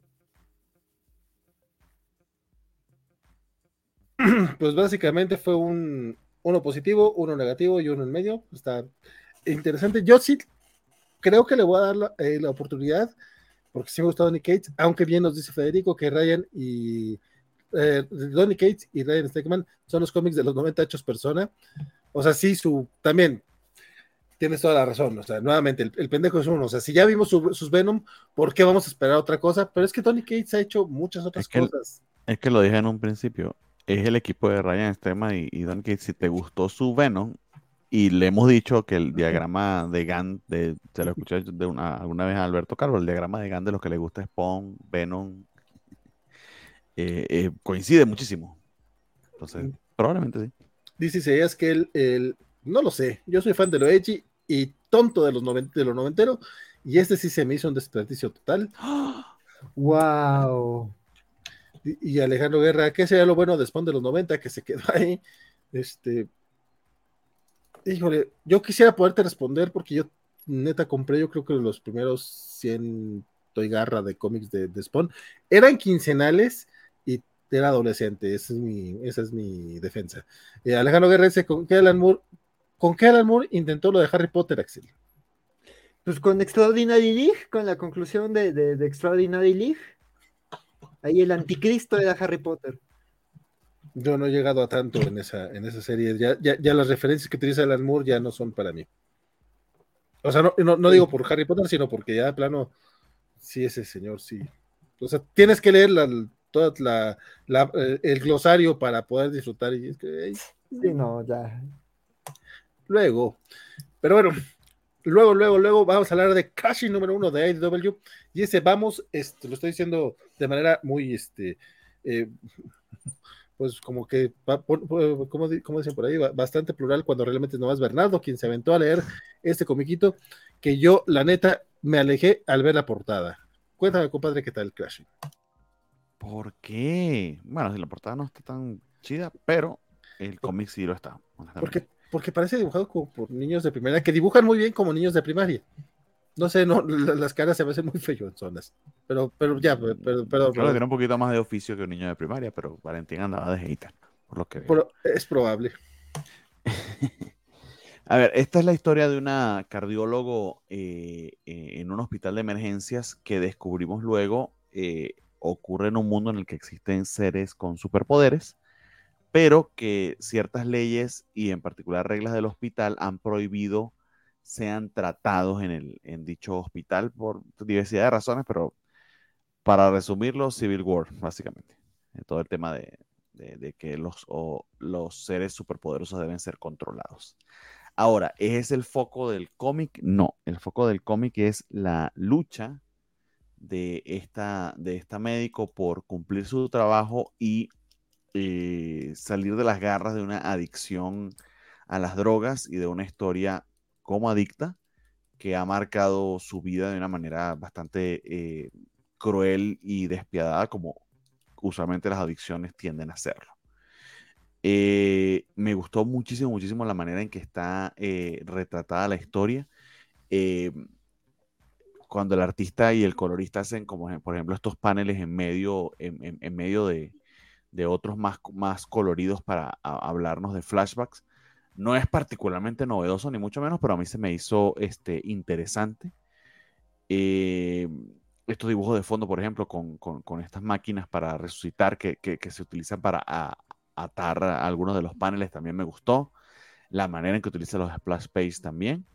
pues básicamente fue un uno positivo, uno negativo y uno en medio. Está interesante. Yo sí creo que le voy a dar la, eh, oportunidad, porque sí me ha gustado Donny Cates, aunque bien nos dice Federico que Ryan y eh, Donny Cates y Ryan Stegman son los cómics de los 90 hechos persona. O sea, sí, su también tienes toda la razón. O sea, nuevamente, el, pendejo es uno. O sea, si ya vimos sus Venom, ¿por qué vamos a esperar otra cosa? Pero es que Donny Cates ha hecho muchas otras cosas. es que lo dije en un principio es el equipo de Ryan Extrema y, y Don que si te gustó su Venom, y le hemos dicho que el diagrama de Gantt, de, se lo escuché de una, alguna vez a Alberto Carlos, el diagrama de Gantt de lo que le gusta es Spawn, Venom, eh, eh, coincide muchísimo. Entonces, probablemente sí. Dice es que el, no lo sé, yo soy fan de lo edgy y tonto de los, de los noventeros, y este sí se me hizo un desperdicio total. ¡Wow! Y, Alejandro Guerra, ¿qué sería lo bueno de Spawn de los 90 que se quedó ahí? Este, híjole, yo quisiera poderte responder porque yo neta compré, yo creo que los primeros 100 Toy Garra de cómics de, Spawn eran quincenales y era adolescente, esa es mi, esa es mi defensa. Eh, Alejandro Guerra dice, ¿con qué Alan Moore, con qué Alan Moore intentó lo de Harry Potter, Axel? Pues con Extraordinary League, con la conclusión de, de, de Extraordinary League. Ahí el anticristo era Harry Potter. Yo no he llegado a tanto en esa, en esa serie. Ya, ya, las referencias que utiliza Alan Moore ya no son para mí. O sea, no, no, digo por Harry Potter, sino porque ya de plano, sí, ese señor, sí. O sea, tienes que leer la, toda la, eh, el glosario para poder disfrutar. Y es que, sí, no, ya. Luego, pero bueno, Luego, luego, luego vamos a hablar de Cashing número uno de AEW. Y ese vamos, este, lo estoy diciendo de manera muy, este, eh, pues como que, como, como, dicen por ahí, bastante plural cuando realmente no es Bernardo quien se aventó a leer este comiquito que yo, la neta, me alejé al ver la portada. Cuéntame, compadre, qué tal el Crashing. ¿Por qué? Bueno, si la portada no está tan chida, pero el cómic sí lo está. Porque, porque parece dibujado como por niños de primaria, que dibujan muy bien como niños de primaria. No sé, no, las caras se me hacen muy feyozonas. Pero, pero ya, pero, pero, Creo que tiene un poquito más de oficio que un niño de primaria, pero Valentín andaba de hater, por lo que veo. es probable. A ver, esta es la historia de una cardiólogo eh, eh, en un hospital de emergencias que descubrimos luego eh, ocurre en un mundo en el que existen seres con superpoderes, pero que ciertas leyes y en particular reglas del hospital han prohibido sean tratados en, el, en dicho hospital por diversidad de razones, pero para resumirlo, Civil War, básicamente. Todo el tema de, que los, los seres superpoderosos deben ser controlados. Ahora, ¿es el foco del cómic? No, el foco del cómic es la lucha de esta, de esta médico por cumplir su trabajo y eh, salir de las garras de una adicción a las drogas y de una historia como adicta que ha marcado su vida de una manera bastante eh, cruel y despiadada como usualmente las adicciones tienden a hacerlo. Eh, me gustó muchísimo, muchísimo la manera en que está retratada la historia cuando el artista y el colorista hacen, como por ejemplo, estos paneles en medio, en, medio de, otros más, más coloridos para hablarnos de flashbacks. No es particularmente novedoso, ni mucho menos, pero a mí se me hizo este, interesante. Eh, estos dibujos de fondo, por ejemplo, con, estas máquinas para resucitar que, se utilizan para atar algunos de los paneles, también me gustó. La manera en que utiliza los splash paste también.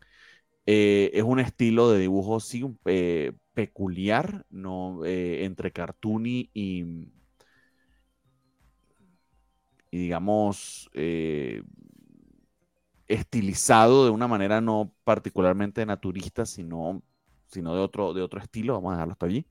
Eh, es un estilo de dibujo, sí, eh, peculiar, ¿no? Entre cartoony y, y digamos, estilizado de una manera no particularmente naturista, sino, sino de, otro, de otro estilo, vamos a dejarlo hasta allí.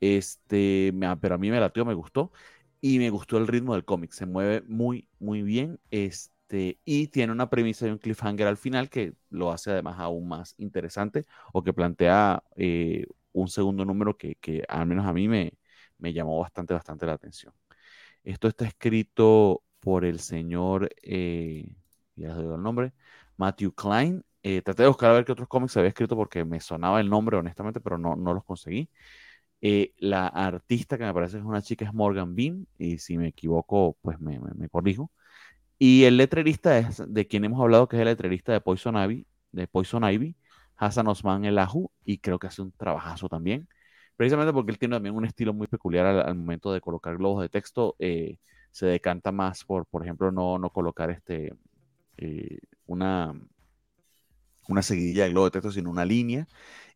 Este, pero a mí me latió, me gustó, y me gustó el ritmo del cómic, se mueve muy, muy bien. Este, y tiene una premisa y un cliffhanger al final que lo hace además aún más interesante o que plantea eh, un segundo número que, al menos a mí me, llamó bastante, bastante la atención. Esto está escrito por el señor, eh, ya les doy el nombre, Matthew Klein. Eh, traté de buscar a ver qué otros cómics había escrito porque me sonaba el nombre, honestamente, pero no, no los conseguí. la artista que me parece es una chica es Morgan Bean, y si me equivoco, pues me, me corrijo. Y el letrerista es de quien hemos hablado, que es el letrerista de Poison Ivy, de Poison Ivy, Hassan Osman El Ahu, y creo que hace un trabajazo también. Precisamente porque él tiene también un estilo muy peculiar al, momento de colocar globos de texto. Eh, se decanta más por, por ejemplo, no, no colocar este, eh, una, una seguidilla de globo de texto, sino una línea.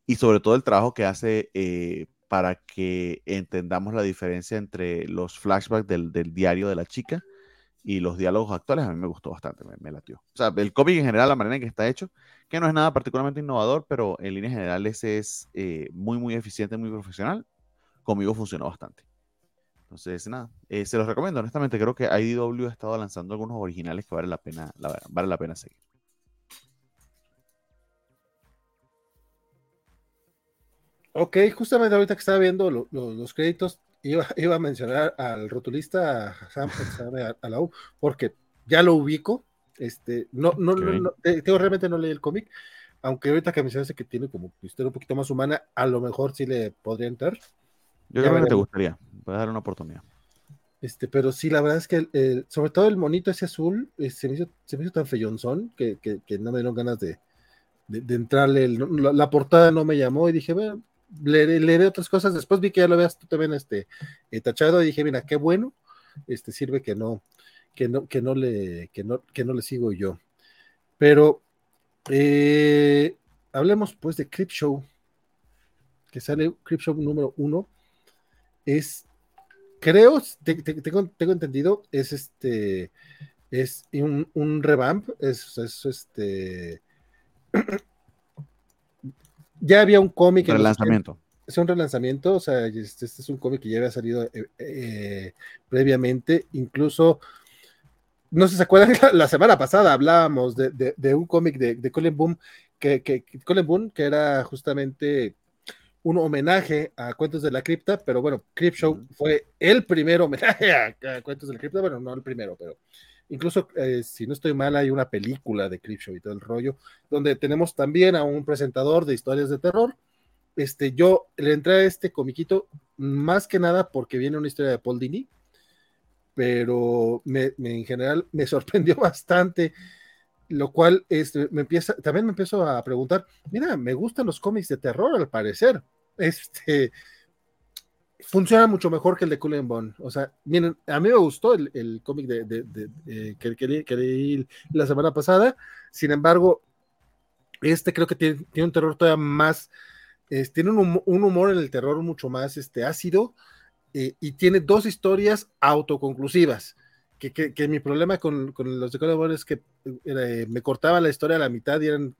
Y sobre todo el trabajo que hace eh, para que entendamos la diferencia entre los flashbacks del, del diario de la chica y los diálogos actuales a mí me gustó bastante, me, latió. O sea, el cómic en general, la manera en que está hecho, que no es nada particularmente innovador, pero en líneas generales es eh, muy, muy eficiente, muy profesional. Conmigo funcionó bastante. Entonces, nada, eh, se los recomiendo. Honestamente, creo que IDW ha estado lanzando algunos originales que vale la pena, vale la pena seguir. Ok, justamente ahorita que estaba viendo los créditos, iba, iba a mencionar al rotulista Sam, a, la U, porque ya lo ubico. Este, no, no, no, tengo, realmente no leí el cómic, aunque ahorita que mencionaste que tiene como historia un poquito más humana, a lo mejor sí le podría entrar. Yo creo que te gustaría, voy a dar una oportunidad. Este, pero sí, la verdad es que sobre todo el monito ese azul eh, se, me hizo, se, me hizo, tan feyonzón que, que, que, no me dieron ganas de, de, entrarle. la, la, portada no me llamó y dije, bueno, leeré, otras cosas. Después vi que ya lo veas tú también este, eh, tachado y dije, mira, qué bueno, este sirve que no, que no, que no le, que no, que no le sigo yo. Pero eh, hablemos pues de Crip Show, que sale Crip Show número uno. Es, creo, tengo, tengo, entendido, es este, es un, un revamp, es, es este ya había un cómic. Relanzamiento. Es un relanzamiento, o sea, este, este es un cómic que ya había salido eh, eh, previamente, incluso, no sé si se acuerdan, la, semana pasada hablábamos de, un cómic de, Colin Boom, que, que, Colin Boom, que era justamente un homenaje a Cuentos de la Cripta, pero bueno, Crip Show fue el primer homenaje a, Cuentos de la Cripta, bueno, no el primero, pero incluso eh, si no estoy mal, hay una película de Crip Show y todo el rollo, donde tenemos también a un presentador de historias de terror. Este, yo le entré a este comiquito más que nada porque viene una historia de Paul Dini, pero me, en general me sorprendió bastante lo cual este, me empieza, también me empiezo a preguntar, mira, me gustan los cómics de terror al parecer, este, funciona mucho mejor que el de Cullen Bond, o sea, miren, a mí me gustó el, cómic de, eh, que, leí la semana pasada, sin embargo, este creo que tiene, un terror todavía más, tiene un, humor en el terror mucho más este, ácido, eh, y tiene dos historias autoconclusivas que, mi problema con, los de Call es que eh, me cortaba la historia a la mitad y eran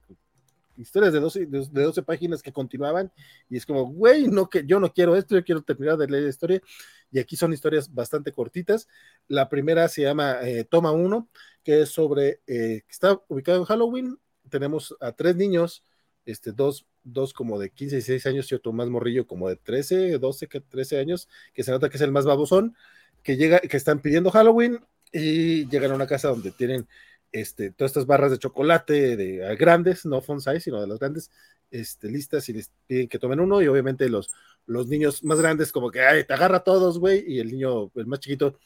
historias de 12, de, 12 páginas que continuaban y es como, güey, no, que yo no quiero esto, yo quiero terminar de leer la historia y aquí son historias bastante cortitas. La primera se llama eh, Toma 1, que es sobre, eh, está ubicado en Halloween, tenemos a tres niños, este, dos, dos como de 15, 16 años y otro más morrillo como de 13, 12, 13 años, que se nota que es el más babosón, que llega, que están pidiendo Halloween y llegan a una casa donde tienen este, todas estas barras de chocolate de grandes, no font size, sino de las grandes, este, listas y les piden que tomen uno y obviamente los, los niños más grandes como que, ay, te agarra todos, güey, y el niño, el más chiquito,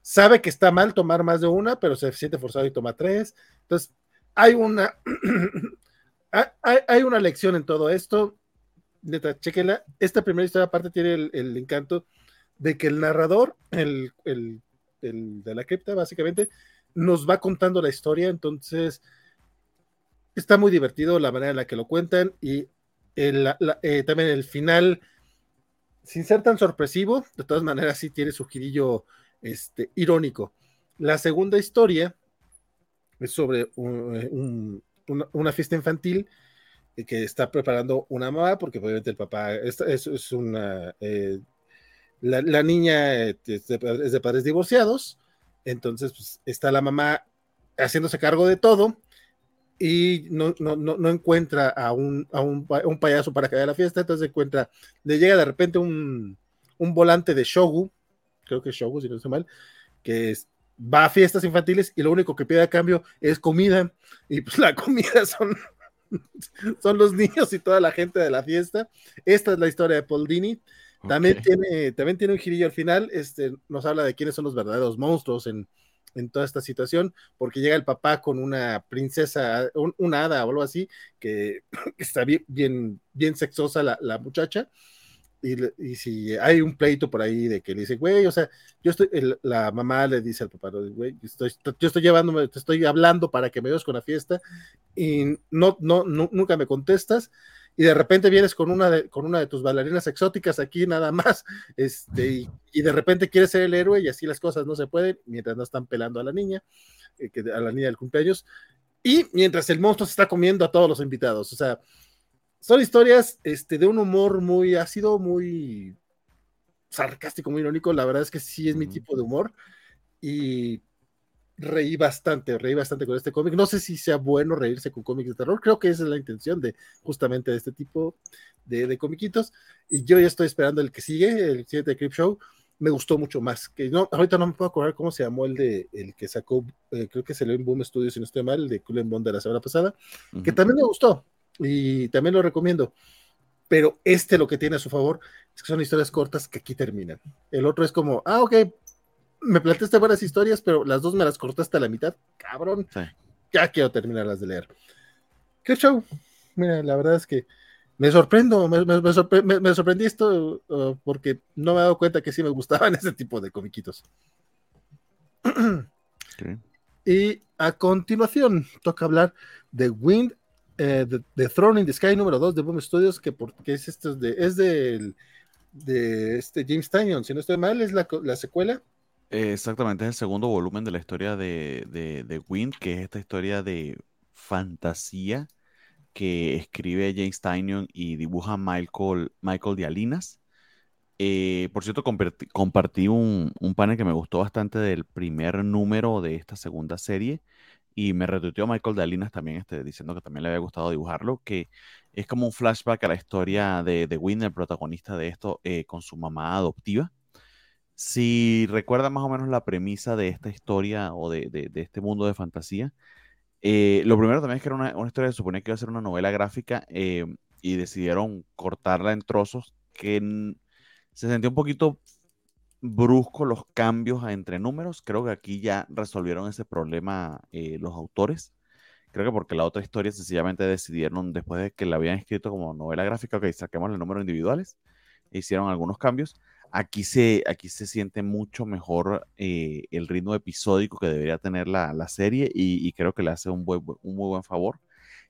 sabe que está mal tomar más de una, pero se siente forzado y toma tres. Entonces, hay una, hay, hay, una lección en todo esto. Neta, chequenla. Esta primera historia aparte tiene el encanto de que el narrador, el, el de la cripta, básicamente, nos va contando la historia, entonces está muy divertido la manera en la que lo cuentan y eh, también el final, sin ser tan sorpresivo, de todas maneras sí tiene su girillo este, irónico. La segunda historia es sobre una, fiesta infantil que está preparando una mamá, porque obviamente el papá es, es, una... Eh, la, niña eh, es de, padres divorciados, entonces pues, está la mamá haciéndose cargo de todo y no, no, encuentra a un, a, un, payaso para que la fiesta, entonces encuentra, le llega de repente un, volante de Shogu, creo que es Shogu, si no estoy mal, que va a fiestas infantiles y lo único que pide a cambio es comida, y pues la comida son, son los niños y toda la gente de la fiesta. Esta es la historia de Paul Dini. También, tiene, también tiene un girillo al final, este, nos habla de quiénes son los verdaderos monstruos en, toda esta situación, porque llega el papá con una princesa, un, una hada o algo así, que, está bien, bien, bien sexosa la, muchacha, y, si hay un pleito por ahí de que le dice, güey, o sea, yo estoy, la mamá le dice al papá, güey, estoy, yo estoy llevándome, te estoy hablando para que me veas con la fiesta, y no, no, nunca me contestas, y de repente vienes con una de, con una de tus bailarinas exóticas aquí nada más, este, y, de repente quieres ser el héroe y así las cosas no se pueden mientras no están pelando a la niña, eh, a la niña del cumpleaños, y mientras el monstruo se está comiendo a todos los invitados. O sea, son historias este, de un humor muy ácido, muy sarcástico, muy irónico. La verdad es que sí es mi tipo de humor. Y reí bastante, reí bastante con este cómic. No sé si sea bueno reírse con cómics de terror, creo que esa es la intención de justamente de este tipo de, de comiquitos. Y yo ya estoy esperando el que sigue, el siguiente de Crip Show. Me gustó mucho más. Que no, ahorita no me puedo acordar cómo se llamó el de el que sacó, eh, creo que se en Boom Studios, si no estoy mal, el de Cullen Bond de la semana pasada, que también me gustó y también lo recomiendo. Pero este lo que tiene a su favor es que son historias cortas que aquí terminan. El otro es como, ah, ok, me planteaste buenas historias, pero las dos me las cortaste a la mitad, cabrón. Ya quiero terminarlas de leer. Qué show. Mira, la verdad es que me sorprendo, me, sorprendí esto uh, porque no me he dado cuenta que sí me gustaban ese tipo de comiquitos. Y a continuación toca hablar de Wind, eh, de, Throne in the Sky número 2 de Boom Studios, que, porque es, esto de, es de, de este James Tynion, si no estoy mal, es la, la secuela Exactamente, es el segundo volumen de la historia de, de, Wind, que es esta historia de fantasía que escribe James Tynion y dibuja Michael, Michael Dialinas. Eh, por cierto, compartí, un, panel que me gustó bastante del primer número de esta segunda serie y me retuiteó Michael Dialinas también este, diciendo que también le había gustado dibujarlo, que Es como un flashback a la historia de, de Win, el protagonista de esto, eh, con su mamá adoptiva. Si recuerda más o menos la premisa de esta historia o de, de, este mundo de fantasía, eh, lo primero también es que era una, una, historia que suponía que iba a ser una novela gráfica eh, y decidieron cortarla en trozos que se sentía un poquito brusco los cambios entre números. Creo que aquí ya resolvieron ese problema eh, los autores. Creo que porque la otra historia sencillamente decidieron, después de que la habían escrito como novela gráfica, ok, saquemos los números individuales, hicieron algunos cambios. Aquí se, aquí se siente mucho mejor eh, el ritmo episódico que debería tener la, la serie y, creo que le hace un, buen, un muy buen favor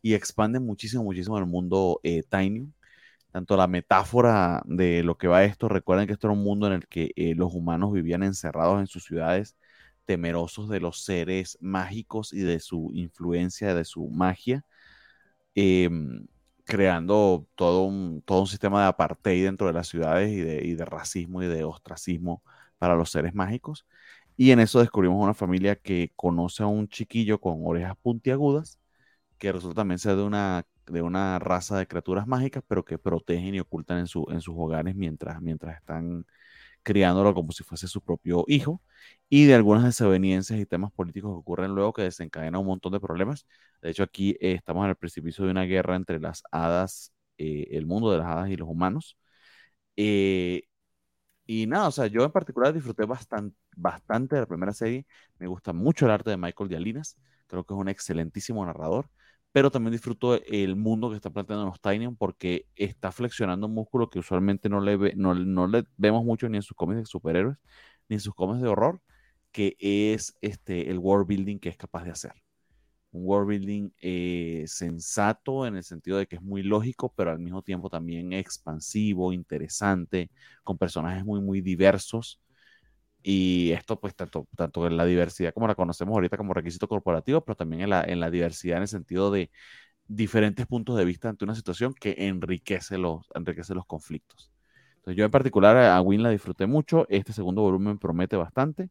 y expande muchísimo, muchísimo el mundo eh, Tiny tanto la metáfora de lo que va esto, recuerden que esto era un mundo en el que eh, los humanos vivían encerrados en sus ciudades, temerosos de los seres mágicos y de su influencia, de su magia, em, creando todo un, todo un sistema de apartheid dentro de las ciudades y de, y de racismo y de ostracismo para los seres mágicos. Y en eso descubrimos una familia que conoce a un chiquillo con orejas puntiagudas, que resulta también ser de una de una raza de criaturas mágicas, pero que protegen y ocultan en, su, en sus hogares mientras, mientras están criándolo como si fuese su propio hijo, y de algunas desavenencias y temas políticos que ocurren luego que desencadenan un montón de problemas. De hecho, aquí eh, estamos en el precipicio de una guerra entre las hadas, eh, el mundo de las hadas y los humanos. Eh, y nada, o sea, yo en particular disfruté bastante, bastante de la primera serie. Me gusta mucho el arte de Michael Dialinas. Creo que es un excelentísimo narrador pero también disfruto el mundo que está planteando los Tiny porque está flexionando un músculo que usualmente no le, no, no, le vemos mucho ni en sus cómics de superhéroes, ni en sus cómics de horror, que es este, el world building que es capaz de hacer. Un world building eh, sensato en el sentido de que es muy lógico, pero al mismo tiempo también expansivo, interesante, con personajes muy, muy diversos y esto, pues, tanto, tanto en la diversidad como la conocemos ahorita como requisito corporativo, pero también en la, en la diversidad en el sentido de diferentes puntos de vista ante una situación que enriquece los, enriquece los conflictos. Entonces, yo en particular a Win la disfruté mucho. Este segundo volumen promete bastante.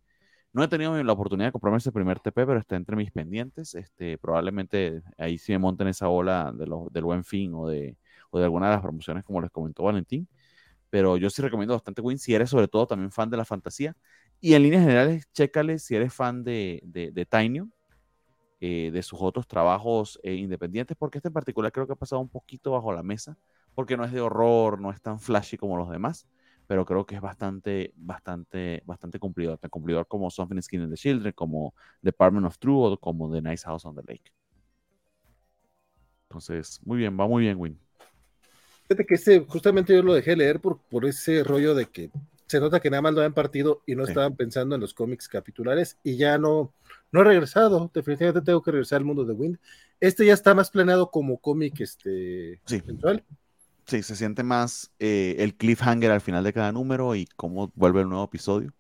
No he tenido la oportunidad de comprarme ese primer TP, pero está entre mis pendientes. Este, probablemente ahí sí me monten esa ola de del buen fin o de, o de alguna de las promociones, como les comentó Valentín. Pero yo sí recomiendo bastante Win si eres sobre todo también fan de la fantasía. Y en líneas generales, chécale si eres fan de, de, de eh, de sus otros trabajos eh, independientes, porque este en particular creo que ha pasado un poquito bajo la mesa, porque no es de horror, no es tan flashy como los demás, pero creo que es bastante, bastante, bastante cumplidor, tan cumplidor como Something Skin in the Children, como Department of True o como The Nice House on the Lake. Entonces, muy bien, va muy bien, Win. Fíjate que ese, justamente yo lo dejé leer por, por ese rollo de que se nota que nada más lo habían partido y no estaban pensando en los cómics capitulares y ya no, no he regresado. Definitivamente tengo que regresar al mundo de Wind. Este ya está más planeado como cómic este, sí. Sí, se siente más eh, el cliffhanger al final de cada número y cómo vuelve el nuevo episodio.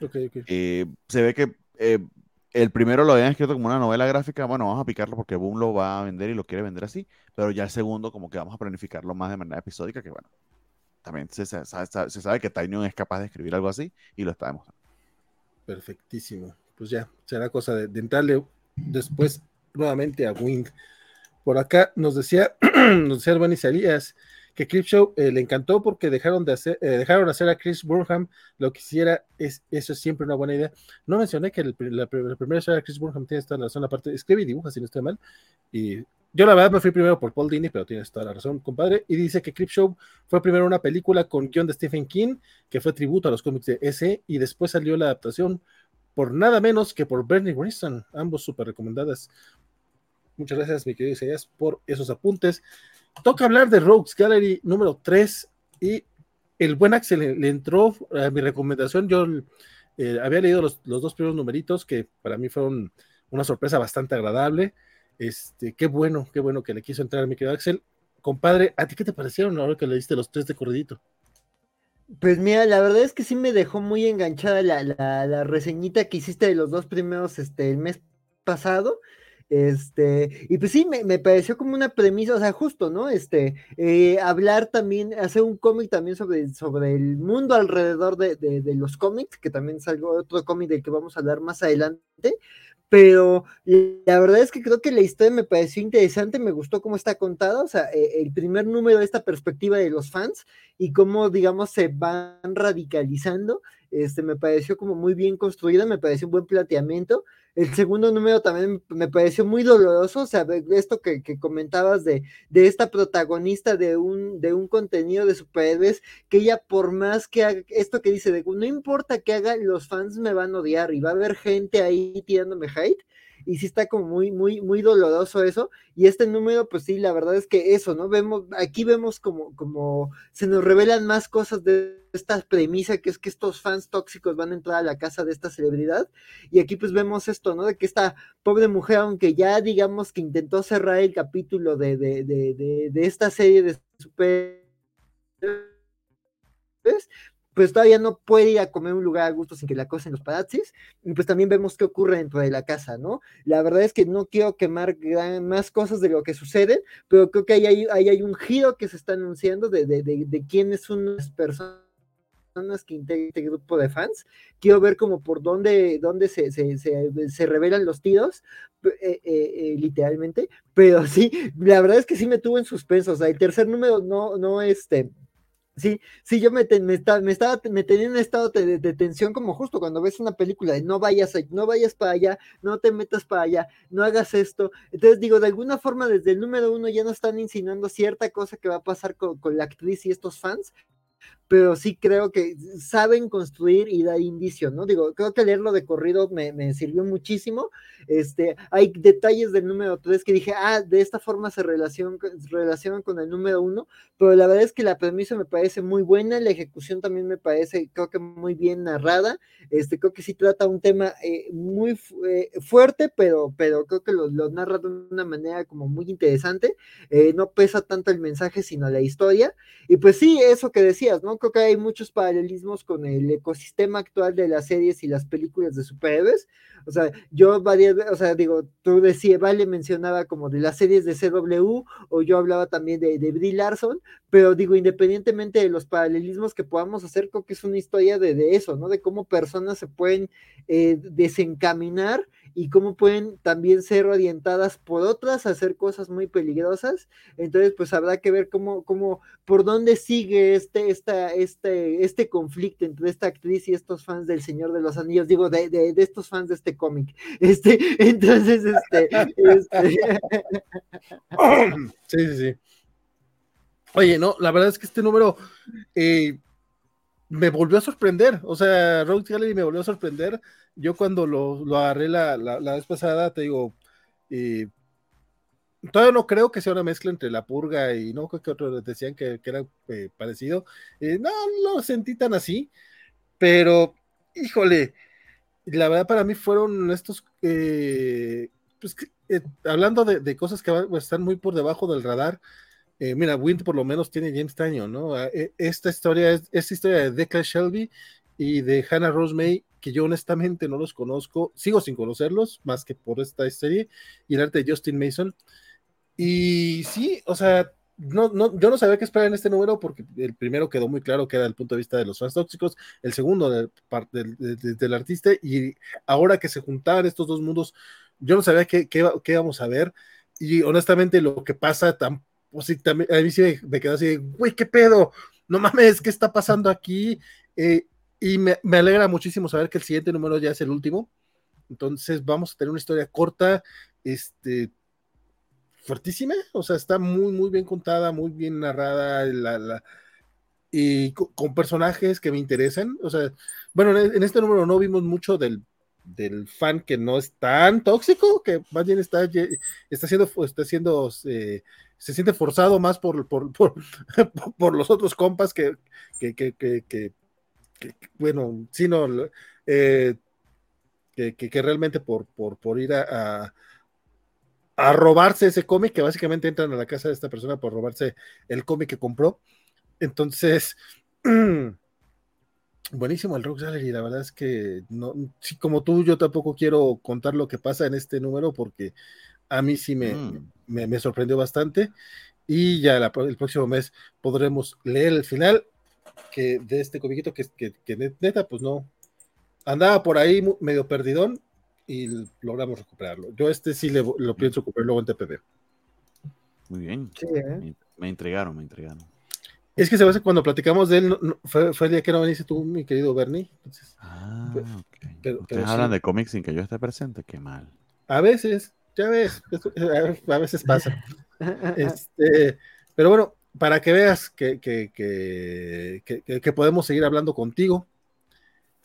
Okay, okay. Eh, se ve que eh, el primero lo habían escrito como una novela gráfica. Bueno, vamos a picarlo porque Boom lo va a vender y lo quiere vender así. Pero ya el segundo, como que vamos a planificarlo más de manera episódica, que bueno, también se, se, se sabe que Tynion es capaz de escribir algo así y lo está demostrando. Perfectísimo. Pues ya, será cosa de, de entrarle después nuevamente a Wind. Por acá nos decía, nos decía Albany Salías que Clipshow eh, le encantó porque dejaron de hacer, eh, dejaron hacer a Chris Burnham lo que hiciera, es, eso es siempre una buena idea. No mencioné que el, la, la, primera historia de Chris Burnham tiene esta razón, aparte escribe y dibuja, si no estoy mal, y yo la verdad me fui primero por Paul Dini, pero tienes toda la razón, compadre. Y dice que Show fue primero una película con guion de Stephen King, que fue tributo a los cómics de S, y después salió la adaptación por nada menos que por Bernie Wrightson, ambos súper recomendadas. Muchas gracias, mi querido Isaías, por esos apuntes. Toca hablar de Rogues Gallery número 3 y el buen Axel le, le entró a mi recomendación. Yo eh, había leído los, los dos primeros numeritos que para mí fueron una sorpresa bastante agradable. Este, qué bueno, qué bueno que le quiso entrar mi querido Axel. Compadre, ¿a ti qué te parecieron ahora que le diste los tres de corridito? Pues mira, la verdad es que sí me dejó muy enganchada la, la, reseñita que hiciste de los dos primeros este, el mes pasado. Este, y pues sí, me, me, pareció como una premisa, o sea, justo, ¿no? Este, eh, hablar también, hacer un cómic también sobre, sobre el mundo alrededor de, de, de los cómics, que también es algo, otro cómic del que vamos a hablar más adelante, pero la verdad es que creo que la historia me pareció interesante, me gustó cómo está contada, o sea, eh, el primer número de esta perspectiva de los fans y cómo, digamos, se van radicalizando, este, me pareció como muy bien construida, me pareció un buen planteamiento. El segundo número también me pareció muy doloroso, o sea, esto que, comentabas de, de, esta protagonista de un, de un contenido de superhéroes, que ella por más que haga, esto que dice, de, no importa que haga, los fans me van a odiar y va a haber gente ahí tirándome hate, y sí está como muy, muy, muy doloroso eso. Y este número, pues sí, la verdad es que eso, ¿no? Vemos, aquí vemos como, como se nos revelan más cosas de esta premisa, que es que estos fans tóxicos van a entrar a la casa de esta celebridad. Y aquí pues vemos esto, ¿no? De que esta pobre mujer, aunque ya digamos que intentó cerrar el capítulo de, de, de, de, esta serie de super pues todavía no puede ir a comer un lugar a gusto sin que la acosen los palazzis, y pues también vemos qué ocurre dentro de la casa, ¿no? La verdad es que no quiero quemar más cosas de lo que sucede, pero creo que ahí hay, un giro que se está anunciando de, de, de, de quiénes son las personas que integran este grupo de fans. Quiero ver como por dónde, se, revelan los tiros, eh, eh, eh, literalmente. Pero sí, la verdad es que sí me tuvo en suspenso. O sea, el tercer número no, no, este, Sí, sí, yo me, me, estaba, me, estaba, me tenía en estado de, tensión como justo cuando ves una película de no vayas, no vayas para allá, no te metas para allá, no hagas esto. Entonces digo, de alguna forma desde el número uno ya no están insinuando cierta cosa que va a pasar con, con la actriz y estos fans, pero sí creo que saben construir y dar indicio, ¿no? Digo, creo que leerlo de corrido me, me sirvió muchísimo. Este, hay detalles del número 3 que dije, ah, de esta forma se relacionan, relacionan con el número 1, pero la verdad es que la premisa me parece muy buena, la ejecución también me parece, creo que muy bien narrada. Este, creo que sí trata un tema eh, muy eh, fuerte, pero, pero creo que lo, lo, narra de una manera como muy interesante. Eh, no pesa tanto el mensaje, sino la historia. Y pues sí, eso que ¿no? Creo que hay muchos paralelismos con el ecosistema actual de las series y las películas de superhéroes. O sea, yo varias o sea, digo, tú decías, Vale mencionaba como de las series de CW, o yo hablaba también de, de Larson, pero digo, independientemente de los paralelismos que podamos hacer, creo que es una historia de, de eso, ¿no? De cómo personas se pueden eh, desencaminar y cómo pueden también ser orientadas por otras a hacer cosas muy peligrosas. Entonces, pues habrá que ver cómo, cómo, por dónde sigue este, esta, este, este conflicto entre esta actriz y estos fans del Señor de los Anillos, digo, de, de, de estos fans de este cómic. Este, entonces, este, este... sí, sí, sí. Oye, no, la verdad es que este número eh, me volvió a sorprender. O sea, Rogue Gallery me volvió a sorprender. Yo cuando lo, lo agarré la, la, vez pasada, te digo, eh, todavía no creo que sea una mezcla entre la purga y no creo que otros decían que, era eh, parecido. no lo sentí tan así, pero híjole, la verdad para mí fueron estos, pues, hablando de, de, cosas que están muy por debajo del radar eh, mira, Wind por lo menos tiene James Taño, ¿no? Ah, e, esta historia es esta historia de Declan Shelby y de Hannah Rose May, que yo honestamente no los conozco, sigo sin conocerlos, más que por esta serie, y el arte de Justin Mason. Y sí, o sea, no, no, yo no sabía qué esperar en este número porque el primero quedó muy claro que era el punto de vista de los fans tóxicos, el segundo del, del, del, artista, y ahora que se juntaban estos dos mundos, yo no sabía qué, qué, qué íbamos a ver. Y honestamente lo que pasa tampoco pues sí, también, a mí sí me, quedó así, güey, ¿qué pedo? No mames, ¿qué está pasando aquí? Eh, y me, me, alegra muchísimo saber que el siguiente número ya es el último. Entonces vamos a tener una historia corta, este, fuertísima, o sea, está muy, muy bien contada, muy bien narrada, la, la, y con, personajes que me interesan. O sea, bueno, en, este número no vimos mucho del, del fan que no es tan tóxico, que más bien está, está siendo, está siendo eh, se siente forzado más por, por, por, los otros compas que, que, que, que bueno, sino eh, que, realmente por, por, por ir a, robarse ese cómic, que básicamente entran a la casa de esta persona por robarse el cómic que compró. Entonces, buenísimo el Rock Gallery, la verdad es que no, como tú, yo tampoco quiero contar lo que pasa en este número porque a mí sí mm. me, me, sorprendió bastante. Y ya el próximo mes podremos leer el final que de este comiquito que, que, que, neta, pues no, andaba por ahí medio perdidón y logramos recuperarlo. Yo este sí le, lo pienso recuperar luego en TPB. Muy bien. ¿eh? me, entregaron, me entregaron. Es que se ve cuando platicamos de él, fue, el día que no veniste tú, mi querido Bernie. ah, pero, Ustedes hablan de cómics sin que yo esté presente, qué mal. A veces, ya ves, a veces pasa. este, pero bueno, para que veas que, que, que, podemos seguir hablando contigo.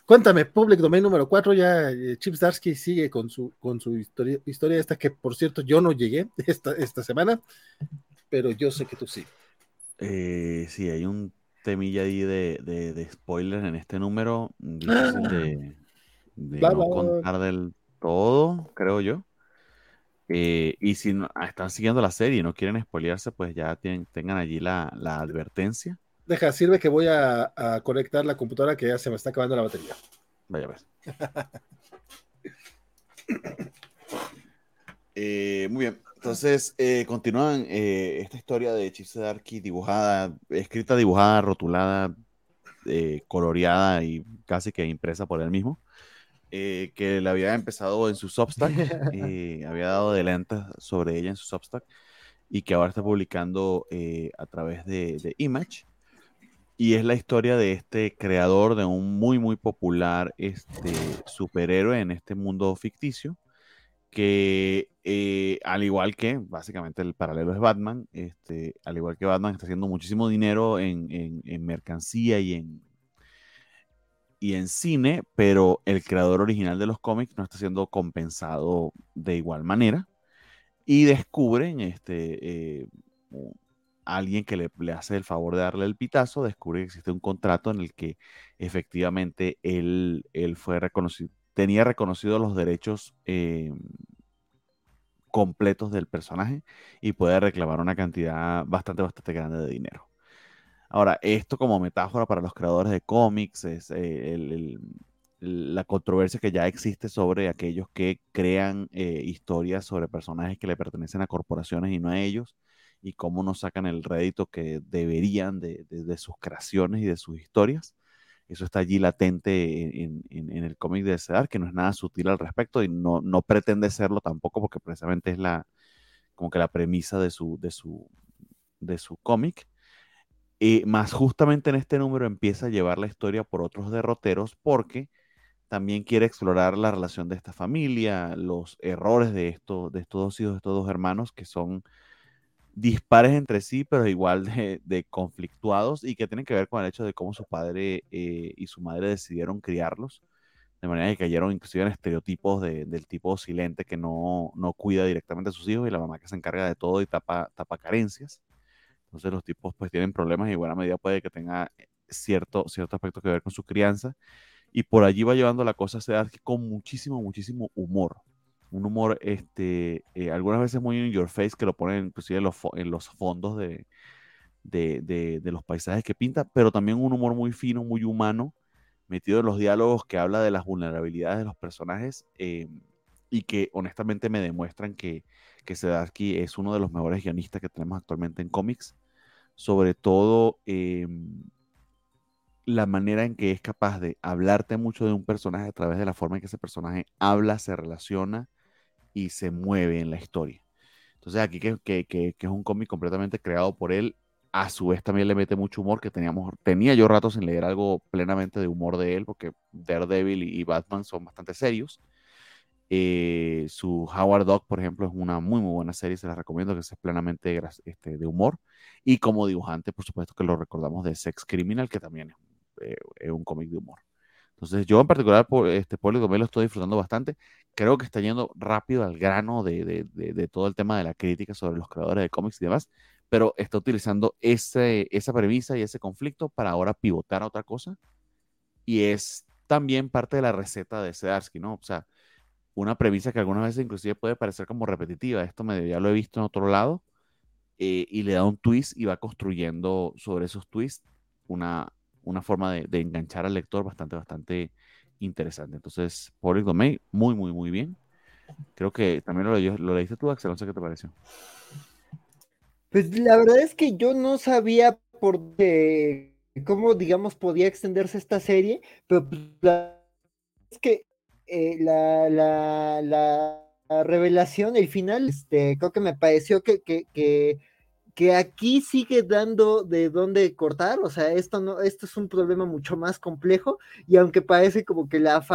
Cuéntame, Public Domain número 4, ya eh, Chips Darsky sigue con su, con su historia, historia esta que, por cierto, yo no llegué esta, esta semana, pero yo sé que tú sí. Eh, sí, hay un temilla ahí de, de, spoilers en este número, difícil de, no contar del todo, creo yo. Eh, y si ah, están siguiendo la serie y no quieren spoilearse, pues ya tienen, tengan allí la, advertencia. Deja, sirve que voy a, conectar la computadora que ya se me está acabando la batería. Vaya a ver. Eh, muy bien. Entonces, eh, continúan esta historia de Chip Darky dibujada, escrita, dibujada, rotulada, coloreada y casi que impresa por él mismo. Eh, que le había empezado en su Substack, y había dado adelantos sobre ella en su Substack, y que ahora está publicando eh, a través de, Image. Y es la historia de este creador de un muy, muy popular este, superhéroe en este mundo ficticio, que eh, al igual que, básicamente el paralelo es Batman, este, al igual que Batman está haciendo muchísimo dinero en, en mercancía y en, y en cine, pero el creador original de los cómics no está siendo compensado de igual manera. Y descubren este, eh, alguien que le, hace el favor de darle el pitazo, descubre que existe un contrato en el que efectivamente él, él fue reconocido, tenía reconocidos los derechos eh, completos del personaje y puede reclamar una cantidad bastante, bastante grande de dinero. Ahora, esto como metáfora para los creadores de cómics es eh, la controversia que ya existe sobre aquellos que crean eh, historias sobre personajes que le pertenecen a corporaciones y no a ellos, y cómo no sacan el rédito que deberían de, sus creaciones y de sus historias. Eso está allí latente en, el cómic de Cedar, que no es nada sutil al respecto y no, no pretende serlo tampoco, porque precisamente es la, como que la premisa de su, de su, de su cómic. Y más justamente en este número empieza a llevar la historia por otros derroteros porque también quiere explorar la relación de esta familia, los errores de, esto, de estos dos hijos, de estos dos hermanos que son dispares entre sí, pero igual de, conflictuados y que tienen que ver con el hecho de cómo su padre eh, y su madre decidieron criarlos, de manera que cayeron inclusive en estereotipos del tipo silente que no, no, cuida directamente a sus hijos y la mamá que se encarga de todo y tapa, tapa carencias. Entonces los tipos pues tienen problemas y en buena medida puede que tenga eh, cierto, cierto aspecto que ver con su crianza. Y por allí va llevando la cosa a ser con muchísimo, muchísimo humor. Un humor, este, eh, algunas veces muy in your face, que lo ponen inclusive en los, en los fondos de, de, de, los paisajes que pinta, pero también un humor muy fino, muy humano, metido en los diálogos que habla de las vulnerabilidades de los personajes eh, y que honestamente me demuestran que, que Sedarsky es uno de los mejores guionistas que tenemos actualmente en cómics. Sobre todo em, la manera en que es capaz de hablarte mucho de un personaje a través de la forma en que ese personaje habla, se relaciona y se mueve en la historia. Entonces aquí que, que, es un cómic completamente creado por él, a su vez también le mete mucho humor, que teníamos, tenía yo rato sin leer algo plenamente de humor de él, porque Daredevil y Batman son bastante serios. Eh, su Howard Dog, por ejemplo, es una muy, muy buena serie, se la recomiendo, que es plenamente este, de humor. Y como dibujante, por supuesto que lo recordamos de Sex Criminal, que también es, eh, un cómic de humor. Entonces, yo en particular, por este Poli lo estoy disfrutando bastante. Creo que está yendo rápido al grano de, de, todo el tema de la crítica sobre los creadores de cómics y demás, pero está utilizando ese, esa premisa y ese conflicto para ahora pivotar a otra cosa. Y es también parte de la receta de Sedarsky, ¿no? O sea, una premisa que algunas veces inclusive puede parecer como repetitiva. Esto me, ya lo he visto en otro lado. Eh, y le da un twist y va construyendo sobre esos twists una, una forma de, enganchar al lector bastante, bastante interesante. Entonces, Public Domain, muy, muy, muy bien. Creo que también lo, lo leíste tú, Axel, no sé qué te pareció. Pues la verdad es que yo no sabía por qué, cómo, digamos, podía extenderse esta serie, pero pues, es que eh, la, la, la, revelación, el final, este, creo que me pareció que, que que aquí sigue dando de dónde cortar, o sea, esto no, esto es un problema mucho más complejo, y aunque parece como que la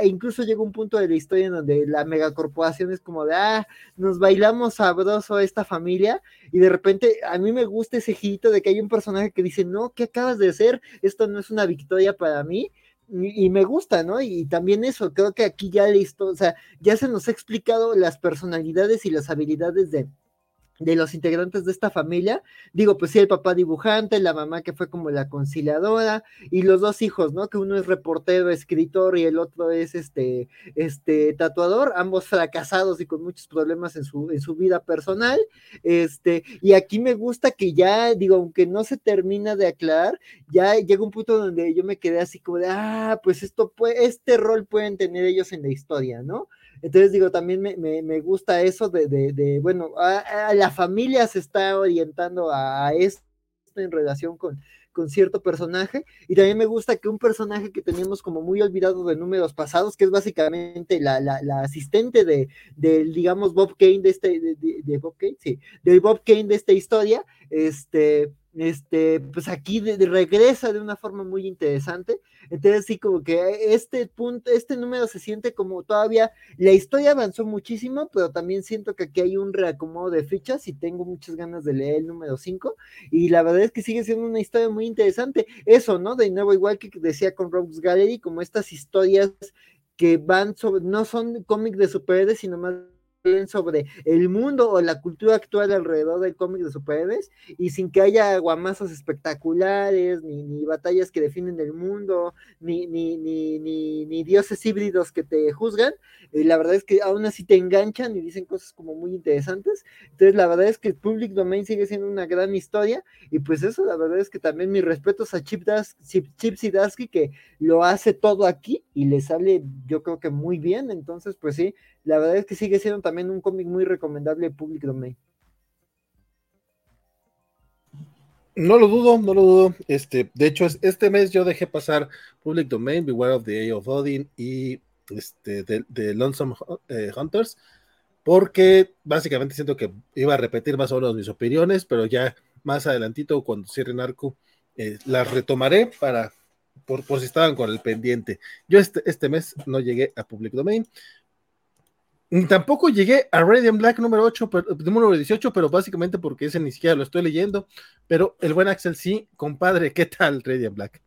e incluso llega un punto de la historia en donde la megacorporación es como de ah, nos bailamos sabroso esta familia, y de repente a mí me gusta ese girito de que hay un personaje que dice, no, ¿qué acabas de hacer? Esto no es una victoria para mí, y, me gusta, ¿no? Y, también eso, creo que aquí ya listo, o sea, ya se nos ha explicado las personalidades y las habilidades de, de los integrantes de esta familia. Digo, pues sí, el papá dibujante, la mamá que fue como la conciliadora, y los dos hijos, ¿no? Que uno es reportero, escritor, y el otro es este, este tatuador, ambos fracasados y con muchos problemas en su, en su vida personal. Este, y aquí me gusta que ya, digo, aunque no se termina de aclarar, ya llega un punto donde yo me quedé así como de, ah, pues esto puede, este rol pueden tener ellos en la historia, ¿no? Entonces digo, también me, gusta eso de, bueno, a, la familia se está orientando a, esto en relación con, con cierto personaje. Y también me gusta que un personaje que teníamos como muy olvidado de números pasados, que es básicamente la, asistente de, del, digamos, Bob Kane de este, de, Bob Kane, sí, del Bob Kane de esta historia, este, este, pues aquí regresa de una forma muy interesante. Entonces sí, como que este punto, este número se siente como todavía, la historia avanzó muchísimo, pero también siento que aquí hay un reacomodo de fichas y tengo muchas ganas de leer el número 5 y la verdad es que sigue siendo una historia muy interesante. Eso, ¿no? De nuevo, igual que decía con Rogues Gallery, como estas historias que van sobre, no son cómics de superhéroes, sino más sobre el mundo o la cultura actual alrededor del cómic de superhéroes y sin que haya guamazos espectaculares, ni, ni batallas que definen el mundo, ni, ni, ni, ni, dioses híbridos que te juzgan, eh, la verdad es que aún así te enganchan y dicen cosas como muy interesantes. Entonces, la verdad es que Public Domain sigue siendo una gran historia y pues eso, la verdad es que también mis respetos a Chip, Das, Chip, Chip que lo hace todo aquí y le sale yo creo que muy bien. Entonces, pues sí, la verdad es que sigue siendo también un cómic muy recomendable Public Domain. No lo dudo, no lo dudo. Este, de hecho, este mes yo dejé pasar Public Domain, Beware of the Eye of Odin y este, de, Lonesome eh, Hunters, porque básicamente siento que iba a repetir más o menos mis opiniones, pero ya más adelantito, cuando cierre Narco, eh, las retomaré para, por, por, si estaban con el pendiente. Yo este, este mes no llegué a Public Domain, Tampoco llegué a Radiant Black número 8, número 18, pero básicamente porque ese ni siquiera lo estoy leyendo. Pero el buen Axel sí, compadre, ¿qué tal Radiant Black?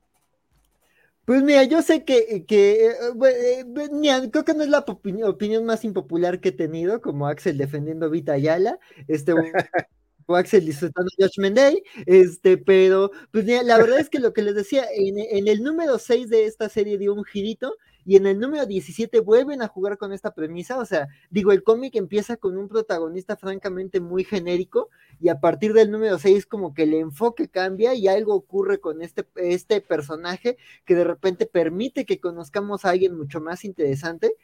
Pues mira, yo sé que, que eh, eh, creo que no es la opinión, más impopular que he tenido, como Axel defendiendo Vita Ayala, este, o Axel disfrutando Judgment Day, este, pero pues mira, la verdad es que lo que les decía, en, en el número 6 de esta serie dio un girito, y en el número 17 vuelven a jugar con esta premisa, o sea, digo, el cómic empieza con un protagonista francamente muy genérico y a partir del número 6 como que el enfoque cambia y algo ocurre con este, este personaje que de repente permite que conozcamos a alguien mucho más interesante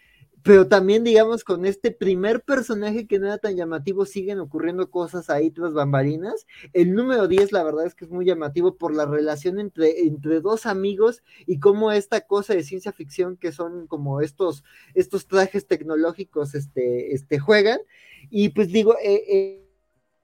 pero también, digamos, con este primer personaje que no era tan llamativo, siguen ocurriendo cosas ahí tras bambalinas. El número 10, la verdad es que es muy llamativo por la relación entre, entre dos amigos y cómo esta cosa de ciencia ficción que son como estos, estos trajes tecnológicos este, este, juegan. Y pues digo, eh, eh,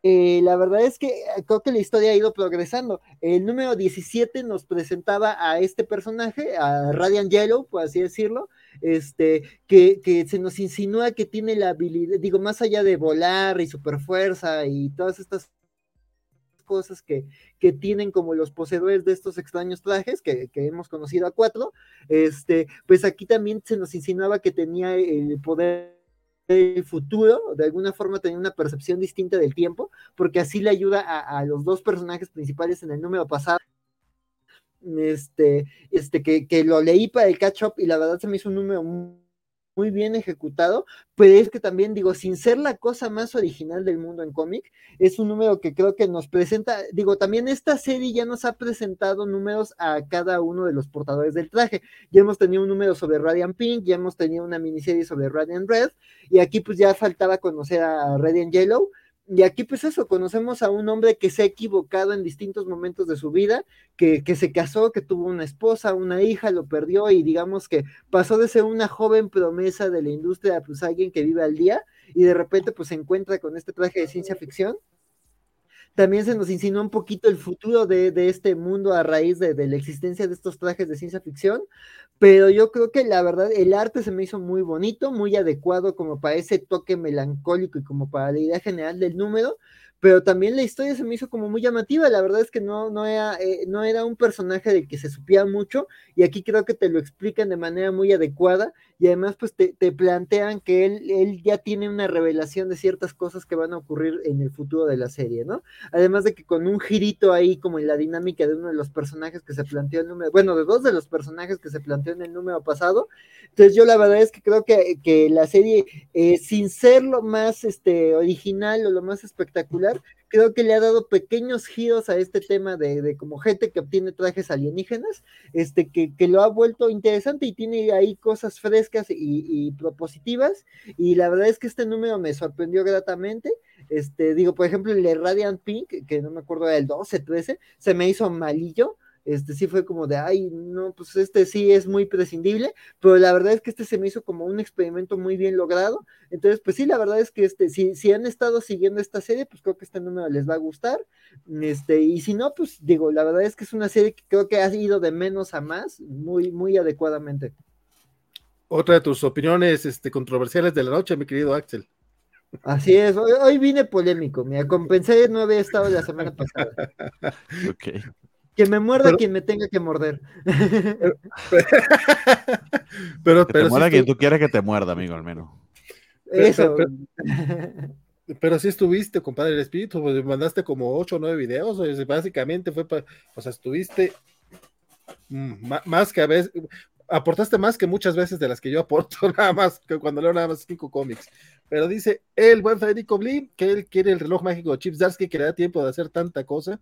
eh, la verdad es que creo que la historia ha ido progresando. El número 17 nos presentaba a este personaje, a Radiant Yellow, por así decirlo, este, que, se nos insinúa que tiene la habilidad, digo, más allá de volar y superfuerza y todas estas cosas que, que, tienen como los poseedores de estos extraños trajes que, hemos conocido a cuatro, este, pues aquí también se nos insinuaba que tenía el poder del futuro, de alguna forma tenía una percepción distinta del tiempo, porque así le ayuda a, a los dos personajes principales en el número pasado este, este, que, que, lo leí para el catch up y la verdad se me hizo un número muy, bien ejecutado, pero es que también digo, sin ser la cosa más original del mundo en cómic, es un número que creo que nos presenta, digo, también esta serie ya nos ha presentado números a cada uno de los portadores del traje. Ya hemos tenido un número sobre Radiant Pink, ya hemos tenido una miniserie sobre Radiant Red, y aquí pues ya faltaba conocer a Radiant Yellow, y aquí pues eso, conocemos a un hombre que se ha equivocado en distintos momentos de su vida, que, que, se casó, que tuvo una esposa, una hija, lo perdió y digamos que pasó de ser una joven promesa de la industria, pues alguien que vive al día y de repente pues se encuentra con este traje de ciencia ficción también se nos insinuó un poquito el futuro de, este mundo a raíz de, la existencia de estos trajes de ciencia ficción, pero yo creo que la verdad el arte se me hizo muy bonito, muy adecuado como para ese toque melancólico y como para la idea general del número, pero también la historia se me hizo como muy llamativa, la verdad es que no, no, era, eh, no era un personaje del que se supiera mucho y aquí creo que te lo explican de manera muy adecuada y además pues te, plantean que él, él, ya tiene una revelación de ciertas cosas que van a ocurrir en el futuro de la serie, ¿no? Además de que con un girito ahí como en la dinámica de uno de los personajes que se planteó el número, bueno, de dos de los personajes que se planteó en el número pasado, entonces yo la verdad es que creo que, que la serie, eh, sin ser lo más este, original o lo más espectacular, creo que le ha dado pequeños giros a este tema de, como gente que obtiene trajes alienígenas, este, que, lo ha vuelto interesante y tiene ahí cosas frescas y, propositivas, y la verdad es que este número me sorprendió gratamente, este, digo, por ejemplo, el de Radiant Pink, que no me acuerdo del 12, 13, se me hizo malillo, este sí fue como de, ay, no, pues este sí es muy prescindible, pero la verdad es que este se me hizo como un experimento muy bien logrado, entonces pues sí, la verdad es que este, si, si han estado siguiendo esta serie, pues creo que este número les va a gustar, este, y si no, pues digo, la verdad es que es una serie que creo que ha ido de menos a más, muy, muy adecuadamente. Otra de tus opiniones este, controversiales de la noche, mi querido Axel. Así es, hoy, vine polémico, me compensé, no había estado la semana pasada. ok. Que me muerda quien me tenga que morder. pero, que te muerda quien tú quieres que te muerda, amigo, al menos. Eso. Pero, si estuviste, compadre, el espíritu, pues mandaste como ocho o nueve videos, básicamente fue para, o sea, estuviste más que a veces, aportaste más que muchas veces de las que yo aporto, nada más, que cuando leo nada más cinco cómics. Pero dice el buen Federico Blim que él quiere el reloj mágico de Chips Darsky, que le da tiempo de hacer tanta cosa.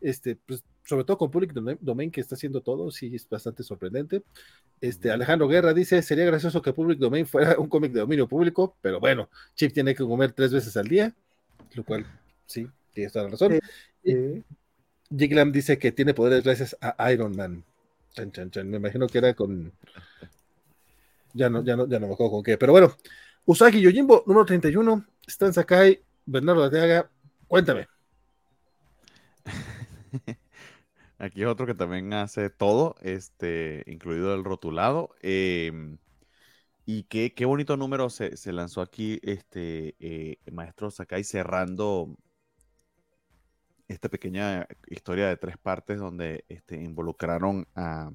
Este, pues sobre todo con Public Domain que está haciendo todo, sí es bastante sorprendente. Este, Alejandro Guerra dice, sería gracioso que Public Domain fuera un cómic de dominio público, pero bueno, Chip tiene que comer tres veces al día, lo cual sí, tiene toda la razón. Jiglam dice que tiene poderes gracias a Iron Man. Me imagino que era con... Ya no, ya no, ya no me acuerdo con qué, pero bueno. Usagi Yojimbo, número 31, Stan Sakai, Bernardo Arteaga, cuéntame. Aquí es otro que también hace todo, este, incluido el rotulado. Em, y qué, qué, bonito número se, lanzó aquí, este, eh, Maestro Sakai, cerrando esta pequeña historia de tres partes donde este, involucraron a,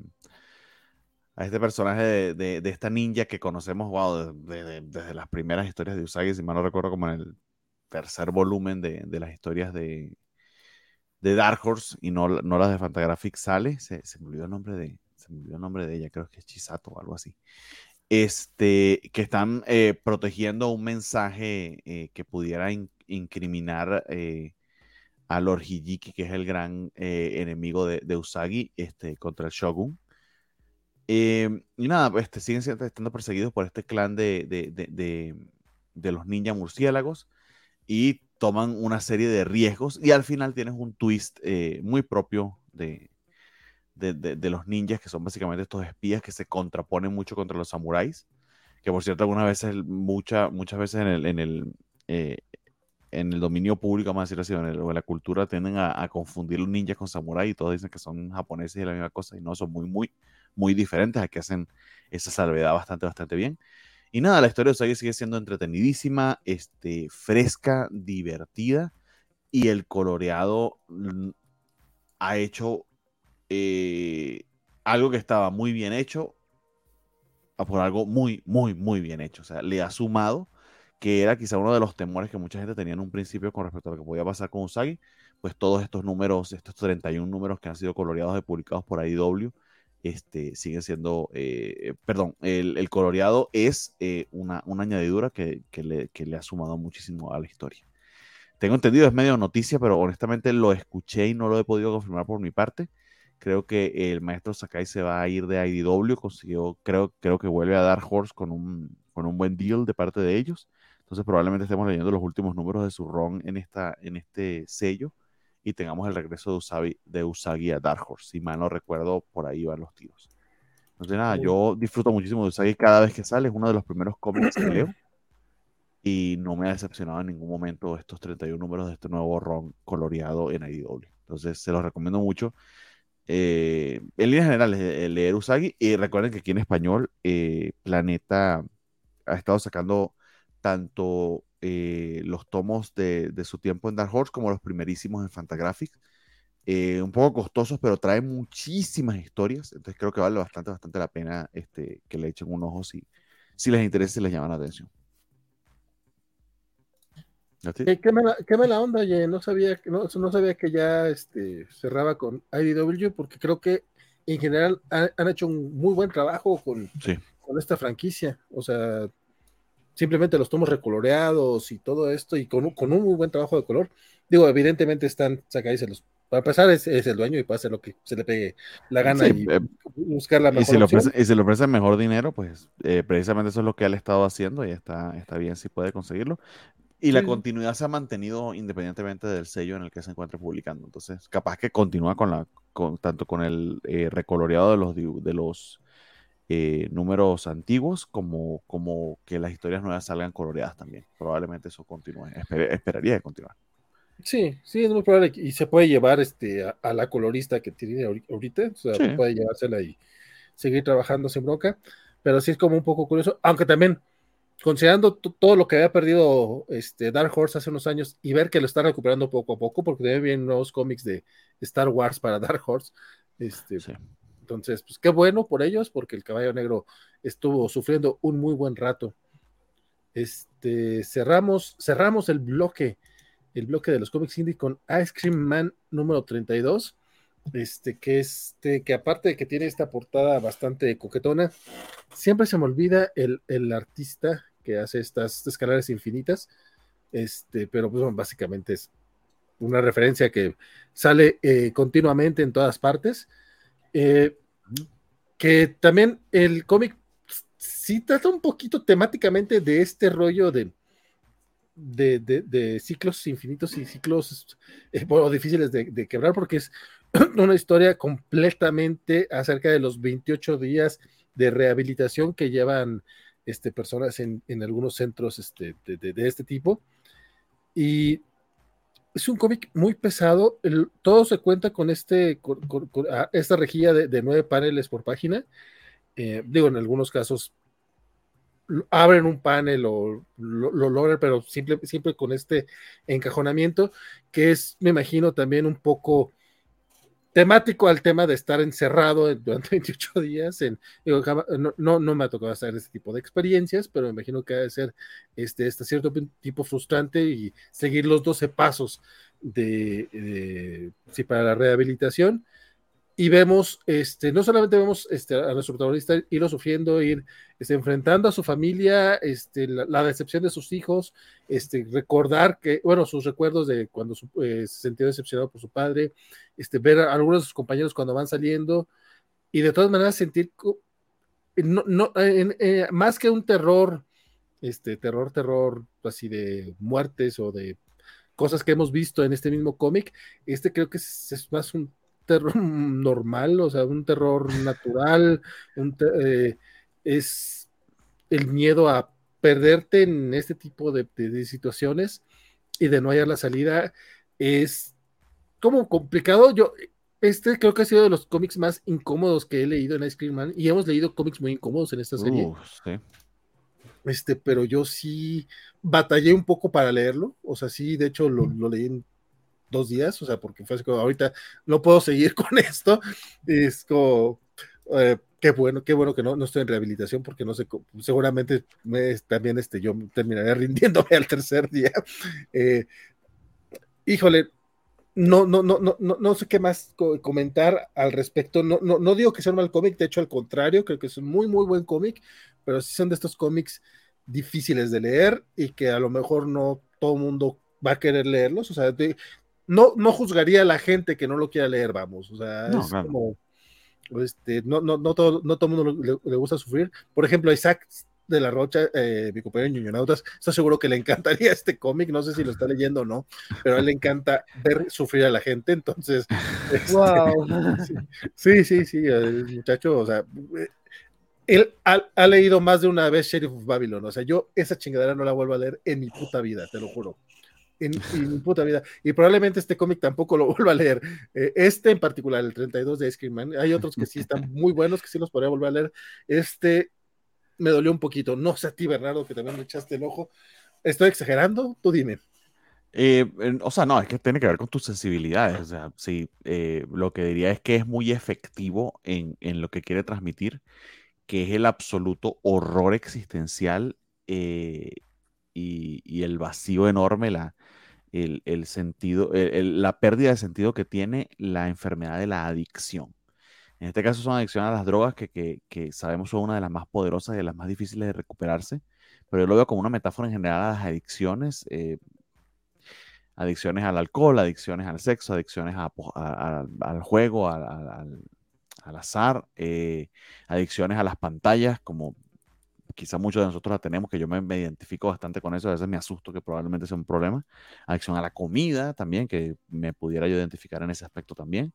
a este personaje de, esta ninja que conocemos wow, desde las primeras historias de Usagi, si mal no recuerdo, como en el tercer volumen de, las historias de, de Dark Horse y no, no las de Fantagraphics sale, se, se, me olvidó el nombre de, se olvidó el nombre de ella, creo que es Chisato o algo así. Este, que están eh, protegiendo un mensaje eh, que pudiera incriminar eh, a Lord que es el gran enemigo de, de, Usagi, este, contra el Shogun. y nada, este, siguen estando perseguidos por este clan de, de, de los ninja murciélagos y toman una serie de riesgos y al final tienes un twist eh, muy propio de, de, los ninjas, que son básicamente estos espías que se contraponen mucho contra los samuráis, que por cierto algunas veces, mucha, muchas veces en el, en el, eh, en el dominio público, vamos a decirlo así, en, la cultura tienden a, confundir los ninjas con samuráis y todos dicen que son japoneses y la misma cosa y no, son muy, muy, muy diferentes, aquí hacen esa salvedad bastante, bastante bien. Y nada, la historia de Usagi sigue siendo entretenidísima, este, fresca, divertida y el coloreado mm, ha hecho eh, algo que estaba muy bien hecho por algo muy, muy, muy bien hecho. O sea, le ha sumado que era quizá uno de los temores que mucha gente tenía en un principio con respecto a lo que podía pasar con Usagi, pues todos estos números, estos 31 números que han sido coloreados y publicados por IDW, este, sigue siendo, eh, perdón, el, coloreado es eh, una, añadidura que, le, ha sumado muchísimo a la historia. Tengo entendido, es medio noticia, pero honestamente lo escuché y no lo he podido confirmar por mi parte. Creo que el maestro Sakai se va a ir de IDW, consiguió, creo, creo que vuelve a dar Horse con un, con un buen deal de parte de ellos. Entonces probablemente estemos leyendo los últimos números de su ron en, esta, en este sello y tengamos el regreso de Usagi, de Usagi a Dark Horse. Si mal no recuerdo, por ahí van los tiros. Entonces nada, yo disfruto muchísimo de Usagi cada vez que sale. Es uno de los primeros cómics que leo. Y no me ha decepcionado en ningún momento estos 31 números de este nuevo ron coloreado en IDW. Entonces se los recomiendo mucho. Eh, en líneas generales, eh, leer Usagi. Y recuerden que aquí en español, eh, Planeta ha estado sacando tanto los tomos de, su tiempo en Dark Horse como los primerísimos en Fantagraphics. un poco costosos, pero traen muchísimas historias. Entonces creo que vale bastante, bastante la pena este, que le echen un ojo si, si les interesa y les llama la atención. ¿Qué, me la, onda, oye, no sabía, no, no sabía que ya este, cerraba con IDW porque creo que en general han, hecho un muy buen trabajo con, con esta franquicia. O sea, simplemente los tomos recoloreados y todo esto y con, con un muy buen trabajo de color. Digo, evidentemente están los Para empezar, es, el dueño y puede hacer lo que se le pegue la gana y eh, buscar la mejor y si, lo ofrece, y si le ofrece mejor dinero, pues eh, precisamente eso es lo que él ha estado haciendo y está, está bien si puede conseguirlo. Y la continuidad se ha mantenido independientemente del sello en el que se encuentre publicando. Entonces, capaz que continúa con la, con, tanto con el eh, recoloreado de los, de los eh, números antiguos como, como que las historias nuevas salgan coloreadas también. Probablemente eso continúe. esperaría que continuar. Sí, sí, es muy probable. Y se puede llevar este, a, la colorista que tiene ahorita. O sea, puede llevársela y seguir trabajando sin bronca. Pero sí es como un poco curioso. Aunque también considerando todo lo que había perdido este Dark Horse hace unos años y ver que lo está recuperando poco a poco, porque debe bien nuevos cómics de Star Wars para Dark Horse. Este, Entonces, pues qué bueno por ellos, porque el caballo negro estuvo sufriendo un muy buen rato. Este, cerramos, cerramos el bloque, el bloque de los cómics indie con Ice Cream Man número 32. Este, que este, que aparte de que tiene esta portada bastante coquetona, siempre se me olvida el, el artista que hace estas escaleras infinitas, este, pero pues básicamente es una referencia que sale eh, continuamente en todas partes, eh, que también el cómic sí trata un poquito temáticamente de este rollo de, de, ciclos infinitos y ciclos eh, difíciles de, quebrar, porque es una historia completamente acerca de los 28 días de rehabilitación que llevan este, personas en, algunos centros este, de, este tipo. Y es un cómic muy pesado. todo se cuenta con, este, ah, esta rejilla de, nueve paneles por página. Eh, digo, en algunos casos abren un panel o lo, logran, pero siempre, siempre con este encajonamiento, que es, me imagino, también un poco temático al tema de estar encerrado durante 28 días. En, no, no, me ha tocado hacer este tipo de experiencias, pero me imagino que debe ser este, este cierto tipo frustrante y seguir los 12 pasos de, sí, para la rehabilitación y vemos, este, no solamente vemos este, a nuestro protagonista irlo sufriendo, ir este, enfrentando a su familia, este, la, decepción de sus hijos, este, recordar que, bueno, sus recuerdos de cuando eh, se sintió decepcionado por su padre, este, ver a algunos de sus compañeros cuando van saliendo, y de todas maneras sentir, no, no, más que un terror, este, terror, terror, así de muertes o de cosas que hemos visto en este mismo cómic, este creo que es más un terror normal, o sea, un terror natural, eh, es el miedo a perderte en este tipo de, situaciones y de no hallar la salida es como complicado. Yo, este creo que ha sido de los cómics más incómodos que he leído en Ice Cream Man y hemos leído cómics muy incómodos en esta serie. Este, pero yo sí batallé un poco para leerlo, o sea, sí, de hecho lo, lo leí en dos días, o sea, porque fue así como, ahorita no puedo seguir con esto, es como, eh, qué bueno, qué bueno que no, no estoy en rehabilitación, porque no sé, seguramente también este, yo terminaré rindiéndome al tercer día. Eh, híjole, no, no, no, no, no, sé qué más comentar al respecto. No, no, no digo que sea un mal cómic, de hecho, al contrario, creo que es un muy, muy buen cómic, pero sí son de estos cómics difíciles de leer y que a lo mejor no todo mundo va a querer leerlos. O sea, de, no, no juzgaría a la gente que no lo quiera leer, vamos. O sea, es como. Este, no, no, no, todo, no todo el mundo le, gusta sufrir. Por ejemplo, Isaac de la Rocha, eh, mi compañero Ñuñonautas, está seguro que le encantaría este cómic, no sé si lo está leyendo o no, pero a él le encanta ver sufrir a la gente, entonces... wow. Este, sí, sí, sí, el muchacho, o sea, él ha, leído más de una vez Sheriff of Babylon, o sea, yo esa chingadera no la vuelvo a leer en mi puta vida, te lo juro. En, mi puta vida. Y probablemente este cómic tampoco lo vuelva a leer. Eh, este en particular, el 32 de Ice Man, hay otros que sí están muy buenos, que sí los podría volver a leer. Este me dolió un poquito. No sé a ti, Bernardo, que también me echaste el ojo. ¿Estoy exagerando? Tú dime. Eh, o sea, no, es que tiene que ver con tus sensibilidades. O sea, sí, eh, lo que diría es que es muy efectivo en, lo que quiere transmitir, que es el absoluto horror existencial eh, y, el vacío enorme, la, el, sentido, la pérdida de sentido que tiene la enfermedad de la adicción. En este caso son adicciones a las drogas que, sabemos son una de las más poderosas y de las más difíciles de recuperarse, pero yo lo veo como una metáfora en general a las adicciones, eh, adicciones al alcohol, adicciones al sexo, adicciones al juego, al, azar, eh, adicciones a las pantallas, como quizá muchos de nosotros la tenemos, que yo me, identifico bastante con eso, a veces me asusto que probablemente sea un problema. Adicción a la comida también, que me pudiera yo identificar en ese aspecto también.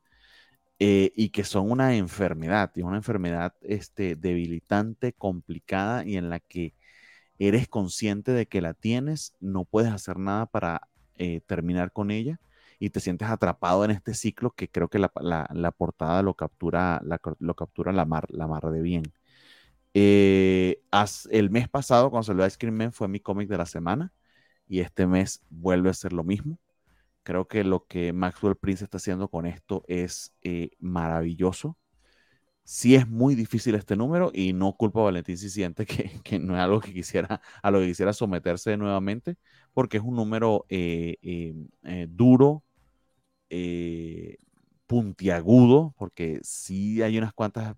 Eh, y que son una enfermedad, y una enfermedad este, debilitante, complicada y en la que eres consciente de que la tienes, no puedes hacer nada para eh, terminar con ella y te sientes atrapado en este ciclo que creo que la, portada lo captura, la, lo la mar, la mar de bien. Eh, el mes pasado, cuando salió Ice Cream Man, fue mi cómic de la semana y este mes vuelve a ser lo mismo. Creo que lo que Maxwell Prince está haciendo con esto es eh, maravilloso. Sí es muy difícil este número y no culpa a Valentín si siente que, no es algo que quisiera, a lo que quisiera someterse nuevamente, porque es un número eh, duro, puntiagudo, porque sí hay unas cuantas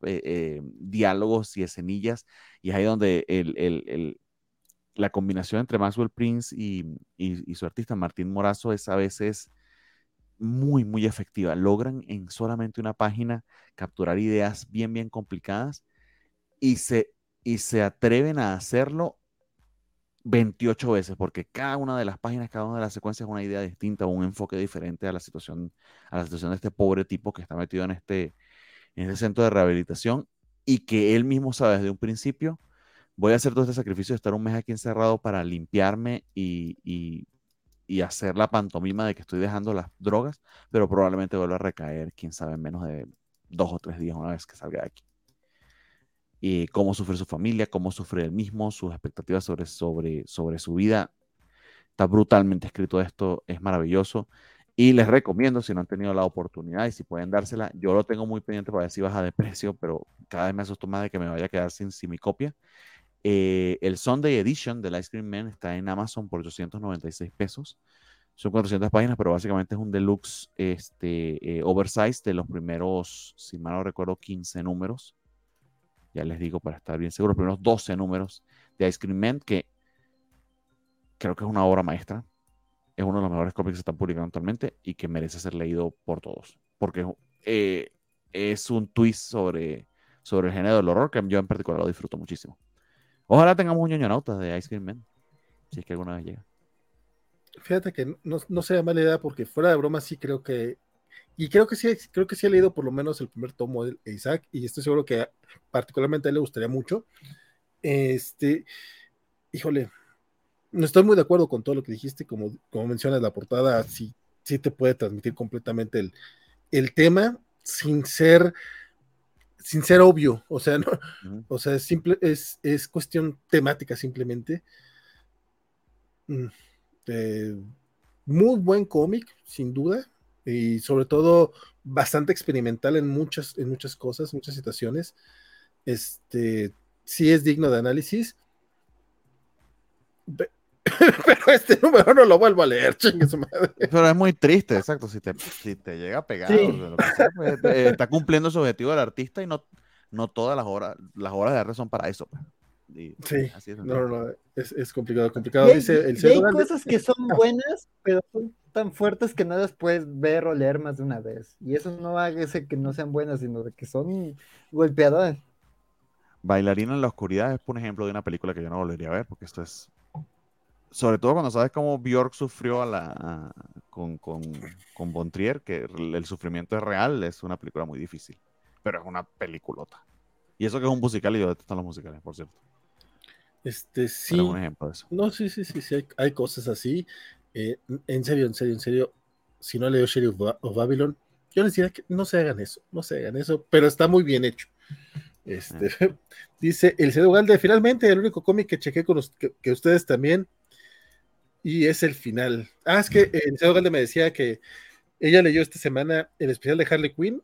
diálogos y escenillas, y es ahí donde el, el, la combinación entre Maxwell Prince y, su artista Martín Morazo es a veces muy, muy efectiva. Logran en solamente una página capturar ideas bien, bien complicadas y se, y se atreven a hacerlo 28 veces, porque cada una de las páginas, cada una de las secuencias es una idea distinta, un enfoque diferente a la situación, a la situación de este pobre tipo que está metido en este, en este centro de rehabilitación y que él mismo sabe desde un principio voy a hacer todo este sacrificio de estar un mes aquí encerrado para limpiarme y, hacer la pantomima de que estoy dejando las drogas, pero probablemente vuelva a recaer, quién sabe, en menos de dos o tres días una vez que salga de aquí. Y cómo sufre su familia, cómo sufre él mismo, sus expectativas sobre, sobre, sobre su vida. Está brutalmente escrito esto, es maravilloso. Y les recomiendo, si no han tenido la oportunidad y si pueden dársela, yo lo tengo muy pendiente para ver si baja de precio, pero cada vez me asusto más de que me vaya a quedar sin, sin mi copia. Eh, el Sunday Edition del Ice Cream Man está en Amazon por 896 pesos. Son 400 páginas, pero básicamente es un deluxe este, eh, oversize de los primeros, si mal no recuerdo, 15 números. Ya les digo para estar bien seguro, los primeros 12 números de Ice Cream Man, que creo que es una obra maestra. Es uno de los mejores cómics que se están publicando actualmente y que merece ser leído por todos. Porque eh, es un twist sobre, sobre el género del horror que yo en particular lo disfruto muchísimo. Ojalá tengamos un ñoñonauta de Ice Cream Man, si es que alguna vez llega. Fíjate que no, no sea mala idea porque fuera de broma sí creo que y creo que sí creo que sí he leído por lo menos el primer tomo de Isaac y estoy seguro que particularmente a él le gustaría mucho. Este, híjole, no estoy muy de acuerdo con todo lo que dijiste, como, como mencionas la portada, sí, sí te puede transmitir completamente el, el tema sin ser sin ser obvio, o sea, no, o sea, es simple, es, es cuestión temática simplemente. Mm, eh, muy buen cómic, sin duda, y sobre todo bastante experimental en muchas, en muchas cosas, muchas situaciones. Este sí es digno de análisis. Pero este número no lo vuelvo a leer, chingue su madre. Pero es muy triste, exacto. Si te, si te llega a pegar, pues, eh, está cumpliendo su objetivo del artista y no, no todas las horas, las horas de arte son para eso. Pues. sí, es, no, no, es, es, complicado, complicado. Dice el hay cosas que son ah. buenas, pero son tan fuertes que no las puedes ver o leer más de una vez. Y eso no hace que no sean buenas, sino de que son golpeadoras. Bailarina en la oscuridad es, por ejemplo, de una película que yo no volvería a ver, porque esto es. Sobre todo cuando sabes cómo Bjork sufrió a la, con, con, con Bontrier, que el sufrimiento es real, es una película muy difícil. Pero es una peliculota. Y eso que es un musical, y yo detesto los musicales, por cierto. Este, sí. un ejemplo de eso. No, sí, sí, sí, sí hay, cosas así. Eh, en serio, en serio, en serio. Si no leo Sheriff of Babylon, yo les diría que no se hagan eso, no se hagan eso, pero está muy bien hecho. Este, ah. dice el Cedo Galde, finalmente el único cómic que chequé con los, que, ustedes también, y es el final. Ah, es que el Cedo Galde me decía que ella leyó esta semana el especial de Harley Quinn,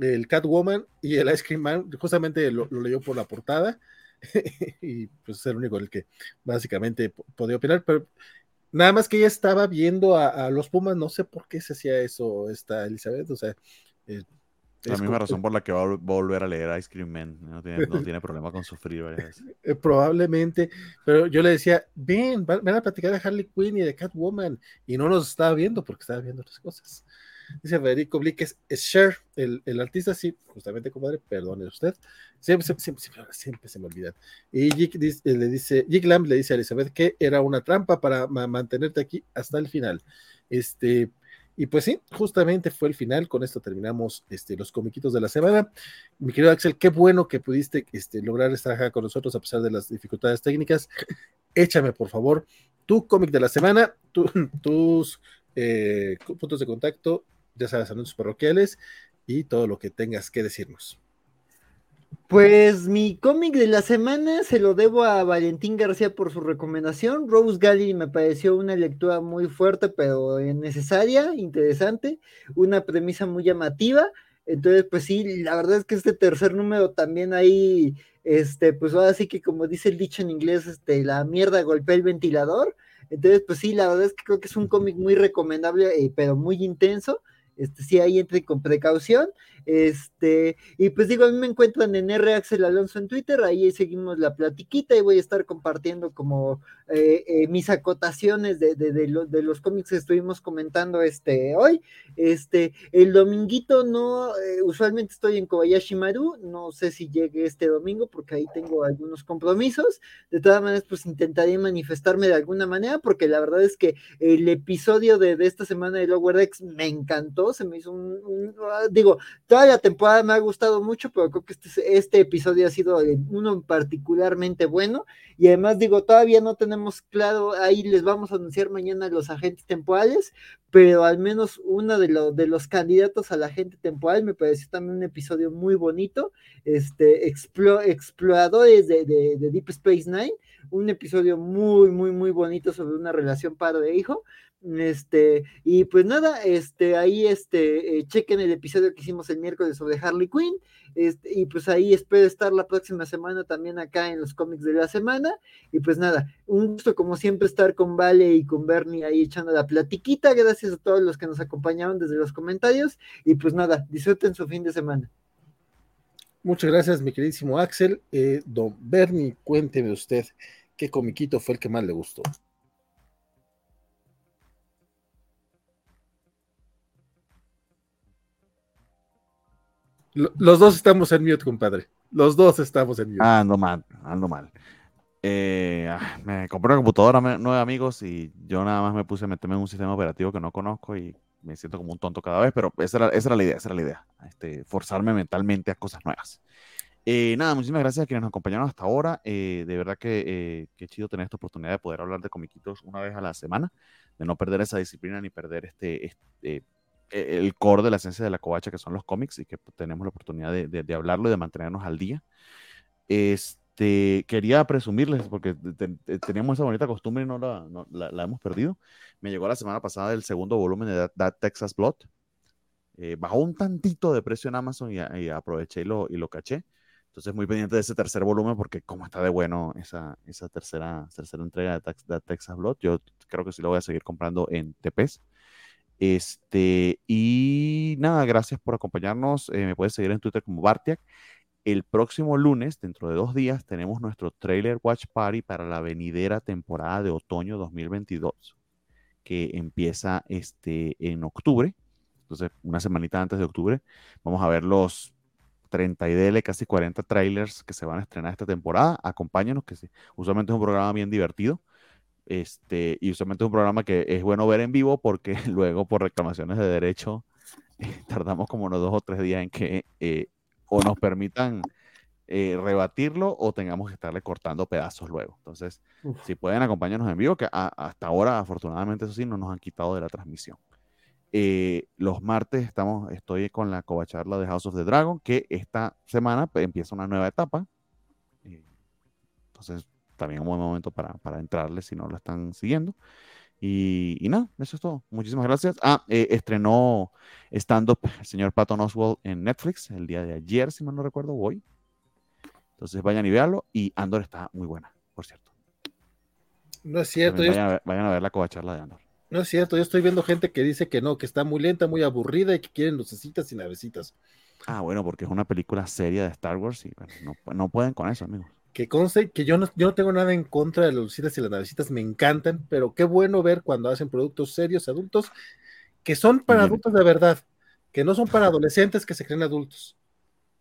el Catwoman y el Ice Cream Man, justamente lo, leyó por la portada, y pues es el único el que básicamente podía opinar, pero nada más que ella estaba viendo a, los Pumas, no sé por qué se hacía eso esta Elizabeth, o sea, eh, la misma razón por la que va a volver a leer Ice Cream Man. No tiene, problema con sufrir eh, probablemente, pero yo le decía, ven, ven a platicar de Harley Quinn y de Catwoman. Y no nos estaba viendo porque estaba viendo otras cosas. Dice Federico Blíquez, es Cher, el, el, artista, sí, justamente, compadre, perdone usted. Siempre, siempre, siempre, se me olvida. Y Jig le dice, Jig Lamb le dice a Elizabeth que era una trampa para mantenerte aquí hasta el final. Este, y pues sí, justamente fue el final. Con esto terminamos este, los comiquitos de la semana. Mi querido Axel, qué bueno que pudiste este, lograr estar acá con nosotros a pesar de las dificultades técnicas. Échame, por favor, tu cómic de la semana, tus eh, puntos de contacto, ya sabes, anuncios parroquiales y todo lo que tengas que decirnos. Pues mi cómic de la semana se lo debo a Valentín García por su recomendación. Rose Gallery me pareció una lectura muy fuerte, pero necesaria, interesante, una premisa muy llamativa. Entonces, pues sí, la verdad es que este tercer número también ahí, este, pues ahora sí que como dice el dicho en inglés, este, la mierda golpea el ventilador. Entonces, pues sí, la verdad es que creo que es un cómic muy recomendable, eh, pero muy intenso. Este, sí, ahí entre con precaución. Este, y pues digo, a mí me encuentran en R Axel Alonso en Twitter, ahí seguimos la platiquita y voy a estar compartiendo como eh, eh, mis acotaciones de, de, de, de, los cómics que estuvimos comentando este hoy. Este, el dominguito no, eh, usualmente estoy en Kobayashi Maru, no sé si llegue este domingo porque ahí tengo algunos compromisos. De todas maneras, pues intentaré manifestarme de alguna manera porque la verdad es que el episodio de, esta semana de Lower Decks me encantó, se me hizo un, un ah, digo, Toda la temporada me ha gustado mucho, pero creo que este, este episodio ha sido uno particularmente bueno. Y además, digo, todavía no tenemos claro, ahí les vamos a anunciar mañana los agentes temporales, pero al menos uno de, de los candidatos al agente temporal me pareció también un episodio muy bonito. Este, exploradores de, de, de Deep Space Nine, un episodio muy, muy, muy bonito sobre una relación padre-hijo. Este, y pues nada, este, ahí este, eh, chequen el episodio que hicimos el miércoles sobre Harley Quinn. Este, y pues ahí espero estar la próxima semana también acá en los cómics de la semana. Y pues nada, un gusto como siempre estar con Vale y con Bernie ahí echando la platiquita. Gracias a todos los que nos acompañaron desde los comentarios. Y pues nada, disfruten su fin de semana. Muchas gracias, mi queridísimo Axel. Eh, don Bernie, cuénteme usted qué comiquito fue el que más le gustó. Los dos estamos en mute, compadre. Los dos estamos en mute. Ah, ando mal, ando mal. Eh, ah, me compré una computadora nueve amigos y yo nada más me puse a meterme en un sistema operativo que no conozco y me siento como un tonto cada vez, pero esa era, esa era la idea, esa era la idea, este, forzarme mentalmente a cosas nuevas. Eh, nada, muchísimas gracias a quienes nos acompañaron hasta ahora. Eh, de verdad que qué chido tener esta oportunidad de poder hablar de comiquitos una vez a la semana, de no perder esa disciplina ni perder este, este el core de la esencia de la covacha, que son los cómics, y que pues, tenemos la oportunidad de, de, hablarlo y de mantenernos al día. Este, quería presumirles, porque teníamos esa bonita costumbre y no, la, no la, hemos perdido. Me llegó la semana pasada el segundo volumen de That, Texas Blood. Eh, bajó un tantito de precio en Amazon y, y, aproveché y lo, y lo caché. Entonces, muy pendiente de ese tercer volumen, porque como está de bueno esa, esa tercera, tercera entrega de, de Texas Blood, yo creo que sí lo voy a seguir comprando en TPs. Este, y nada, gracias por acompañarnos. Eh, me puedes seguir en Twitter como Bartiak. El próximo lunes, dentro de dos días, tenemos nuestro trailer Watch Party para la venidera temporada de otoño 2022, que empieza este, en octubre. Entonces, una semanita antes de octubre, vamos a ver los 30 y DL, casi 40 trailers que se van a estrenar esta temporada. Acompáñanos, que usualmente es un programa bien divertido. Este, y usualmente es un programa que es bueno ver en vivo porque luego por reclamaciones de derecho tardamos como unos dos o tres días en que eh, o nos permitan eh, rebatirlo o tengamos que estarle cortando pedazos luego. Entonces, si pueden acompañarnos en vivo, que hasta ahora afortunadamente eso sí no nos han quitado de la transmisión. Eh, los martes estamos, estoy con la covacharla de House of the Dragon, que esta semana pues, empieza una nueva etapa. Eh, entonces, también un buen momento para, para entrarle si no lo están siguiendo. Y, y nada, eso es todo. Muchísimas gracias. Ah, eh, estrenó stand-up el señor Patton Oswald en Netflix el día de ayer, si mal no recuerdo, hoy. Entonces vayan y véanlo. Y Andor está muy buena, por cierto. No es cierto. Vayan, a ver, la covacharla de Andor. No es cierto, yo estoy viendo gente que dice que no, que está muy lenta, muy aburrida y que quieren lucecitas y navecitas. Ah, bueno, porque es una película seria de Star Wars y no, no, pueden con eso, amigos. Que conste que yo no, yo no tengo nada en contra de las lucecitas y las navecitas, me encantan, pero qué bueno ver cuando hacen productos serios, adultos, que son para adultos de verdad, que no son para adolescentes que se creen adultos.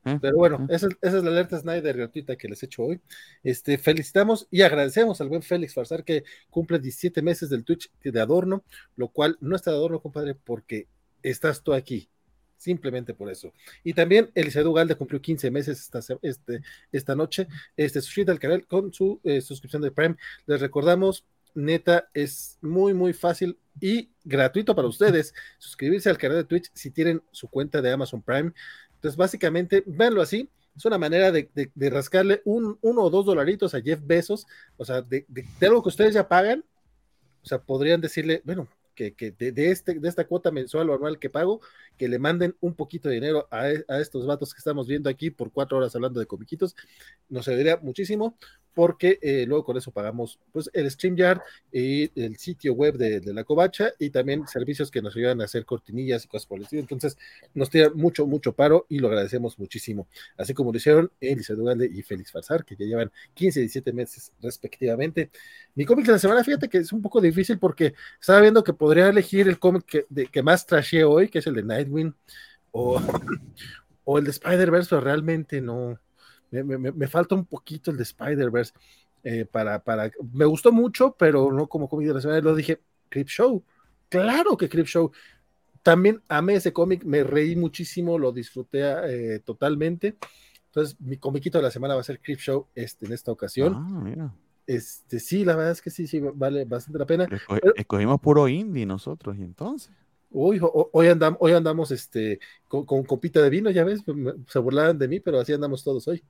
¿Eh? Pero bueno, esa, es la alerta Snyder gratuita que les he hecho hoy. Este, felicitamos y agradecemos al buen Félix Farsar que cumple 17 meses del Twitch de adorno, lo cual no está de adorno, compadre, porque estás tú aquí. Simplemente por eso. Y también Eliseo Galde cumplió 15 meses esta, este, esta noche. Este, suscríbete al canal con su eh, suscripción de Prime. Les recordamos, neta, es muy, muy fácil y gratuito para ustedes suscribirse al canal de Twitch si tienen su cuenta de Amazon Prime. Entonces, básicamente, véanlo así, es una manera de, rascarle un, uno o dos dolaritos a Jeff Bezos, o sea, de, algo que ustedes ya pagan, o sea, podrían decirle, bueno, que, de, este, de esta cuota mensual o anual que pago, que le manden un poquito de dinero a, a, estos vatos que estamos viendo aquí por cuatro horas hablando de comiquitos, nos ayudaría muchísimo porque eh, luego con eso pagamos pues el StreamYard y el sitio web de, la Covacha y también servicios que nos ayudan a hacer cortinillas y cosas por el estilo. Entonces nos tira mucho, mucho paro y lo agradecemos muchísimo. Así como lo hicieron Elisa Dugalde y Félix Farsar, que ya llevan 15 y 17 meses respectivamente. Mi cómic de la semana, fíjate que es un poco difícil porque estaba viendo que podría elegir el cómic que, que más trashé hoy, que es el de Nightwing, o, o el de Spider-Verse, realmente no me, falta un poquito el de Spider-Verse eh, para, para. Me gustó mucho, pero no como cómic de la semana. Lo dije, Crip Show. Claro que Crip Show. También amé ese cómic, me reí muchísimo, lo disfruté eh, totalmente. Entonces, mi comiquito de la semana va a ser Crip Show este, en esta ocasión. Ah, este, sí, la verdad es que sí, sí, vale bastante la pena. escogimos puro indie nosotros, y entonces. Uy, hoy, andamos, hoy andamos este, con, copita de vino, ya ves, se burlaban de mí, pero así andamos todos hoy.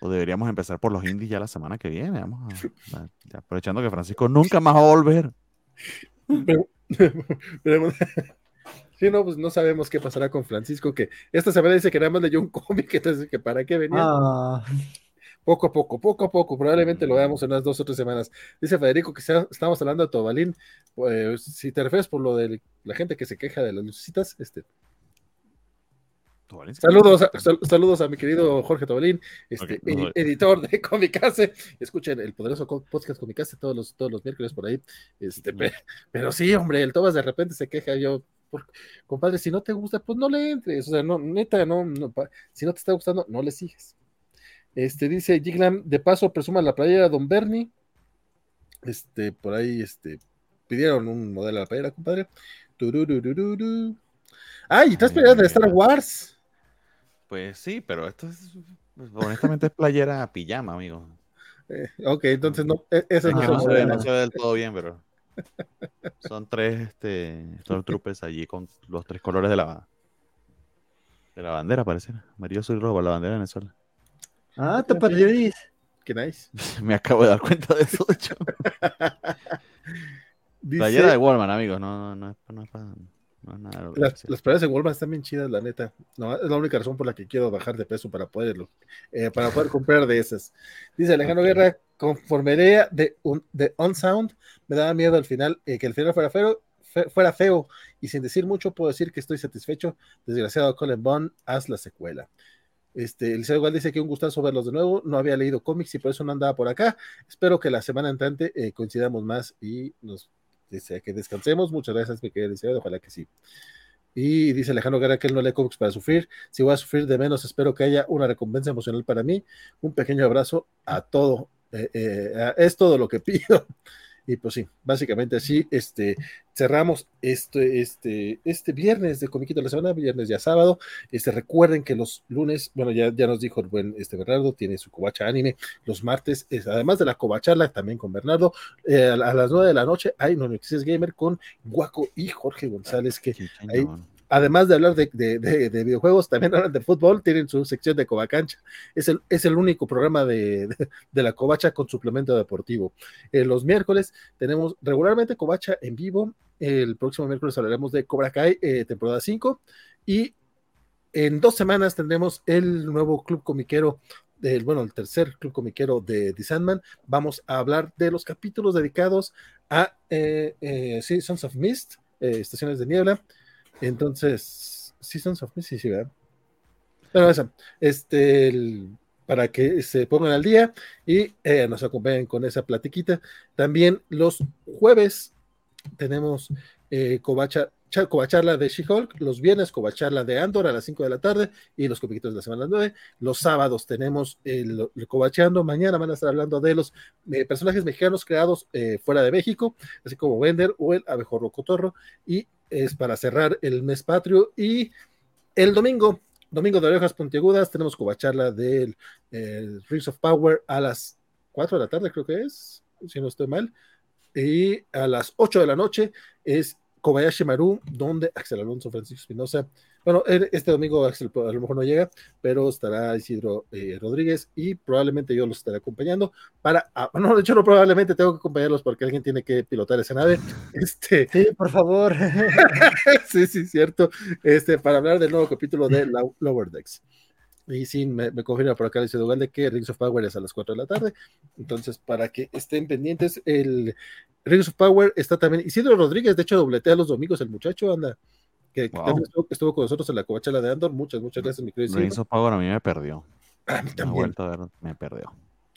O deberíamos empezar por los indies ya la semana que viene, vamos aprovechando que Francisco nunca más va a volver. sí, no, pues no sabemos qué pasará con Francisco, que esta semana dice que nada más leyó un cómic, entonces que para qué venía. Ah poco a poco, poco a poco, probablemente lo veamos en unas dos o tres semanas. Dice Federico que estamos hablando de Tobalín, pues si te refieres por lo de la gente que se queja de las lucecitas, este. Saludos a, saludos a mi querido Jorge Tobalín, este, editor de Comicase. Escuchen el poderoso podcast Comicase todos los, todos los miércoles por ahí. Este, pero, sí, hombre, el Tobas de repente se queja. Yo, compadre, si no te gusta, pues no le entres. O sea, no, neta, no, no si no te está gustando, no le sigues. Este dice Giglam, de paso presuma la playera Don Bernie. Este, por ahí, este, pidieron un modelo de la playera, compadre. ¡Ay! ¿Estás playera de Star Wars? Pues sí, pero esto es, honestamente es playera pijama, amigo. Eh, ok, entonces no, e, eso no, se ve, no se ve del todo bien, pero son tres este, Stormtroopers allí con los tres colores de la, de la bandera, parece. Amarillo y rojo, la bandera de Venezuela. Ah, te perdí. Qué nice. Me acabo de dar cuenta de eso, de hecho. Playera de Walmart, amigos, no, no, no, es para. No nada las, las playeras de Walmart están bien chidas, la neta. No, es la única razón por la que quiero bajar de peso para poderlo, eh, para poder comprar de esas. Dice Alejandro Guerra, conforme de, un, de Unsound, me daba miedo al final, eh, que el final fuera feo, fuera feo, y sin decir mucho puedo decir que estoy satisfecho. Desgraciado Colin Bond, haz la secuela. Este, Eliseo igual dice que un gustazo verlos de nuevo. No había leído cómics y por eso no andaba por acá. Espero que la semana entrante eh, coincidamos más y nos dice que descansemos. Muchas gracias, mi querido Eliseo. Ojalá que sí. Y dice Alejandro Guerra que él no lee cómics para sufrir. Si voy a sufrir de menos, espero que haya una recompensa emocional para mí. Un pequeño abrazo a todo. Eh, eh, es todo lo que pido. Y pues sí, básicamente así, este, cerramos este, este, este viernes de Comiquito de la Semana, viernes ya sábado. Este, recuerden que los lunes, bueno, ya, ya nos dijo el buen este Bernardo, tiene su covacha anime. Los martes, es, además de la covacharla, también con Bernardo, eh, a, a, las nueve de la noche hay Noticias Gamer con Guaco y Jorge González, que ahí además de hablar de, de, de, de, videojuegos, también hablan de fútbol, tienen su sección de Covacancha. Es el, es el único programa de, la Covacha con suplemento deportivo. Eh, los miércoles tenemos regularmente Covacha en vivo. El próximo miércoles hablaremos de Cobra Kai, eh, temporada 5. Y en dos semanas tendremos el nuevo club comiquero el, bueno, el tercer club comiquero de The Sandman, vamos a hablar de los capítulos dedicados a eh, eh, Seasons of Mist, eh, Estaciones de Niebla, entonces, Seasons of sí, ¿verdad? Bueno, eso, este, el, para que se pongan al día y eh, nos acompañen con esa platiquita. También los jueves tenemos eh, Covacha, Covacharla de She-Hulk, los viernes Covacharla de Andor a las 5 de la tarde y los comiquitos de la semana 9. Los sábados tenemos el, el Covachando, mañana van a estar hablando de los eh, personajes mexicanos creados eh, fuera de México, así como Wender o el Abejorro Cotorro y es para cerrar el mes patrio. Y el domingo, domingo de orejas puntiagudas, tenemos covacharla del el Rings of Power a las 4 de la tarde, creo que es, si no estoy mal. Y a las 8 de la noche es Kobayashi Maru, donde Axel Alonso Francisco Espinosa bueno, este domingo a lo mejor no llega, pero estará Isidro eh, Rodríguez y probablemente yo los estaré acompañando para, ah, no, de hecho no probablemente tengo que acompañarlos porque alguien tiene que pilotar esa nave. Este, sí, por favor. sí, sí, cierto. Este, para hablar del nuevo capítulo de Lower Decks. Y sí, me, me confirma por acá dice de que Rings of Power es a las 4 de la tarde. Entonces, para que estén pendientes, el Rings of Power está también. Isidro Rodríguez, de hecho, dobletea los domingos, el muchacho anda que, wow. estuvo, estuvo, con nosotros en la covachala de Andor. Muchas, muchas gracias, mi querido. Of Power a mí me perdió. A mí también. vuelto a ver, me perdió.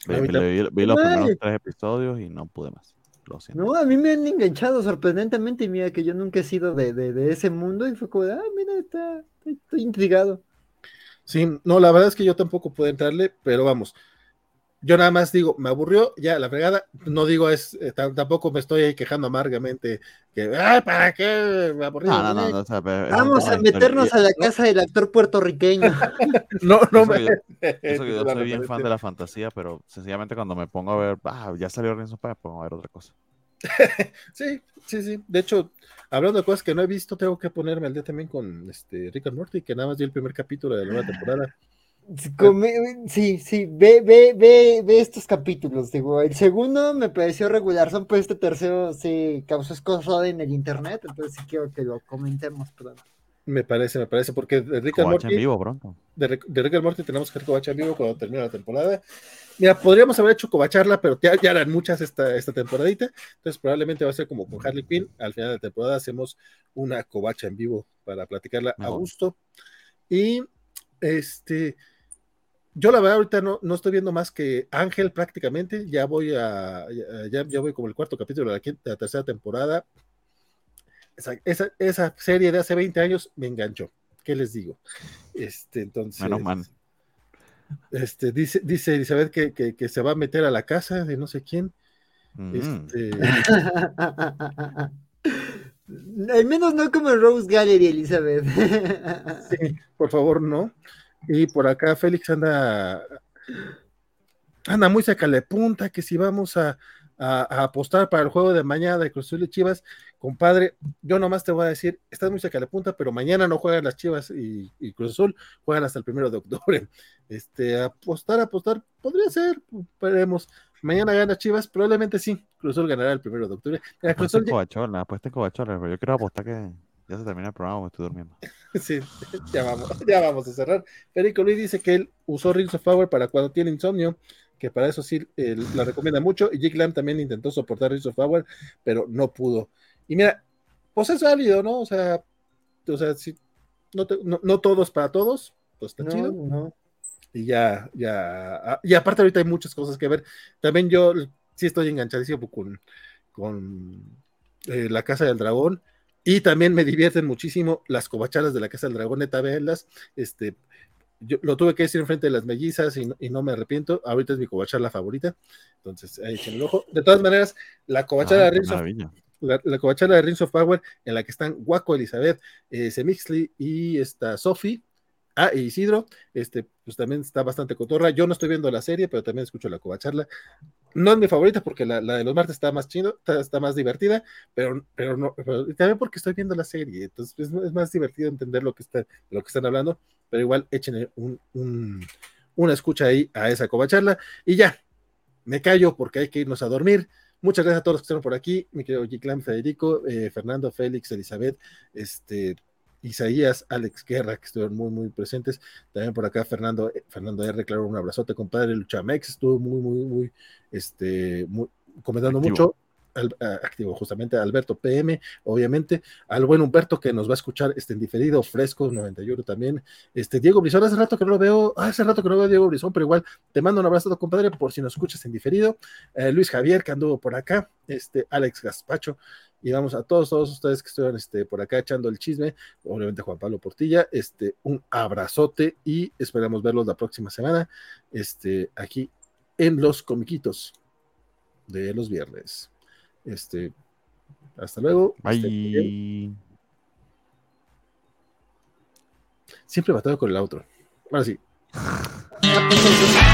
Vi, vi, vi, los primeros tres episodios y no pude más. Lo siento. No, a mí me han enganchado sorprendentemente. Mira que yo nunca he sido de, de, de ese mundo y fue como, ah, mira, está, estoy intrigado. Sí, no, la verdad es que yo tampoco pude entrarle, pero vamos, yo nada más digo, me aburrió, ya la fregada, no digo es, eh, tampoco me estoy ahí quejando amargamente que, ¿para qué? Me aburrió. No, no, no, no o sea, Vamos a meternos a la casa del actor puertorriqueño. no, no eso me. Que eso que yo soy bien fan de la fantasía, pero sencillamente cuando me pongo a ver, ah, ya salió Renzo para pongo a ver otra cosa. sí, sí, sí. De hecho, hablando de cosas que no he visto, tengo que ponerme al día también con este Rick and Morty, que nada más dio el primer capítulo de la nueva temporada. Sí, sí, ve, ve, ve, ve estos capítulos, digo, el segundo me pareció regular, son pues este tercero sí causó escosor en el internet, entonces sí quiero que lo comentemos pronto. Me parece, me parece, porque de Rick and Morty, en vivo pronto. De, de Rick and Morty tenemos que hacer covacha en vivo cuando termine la temporada. Mira, podríamos haber hecho covacharla, pero ya, ya eran muchas esta, esta temporadita, entonces probablemente va a ser como con Harley Quinn, al final de la temporada hacemos una covacha en vivo para platicarla Mejor. a gusto. Y este yo la verdad ahorita no, no, estoy viendo más que Ángel prácticamente, ya voy a, ya, ya voy como el cuarto capítulo de la, quinta, de la tercera temporada. Esa, esa, esa, serie de hace 20 años me enganchó, ¿qué les digo? Este, entonces... Menos mal. Este, dice, dice Elizabeth que, que, que, se va a meter a la casa de no sé quién. Mm. Este... Al menos no como Rose Gallery, Elizabeth. sí, por favor, no. Y por acá Félix anda, anda muy sacale punta, que si vamos a, a, a, apostar para el juego de mañana de Cruz Azul y Chivas, compadre, yo nomás te voy a decir, estás muy sacale punta, pero mañana no juegan las Chivas y, y, Cruz Azul, juegan hasta el primero de octubre. Este, apostar, apostar, podría ser, veremos. Mañana gana Chivas, probablemente sí. Cruz Azul ganará el primero de octubre. Cruz Azul... Covachola, apuesta en Covachola, pero yo quiero apostar que ya se termina el programa, me estoy durmiendo. Sí, ya vamos, ya vamos a cerrar. Federico Luis dice que él usó Rings of Power para cuando tiene insomnio, que para eso sí eh, la recomienda mucho. Y Jake Lamb también intentó soportar Rings of Power, pero no pudo. Y mira, pues es válido, ¿no? O sea, o sea sí, no, te, no, no todo es para todos, pues está No, chido. no. Y ya, ya, y aparte ahorita hay muchas cosas que ver. También yo sí estoy enganchadísimo con, con eh, la Casa del Dragón Y también me divierten muchísimo las covachalas de la Casa del Dragón, neta, veanlas. Este, yo lo tuve que decir enfrente de las mellizas y no, me arrepiento. Ahorita es mi covacharla favorita. Entonces, ahí echen el ojo. De todas maneras, la covacharla, ah, de, Rings of, la, de Rings of Power, en la que están Guaco, Elizabeth, eh, Semixley y esta Sophie. Ah, y Isidro, este, pues también está bastante cotorra. Yo no estoy viendo la serie, pero también escucho la covacharla. No es mi favorita porque la, de los martes está más chido, está, más divertida, pero, pero no, también porque estoy viendo la serie, entonces es, más divertido entender lo que, está, lo que están hablando, pero igual echen un, una escucha ahí a esa covacharla y ya, me callo porque hay que irnos a dormir. Muchas gracias a todos los que están por aquí, mi querido Giclan, Federico, eh, Fernando, Félix, Elizabeth, este, Isaías, Alex Guerra, que estuvieron muy, muy presentes. También por acá Fernando, eh, Fernando R, claro, un abrazote, compadre. Luchamex estuvo muy, muy, muy, este, muy, comentando mucho. activo justamente Alberto PM, obviamente, al buen Humberto que nos va a escuchar este en diferido, fresco 91 también, este Diego Brizón, hace rato que no lo veo, hace rato que no veo a Diego Brizón, pero igual te mando un abrazo, compadre, por si nos escuchas en diferido, eh, Luis Javier que anduvo por acá, este Alex Gaspacho, y vamos a todos, todos ustedes que estuvieron este, por acá echando el chisme, obviamente Juan Pablo Portilla, este, un abrazote y esperamos verlos la próxima semana, este, aquí en los comiquitos de los viernes. Este, hasta luego. Bye. Siempre batado con el otro. Ahora sí.